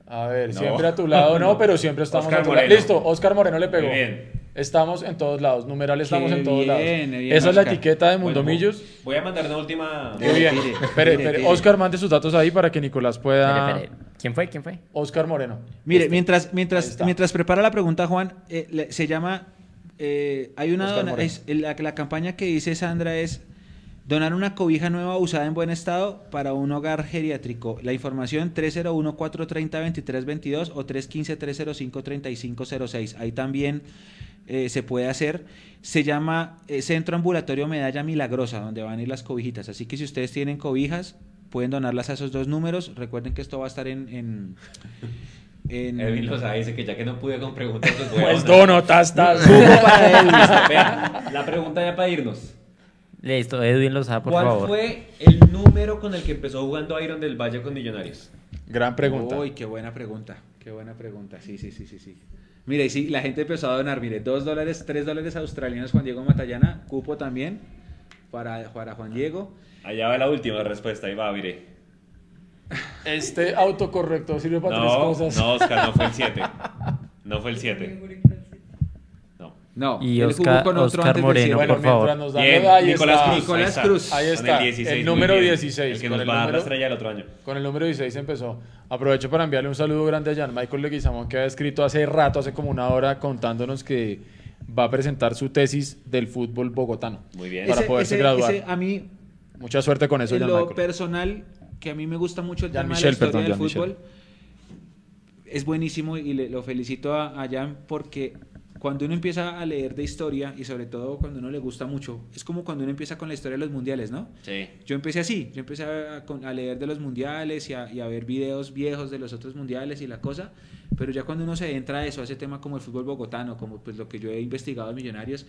A ver, No. siempre a tu lado, no, pero siempre estamos Oscar a tu lado. Listo, Oscar Moreno le pegó. Muy bien. Estamos en todos lados, numeral estamos Qué en todos bien, lados. bien, Esa es la Oscar. etiqueta de Bueno, Mundomillos. Voy a mandar una última. Muy bien. Espere. Oscar, mande sus datos ahí para que Nicolás pueda. Espere, espere. ¿Quién fue? ¿Quién fue? Oscar Moreno. Mire, mientras, Ahí mientras, está. mientras prepara la pregunta, Juan, eh, le- se llama. eh, hay una. Oscar dona- Moreno. es- la, la campaña que dice Sandra es. Donar una cobija nueva usada en buen estado para un hogar geriátrico. La información 301-430-2322 o 315-305-3506. Ahí también eh, se puede hacer. Se llama eh, Centro Ambulatorio Medalla Milagrosa, donde van a ir las cobijitas. Así que si ustedes tienen cobijas, pueden donarlas a esos dos números. Recuerden que esto va a estar en... en, en- Edwin Lozada dice que ya que no pude con preguntas, pues voy Pues dono, tas, tas. Vea, la pregunta ya para irnos. Listo, Edwin Lozada, por ¿Cuál favor. fue el número con el que empezó jugando Iron del Valle con Millonarios? Gran pregunta. Uy, qué buena pregunta. Qué buena pregunta. Sí, sí, sí, sí, sí. Mire, y sí, la gente empezó a donar, mire, dos dólares, tres dólares australianos Juan Diego Matallana, cupo también para, para Juan Diego. Allá va la última respuesta, ahí va, mire. Este autocorrector sirve para tres cosas. no, Oscar, no fue el 7. No fue el 7. No. Y él Oscar- jugó con otro Oscar antes del Moreno, siete. bueno, por favor. nos dan Bien, ahí Nicolás está. Cruz. Nicolás ahí está, Cruz. Ahí está, El, 16, el número bien. 16, El que con nos el va a dar la número- estrella el otro año. Con el número 16 empezó. Aprovecho para enviarle un saludo grande a Jan Michael Leguizamón, que ha escrito hace rato, hace como una hora, contándonos que va a presentar su tesis del fútbol bogotano. Muy bien. Para Ese- poderse ese- graduar. ese a mí, Mucha suerte con eso, Jan lo Michael. personal, que a mí me gusta mucho el Jean tema Michel, de la historia perdón, del Jean fútbol. Es buenísimo y le- lo felicito a, a Jan porque cuando uno empieza a leer de historia y sobre todo cuando uno le gusta mucho, es como cuando uno empieza con la historia de los mundiales, ¿no? Sí. Yo empecé así, yo empecé a, a leer de los mundiales y a, y a ver videos viejos de los otros mundiales y la cosa, pero ya cuando uno se entra a eso, a ese tema como el fútbol bogotano, como pues lo que yo he investigado en Millonarios,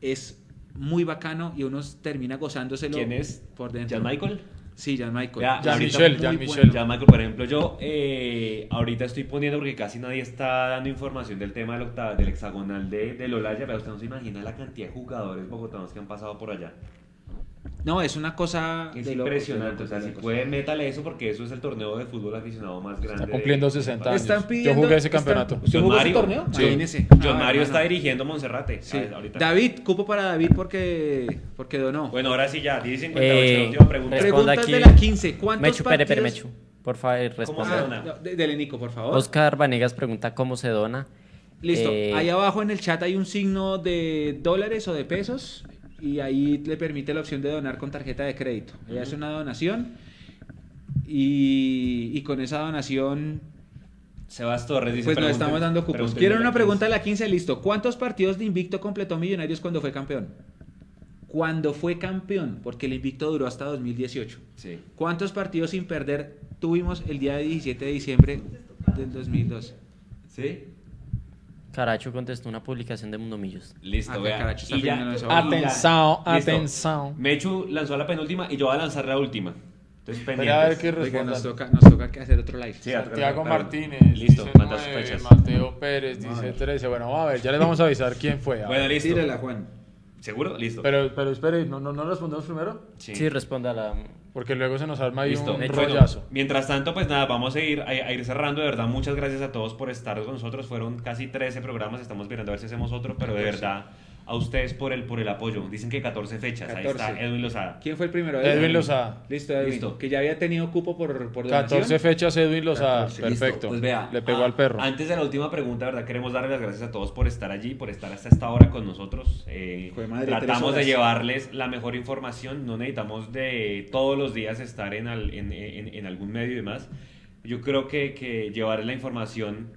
es muy bacano y uno termina gozándoselo ¿Quién es? por dentro. ¿Jan Michael? Sí, Jan Michael. Jean ahorita Michel, bueno. Michel. Michael, por ejemplo, yo eh, ahorita estoy poniendo porque casi nadie está dando información del tema del, octava- del hexagonal de, del Olaya, pero usted no se imagina la cantidad de jugadores bogotanos que han pasado por allá. No, es una cosa Es de impresionante, locos, o sea, si locos. puede, métale eso porque eso es el torneo de fútbol aficionado más grande. Está cumpliendo de- 60 años. Están Yo jugué ese campeonato. ¿Usted jugó ese Mario. torneo? Sí. Imagínese. John Ah, Mario hermano. está dirigiendo Monserrate. Sí. ah, ahorita. David, cupo para David porque, porque donó. Bueno, ahora sí ya, 10 y 58, Eh, última pregunta. responda Preguntas aquí. de la 15. ¿Cuántos Mechu, pere, pere, partidos- Mechu. Por favor, ¿Cómo se responda. dona? Ah, de- dele, Nico, por favor. Oscar Vanegas pregunta cómo se dona. Listo. Eh, Ahí abajo en el chat hay un signo de dólares o de pesos y ahí le permite la opción de donar con tarjeta de crédito. Ella hace una donación y, y con esa donación Sebas Torres dice pues nos estamos dando cupos. Quiero a una pregunta de la 15, listo. ¿Cuántos partidos de invicto completó Millonarios cuando fue campeón? Cuando fue campeón, porque el invicto duró hasta 2018. Sí. ¿Cuántos partidos sin perder tuvimos el día 17 de diciembre del 2002? ¿Sí? Caracho contestó una publicación de Mundomillos. Listo, Ah, vea. caracho, Y ya- ya- Atención, atención. Mechu lanzó la penúltima y yo voy a lanzar la última. Entonces, Espera a ver pendientes. qué Oiga, nos toca, nos toca que hacer otro live. Sí, Santiago Martínez. Listo, dice manda sus nueve, fechas. Mateo Pérez dice 13. Bueno, vamos a ver, ya les vamos a avisar quién fue. a Bueno, ver. listo. Tírela, Juan. ¿Seguro? Listo. Pero, pero espere, ¿no, no, no respondemos primero? Sí, responda a la... Porque luego se nos arma ahí Listo. un rollazo. mientras tanto, pues nada, vamos a ir, a, a ir cerrando. De verdad, muchas gracias a todos por estar con nosotros. Fueron casi 13 programas. Estamos mirando a ver si hacemos otro, pero de verdad, a ustedes por el, por el apoyo. Dicen que 14 fechas. Ahí 14. está Edwin Lozada. ¿Quién fue el primero? Edwin Lozada. Listo, Edwin. Listo. Que ya había tenido cupo por, por donación. 14 fechas Edwin Lozada. 14, Listo, Perfecto. Pues vea, Le pegó ah, al perro. Antes de la última pregunta, ¿verdad? Queremos darle las gracias a todos por estar allí, por estar hasta esta hora con nosotros. Eh, madre, tratamos de llevarles la mejor información. No necesitamos de todos los días estar en, al- en, en- en algún medio y demás. Yo creo que, que llevar la información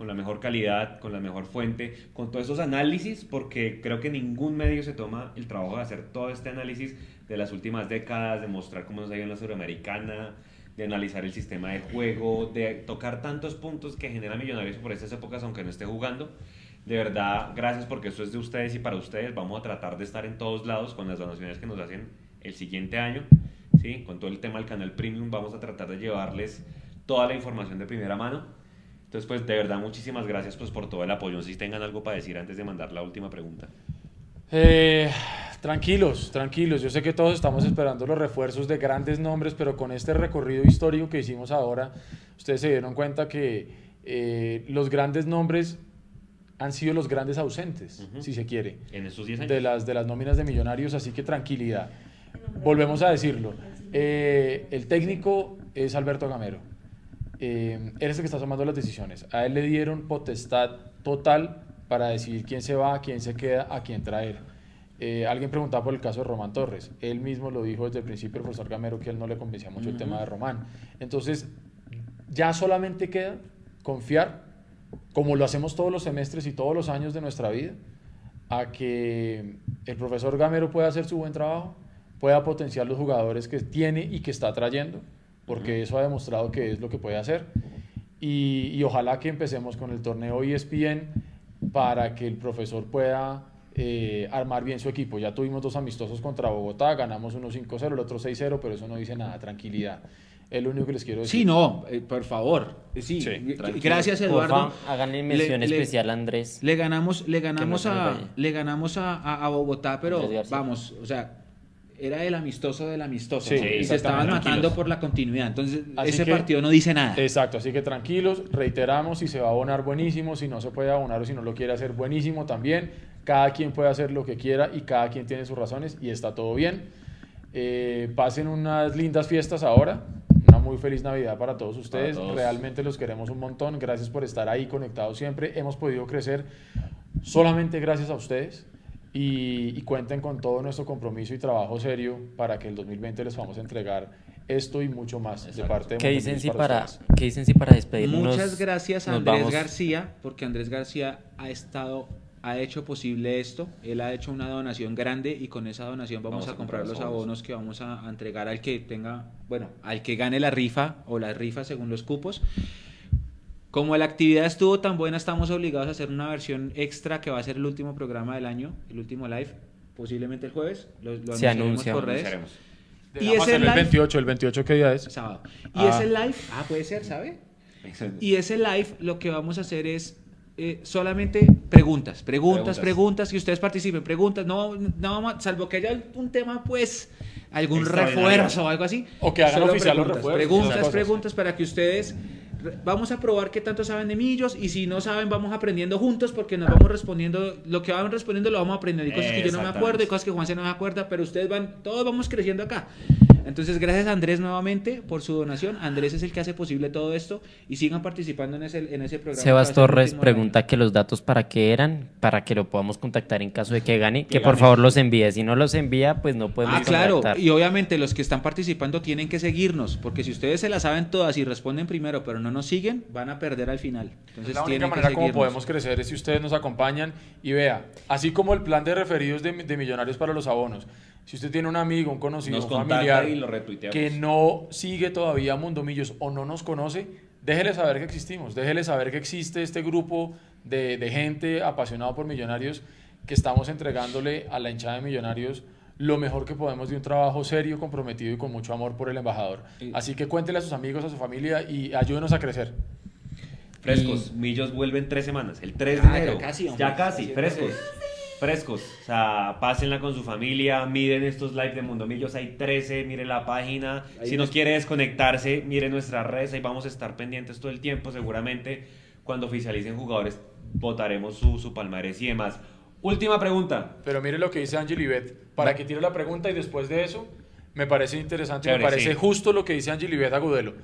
con la mejor calidad, con la mejor fuente, con todos esos análisis, porque creo que ningún medio se toma el trabajo de hacer todo este análisis de las últimas décadas, de mostrar cómo nos ha ido en la Suramericana, de analizar el sistema de juego, de tocar tantos puntos que genera Millonarios por estas épocas, aunque no esté jugando. De verdad, gracias porque esto es de ustedes y para ustedes. Vamos a tratar de estar en todos lados con las donaciones que nos hacen el siguiente año. ¿sí? Con todo el tema del canal Premium, vamos a tratar de llevarles toda la información de primera mano. Entonces, pues de verdad, muchísimas gracias pues, por todo el apoyo. No sé si tengan algo para decir antes de mandar la última pregunta. Eh, tranquilos, tranquilos. Yo sé que todos estamos esperando los refuerzos de grandes nombres, pero con este recorrido histórico que hicimos ahora, ustedes se dieron cuenta que eh, los grandes nombres han sido los grandes ausentes, Ujú. si se quiere, En estos 10 años. de las, de las nóminas de millonarios, así que tranquilidad. Volvemos a decirlo. Eh, el técnico es Alberto Gamero. Eh, él es el que está tomando las decisiones. A él le dieron potestad total para decidir quién se va, quién se queda, a quién traer. Eh, alguien preguntaba por el caso de Román Torres. Él mismo lo dijo desde el principio, el profesor Gamero, que él no le convencía mucho el tema de Román. Entonces, ya solamente queda confiar, como lo hacemos todos los semestres y todos los años de nuestra vida, a que el profesor Gamero pueda hacer su buen trabajo, pueda potenciar los jugadores que tiene y que está trayendo, porque eso ha demostrado que es lo que puede hacer. Y, y ojalá que empecemos con el torneo ESPN para que el profesor pueda eh, armar bien su equipo. Ya tuvimos dos amistosos contra Bogotá, ganamos uno 5-0, el otro 6-0, pero eso no dice nada, tranquilidad. Es lo único que les quiero decir. Sí, no, eh, por favor. Eh, Sí, Sí, tranquilo. gracias Eduardo. Háganle mención Le- le- especial a Andrés. Le ganamos, le ganamos a, le ganamos a, a- a Bogotá, pero vamos, o sea, era el amistoso del amistoso. Sí, ¿no? y se estaban matando Tranquilos. por la continuidad. Entonces, Así ese que- partido no dice nada. Exacto, así que tranquilos, reiteramos, si se va a abonar buenísimo, si no se puede abonar o si no lo quiere hacer buenísimo también. Cada quien puede hacer lo que quiera y cada quien tiene sus razones y está todo bien. Eh, pasen unas lindas fiestas ahora, una muy feliz Navidad para todos ustedes. todos. Realmente los queremos un montón, gracias por estar ahí conectados siempre. Hemos podido crecer solamente gracias a ustedes. Y, y cuenten con todo nuestro compromiso y trabajo serio para que el 2020 les vamos a entregar esto y mucho más de parte de ¿Qué dicen, si para, ustedes. ¿Qué dicen si para despedirnos? Muchas gracias a Andrés vamos? García, porque Andrés García ha estado, ha hecho posible esto. Él ha hecho una donación grande y con esa donación vamos, a, comprar los abonos que vamos a, a entregar al que tenga, bueno, al que gane la rifa o la rifa según los cupos. Como la actividad estuvo tan buena, estamos obligados a hacer una versión extra que va a ser el último programa del año, el último live, posiblemente el jueves. Lo, lo Se anuncia. por redes. Y hacerlo el live- 28, el 28 qué día es? Sábado. Y Ah. ese live, ah, puede ser, ¿sabe? Y ese live lo que vamos a hacer es eh, solamente preguntas, preguntas, Preguntas. preguntas, que ustedes participen, preguntas, no, no salvo que haya un tema, pues, algún refuerzo o algo así. O que hagan oficial los preguntas, refuerzos, Preguntas, preguntas para que ustedes vamos a probar qué tanto saben de millos y si no saben vamos aprendiendo juntos porque nos vamos respondiendo, lo que van respondiendo lo vamos aprendiendo. Hay cosas que yo no me acuerdo, hay cosas que Juan se no me acuerda, pero ustedes van, todos vamos creciendo acá. Entonces, gracias a Andrés nuevamente por su donación. Andrés es el que hace posible todo esto y sigan participando en ese, en ese programa. Sebas Torres pregunta que los datos para qué eran, para que lo podamos contactar en caso de que gane, que, Que por gane. favor los envíe. Si no los envía, pues no podemos año. Ah, claro, contactar. y obviamente los que están participando tienen que seguirnos, porque si ustedes se las saben todas y responden primero, pero no nos siguen, van a perder al final. Entonces, la única tienen que manera como podemos crecer es si ustedes nos acompañan y vea, así como el plan de referidos de, de millonarios para los abonos, si usted tiene un amigo, un conocido, Nos un familiar y lo que no sigue todavía Mundo Millos o no nos conoce, déjele saber que existimos, déjele saber que existe este grupo de, de gente apasionado por millonarios que estamos entregándole a la hinchada de millonarios lo mejor que podemos de un trabajo serio, comprometido y con mucho amor por el embajador. Así que cuéntele a sus amigos, a su familia y ayúdenos a crecer. Frescos, Millos vuelve en tres semanas, el 3 de Ah, ya enero. casi, hombre. Ya casi, Casi, frescos. Frescos, o sea, pásenla con su familia, miren estos live de Mundo Millos, hay 13, miren la página. Ahí si nos- nos quiere desconectarse, miren nuestras redes, ahí vamos a estar pendientes todo el tiempo. Seguramente cuando oficialicen jugadores votaremos su, su palmarés y demás. Última pregunta. Pero mire lo que dice Angel Ibet, para que tire la pregunta y después de eso, me parece interesante, Chévere, me parece sí. justo lo que dice Angel Ibet Agudelo.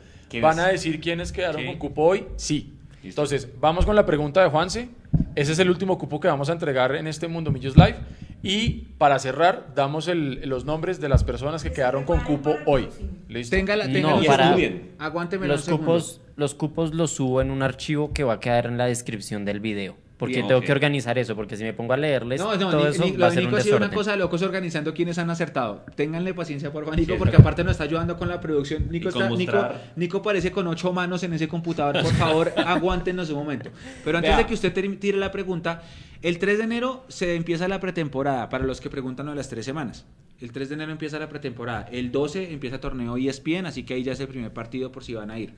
¿Van a decir quiénes quedaron Sí. con cupo hoy? Sí. Listo. Entonces, vamos con la pregunta de Juanse. Ese es el último cupo que vamos a entregar en este Mundo Millos Live. Y para cerrar, damos el- los nombres de las personas que quedaron con cupo hoy. ¿Listo? Téngala, No, téngala. Y para-. Aguánteme Los cupos, los cupos los subo en un archivo que va a quedar en la descripción del video. Porque Bien, tengo que organizar eso, porque si me pongo a leerles No, no, todo Ni- eso Ni- va lo a de ser un Nico ha sido una cosa de locos organizando quienes han acertado. Ténganle paciencia por favor, Nico, Sí, porque aparte nos está ayudando con la producción. Nico, Y está, Nico, parece con ocho manos en ese computador. Por favor, aguántenos un momento. Pero antes Vea. de que usted tire la pregunta, el 3 de enero se empieza la pretemporada para los que preguntan lo de las tres semanas. El 3 de enero empieza la pretemporada. El 12 empieza torneo E ESPN, así que ahí ya es el primer partido por si van a ir.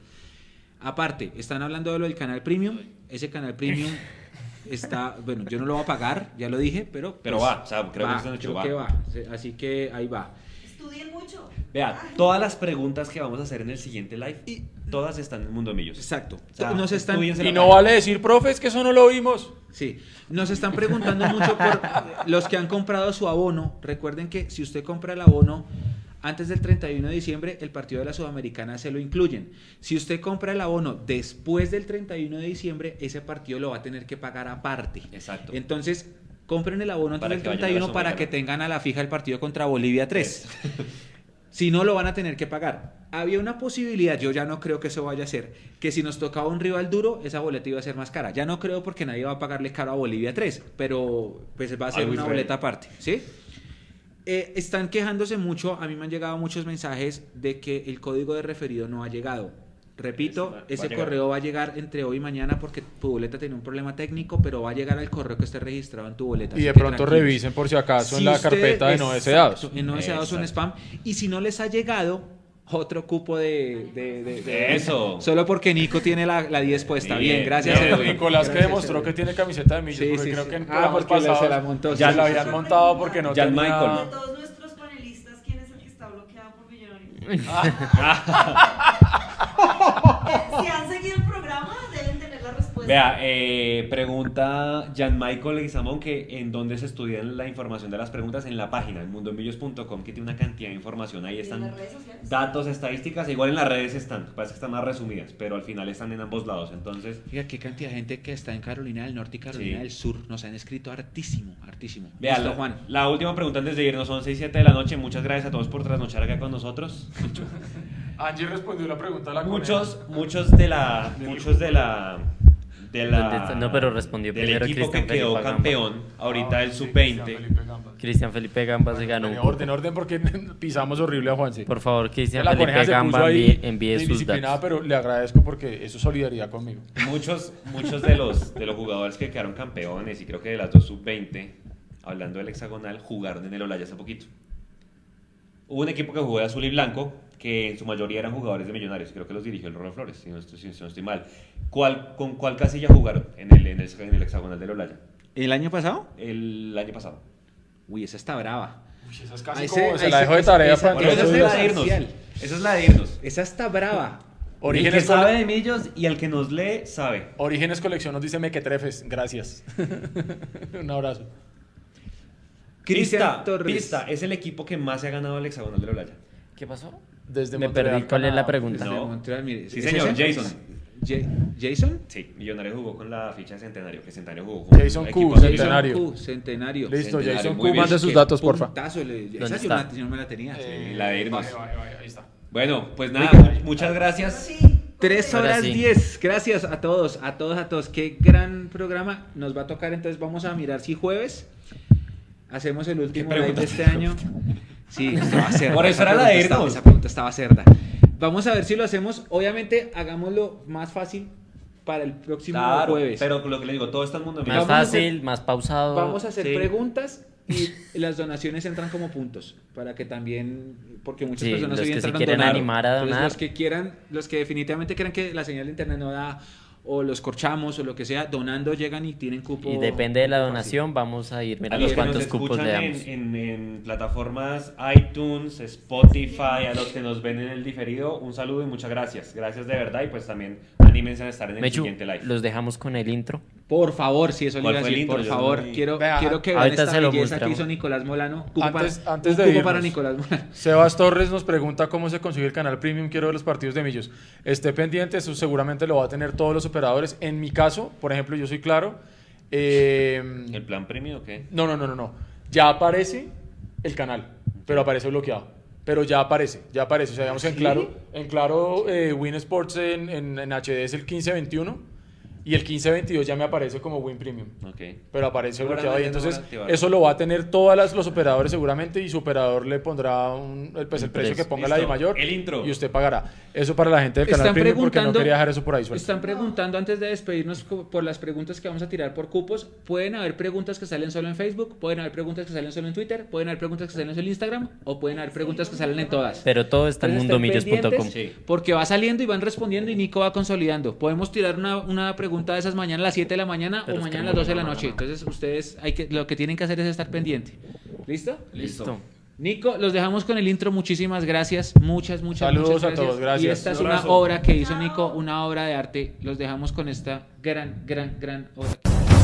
Aparte, están hablando de lo del canal premium. Ese canal premium está, bueno, yo no lo voy a pagar, ya lo dije, pero pues, Pero va, o sea, creo que va, hecho, creo va. que va. Así que ahí va. Estudien mucho. Vea, todas las preguntas que vamos a hacer en el siguiente live, todas están en Mundo Millos. Exacto. O sea, Nos están, Y no página. vale decir, profes, que eso no lo vimos. Sí, nos están preguntando mucho por los que han comprado su abono. Recuerden que si usted compra el abono antes del 31 de diciembre, el partido de la Sudamericana se lo incluyen. Si usted compra el abono después del 31 de diciembre, ese partido lo va a tener que pagar aparte. Exacto. Entonces, compren el abono antes del que vayan a la 31 para que tengan a la fija el partido contra Bolivia 3. Si no, lo van a tener que pagar. Había una posibilidad, yo ya no creo que eso vaya a ser, que si nos tocaba un rival duro, esa boleta iba a ser más cara. Ya no creo porque nadie va a pagarle caro a Bolivia 3, pero pues va a ser Algo una boleta aparte, ¿sí? Eh, están quejándose mucho, a mí me han llegado muchos mensajes de que el código de referido no ha llegado. Repito, va- ese correo va a llegar entre hoy y mañana porque tu boleta tiene un problema técnico, pero va a llegar al correo que esté registrado en tu boleta. Y de pronto tranquilos. revisen por si acaso en la carpeta de no deseados. En no deseados son spam. Y si no les ha llegado, otro cupo de, de- de- de- Eso. Solo porque Nico tiene la, la 10 puesta. Bien, Bien, gracias. bien. Nicolás que Gracias, demostró Edwin. que tiene camiseta de millos, Sí, porque sí, creo sí. que en Ah, porque la- pasados se la montó, ya sí, la habían sí. montado porque no Jan tenía... Michael. De todos nuestros panelistas, ¿quién es el que está bloqueado por millonarios? si han seguido el programa, deben tener la respuesta. Vea, eh, pregunta Jan Michael Leguizamón que en dónde se estudia la información de las preguntas en la página, en mundomillos.com, que tiene una cantidad de información. Ahí ¿En están las redes sociales? datos, estadísticas, igual en las redes están, parece que están más resumidas, pero al final están en ambos lados. Entonces, Oiga, qué cantidad de gente que está en Carolina del Norte y Carolina Sí. del Sur. Nos han escrito hartísimo, hartísimo. vea, Listo, la, Juan. la última pregunta antes de irnos son 6 7 de la noche. Muchas gracias a todos por trasnochar acá con nosotros. Angie respondió la pregunta de la Muchos, muchos de la, muchos de la, de ¿Dónde la, está? No, pero respondió del primero equipo que Cristian quedó Felipe Gamba. campeón ahorita el sub-20. Cristian Felipe Gamba se ganó cupo. Orden, orden, porque pisamos horrible a Juanse. Por favor, Cristian Felipe Gamba ahí envíe, sus datos. pero le agradezco porque eso es solidaridad conmigo. Muchos, muchos de los, de los jugadores que quedaron campeones y creo que de las dos sub-20, hablando del hexagonal, jugaron en el Olaya hace poquito. Hubo un equipo que jugó de azul y blanco, que en su mayoría eran jugadores de millonarios, creo que los dirigió el Rolo Flores, si no estoy, si no estoy mal. ¿Cuál, ¿Con cuál casilla jugaron en el, en el, en el hexagonal del Olaya? ¿El año pasado? El año pasado. Uy, esa está brava. Uy, esa es casi Ahí como, se- la dejo de esa- tarea esa- para esa eso es la de irnos. Esa es la de irnos. Esa está brava. El que Orígenes, sabe de millos y el que nos lee, sabe. Orígenes Colección nos dice mequetrefes. Gracias. Un abrazo. Cristian Pista, Torres. Pista, es el equipo que más se ha ganado el hexagonal del Olaya. ¿Qué pasó? Desde Me Montreal, perdí. ¿Cuál es la pregunta? Desde No. Montreal, mire. Sí, ¿Es señor, ese? Jason. Ja- ¿Jason? Sí, Millonario jugó con la ficha de Centenario, que Centenario jugó con Jason un Q, equipo de- Centenario. Q, Centenario. Listo, Centenario, Jason muy Q, bien. mande sus datos, porfa. puntazo, le- esa ¿Dónde yo no- está? yo no me la tenía. Eh, la de irnos. ahí está. Bueno, pues nada, muchas gracias. Sí. Tres Ahora horas sí. 10. Gracias a todos, a todos, a todos. Qué gran programa nos va a tocar. Entonces vamos a mirar si jueves hacemos el último live de preguntas? este año. Sí, estaba cerda. Por eso era la de irnos. Esa pregunta estaba cerda. Vamos a ver si lo hacemos. Obviamente, hagámoslo más fácil para el próximo Claro, jueves. pero lo que le digo, todo está el mundo Más Vamos a hacer- fácil, más pausado. Vamos a hacer Sí. preguntas y las donaciones entran como puntos para que también porque muchas Sí, personas los hoy que se entran quieren donar. animar a Entonces, donar. los que quieran los que definitivamente crean que la señal de internet no da o los corchamos o lo que sea donando llegan y tienen cupo Y depende de la fácil. donación, vamos a ir A mirando los que nos cuántos cupos le escuchan damos. en, en- en plataformas iTunes, Spotify, a los que nos ven en el diferido, un saludo y muchas gracias. Gracias de verdad y pues también anímense a estar en el Mechu, siguiente live. los dejamos con el intro. Por favor, si eso le ¿Cuál iba a decir, intro? por Yo favor, no quiero, Vea, quiero que vean ahorita esta se lo belleza que hizo Nicolás Molano. Cupo Antes- para, antes de cupo irnos. para Nicolás Molano. Sebas Torres nos pregunta cómo se consigue el canal premium. Quiero ver los partidos de Millos. Esté pendiente, eso seguramente lo va a tener todos los operadores. En mi caso, por ejemplo, yo soy claro. eh, ¿El plan premium o qué? no, no, no, no, no. Ya aparece el canal, pero aparece bloqueado. Pero ya aparece, ya aparece. O sea, digamos que en claro, en claro eh, Win Sports en, en, en HD es el 1521 y el 1522 ya me aparece como Win Premium. Ok. Pero aparece bloqueado ahí. no Entonces, eso lo va a tener todos los operadores seguramente y su operador le pondrá un- el, pues, el El precio que ponga la de mayor El intro. y usted pagará. Eso para la gente del canal premium porque no quería dejar eso por ahí suelto. están preguntando antes de despedirnos por las preguntas que vamos a tirar por cupos. Pueden haber preguntas que salen solo en Facebook, pueden haber preguntas que salen solo en Twitter, pueden haber preguntas que salen solo en Instagram o pueden haber preguntas que salen en todas. Pero todo está en mundomillos.com. Sí. Porque va saliendo y van respondiendo y Nico va consolidando. Podemos tirar una, una pregunta de esas mañana a las 7 de la mañana Pero o mañana a las no, 12 de la no, no, noche. no. Entonces ustedes hay que, lo que tienen que hacer es estar pendiente. ¿Listo? Listo. Nico, los dejamos con el intro. Muchísimas gracias. Muchas, muchas, Saludos muchas a gracias. todos, gracias. Y esta es Un una obra que hizo Nico, una obra de arte. Los dejamos con esta gran, gran, gran obra.